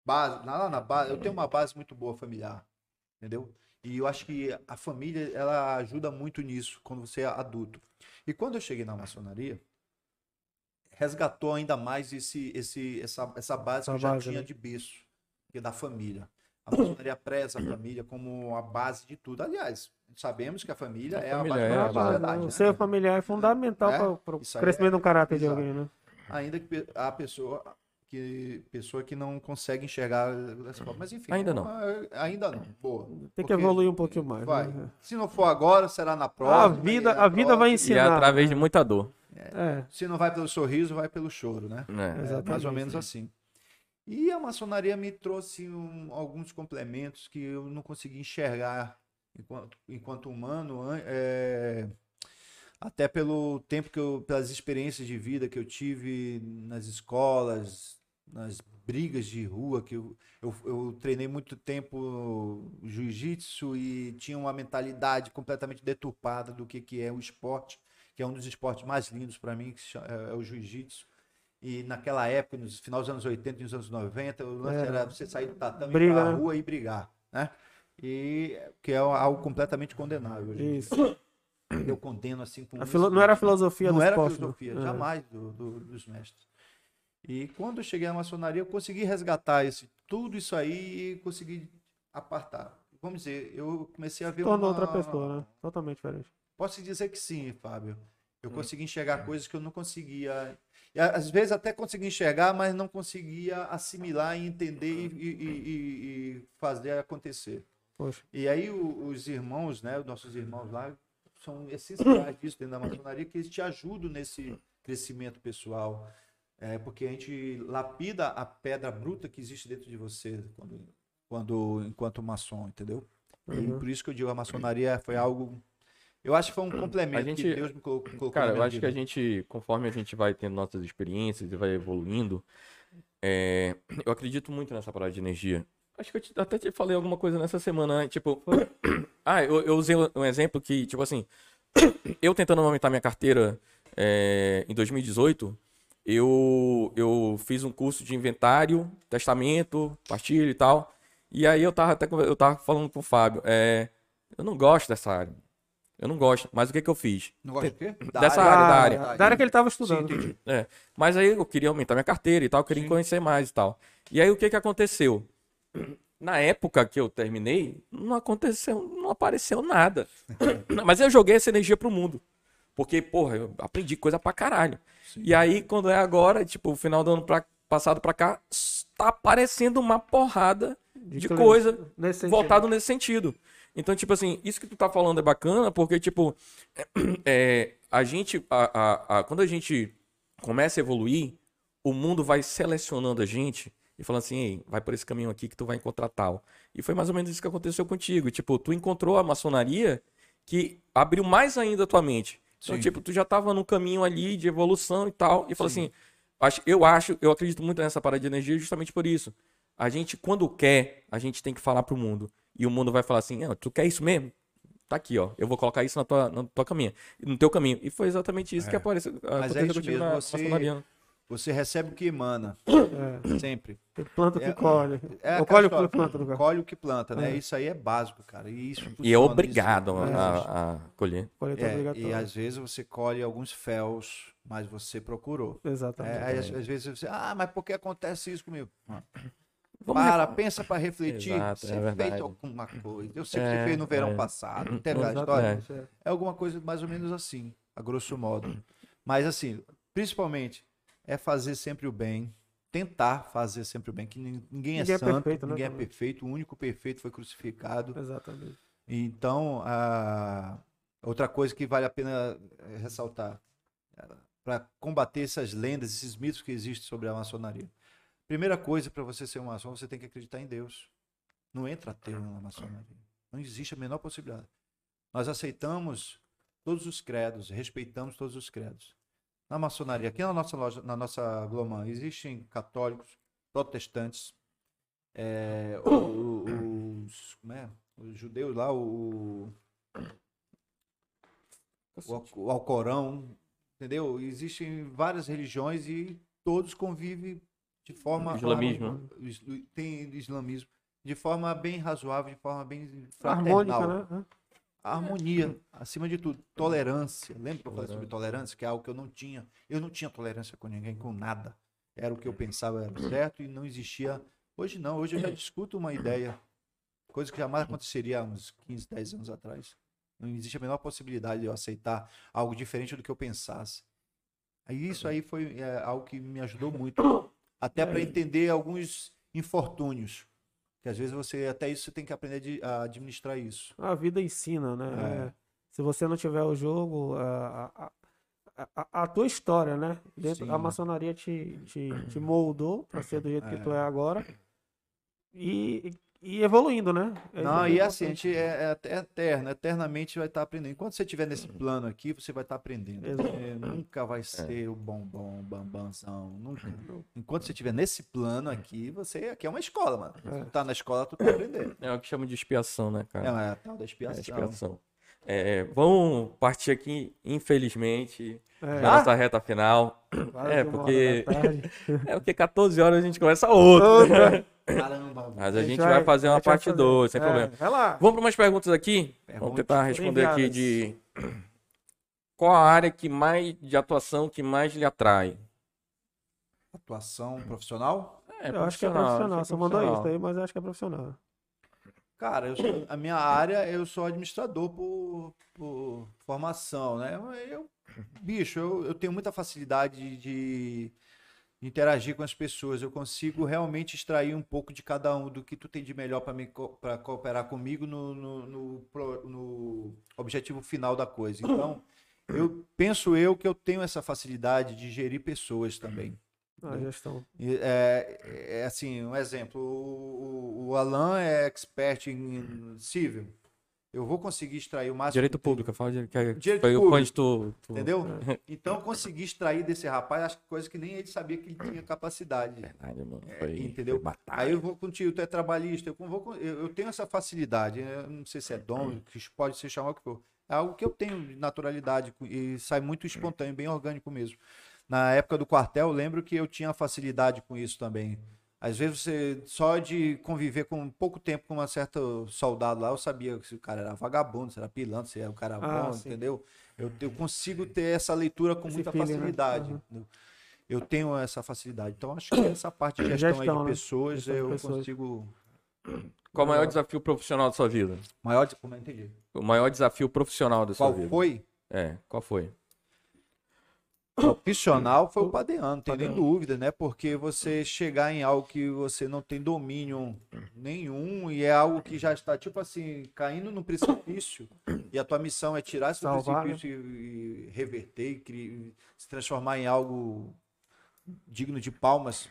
base, lá na base. Eu tenho uma base muito boa familiar, entendeu? E eu acho que a família ela ajuda muito nisso quando você é adulto. E quando eu cheguei na maçonaria, resgatou ainda mais esse, esse, essa, essa base Essa que eu já base, tinha né? de berço, que é da família. A maçonaria preza a família como a base de tudo. Aliás, sabemos que a família é a família base é da a base. sociedade. o né? seio familiar é fundamental É, para o crescimento é- do caráter de exato. alguém, né? Ainda que a pessoa que pessoa que não consegue enxergar dessa forma. Mas enfim. Ainda é não. uma- ainda não. Boa. Tem que Porque evoluir um pouquinho mais. Vai. né? Se não for agora, será na A próxima. vida, e a vida vai. E é ensinar. através de muita dor. É, Se não vai pelo sorriso, vai pelo choro, né? né? É mais ou menos assim. E a maçonaria me trouxe um- alguns complementos que eu não consegui enxergar enquanto, enquanto humano, an- é, até pelo tempo que eu, pelas experiências de vida que eu tive nas escolas, nas brigas de rua, que eu, eu, eu treinei muito tempo jiu-jitsu e tinha uma mentalidade completamente deturpada do que, que é o esporte, que é um dos esportes mais lindos para mim, que é, é o jiu-jitsu. E naquela época, nos final dos anos 80 e nos anos 90, o lance É. era você sair do tatame Briga, ir pra rua e brigar, né? E que é algo completamente condenável. Isso. Eu condeno assim com A filo- Não era a filosofia não do era né? filosofia, É. jamais do- do- dos mestres. E quando eu cheguei à maçonaria, eu consegui resgatar esse, tudo isso aí e consegui apartar. Vamos dizer, eu comecei a ver Tornou uma... outra pessoa, né? Totalmente diferente. Posso dizer que sim, Fábio. Hum. Eu consegui enxergar coisas que eu não conseguia. E, às vezes até conseguia enxergar, mas não conseguia assimilar e entender e, e- e- e fazer acontecer. Poxa. E aí os irmãos, né, os nossos irmãos lá, são essenciais disso dentro da maçonaria, que eles te ajudam nesse crescimento pessoal. É, porque a gente lapida a pedra bruta que existe dentro de você quando, quando enquanto maçom, entendeu? E Uhum. por isso que eu digo a maçonaria foi algo. Eu acho que foi um complemento gente- que Deus me colocou. Cara, eu acho que a vida. gente, conforme a gente vai tendo nossas experiências e vai evoluindo, é, eu acredito muito nessa parada de energia. Acho que eu te- até te falei alguma coisa nessa semana, né? Tipo, ah, eu, eu usei um exemplo que, tipo assim, eu tentando aumentar minha carteira é, em 2018, eu, eu fiz um curso de inventário, testamento, partilha e tal. E aí eu tava até eu tava falando com o Fábio, é, eu não gosto dessa área. Eu não gosto. Mas o que que eu fiz? Não gosta do quê? Da Dessa área, área, da Ah, área. Da área que ele estava Sim, estudando. entendi. É, mas aí eu queria aumentar minha carteira e tal, queria Sim. conhecer mais e tal. E aí o que que aconteceu? Na época que eu terminei, não aconteceu, não apareceu nada. mas eu joguei essa energia pro mundo. Porque, porra, eu aprendi coisa pra caralho. E aí, quando é agora, tipo, final do ano pra- passado pra cá, tá aparecendo uma porrada de, cliente. coisa Nesse sentido. voltado nesse sentido. Então, tipo assim, isso que tu tá falando é bacana, porque, tipo, é, a gente, a, a- a- quando a gente começa a evoluir, o mundo vai selecionando a gente e falando assim, Ei, vai por esse caminho aqui que tu vai encontrar tal. E foi mais ou menos isso que aconteceu contigo. Tipo, tu encontrou a maçonaria que abriu mais ainda a tua mente. Então, Sim. tipo, tu já tava num caminho ali de evolução e tal. E falou assim, acho, eu acho, eu acredito muito nessa parada de energia justamente por isso. A gente, quando quer, a gente tem que falar pro mundo. E o mundo vai falar assim, "Ah, tu quer isso mesmo? Tá aqui, ó. Eu vou colocar isso na tua, na tua caminho, no teu caminho. E foi exatamente isso que apareceu, é aconteceu isso contigo mesmo, na você- maçonaria. Você recebe o que emana, É, sempre. tem planta que É- colhe. É aquela colhe o que planta no colhe o que planta, né? É. Isso aí é básico, cara. E, isso E é obrigado isso- a, a colher. Colheita É, obrigatória. e às vezes você colhe alguns féus, mas você procurou. Exatamente. É, aí, às, às vezes você, ah, mas por que acontece isso comigo? Ah, Vamos Para, pensa para refletir. Exato, você é fez alguma coisa. Eu sei que É, você fez no verão é. passado. Não teve a história? É. É alguma coisa mais ou menos assim, a grosso modo. Mas assim, principalmente, é fazer sempre o bem, tentar fazer sempre o bem, que nin- ninguém é Ninguém é santo, perfeito, né, ninguém é também. perfeito, o único perfeito foi crucificado. Exatamente. Então, a... outra coisa que vale a pena eh, ressaltar, para combater essas lendas, esses mitos que existem sobre a maçonaria. Primeira coisa, para você ser um maçom, você tem que acreditar em Deus. Não entra ateu na maçonaria. Não existe a menor possibilidade. Nós aceitamos todos os credos, respeitamos todos os credos. Na maçonaria, aqui na nossa loja, na nossa Gloman, existem católicos, protestantes, é, o- o- os, como é? os judeus lá, o, o, o Alcorão, entendeu? Existem várias religiões e todos convivem de forma Islamismo, isl- tem islamismo de forma bem razoável, de forma bem Harmônica, fraternal. né? A harmonia, acima de tudo. Tolerância. Lembra que eu falei sobre tolerância? Que é algo que eu não tinha. Eu não tinha tolerância com ninguém, com nada. Era o que eu pensava era certo e não existia. Hoje não, hoje eu já discuto uma ideia. Coisa que jamais aconteceria há uns 15, 10 anos atrás. Não existe a menor possibilidade de eu aceitar algo diferente do que eu pensasse. Aí isso aí foi é, algo que me ajudou muito. Até para entender alguns infortúnios. Que às vezes você, até isso, você tem que aprender de- a administrar isso. A vida ensina, né? É. É, Se você não tiver o jogo, a, a, a- a- tua história, né? Dentro, a maçonaria te, te, te moldou para ser do jeito que tu é agora. E, e evoluindo, né? É Não, e é assim, a gente é, é eterno, eternamente vai estar aprendendo. Enquanto você estiver nesse plano aqui, você vai estar aprendendo. Exato. Você nunca vai ser o bombom, bambanzão, nunca. Enquanto você estiver nesse plano aqui, você aqui é uma escola, mano. É. Tu tá na escola, tu tá aprendendo. É o que chama de expiação, né, cara? É uma tal da É, expiação. expiação. É, vamos partir aqui, infelizmente, É, na nossa reta final. quase é, porque-. É porque 14 horas a gente começa outra. Caramba, Mas a gente vai fazer a uma gente vai parte fazer. 2, sem É, problema. Vai lá. Vamos para umas perguntas aqui. Vamos tentar responder aqui de qual a área que mais de atuação que mais lhe atrai? Atuação profissional? eu acho que é profissional. Você é mandou isso profissional. aí, mas eu acho que é profissional. Cara, sou- a minha área, eu sou administrador por, por formação, né? Eu, bicho, eu, eu tenho muita facilidade de interagir com as pessoas. Eu consigo realmente extrair um pouco de cada um do que tu tem de melhor para cooperar comigo no, no, no no objetivo final da coisa. Então, eu penso eu que eu tenho essa facilidade de gerir pessoas também. A gestão. E, É, é assim, um exemplo, o, o- o Alan é expert em civil. Eu vou conseguir extrair o máximo. Direito que público, fala de, que é- Direito foi público. onde tu, tu- Entendeu? Então eu consegui extrair desse rapaz as coisas que nem ele sabia que ele tinha capacidade. Verdade, mano. Foi, entendeu? foi batalha. Aí eu vou contigo, tu é trabalhista, eu, vou com- eu, eu tenho essa facilidade. Eu não sei se é dom, que pode ser chamado o que for. É algo que eu tenho de naturalidade e sai muito espontâneo, bem orgânico mesmo. Na época do quartel, eu lembro que eu tinha facilidade com isso também. Às vezes você, só de conviver com pouco tempo com uma certa soldado lá, eu sabia se o cara era vagabundo, se era pilantra, se era um cara Ah, bom, sim. entendeu? Eu, eu consigo ter essa leitura com Esse muita feeling, né? facilidade. Uhum. entendeu? Eu tenho essa facilidade. Então, acho que essa parte de gestão, aí Gestão, de né? pessoas, Gestão de eu pessoas. consigo. Qual o maior desafio profissional da sua vida? Maior, de- como eu entendi. O maior desafio profissional da sua Qual vida? foi? É, qual foi? Profissional foi o padeano, não tem nem dúvida, né? Porque você chegar em algo que você não tem domínio nenhum e é algo que já está, tipo assim, caindo no precipício e a tua missão é tirar esse Salvar, né? precipício e, e reverter e se transformar em algo digno de palmas.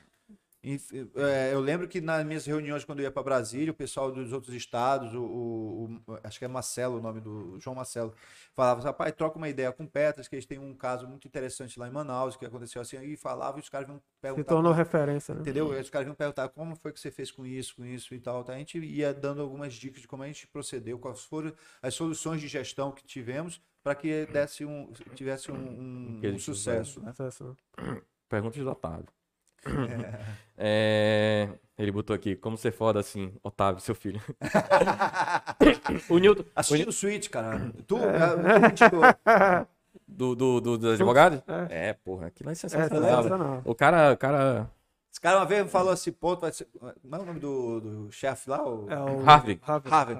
É, eu lembro que nas minhas reuniões, quando eu ia para Brasília, o pessoal dos outros estados, o, o- o- acho que é Marcelo o nome do João Marcelo, falava, rapaz, troca uma ideia com Petras, que eles têm um caso muito interessante lá em Manaus, que aconteceu assim, e falava e os caras vinham Se perguntar. tornou referência, né? Entendeu? Aí Os caras vinham perguntar como foi que você fez com isso, com isso e tal. Então, A gente ia dando algumas dicas de como a gente procedeu, quais foram as soluções de gestão que tivemos para que desse um, tivesse um, um- um sucesso. Né? Né? Perguntas do Otávio. É, ele botou aqui, como ser foda assim, Otávio, seu filho. o Newton, o Assistindo o Switch, cara. Tu, É. é, tu, do, do, do, dos advogados? É. É, porra, aquilo é É, sensacional. sensacional. o cara, o cara. Esse cara uma vez me falou assim, tu vai ser. Como é o nome do, do chefe lá? O... É o Harvey. Harvey. Harvey.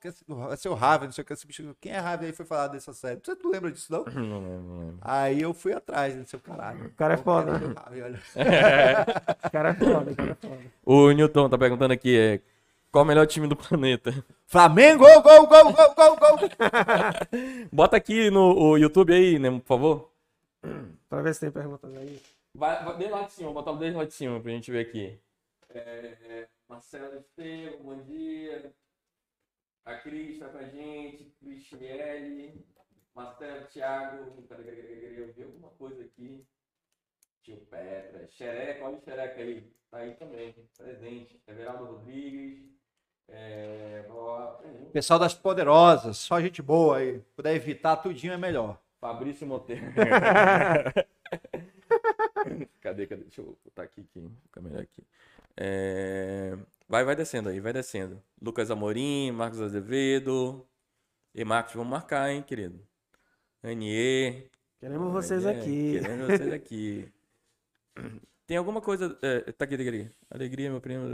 Quer ser- vai ser o Harvey, não sei o que. Esse bicho... Quem é Harvey aí foi falar dessa série? Você não lembra disso, não? Não lembro, não lembro. Aí eu fui atrás, né? Seu caralho. O cara é foda, né? ser o Harvey, olha. O cara é foda, o cara é foda. O Newton tá perguntando aqui, é, qual o melhor time do planeta? Flamengo, gol, gol, gol, gol, gol, gol. Bota aqui no o YouTube aí, né, por favor. Pra ver se tem perguntas aí. Vai, vai desde lá de cima, vou botar desde lá de cima pra gente ver aqui. É, é, Marcelo Estevam, bom dia. A Cris tá com a gente, Cristiele, Marcelo, Thiago, cadê? eu vi alguma coisa aqui. Tio Petra, Xereca, olha o Xereca aí, tá aí também, presente. Everaldo Rodrigues, é, Pessoal das poderosas, só gente boa aí. Puder evitar tudinho é melhor. Fabrício Monteiro. cadê, cadê? Deixa eu botar aqui, aqui. Fica melhor aqui. É, Vai, vai descendo aí, vai descendo. Lucas Amorim, Marcos Azevedo. E Marcos, vamos marcar, hein, querido? Anier. Queremos vocês É, aqui. Querendo vocês aqui. Tem alguma coisa. é, tá aqui, tá aqui, tá aqui. Alegria, meu primo.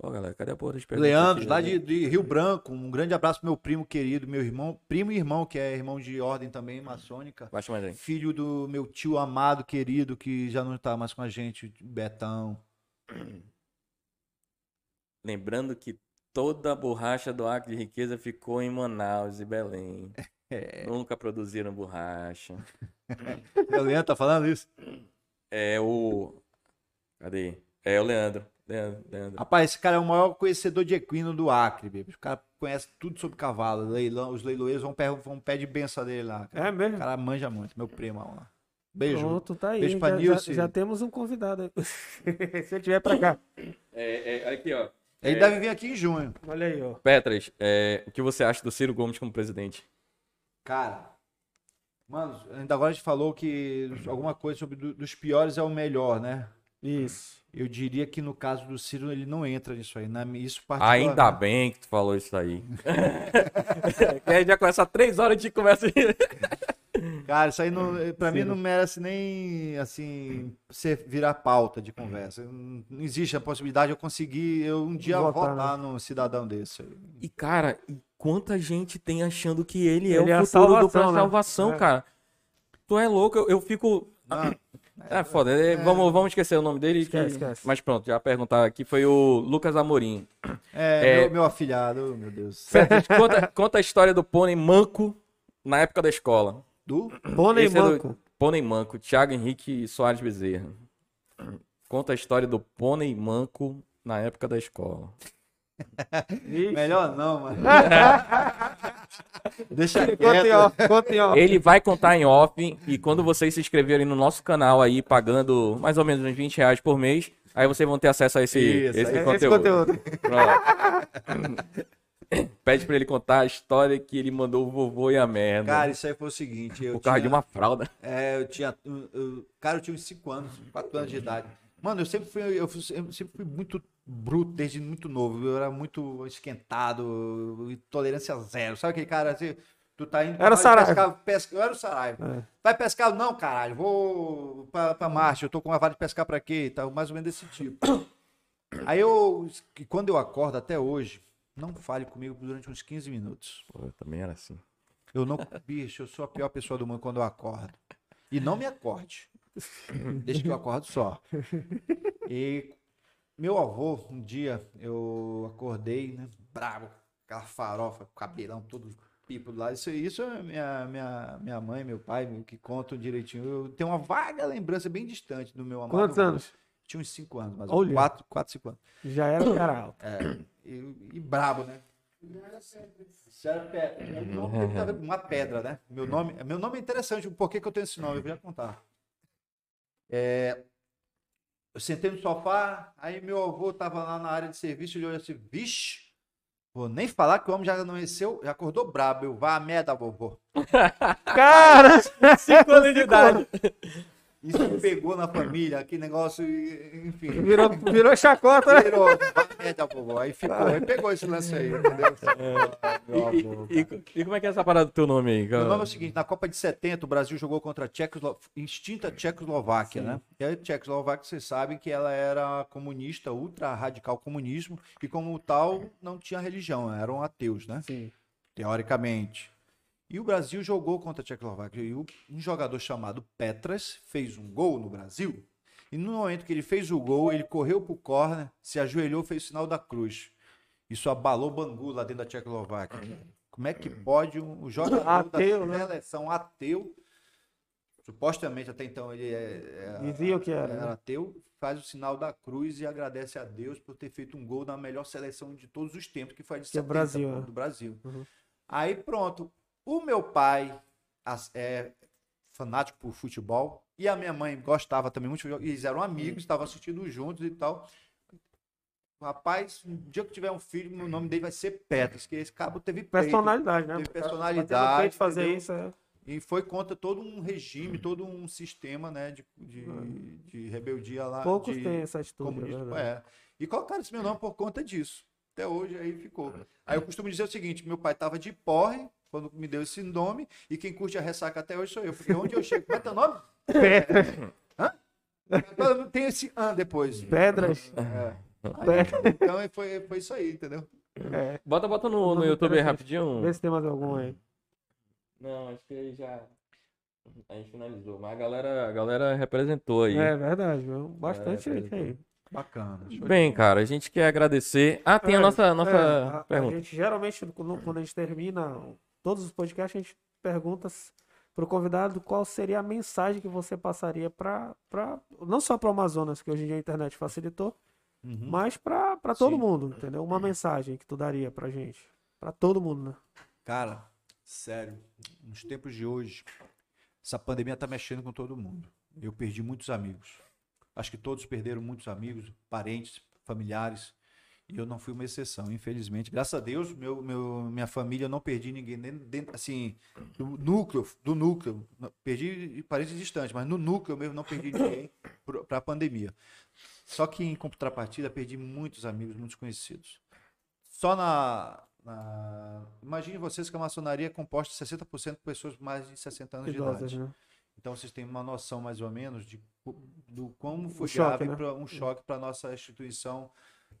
Ó, galera, cadê a porra das perguntas Leandro, aqui? lá de, de Rio Branco, um grande abraço pro meu primo querido, meu irmão, primo e irmão, que é irmão de ordem também, maçônica. Baixa mais aí. Filho do meu tio amado, querido, que já não tá mais com a gente, Betão. Lembrando que toda a borracha do Acre de Riqueza ficou em Manaus e Belém. É. Nunca produziram borracha. O Leandro tá falando isso? É o. Cadê? É o Leandro. Leandro, Leandro. Rapaz, esse cara é o maior conhecedor de equino do Acre, bicho. O cara conhece tudo sobre cavalo. Leilão, os leiloeiros vão, vão pedir benção dele lá. cara. É mesmo? O cara manja muito, meu primo lá. Beijo. Pronto, tá aí. Beijo pra já, já, Nilce. já temos um convidado aí. Se ele tiver pra cá. É, é, aqui, ó. Ele É. deve vir aqui em junho. Olha aí, ó. Petras, é, o que você acha do Ciro Gomes como presidente? Cara, mano, ainda agora a gente falou que alguma coisa sobre do- dos piores é o melhor, né? Isso. Eu diria que no caso do Ciro ele não entra nisso aí. Na, isso Ainda particularmente- bem que tu falou isso aí. que aí já começa três horas de conversa. Cara, isso aí não, pra mim não merece nem assim você virar pauta de conversa. Não existe a possibilidade de eu conseguir eu um dia Votar, votar, num cidadão desse. aí. E, cara, e quanta gente tem achando que ele é Ele é o futuro do salvação, plano de né? salvação, É. cara. Tu é louco, eu, eu fico. Não, É foda, é, Vamos, vamos esquecer o nome dele. que- Esquece, esquece. Mas pronto, já perguntar aqui foi o Lucas Amorim. é, É. Meu, meu afilhado, meu Deus. Petras, conta, conta a história do pônei manco na época da escola. Do? Pônei Esse é do- manco. Pônei manco, Thiago Henrique Soares Bezerra. Conta a história do pônei manco na época da escola. Ixi. Melhor não, mano. Deixa Conta em quieto. off, conta em off. Ele vai contar em off e quando vocês se inscreverem no nosso canal aí, pagando mais ou menos uns 20 reais por mês, aí vocês vão ter acesso a esse, Isso, esse, aí- conteúdo. Esse conteúdo. Pede pra ele contar a história que ele mandou o vovô e a merda. Cara, isso aí foi o seguinte. Eu por causa tinha, de uma fralda. É, eu tinha. eu- eu- cara, eu tinha uns 5 anos, 4 anos de idade. Mano, eu sempre fui, eu, fui- eu sempre fui muito bruto desde muito novo. Eu era muito esquentado, tolerância zero. Sabe aquele cara assim? Tu tá indo Era Saraiva. pescar, pesca, eu era o Saraiva. É. Vai pescar? Não, caralho, vou pra, pra marcha, eu tô com uma vara de pescar pra quê? tal, mais ou menos desse tipo. Aí eu, quando eu acordo até hoje, não fale comigo durante uns 15 minutos. Pô, eu também era assim. Eu não, bicho, eu sou a pior pessoa do mundo quando eu acordo. E não me acorde. Deixa que eu acordo só. E meu avô, um dia, eu acordei, né? Bravo, aquela farofa, cabelão todo pipo do lado. Isso, isso é minha, minha, minha mãe, meu pai que contam direitinho. Eu tenho uma vaga lembrança bem distante do meu amado. Quantos avô. anos? Tinha uns 5 anos, mas Olha. 4, 4, 5 anos. Já era cara alto. É, e, e brabo, né? Sério, pedra. Meu nome tem que ter uma pedra, né? Meu nome, meu nome é interessante, por que, que eu tenho esse nome? Eu vou já contar. É, eu sentei no sofá, aí meu avô tava lá na área de serviço, ele olhou assim, vixe, vou nem falar que o homem já amanheceu, já acordou brabo. Eu, vá a merda, vovô. Cara! Cinco anos de idade. Isso pegou na família, que negócio, enfim. Virou, virou chacota, né? Virou, a merda, vovô. Aí ficou, aí pegou esse lance aí, entendeu? Meu avô, E, e- e como é que é essa parada do teu nome aí? O nome é o seguinte, na Copa de 70, o Brasil jogou contra a Tchecoslo... extinta Tchecoslováquia, né? E a Tchecoslováquia, vocês sabem que ela era comunista, ultra radical comunismo, e como tal, não tinha religião, eram ateus, né? Sim. Teoricamente. E o Brasil jogou contra a Tchecoslováquia. E um jogador chamado Petras fez um gol no Brasil. E no momento que ele fez o gol, ele correu pro corner, se ajoelhou, fez o sinal da cruz. Isso abalou Bangu lá dentro da Tchecoslováquia. Como é que pode um jogador Ateu, da né? seleção ateu, supostamente até então ele é, é- Dizia que era, né? ateu, faz o sinal da cruz e agradece a Deus por ter feito um gol na melhor seleção de todos os tempos, que foi a de Que é o 70, Brasil, pô, é. do Brasil. Uhum. Aí pronto, o meu pai é fanático por futebol e a minha mãe gostava também muito e eles eram amigos, estavam assistindo juntos e tal. Rapaz, um dia que tiver um filho, o nome dele vai ser Petras, que esse cabo teve peito, Personalidade, né? Teve personalidade, peito fazer entendeu? isso, é. e foi contra todo um regime, todo um sistema, né, de, de, de rebeldia lá. Poucos de têm essa atitude, é. É. E colocaram esse meu nome por conta disso. Até hoje aí ficou. Aí eu costumo dizer o seguinte: meu pai tava de porre quando me deu esse nome, e quem curte a ressaca até hoje sou eu. Porque onde eu chego, como é teu nome? Hã? Tem esse an depois. Pedras. É. Pedras. Então foi, foi isso aí, entendeu? É. Bota, bota no, no YouTube aí rapidinho. Vê se tem mais algum aí. Não, acho que aí já. A gente finalizou. Mas a galera, a galera representou aí. É verdade, viu? Bastante É, gente aí. Bacana. Bem, cara, a gente quer agradecer. Ah, tem a É, nossa, nossa é, a- a, pergunta. gente geralmente, quando, quando a gente termina todos os podcasts, a gente pergunta para o convidado qual seria a mensagem que você passaria para. Não só para o Amazonas, que hoje em dia a internet facilitou, Uhum. mas pra, pra todo Sim. mundo, entendeu? Uma mensagem que tu daria pra gente. Pra todo mundo, né? Cara, sério, nos tempos de hoje, essa pandemia tá mexendo com todo mundo. Eu perdi muitos amigos. Acho que todos perderam muitos amigos, parentes, familiares. E eu não fui uma exceção, infelizmente. Graças a Deus, meu, meu, minha família eu não perdi ninguém dentro, assim, do núcleo, do núcleo. Perdi parentes distantes, mas no núcleo mesmo não perdi ninguém para a pandemia. Só que em contrapartida perdi muitos amigos, muitos conhecidos. Só na, na- imagine vocês que a maçonaria é composta de 60% por pessoas mais de 60 anos de Idosas, idade. né? Então vocês têm uma noção mais ou menos de do como foi Um choque, grave né? pra- um choque para nossa instituição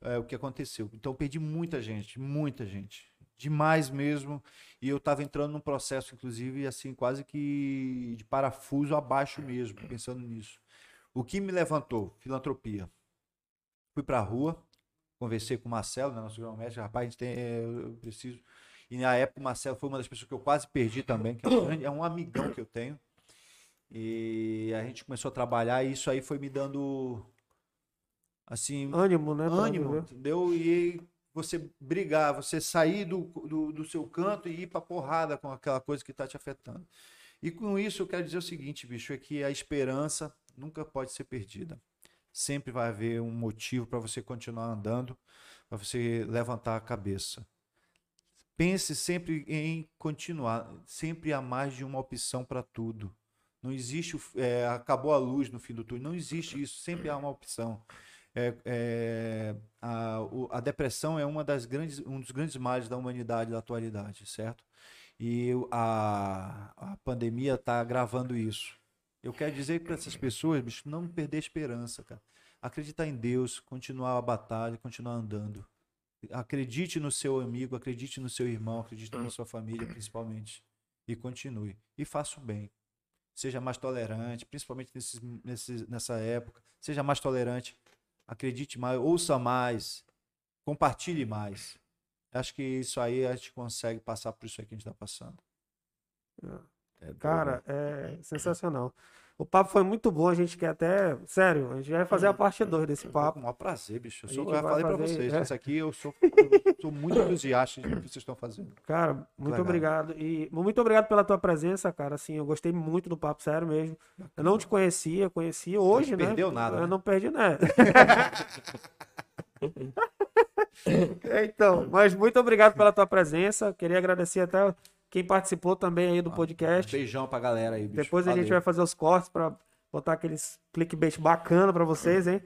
é, o que aconteceu. Então eu perdi muita gente, muita gente, demais mesmo. E eu estava entrando num processo, inclusive, assim quase que de parafuso abaixo mesmo, pensando nisso. O que me levantou? Filantropia. Fui para a rua, conversei com o Marcelo, né, nosso grão-mestre, rapaz, a gente tem, é, eu preciso. E na época o Marcelo foi uma das pessoas que eu quase perdi também, que é um, grande- é um amigão que eu tenho. E a gente começou a trabalhar e isso aí foi me dando assim Ânimo, né? ânimo, entendeu? E você brigar, você sair do, do, do seu canto e ir pra porrada com aquela coisa que tá te afetando. E com isso eu quero dizer o seguinte, bicho, é que a esperança nunca pode ser perdida. Sempre vai haver um motivo para você continuar andando, para você levantar a cabeça. Pense sempre em continuar. Sempre há mais de uma opção para tudo. Não existe, é, acabou a luz no fim do túnel. Não existe isso. Sempre há uma opção. É, é, a, a depressão é uma das grandes, um dos grandes males da humanidade da atualidade, certo? E a, a pandemia está agravando isso. Eu quero dizer para essas pessoas, bicho, não perder a esperança, cara. Acreditar em Deus, continuar a batalha, continuar andando. Acredite no seu amigo, acredite no seu irmão, acredite na sua família, principalmente. E continue. E faça o bem. Seja mais tolerante, principalmente nessa época. Seja mais tolerante. Acredite mais, ouça mais, compartilhe mais. Acho que isso aí a gente consegue passar por isso aí que a gente está passando. É, Cara, é sensacional. O papo foi muito bom, a gente quer até. Sério, a gente vai fazer a parte 2 desse papo. o maior prazer, bicho. Eu, sou, eu falei pra fazer, vocês. é. Isso aqui eu sou, eu sou muito entusiasta do que vocês estão fazendo. Cara, muito legal. obrigado. E muito obrigado pela tua presença, cara. Assim, eu gostei muito do papo, sério mesmo. Eu não te conhecia, conheci hoje, né? perdeu nada, Eu né? não perdi nada. então, mas muito obrigado pela tua presença. Queria agradecer até quem participou também aí do podcast. Beijão pra galera aí, bicho. Depois a gente vai Valeu. fazer os cortes pra botar aqueles clickbait bacana pra vocês, hein?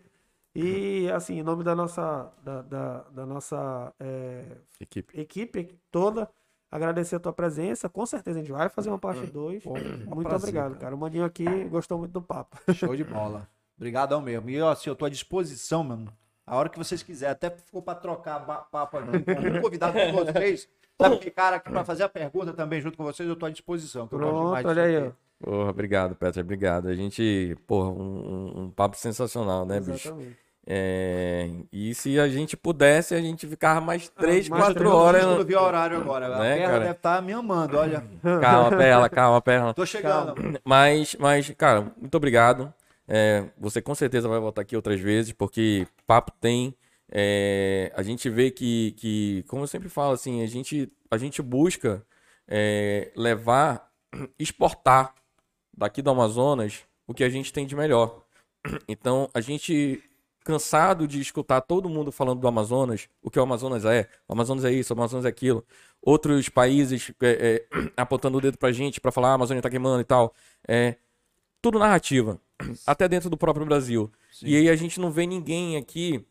E assim, em nome da nossa, da, da, da nossa é, Equipe. equipe toda, agradecer a tua presença. Com certeza a gente vai fazer uma parte 2. Muito prazer, obrigado, cara. cara. O Maninho aqui gostou muito do papo. Show de bola. Obrigadão mesmo. E assim, eu tô à disposição, mano. A hora que vocês quiserem. Até ficou pra trocar papo aqui com um convidado com vocês. Sabe que cara aqui pra fazer a pergunta também junto com vocês, eu tô à disposição. Pronto, olha aí. Porra, obrigado, Petra, obrigado. A gente, porra, um, um- papo sensacional, né, bicho? Exatamente. É, e se a gente pudesse, a gente ficava mais três, mais quatro três horas. Eu não vi o horário agora. A Né, perna cara? deve estar me amando, olha. Calma, perla, calma, perla. Tô chegando. Mas, mas, cara, muito obrigado. É, você com certeza vai voltar aqui outras vezes, porque papo tem. É, a gente vê que, que, como eu sempre falo, assim, a gente, a gente busca é, levar, exportar daqui do Amazonas o que a gente tem de melhor. Então, a gente, cansado de escutar todo mundo falando do Amazonas, o que o Amazonas é, o Amazonas é isso, o Amazonas é aquilo, outros países é, é, apontando o dedo pra gente pra falar, ah, a Amazônia tá queimando e tal. É, tudo narrativa, até dentro do próprio Brasil. E aí a gente não vê ninguém aqui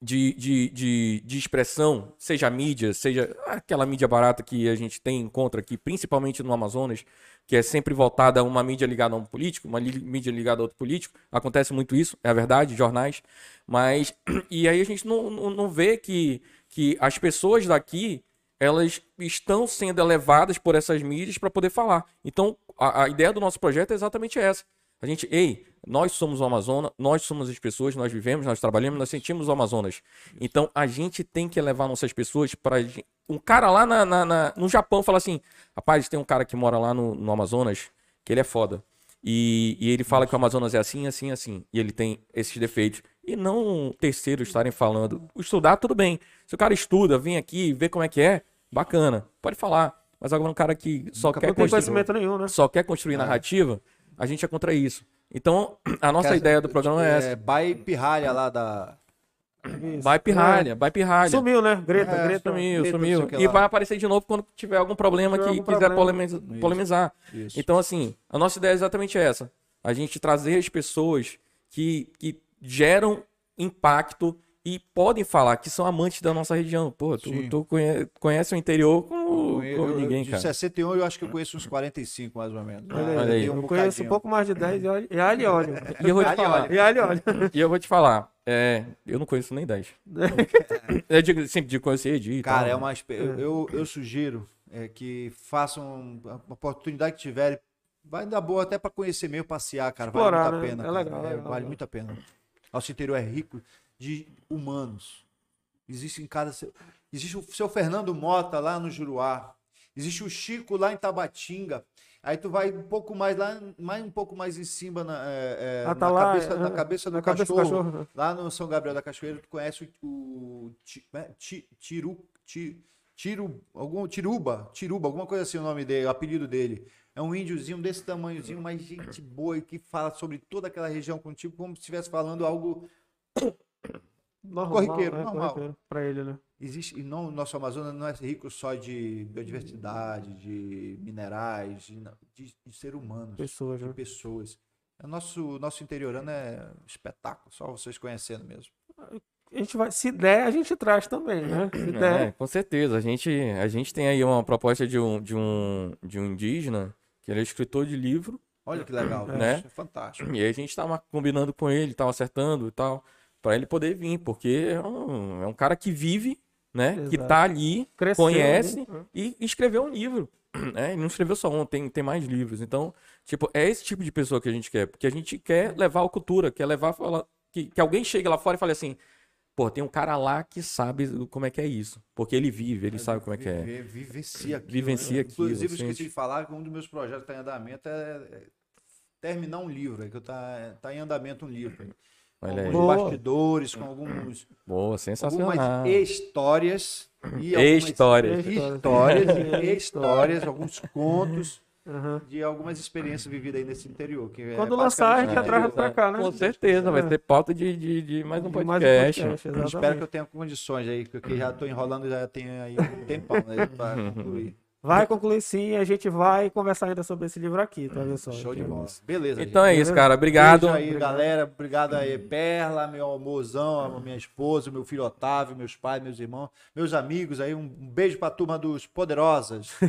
de, de, de, de expressão, seja mídia, seja aquela mídia barata que a gente tem encontra aqui, principalmente no Amazonas, que é sempre voltada a uma mídia ligada a um político, uma mídia ligada a outro político. Acontece muito isso, é a verdade, jornais. Mas, e aí a gente não, não, não vê que, que as pessoas daqui, elas estão sendo elevadas por essas mídias para poder falar. Então, a, a ideia do nosso projeto é exatamente essa. A gente, ei, nós somos o Amazonas, nós somos as pessoas, nós vivemos, nós trabalhamos, nós sentimos o Amazonas. Então a gente tem que levar nossas pessoas para. Um cara lá na, na- na- no Japão fala assim: rapaz, tem um cara que mora lá no, no Amazonas, que ele é foda. E, e ele fala que o Amazonas é assim, assim, assim. E ele tem esses defeitos. e não terceiros estarem falando. Estudar, tudo bem. Se o cara estuda, vem aqui, vê como é que é, bacana, pode falar. Mas agora um cara que só Nunca quer construir, nenhum, né? só quer construir narrativa, a gente é contra isso. Então, a nossa Essa- ideia do programa é essa. É, Bai Pirralha lá da. Isso. Vai pirralha, vai pirralha. Sumiu, né? Greta, É, Greta. Sumiu, Greta, sumiu. E vai aparecer de novo quando tiver algum problema Tiver que algum quiser problema. polemiza- polemizar. Isso. Então, assim, a nossa ideia é exatamente essa. A gente trazer as pessoas que, que geram impacto e podem falar que são amantes da nossa região. Pô, tu, Sim. tu conhe- conhece o interior como, Eu- como eu- ninguém, de cara. 61 eu acho que eu conheço uns 45, mais ou menos. Olha Olha aí. Tem Eu um conheço um pouco mais de 10 e olha- e alho e. E eu vou te Ali, falar, olha. E alho e e eu vou te falar, é, eu não conheço nem 10. Eu digo, sempre digo conhecer Edi e Cara, tal. é uma expe- eu, eu, eu sugiro é, que façam a oportunidade que tiverem. Vai dar boa até para conhecer meio, passear, cara. Explorar, vale muito a né? pena. É cara. legal, É, legal, vale legal. muito a pena. Nosso interior é rico de humanos. Existe em cada. Existe o seu Fernando Mota lá no Juruá. Existe o Chico lá em Tabatinga. Aí tu vai um pouco mais lá, mais um pouco mais em cima na, é, é, Ah, tá na lá, cabeça, é, na cabeça do cabeça cachorro. cachorro, né? Lá no São Gabriel da Cachoeira, tu conhece o, é, ti- tiru, ti- tiru, algum, Tiruba, Tiruba, alguma coisa assim o nome dele, o apelido dele. É um índiozinho desse tamanhozinho, mas gente boa e que fala sobre toda aquela região contigo como se estivesse falando algo. Normal, Corriqueiro, é, normal. Pra ele, né? Existe, e não, o nosso Amazonas não é rico só de biodiversidade, de minerais, de, de, de ser humanos, Pessoas, de né? pessoas. O nosso, nosso interiorano é um espetáculo, só vocês conhecendo mesmo. A gente vai, se der, a gente traz também, né? Se É, der. com certeza. A gente, a gente tem aí uma proposta de um, de um, de um indígena, que ele é escritor de livro, Olha que legal, Né? é fantástico. e aí a gente tava combinando com ele, tava acertando e tal, pra ele poder vir, porque é um, é um cara que vive, né? Que Exato. tá ali, Cresceu, conhece né? e escreveu um livro. Né? Ele não escreveu só um, tem, tem mais livros. Então, tipo, é esse tipo de pessoa que a gente quer, porque a gente quer levar a cultura, quer levar falar, que, que alguém chegue lá fora e fale assim. Pô, tem um cara lá que sabe como é que é isso. Porque ele vive, ele sabe como é que é. Vivencia aquilo. Vivencia né? aquilo, Inclusive, eu sente. esqueci de falar que um dos meus projetos que está em andamento é é terminar um livro, é que tá, tá em andamento um livro. Olha aí. alguns Boa. bastidores, com alguns, Boa, sensacional. algumas histórias e algumas Histórias. histórias e histórias, alguns contos Aham. de algumas experiências vividas aí nesse interior. Que é Quando lançar, a gente interior. pra cá, né? Com certeza, vai É. ter pauta de, de, de mais um De mais podcast. exatamente. Espero que eu tenha condições aí, porque já estou enrolando, já tem aí um tempão né, para concluir. Vai concluir sim, a gente vai conversar ainda sobre esse livro aqui, tá vendo só? Show de bola. Beleza. Então é gente. isso, cara. Obrigado. Beijo aí, galera. Obrigado aí, Perla, meu almorzão, a minha esposa, meu filho Otávio, meus pais, meus irmãos, meus amigos aí. Um beijo pra turma dos Poderosas.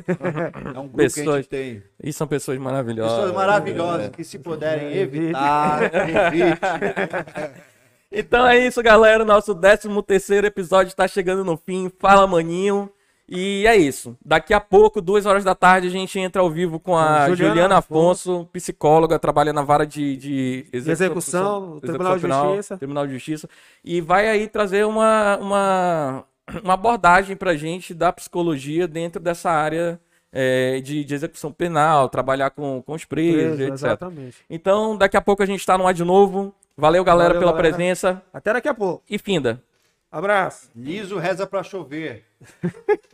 É um grupo que a Pessoas gente tem. E são pessoas maravilhosas. Pessoas maravilhosas que se puderem evitar, evite. Então é isso, galera. Nosso 13 terceiro episódio está chegando no fim. Fala, maninho. E é isso. Daqui a pouco, duas horas da tarde, a gente entra ao vivo com a Juliana, Juliana Afonso, psicóloga, trabalha na vara de, de execução, no Tribunal de Penal, Justiça. Tribunal de Justiça. E vai aí trazer uma, uma, uma abordagem pra gente da psicologia dentro dessa área é, de, de execução penal, trabalhar com, com os presos, Preso, etc. exatamente. Então, daqui a pouco a gente tá no ar de novo. Valeu, galera, Valeu, pela galera. presença. Até daqui a pouco. E finda. Abraço. Liso reza pra chover.